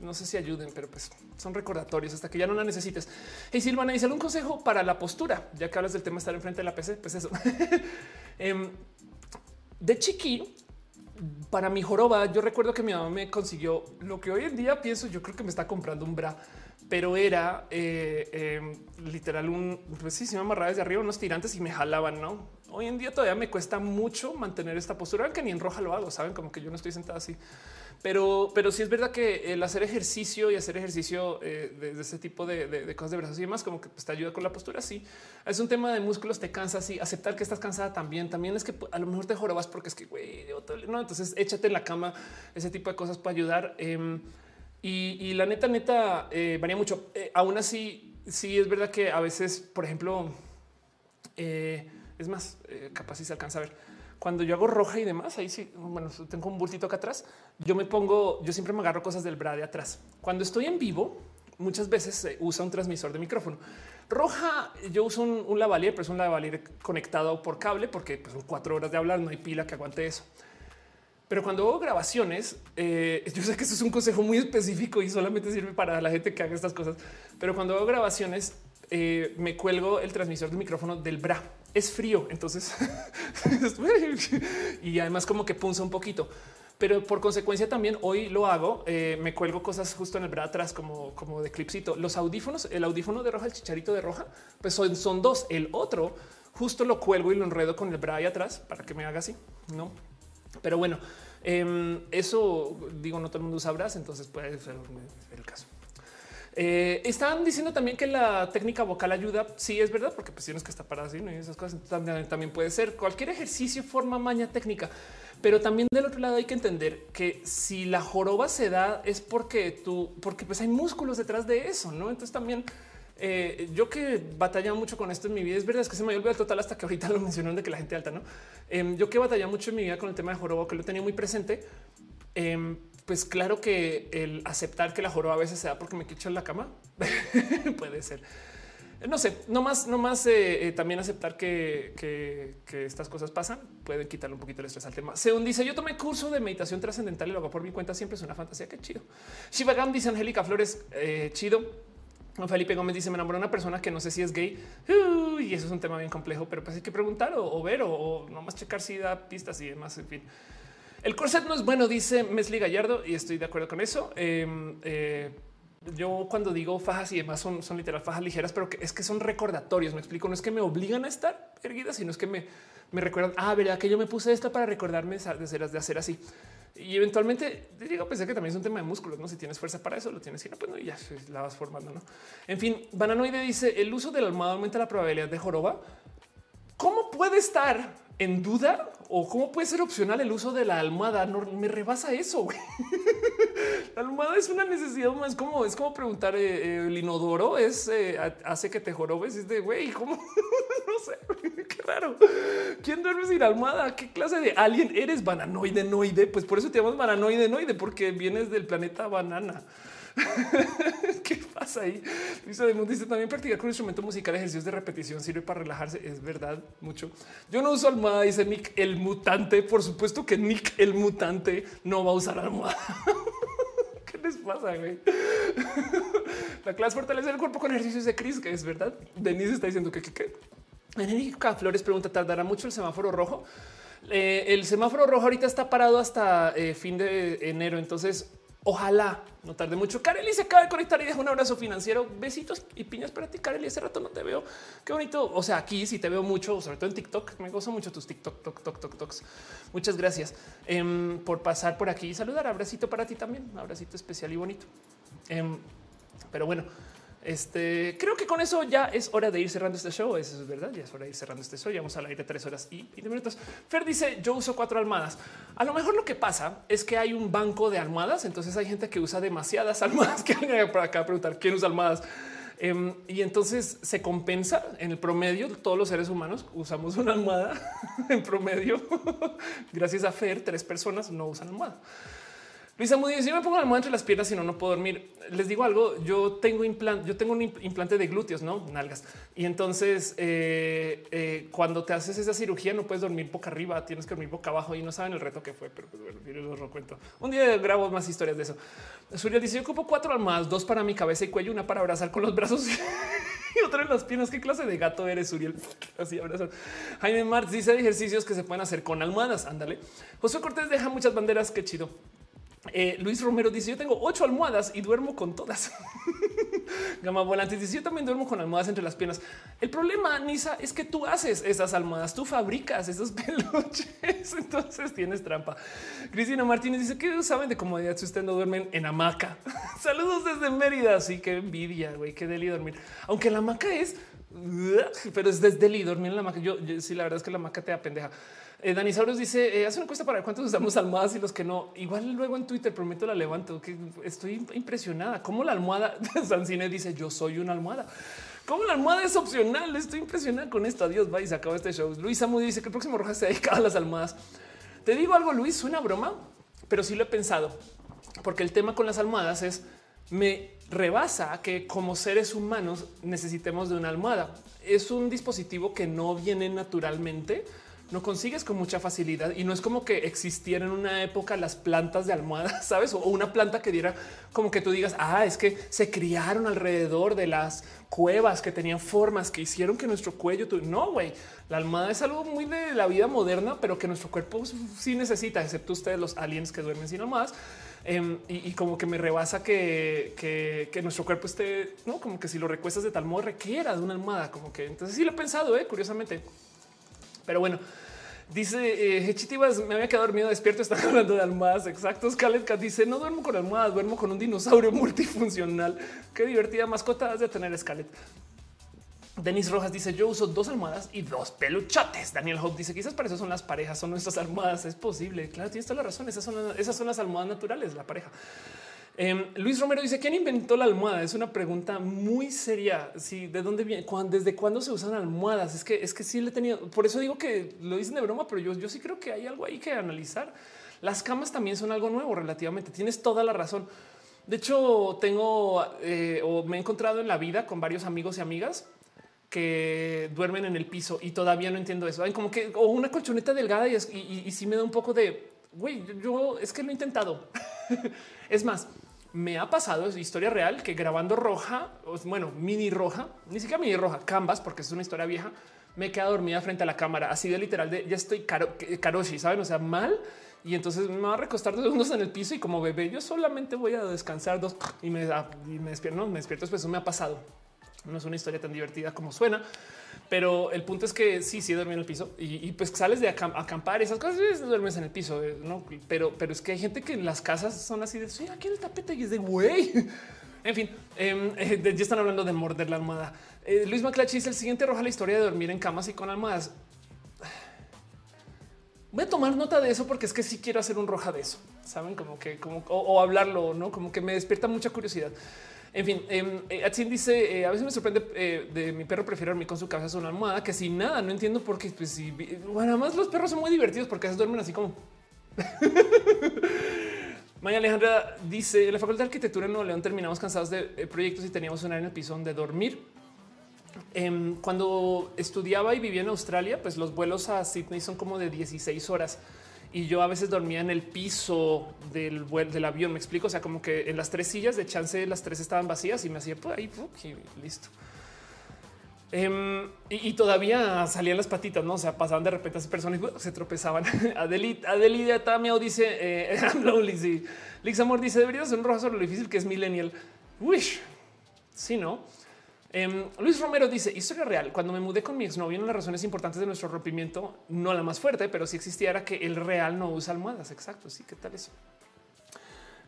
No sé si ayuden, pero pues son recordatorios hasta que ya no la necesites. Hey Silvana dice algún consejo para la postura, ya que hablas del tema estar enfrente de la PC. Pues eso. Em, de chiqui, para mi joroba, yo recuerdo que mi mamá me consiguió lo que hoy en día pienso, yo creo que me está comprando un bra, pero era eh, em, literal un, pues sí, se me amarraba desde arriba unos tirantes y me jalaban, ¿no? Hoy en día todavía me cuesta mucho mantener esta postura, aunque ni en roja lo hago, saben, como que yo no estoy sentada así. Pero, pero sí es verdad que el hacer ejercicio y hacer ejercicio eh, de, ese tipo de, cosas de brazos y demás, como que pues, te ayuda con la postura. Sí, es un tema de músculos, te cansa. Sí, aceptar que estás cansada también. También es que a lo mejor te jorobas porque es que güey, no. Entonces échate en la cama. Ese tipo de cosas puede ayudar. Em, y, la neta, neta eh, varía mucho. Eh, aún así, sí es verdad que a veces, por ejemplo, es más capaz si se alcanza a ver cuando yo hago roja y demás, ahí sí, bueno, tengo un bultito acá atrás, yo me pongo, yo siempre me agarro cosas del bra de atrás. Cuando estoy en vivo, muchas veces se usa un transmisor de micrófono. Roja, yo uso un, lavalier, pero es un lavalier conectado por cable porque pues, son cuatro horas de hablar, no hay pila que aguante eso. Pero cuando hago grabaciones, eh, yo sé que eso es un consejo muy específico y solamente sirve para la gente que haga estas cosas. Pero cuando hago grabaciones, eh, me cuelgo el transmisor de micrófono del bra es frío. Entonces, y además como que punza un poquito. Pero por consecuencia también hoy lo hago. Eh, me cuelgo cosas justo en el bra atrás como, como de clipcito. Los audífonos, el audífono de roja, el chicharito de roja, pues son, son dos. El otro justo lo cuelgo y lo enredo con el bra ahí atrás para que me haga así, no? Pero bueno, em, eso digo, no todo el mundo usa bras, entonces puede ser el caso. Eh, están diciendo también que la técnica vocal ayuda. Sí, es verdad, porque pues tienes que estar para así ¿no? y esas cosas también, también puede ser cualquier ejercicio, forma, maña técnica. Pero también del otro lado hay que entender que si la joroba se da es porque tú, porque pues hay músculos detrás de eso, no? Entonces también eh, yo que batalla mucho con esto en mi vida, es verdad, es que se me olvidó el total hasta que ahorita lo mencionaron de que la gente alta, no? Em, yo que batalla mucho en mi vida con el tema de joroba, que lo tenía muy presente. Em, pues claro que el aceptar que la joroba a veces se da porque me quicho en la cama puede ser. No sé, no más, no más eh, eh, también aceptar que, estas cosas pasan, pueden quitarle un poquito el estrés al tema. Según dice, yo tomé curso de meditación trascendental y lo hago por mi cuenta, siempre es una fantasía, qué chido. Shivagam dice Angélica Flores, eh, chido. Felipe Gómez dice: Me enamoró una persona que no sé si es gay. y eso es un tema bien complejo, pero pues hay que preguntar o, ver o, o nomás checar si da pistas y demás. En fin, el corset no es bueno, dice Mesli Gallardo, y estoy de acuerdo con eso. Em, eh, yo cuando digo fajas y demás son, son literal fajas ligeras, pero es que son recordatorios. Me explico, no es que me obligan a estar erguidas, sino es que me, me recuerdan, ah, verdad que yo me puse esta para recordarme de hacer, así. Y eventualmente digo, pensé que también es un tema de músculos, no si tienes fuerza para eso, lo tienes, si pues no, y ya la vas formando. ¿no? En fin, Bananoide dice el uso de la almohada aumenta la probabilidad de joroba. ¿Cómo puede estar en duda o cómo puede ser opcional el uso de la almohada. No me rebasa eso. la almohada es una necesidad más como es como preguntar eh, eh, el inodoro es eh, hace que te jorobes. Es de güey, cómo no sé, qué raro. ¿Quién duerme sin almohada? ¿Qué clase de alien eres? Bananoide, noide. Pues por eso te llamas bananoide, noide, porque vienes del planeta banana. ¿Qué pasa ahí? dice también practicar con instrumento musical, ejercicios de repetición sirve para relajarse. Es verdad, mucho. Yo no uso almohada, dice Nick el mutante. Por supuesto que Nick el mutante no va a usar almohada. ¿Qué les pasa, güey? La clase fortalece el cuerpo con ejercicios de Chris, que es verdad. Denise está diciendo que, que, Flores pregunta, ¿tardará mucho el semáforo rojo? Eh, el semáforo rojo ahorita está parado hasta eh, fin de enero, entonces Ojalá no tarde mucho. Kareli se acaba de conectar y deja un abrazo financiero. Besitos y piñas para ti, Kareli. Hace rato no te veo. Qué bonito. O sea, aquí sí te veo mucho, sobre todo en TikTok. Me gozo mucho tus TikTok, tok, tok, tok, toks. Muchas gracias em, por pasar por aquí y saludar. Abracito para ti también. Abracito especial y bonito. Em, pero bueno, este creo que con eso ya es hora de ir cerrando este show. Eso es verdad. Ya es hora de ir cerrando este show. Ya vamos al aire tres horas y 20 minutos. Fer dice: Yo uso cuatro almohadas. A lo mejor lo que pasa es que hay un banco de almohadas. Entonces hay gente que usa demasiadas almohadas que para acá a preguntar quién usa almohadas. Em, y entonces se compensa en el promedio. Todos los seres humanos usamos una almohada en promedio. Gracias a Fer, tres personas no usan almohada. Luisa Moody, si yo me pongo la mano entre las piernas y no, no puedo dormir. Les digo algo, yo tengo implante, yo tengo un implante de glúteos, no nalgas. Y entonces eh, eh, cuando te haces esa cirugía no puedes dormir boca arriba, tienes que dormir boca abajo y no saben el reto que fue, pero pues bueno, lo cuento. Un día grabo más historias de eso. Surya dice, yo ocupo cuatro almohadas, dos para mi cabeza y cuello, una para abrazar con los brazos y otra en las piernas. ¿Qué clase de gato eres, Uriel? Así abrazar. Jaime Martz dice ejercicios que se pueden hacer con almohadas. Ándale. José Cortés deja muchas banderas. Qué chido. Eh, Luis Romero dice: Yo tengo ocho almohadas y duermo con todas. Gama Volantes dice: Yo también duermo con almohadas entre las piernas. El problema, Nisa, es que tú haces esas almohadas, tú fabricas esos peluches, entonces tienes trampa. Cristina Martínez dice: ¿Qué saben de comodidad si ustedes no duermen en hamaca? Saludos desde Mérida. Sí, qué envidia, güey, qué deli dormir. Aunque la hamaca es, pero es desde deli dormir en la hamaca. Yo, yo sí, la verdad es que la hamaca te da pendeja. Eh, Dani Sauros dice eh, hace una encuesta para cuántos usamos almohadas y los que no. Igual luego en Twitter prometo la levanto que estoy impresionada. Cómo la almohada Sancine dice yo soy una almohada. Cómo la almohada es opcional. Estoy impresionada con esto. Adiós, bye. Se acabó este show. Luis Amu dice que el próximo roja se dedicado a las almohadas. Te digo algo, Luis, suena broma, pero sí lo he pensado porque el tema con las almohadas es me rebasa que como seres humanos necesitemos de una almohada. Es un dispositivo que no viene naturalmente no consigues con mucha facilidad y no es como que existiera en una época las plantas de almohadas, sabes? O una planta que diera como que tú digas, ah, es que se criaron alrededor de las cuevas que tenían formas que hicieron que nuestro cuello. No, güey, la almohada es algo muy de la vida moderna, pero que nuestro cuerpo sí necesita, excepto ustedes, los aliens que duermen sin almohadas. Em, y, como que me rebasa que, que, nuestro cuerpo esté, no como que si lo recuestas de tal modo requiera de una almohada, como que entonces sí lo he pensado, eh, curiosamente. Pero bueno, Dice eh, Hechitivas, me había quedado dormido despierto. Están hablando de almohadas exactos. Kaletka dice: No duermo con almohadas, duermo con un dinosaurio multifuncional. Qué divertida mascota has de tener, Scarlett. Denis Rojas dice: Yo uso dos almohadas y dos peluchotes. Daniel Hope dice: Quizás para eso son las parejas, son nuestras almohadas. Es posible. Claro, tienes toda la razón. Esas son, esas son las almohadas naturales, la pareja. Em, Luis Romero dice quién inventó la almohada. Es una pregunta muy seria. Sí, de dónde viene, desde cuándo se usan almohadas. Es que es que sí le he tenido. Por eso digo que lo dicen de broma, pero yo, yo sí creo que hay algo ahí que analizar. Las camas también son algo nuevo relativamente. Tienes toda la razón. De hecho, tengo eh, o me he encontrado en la vida con varios amigos y amigas que duermen en el piso y todavía no entiendo eso. Hay como que o una colchoneta delgada y, sí me da un poco de güey. Yo es que lo he intentado. es más, me ha pasado, es historia real, que grabando roja, bueno, mini roja, ni siquiera mini roja, canvas, porque es una historia vieja, me queda dormida frente a la cámara, así de literal, de ya estoy caro, karoshi, saben? O sea, mal. Y entonces me va a recostar dos segundos en el piso y como bebé, yo solamente voy a descansar dos y me, y me despierto, no, me despierto. Después eso me ha pasado. No es una historia tan divertida como suena, pero el punto es que sí, sí dormí en el piso y, pues sales de acampar esas cosas, duermes en el piso, eh, no? Pero, pero es que hay gente que en las casas son así de sí, aquí en el tapete y es de güey. En fin, em, eh, ya están hablando de morder la almohada. Eh, Luis Maclachi dice el siguiente roja la historia de dormir en camas y con almohadas. Voy a tomar nota de eso porque es que sí quiero hacer un roja de eso. Saben como que como o hablarlo, no como que me despierta mucha curiosidad. En fin, eh, eh dice eh, a veces me sorprende eh, de mi perro prefiere dormir con su cabeza sobre una almohada que sin nada. No entiendo por qué. Pues si bueno, además los perros son muy divertidos porque a veces duermen así como. Maya Alejandra dice en la Facultad de Arquitectura en Nuevo León terminamos cansados de proyectos y teníamos un área en el piso donde dormir. Em, cuando estudiaba y vivía en Australia, pues los vuelos a Sydney son como de 16 horas y yo a veces dormía en el piso del del avión. Me explico. O sea, como que en las tres sillas de chance, las tres estaban vacías y me hacía por ahí y listo. Em, y, todavía salían las patitas, no? O sea, pasaban de repente a esas personas y se tropezaban. Adelita, Adelida Tamio dice: eh. Lix Amor dice: Debería ser un rojo sobre lo difícil que es Millennial. Wish. Sí, no? Em, Luis Romero dice historia real. Cuando me mudé con mi exnovio, una de las razones importantes de nuestro rompimiento, no la más fuerte, pero si existiera que el real no usa almohadas. Exacto. Sí, qué tal eso?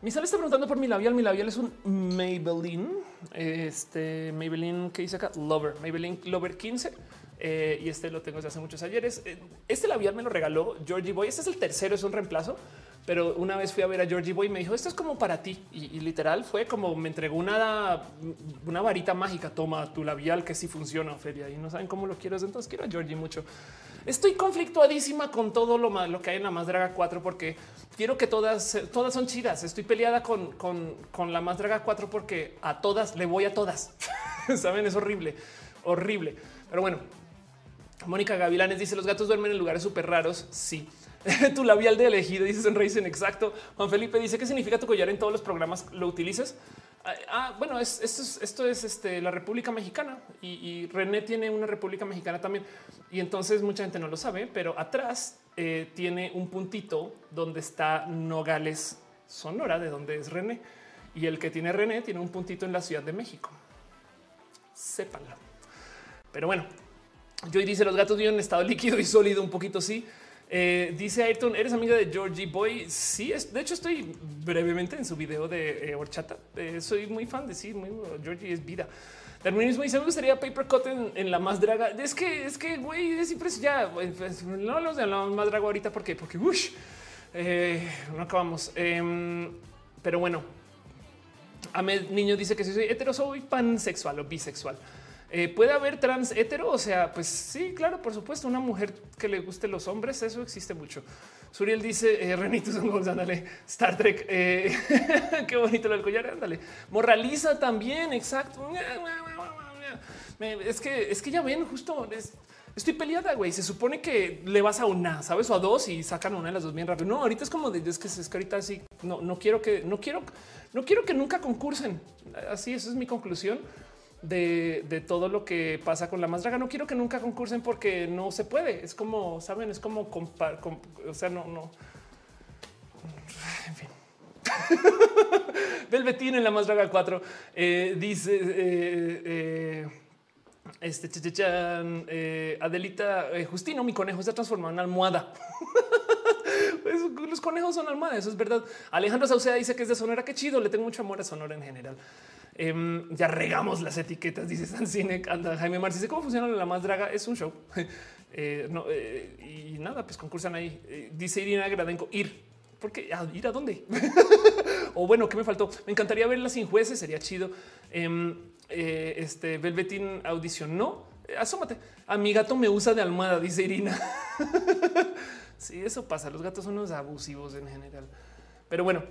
Mi sal está preguntando por mi labial. Mi labial es un Maybelline. Este Maybelline que dice acá Lover, Maybelline Lover 15. Eh, y este lo tengo desde hace muchos ayeres. Eh, este labial me lo regaló Georgie Boy. Este es el tercero, es un reemplazo pero una vez fui a ver a Georgie Boy y me dijo esto es como para ti y, literal fue como me entregó una, una varita mágica. Toma tu labial que sí funciona, Ophelia y no saben cómo lo quiero. Entonces quiero a Georgie mucho. Estoy conflictuadísima con todo lo, lo que hay en la más draga 4 porque quiero que todas, todas son chidas. Estoy peleada con, con, con la más draga 4 porque a todas le voy a todas. Saben, es horrible, horrible. Pero bueno, Mónica Gavilanes dice los gatos duermen en lugares súper raros. Sí. tu labial de elegido, dice en exacto. Juan Felipe dice qué significa tu collar en todos los programas lo utilices. Ah, ah bueno, esto es, esto es este, la República Mexicana y, René tiene una República Mexicana también. Y entonces mucha gente no lo sabe, pero atrás eh, tiene un puntito donde está Nogales, Sonora, de donde es René. Y el que tiene René tiene un puntito en la Ciudad de México. Sépanlo. Pero bueno, yo dice los gatos viven en estado líquido y sólido, un poquito sí. Eh, dice Ayrton, ¿eres amiga de Georgie Boy? Sí, es, de hecho estoy brevemente en su video de eh, horchata. Eh, soy muy fan de sí, muy, Georgie es vida. Terminismo dice, me gustaría paper cut en, la más draga. Es que, es que, güey, es siempre ya, pues, no hablamos de la más draga ahorita porque, porque, ush, no acabamos. Em, pero bueno, Ahmed Niño dice que soy hetero, soy pansexual o bisexual. Eh, ¿Puede haber trans hetero? O sea, pues sí, claro, por supuesto, una mujer que le guste los hombres, eso existe mucho. Suriel dice, eh, Renito son ándale, Star Trek, eh, qué bonito el collar, ándale. Moraliza también, exacto. Es que, es que ya ven, justo estoy peleada, güey. Se supone que le vas a una, sabes, o a dos y sacan una de las dos bien rápido. No, ahorita es como de es que es que ahorita sí, no, no quiero que, no quiero, no quiero que nunca concursen. Así, esa es mi conclusión de, todo lo que pasa con la más draga. No quiero que nunca concursen porque no se puede. Es como, saben, es como, o sea, no, no. En fin. Velvetín en la más draga 4 eh, dice eh, eh, este eh, Adelita Justino, mi conejo se ha transformado en almohada. Pues, los conejos son almohadas, eso es verdad. Alejandro Sauceda dice que es de Sonora, qué chido, le tengo mucho amor a Sonora en general. Em, ya regamos las etiquetas, dice Sancine. Anda, Jaime Marci dice cómo funciona la más draga. Es un show. no, y nada, pues concursan ahí. dice Irina Gradenco, ir porque ir a dónde? o bueno, ¿qué me faltó? Me encantaría verla sin jueces, sería chido. Em, eh, este Velvetín audicionó. Eh, asómate. A mi gato me usa de almohada, dice Irina. sí, eso pasa. Los gatos son unos abusivos en general. Pero bueno,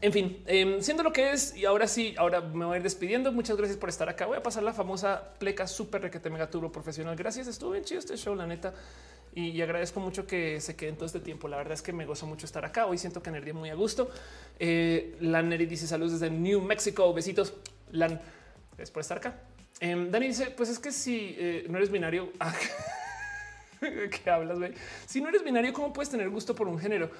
en fin, em, siendo lo que es, y ahora sí, ahora me voy a ir despidiendo. Muchas gracias por estar acá. Voy a pasar la famosa pleca super requete mega turbo profesional. Gracias, estuvo bien chido este show, la neta y, agradezco mucho que se queden todo este tiempo. La verdad es que me gozo mucho estar acá. Hoy siento que energía muy a gusto. Eh, Lan Neri dice saludos desde New Mexico. Besitos. Lan, gracias por estar acá. Em, Dani dice: Pues es que si eh, no eres binario, ¿qué hablas? Güey? Si no eres binario, ¿cómo puedes tener gusto por un género?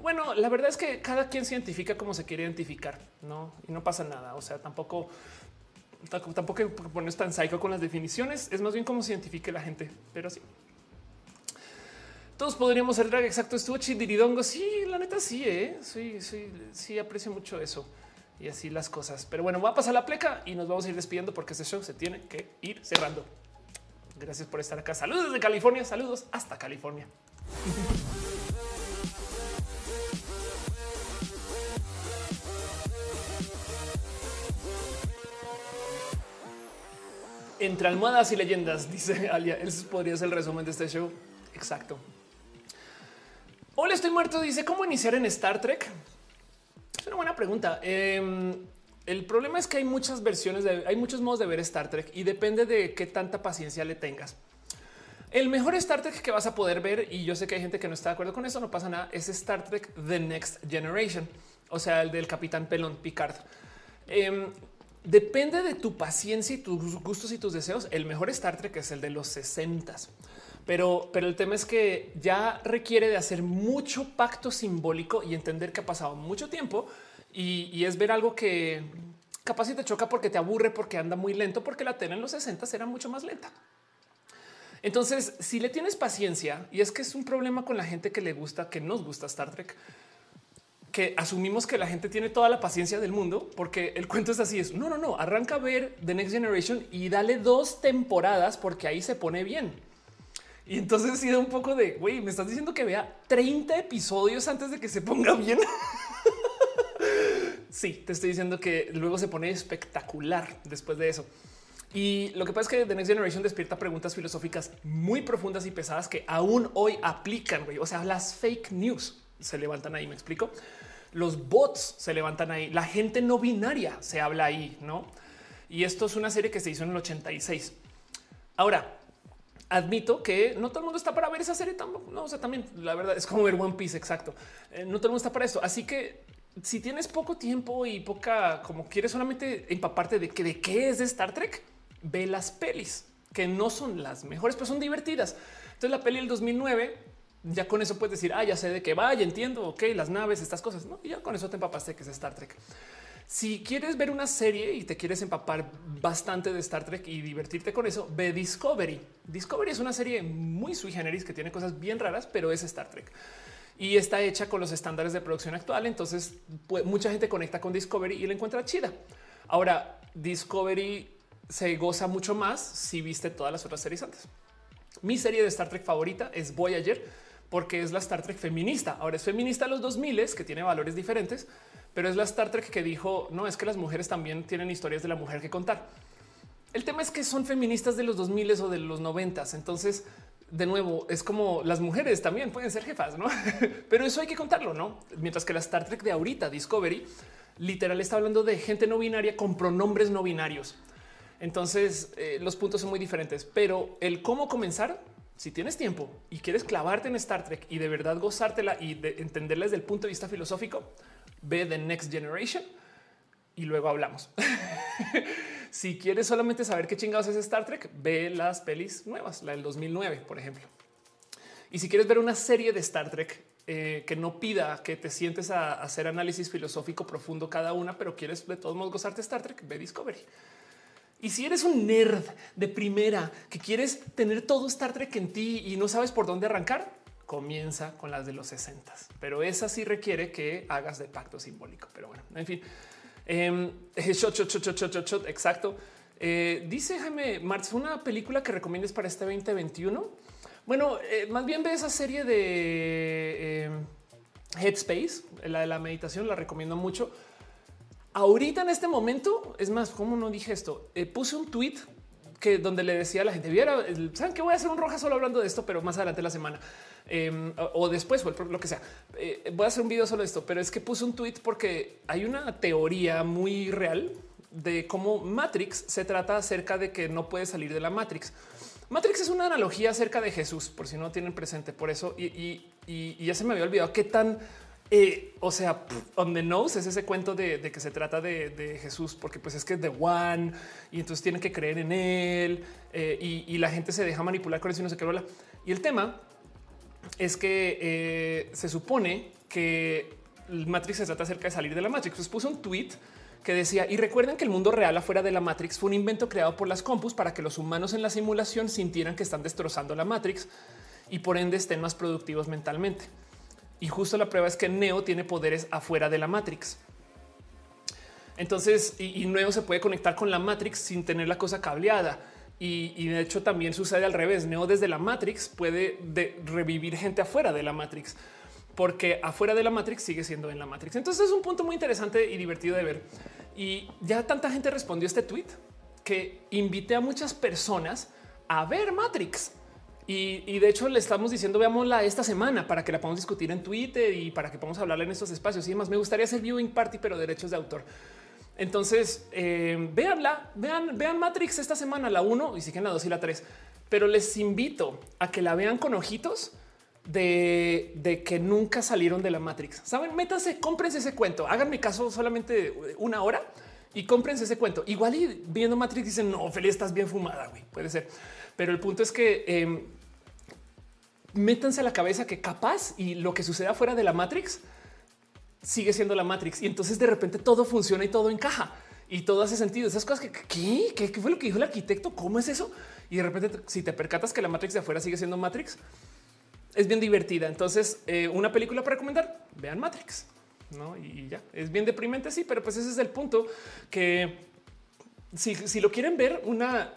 Bueno, la verdad es que cada quien se identifica como se quiere identificar, no? Y no pasa nada. O sea, tampoco, tampoco pones tan psycho con las definiciones. Es más bien cómo se identifique la gente, pero sí. Todos podríamos ser drag. Exacto. Estuvo chidiridongo. Sí, la neta, sí, ¿eh? sí, sí, sí, aprecio mucho eso y así las cosas. Pero bueno, va a pasar la pleca y nos vamos a ir despidiendo porque este show se tiene que ir cerrando. Gracias por estar acá. Saludos desde California. Saludos hasta California. Entre almohadas y leyendas, dice Alia. Ese podría ser el resumen de este show. Exacto. Hola, estoy muerto. Dice cómo iniciar en Star Trek. Es una buena pregunta. Em, el problema es que hay muchas versiones, de, hay muchos modos de ver Star Trek y depende de qué tanta paciencia le tengas. El mejor Star Trek que vas a poder ver, y yo sé que hay gente que no está de acuerdo con eso, no pasa nada, es Star Trek The Next Generation, o sea, el del capitán Pelón Picard. Em, depende de tu paciencia y tus gustos y tus deseos. El mejor Star Trek es el de los 60 pero, pero el tema es que ya requiere de hacer mucho pacto simbólico y entender que ha pasado mucho tiempo y, es ver algo que capaz si te choca porque te aburre, porque anda muy lento, porque la tele en los 60 era mucho más lenta. Entonces, si le tienes paciencia, y es que es un problema con la gente que le gusta, que nos gusta Star Trek, que asumimos que la gente tiene toda la paciencia del mundo, porque el cuento es así, es no, no, no, arranca a ver The Next Generation y dale dos temporadas porque ahí se pone bien. Y entonces ha sido un poco de, güey, me estás diciendo que vea 30 episodios antes de que se ponga bien. sí, te estoy diciendo que luego se pone espectacular después de eso. Y lo que pasa es que The Next Generation despierta preguntas filosóficas muy profundas y pesadas que aún hoy aplican. Güey. O sea, las fake news se levantan ahí. Me explico. Los bots se levantan ahí. La gente no binaria se habla ahí, no? Y esto es una serie que se hizo en el 86. Ahora, admito que no todo el mundo está para ver esa serie tampoco. No, o sea, también la verdad es como ver One Piece. Exacto. Eh, no todo el mundo está para esto. Así que si tienes poco tiempo y poca, como quieres solamente empaparte de que de qué es de Star Trek, ve las pelis que no son las mejores, pero son divertidas. Entonces, la peli del 2009 ya con eso puedes decir, ah, ya sé de qué vaya, entiendo, ok, las naves, estas cosas, ¿no? Y ya con eso te empapaste que es Star Trek. Si quieres ver una serie y te quieres empapar bastante de Star Trek y divertirte con eso, ve Discovery. Discovery es una serie muy sui generis que tiene cosas bien raras, pero es Star Trek y está hecha con los estándares de producción actual. Entonces, mucha gente conecta con Discovery y la encuentra chida. Ahora, Discovery se goza mucho más si viste todas las otras series antes. Mi serie de Star Trek favorita es Voyager porque es la Star Trek feminista. Ahora es feminista a los 2000 que tiene valores diferentes, pero es la Star Trek que dijo no es que las mujeres también tienen historias de la mujer que contar. El tema es que son feministas de los 2000 o de los 90. Entonces, de nuevo, es como las mujeres también pueden ser jefas, no? Pero eso hay que contarlo, no? Mientras que la Star Trek de ahorita, Discovery, literal está hablando de gente no binaria con pronombres no binarios. Entonces, eh, los puntos son muy diferentes, pero el cómo comenzar, si tienes tiempo y quieres clavarte en Star Trek y de verdad gozártela y de entenderla desde el punto de vista filosófico, ve The Next Generation y luego hablamos. si quieres solamente saber qué chingados es Star Trek, ve las pelis nuevas, la del 2009, por ejemplo. Y si quieres ver una serie de Star Trek eh, que no pida que te sientes a, hacer análisis filosófico profundo cada una, pero quieres de todos modos gozarte Star Trek, ve Discovery. Y si eres un nerd de primera que quieres tener todo Star Trek en ti y no sabes por dónde arrancar, comienza con las de los 60, pero esa sí requiere que hagas de pacto simbólico. Pero bueno, en fin, eh, shot, shot, shot, shot, shot, shot, exacto. Eh, dice Jaime Martz, una película que recomiendes para este 2021. Bueno, eh, más bien ve esa serie de eh, Headspace, la de la meditación, la recomiendo mucho. Ahorita en este momento, es más, ¿cómo no dije esto? Eh, puse un tweet que donde le decía a la gente, viera, saben que voy a hacer un roja solo hablando de esto, pero más adelante la semana em, o, después o lo que sea. voy a hacer un video solo de esto, pero es que puse un tweet porque hay una teoría muy real de cómo Matrix se trata acerca de que no puede salir de la Matrix. Matrix es una analogía acerca de Jesús, por si no tienen presente por eso. Y, ya se me había olvidado qué tan, eh, o sea, on the nose es ese cuento de, que se trata de, Jesús, porque pues es que es de One y entonces tienen que creer en él eh, y, la gente se deja manipular con eso y no sé qué. Y el tema es que eh, se supone que Matrix se trata acerca de salir de la Matrix. Pues puso un tweet que decía, y recuerden que el mundo real afuera de la Matrix fue un invento creado por las compus para que los humanos en la simulación sintieran que están destrozando la Matrix y por ende estén más productivos mentalmente. Y justo la prueba es que Neo tiene poderes afuera de la Matrix. Entonces, y, Neo se puede conectar con la Matrix sin tener la cosa cableada. Y, de hecho también sucede al revés. Neo desde la Matrix puede revivir gente afuera de la Matrix porque afuera de la Matrix sigue siendo en la Matrix. Entonces es un punto muy interesante y divertido de ver. Y ya tanta gente respondió este tweet que invité a muchas personas a ver Matrix. Y, de hecho le estamos diciendo veámosla esta semana para que la podamos discutir en Twitter y para que podamos hablar en estos espacios y demás. Me gustaría hacer viewing party, pero derechos de autor. Entonces, eh, véanla, vean, vean Matrix esta semana, la 1 y siguen la 2 y la 3. Pero les invito a que la vean con ojitos de, que nunca salieron de la Matrix. Saben, métanse, cómprense ese cuento. Háganme caso solamente una hora y cómprense ese cuento. Igual y viendo Matrix dicen no, Feliz, estás bien fumada. güey. Puede ser, pero el punto es que eh, métanse a la cabeza que capaz y lo que sucede afuera de la Matrix sigue siendo la Matrix y entonces de repente todo funciona y todo encaja y todo hace sentido. Esas cosas que. ¿Qué, ¿Qué fue lo que dijo el arquitecto? ¿Cómo es eso? Y de repente, si te percatas que la Matrix de afuera sigue siendo Matrix, es bien divertida. Entonces, eh, una película para recomendar, vean Matrix. ¿no? Y ya es bien deprimente, sí, pero pues ese es el punto que si, lo quieren ver, una,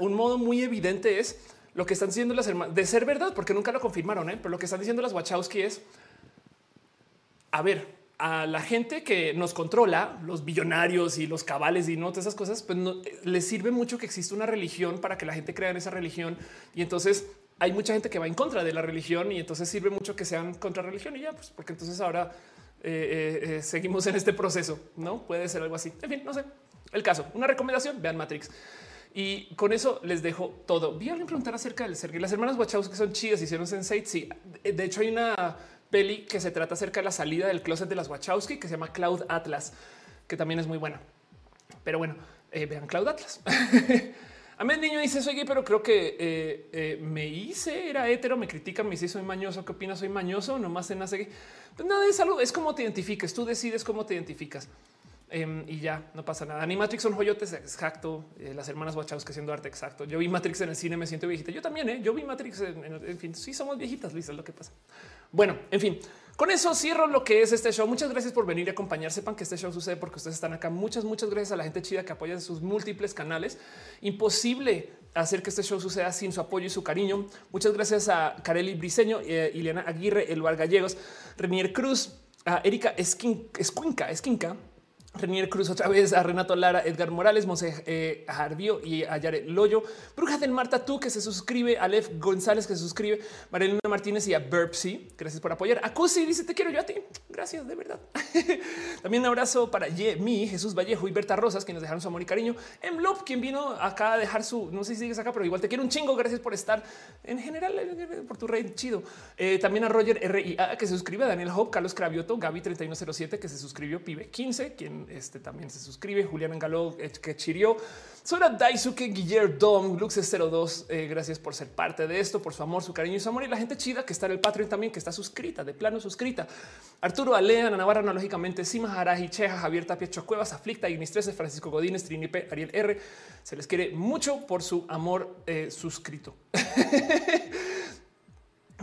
un modo muy evidente es lo que están diciendo las hermanas de ser verdad, porque nunca lo confirmaron, ¿eh? pero lo que están diciendo las Wachowski es a ver, a la gente que nos controla, los billonarios y los cabales y no todas esas cosas, pues no, les sirve mucho que exista una religión para que la gente crea en esa religión y entonces hay mucha gente que va en contra de la religión y entonces sirve mucho que sean contra religión y ya, pues porque entonces ahora eh, eh, seguimos en este proceso, no puede ser algo así. En fin, no sé el caso. Una recomendación: vean Matrix. Y con eso les dejo todo. Vi a alguien preguntar acerca del ser las hermanas Wachowski son chidas, hicieron Sense8. Sí, de hecho, hay una peli que se trata acerca de la salida del closet de las Wachowski que se llama Cloud Atlas, que también es muy buena. Pero bueno, vean Cloud Atlas. A mí el niño dice soy gay, pero creo que eh, eh, me hice, era hetero, me critican, me dice soy mañoso. ¿Qué opinas? Soy mañoso, nomás se nace gay. Pues nada, es algo, es como te identifiques. Tú decides cómo te identificas. Em, y ya no pasa nada. Animatrix son joyotes, exacto. Eh, las hermanas Wachowski haciendo arte, exacto. Yo vi Matrix en el cine, me siento viejita. Yo también, ¿eh? yo vi Matrix. En, en, fin, sí somos viejitas, Luis, es lo que pasa. Bueno, en fin, con eso cierro lo que es este show. Muchas gracias por venir y acompañar. Sepan que este show sucede porque ustedes están acá. Muchas, muchas gracias a la gente chida que apoya en sus múltiples canales. Imposible hacer que este show suceda sin su apoyo y su cariño. Muchas gracias a Carely Briseño, eh, Ileana Aguirre, Eluar Gallegos, Renier Cruz, a Erika Esquinca, Renier Cruz otra vez, a Renato Lara, Edgar Morales, Mose eh, Jarbio y a Yare Loyo, Bruja del Marta Tú que se suscribe, a Lev González que se suscribe, Marilena Martínez y a Burpsy. Gracias por apoyar. A Cusi dice te quiero yo a ti. Gracias, de verdad. También un abrazo para Ye, mi Jesús Vallejo y Berta Rosas, quienes dejaron su amor y cariño. En Blob, quien vino acá a dejar su, no sé si sigues acá, pero igual te quiero un chingo. Gracias por estar en general, eh, por tu rey chido. Eh, también a Roger RIA, que se suscribe, a Daniel Hope, Carlos Cravioto, Gaby 3107, que se suscribió, Pibe 15, quien este, también se suscribe, Julián Engaló, eh, que chirió. Sora Daisuke Guillermo Dom, Luxe02, eh, gracias por ser parte de esto, por su amor, su cariño y su amor. Y la gente chida que está en el Patreon también, que está suscrita, de plano suscrita. Arturo Alea, Ana Navarra, analógicamente, Sima Jaraji, Cheja, Javier Tapia, Chocuevas, Aflicta, Ignis 13, Francisco Godínez, Trinipe, Ariel R. Se les quiere mucho por su amor eh, suscrito.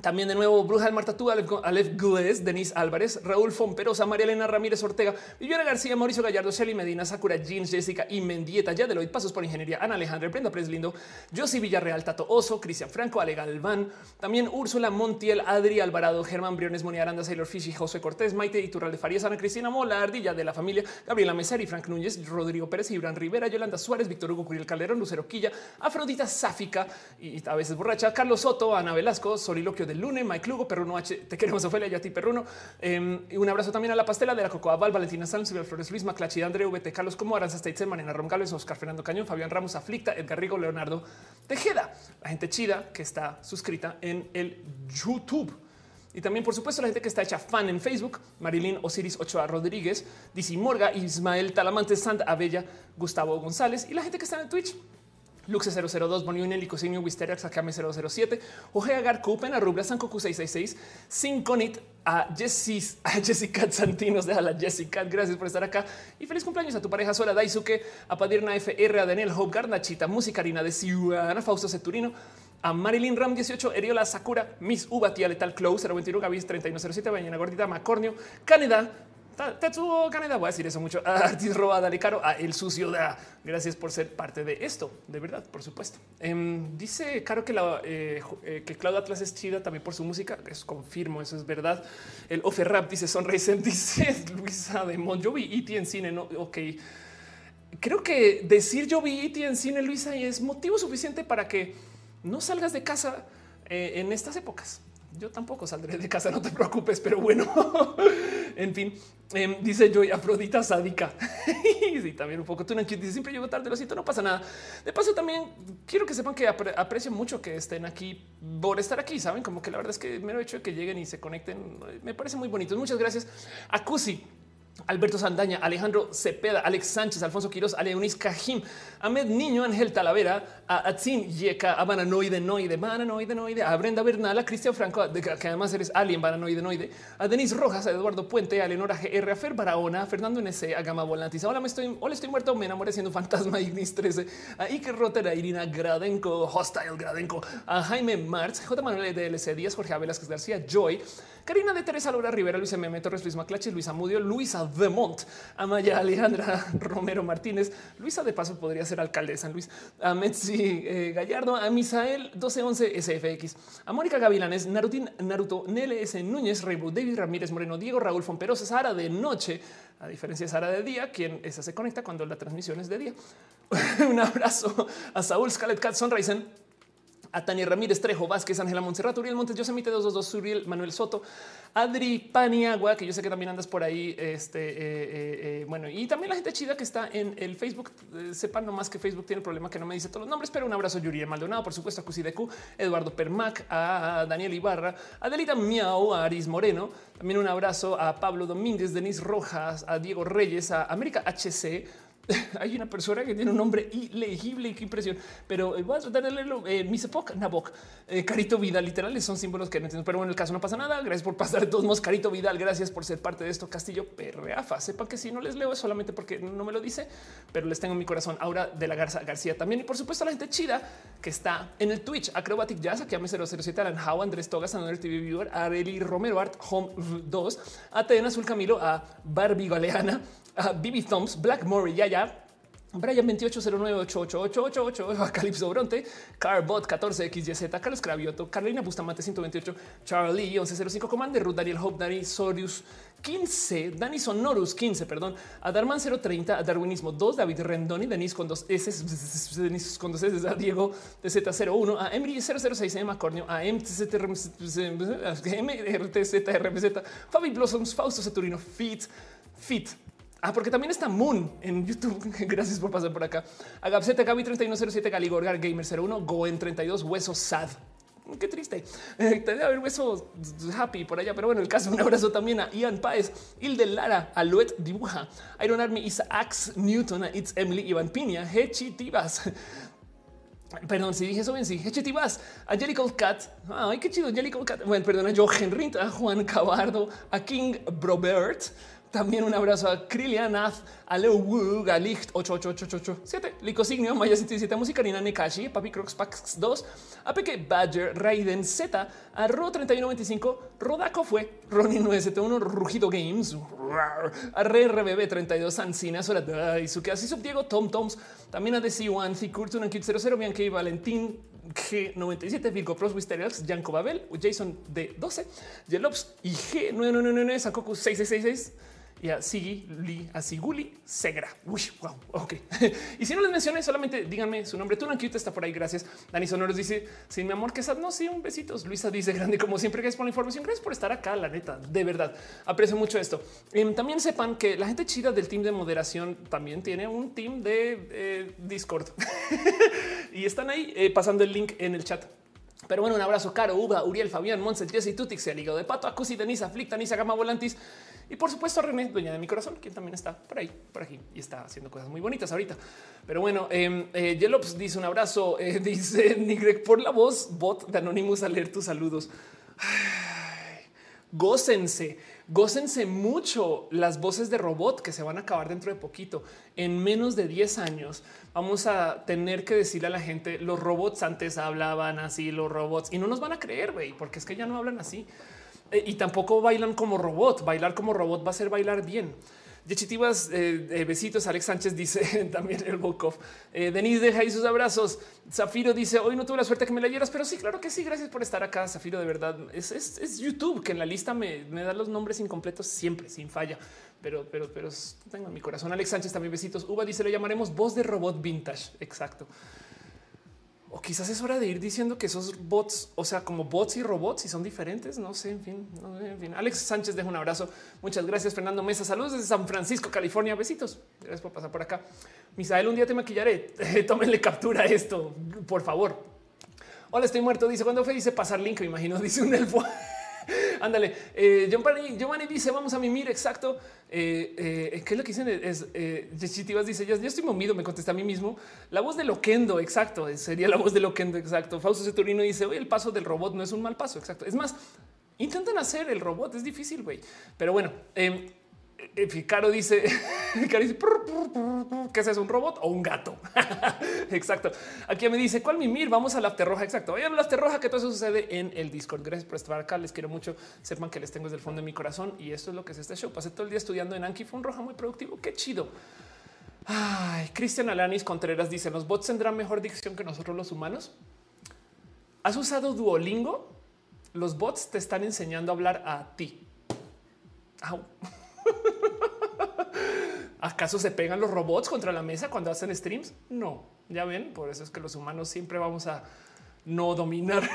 También de nuevo Bruja del Martatú, Aleph Guez, Denise Álvarez, Raúl Fomperosa, María Elena Ramírez Ortega, Viviana García, Mauricio Gallardo, Shelly Medina, Sakura Jeans, Jessica y Mendieta, ya de Pasos por Ingeniería, Ana Alejandra, Prenda Preslindo, Josie Villarreal, Tato Oso, Cristian Franco, Ale Galván, también Úrsula Montiel, Adri Alvarado, Germán Briones, Moni Aranda, Sailor Fishy, José Cortés, Maite Iturralde Farías, Ana Cristina Mola, Ardilla de la familia, Gabriela Mesari, Frank Núñez, Rodrigo Pérez, Ibran Rivera, Yolanda Suárez, Víctor Hugo Curiel Calderón, Lucero Quilla, Afrodita Sáfica y a veces borracha, Carlos Soto, Ana Velasco, Soliloquio del Lune, Mike Lugo, Perruno H. Te queremos, Ofelia, y a ti, Perruno. Em, y un abrazo también a la pastela de la Cocoa Val, Valentina Sanz, Flores Luis, Maclachi, André, VT, Carlos Como, Aranza Steitzer, Marina Romgales, Oscar Fernando Cañón, Fabián Ramos, Aflicta, Edgar Rigo, Leonardo Tejeda, la gente chida que está suscrita en el YouTube. Y también, por supuesto, la gente que está hecha fan en Facebook, Marilyn Osiris Ochoa Rodríguez, Dizzy Morga, Ismael Talamante, Sant Abella, Gustavo González y la gente que está en Twitch. Luxe 002, Boniunel, Licosinio, Wisteria, Sakame 007, Ojea Agar, Kupen, Arrubla, Sankoku 666, Sinconit, a Jessis, a Jessica Santinos, de la Jessica, gracias por estar acá. Y feliz cumpleaños a tu pareja Sola Daisuke, a Padirna FR, a Daniel Hope, Garnachita, Música Harina de Ciudadana, Fausto Ceturino, a Marilyn Ram 18, Eriola Sakura, Miss Uba, Tía Letal Close, 021, Gavis 3107, Bañana Gordita, Macornio, Canadá, Tetsuo Caneda, voy a decir eso mucho. A Artis Roa, dale caro, a El Sucio da. Gracias por ser parte de esto, de verdad, por supuesto. Em, dice Caro que, la, eh, eh, que Claudia Atlas es chida también por su música. Les confirmo, eso es verdad. El Ofe Rap dice Sonrisen, dice Luisa de Mon. Yo vi E.T. en cine, no, ok. Creo que decir yo vi E.T. en cine, Luisa, es motivo suficiente para que no salgas de casa eh, en estas épocas. Yo tampoco saldré de casa, no te preocupes, pero bueno, en fin, em, dice yo Afrodita sádica. y también un poco tú dice siempre llego tarde, lo siento, no pasa nada. De paso, también quiero que sepan que aprecio mucho que estén aquí por estar aquí. Saben, como que la verdad es que me lo he hecho de que lleguen y se conecten. Me parece muy bonito. Muchas gracias a Cusi Alberto Sandaña, Alejandro Cepeda, Alex Sánchez, Alfonso Quiroz, Aleonis Cajim, Ahmed Niño, Ángel Talavera, a Atzin Yeka, a Bananoide Noide, Bananoide Noide, a Brenda Bernal, a Cristian Franco, que además eres Alien Bananoide Noide, a Denis Rojas, a Eduardo Puente, a Leonora GR, a Fer Barahona, a Fernando NC, a Gama Volantis. Hola, me estoy, hola, estoy muerto, me enamoré siendo fantasma Ignis 13, a Iker Rotter, a Irina Gradenko, Hostile Gradenko, a Jaime Martz, J. Manuel DLC Díaz, Jorge Velázquez García, Joy, Karina de Teresa Laura Rivera, Luisa Meme Torres, Luis Maclache, Luisa Mudio, Luisa Demont, Amaya Alejandra Romero Martínez, Luisa de Paso podría ser alcalde de San Luis, a Metzi eh, Gallardo, a Misael 1211 SFX, a Mónica Gavilanes, Narutin Naruto, NLS Núñez, Rainbow, David Ramírez Moreno, Diego Raúl Fomperosa, Sara de noche, a diferencia de Sara de día, quien esa se conecta cuando la transmisión es de día. Un abrazo a Saúl Scarlett Cat Sonrisen a Tania Ramírez Trejo Vázquez, Ángela Montserrat, Uriel Montes, Yosemite 222, Uriel Manuel Soto, Adri Paniagua, que yo sé que también andas por ahí. Este, eh, eh, eh, bueno, y también la gente chida que está en el Facebook. sepan nomás que Facebook tiene el problema que no me dice todos los nombres, pero un abrazo a Yuri Maldonado, por supuesto, a Cusidecu, Eduardo Permac, a Daniel Ibarra, a Delita Miau, a Aris Moreno. También un abrazo a Pablo Domínguez, Denis Rojas, a Diego Reyes, a América HC, hay una persona que tiene un nombre ilegible y qué impresión, pero eh, voy a tratar de leerlo. Eh, Misepok, Nabok, eh, Carito Vidal, literales son símbolos que no entiendo, pero en el caso no pasa nada. Gracias por pasar todos modos, Carito Vidal. Gracias por ser parte de esto. Castillo Perreafa. Sepan que si no les leo es solamente porque no me lo dice, pero les tengo en mi corazón. Aura de la Garza García también. Y por supuesto, a la gente chida que está en el Twitch, Acrobatic Jazz, aquí a 007, Alan How, Andrés Togas, Andrés TV Viewer, Areli Romero Art, Home 2, a Tena Azul Camilo, a Barbie Galeana, a Bibi Thumbs, Black Murray, ya ya, Brian 28098888, Calypso Bronte, Carbot 14XYZ, Carlos Cravioto, Carolina Bustamante 128, Charlie 1105, Commander Ruth, Daniel Hope, Dani Sorius, 15, Dani Sonorus 15, perdón, a Darman 030, a Darwinismo 2, David Rendoni, Denis con dos S, Denis con dos S, a Diego de Z01, a Emery 006, Emma Cornio, a MRTZRMZ, Fabi Blossoms, Fausto Saturino, Fit, Fit, Ah, porque también está Moon en YouTube. Gracias por pasar por acá. A Gabseta, Gaby 3107, Galigorgar, Gamer 01, Goen 32, Hueso Sad. Qué triste. Te debe haber hueso happy por allá, pero bueno, el caso. Un abrazo también a Ian Paez, Hilde Lara, Aluet Dibuja, Iron Army, Isaacs Newton, It's Emily, Iván Piña, Hechi Tibas. Perdón, si dije eso bien, sí. Hechi Tibas, a Jellicle Cat. Ay, qué chido, Jellicle Cat. Bueno, perdón, a Joe Henry, a Juan Cabardo, a King Brobert, también un abrazo a Krilian Ath, a Leo Wu, a Licht 88887, Licosignio, Maya 77, Música Nina Nekashi, Papi Crocs Pax 2, a Peque Badger, Raiden Z, a Ro 3125, Rodaco fue, Ronnie 971, Rugido Games, a RBB 32, Ancina, Sora, Izuke, así Diego, Tom Toms, también a DC1, Thicurtun, Kid 00, Bianca Valentín, G97, Virgo Pros, Wisterials, Janko Babel, Jason D12, Yelops y G9999, Sakoku 6666 y a Sigi, Li, a Segra. Uy, wow, ok. y si no les mencioné, solamente díganme su nombre. Tú no está por ahí. Gracias. Dani Sonoros dice: Sin mi amor, que sad. No, sí, un besitos. Luisa dice: Grande, como siempre, gracias por la información. Gracias por estar acá. La neta, de verdad, aprecio mucho esto. Em, también sepan que la gente chida del team de moderación también tiene un team de eh, Discord y están ahí eh, pasando el link en el chat. Pero bueno, un abrazo caro, Uva, Uriel, Fabián, Monse, Jesse, Tutix, el hígado de pato, Acusi, Denisa, Flick, Nisa, Gama Volantis y por supuesto René, dueña de mi corazón, quien también está por ahí, por aquí y está haciendo cosas muy bonitas ahorita. Pero bueno, eh, eh dice un abrazo, eh, dice Nigrek por la voz, bot de Anonymous a leer tus saludos. gócense, gócense mucho las voces de robot que se van a acabar dentro de poquito. En menos de 10 años vamos a tener que decirle a la gente, los robots antes hablaban así, los robots, y no nos van a creer, güey, porque es que ya no hablan así. Eh, y tampoco bailan como robot. Bailar como robot va a ser bailar bien. Yechitivas, eh, eh, besitos. Alex Sánchez dice también el Bokov. Eh, Denise deja ahí sus abrazos. Zafiro dice hoy no tuve la suerte que me leyeras, pero sí, claro que sí. Gracias por estar acá. Zafiro, de verdad es, es, YouTube que en la lista me, me, da los nombres incompletos siempre sin falla, pero, pero, pero tengo en mi corazón. Alex Sánchez también besitos. Uva dice le llamaremos voz de robot vintage. Exacto. O quizás es hora de ir diciendo que esos bots, o sea, como bots y robots, y son diferentes. No sé, en fin. Alex Sánchez deja un abrazo. Muchas gracias, Fernando Mesa. Saludos desde San Francisco, California. Besitos. Gracias por pasar por acá. Misael, un día te maquillaré. Tómenle captura a esto, por favor. Hola, estoy muerto. Dice cuando fue, dice pasar link. Me imagino, dice un elfo. Ándale. Eh, Giovanni, dice: Vamos a mimir. Exacto. Eh, eh, ¿Qué es lo que dicen? Es eh, dice: ya, estoy movido. Me contesta a mí mismo. La voz de Loquendo. Exacto. Sería la voz de Loquendo. Exacto. Fausto Ceturino dice: Oye, el paso del robot no es un mal paso. Exacto. Es más, intentan hacer el robot. Es difícil, güey. Pero bueno, em, Caro dice, que es un robot o un gato. Exacto. Aquí me dice cuál mimir. Vamos a la after roja. Exacto. Vayan a la after roja que todo eso sucede en el Discord. Gracias por estar acá. Les quiero mucho. Sepan que les tengo desde el fondo de mi corazón y esto es lo que es este show. Pasé todo el día estudiando en Anki. Fue un roja muy productivo. Qué chido. Ay, Cristian Alanis Contreras dice los bots tendrán mejor dicción que nosotros los humanos. ¿Has usado Duolingo? Los bots te están enseñando a hablar a ti. ¿Acaso se pegan los robots contra la mesa cuando hacen streams? No, ya ven, por eso es que los humanos siempre vamos a no dominar.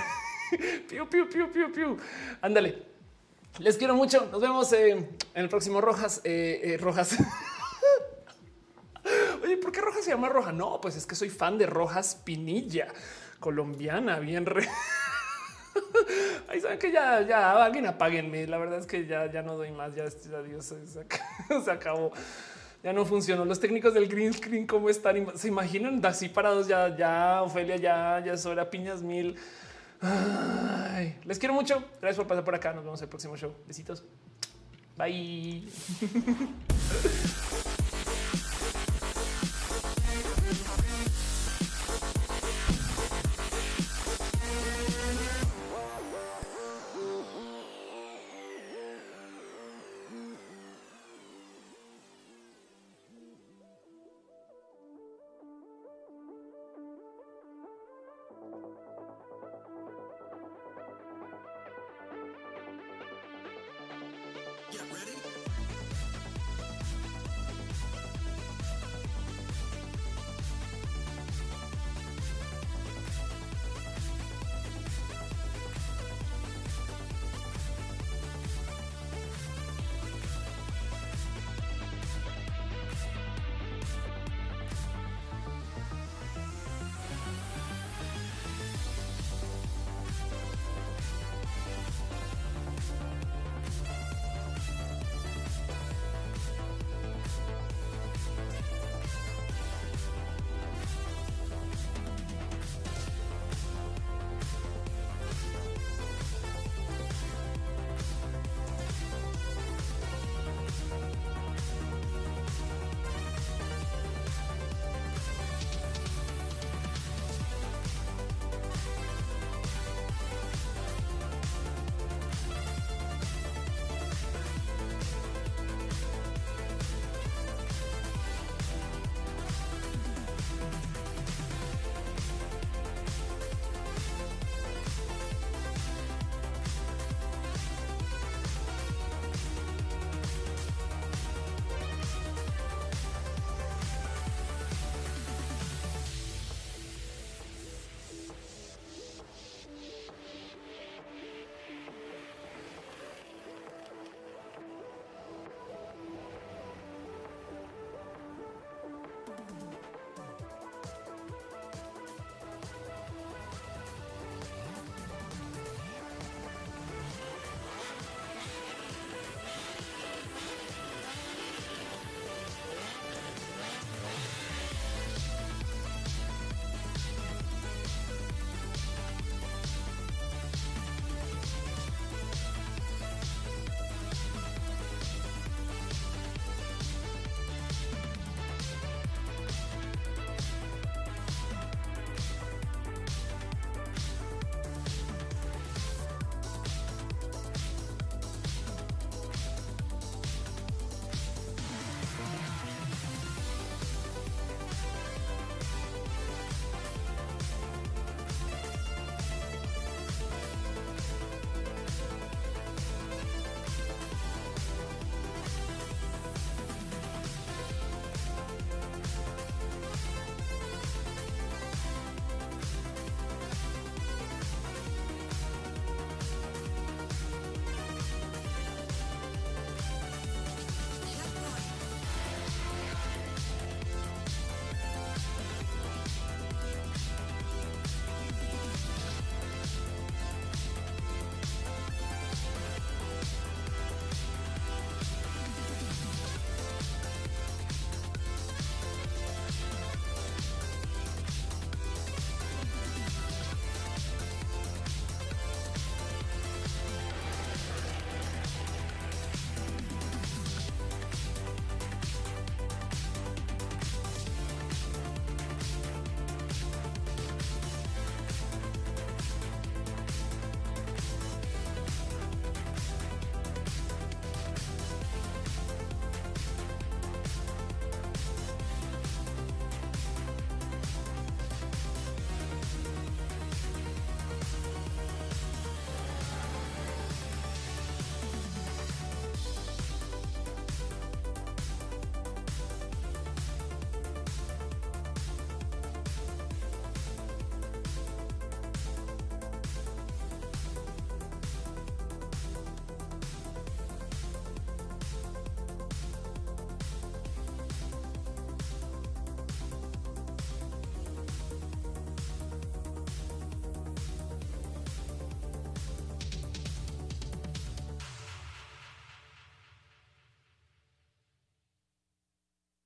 piu, piu, piu, piu, piu. Ándale. Les quiero mucho. Nos vemos eh, en el próximo Rojas. Eh, eh, Rojas. Oye, ¿por qué Rojas se llama Roja? No, pues es que soy fan de Rojas Pinilla, colombiana, bien re. Ahí saben que ya, ya alguien apáguenme. La verdad es que ya, ya no doy más. Ya, adiós, se, se acabó. Ya no funcionó. Los técnicos del green screen, cómo están? Se imaginan así parados. Ya, ya, Ofelia, ya, ya es piñas mil. les quiero mucho. Gracias por pasar por acá. Nos vemos en el próximo show. Besitos. Bye.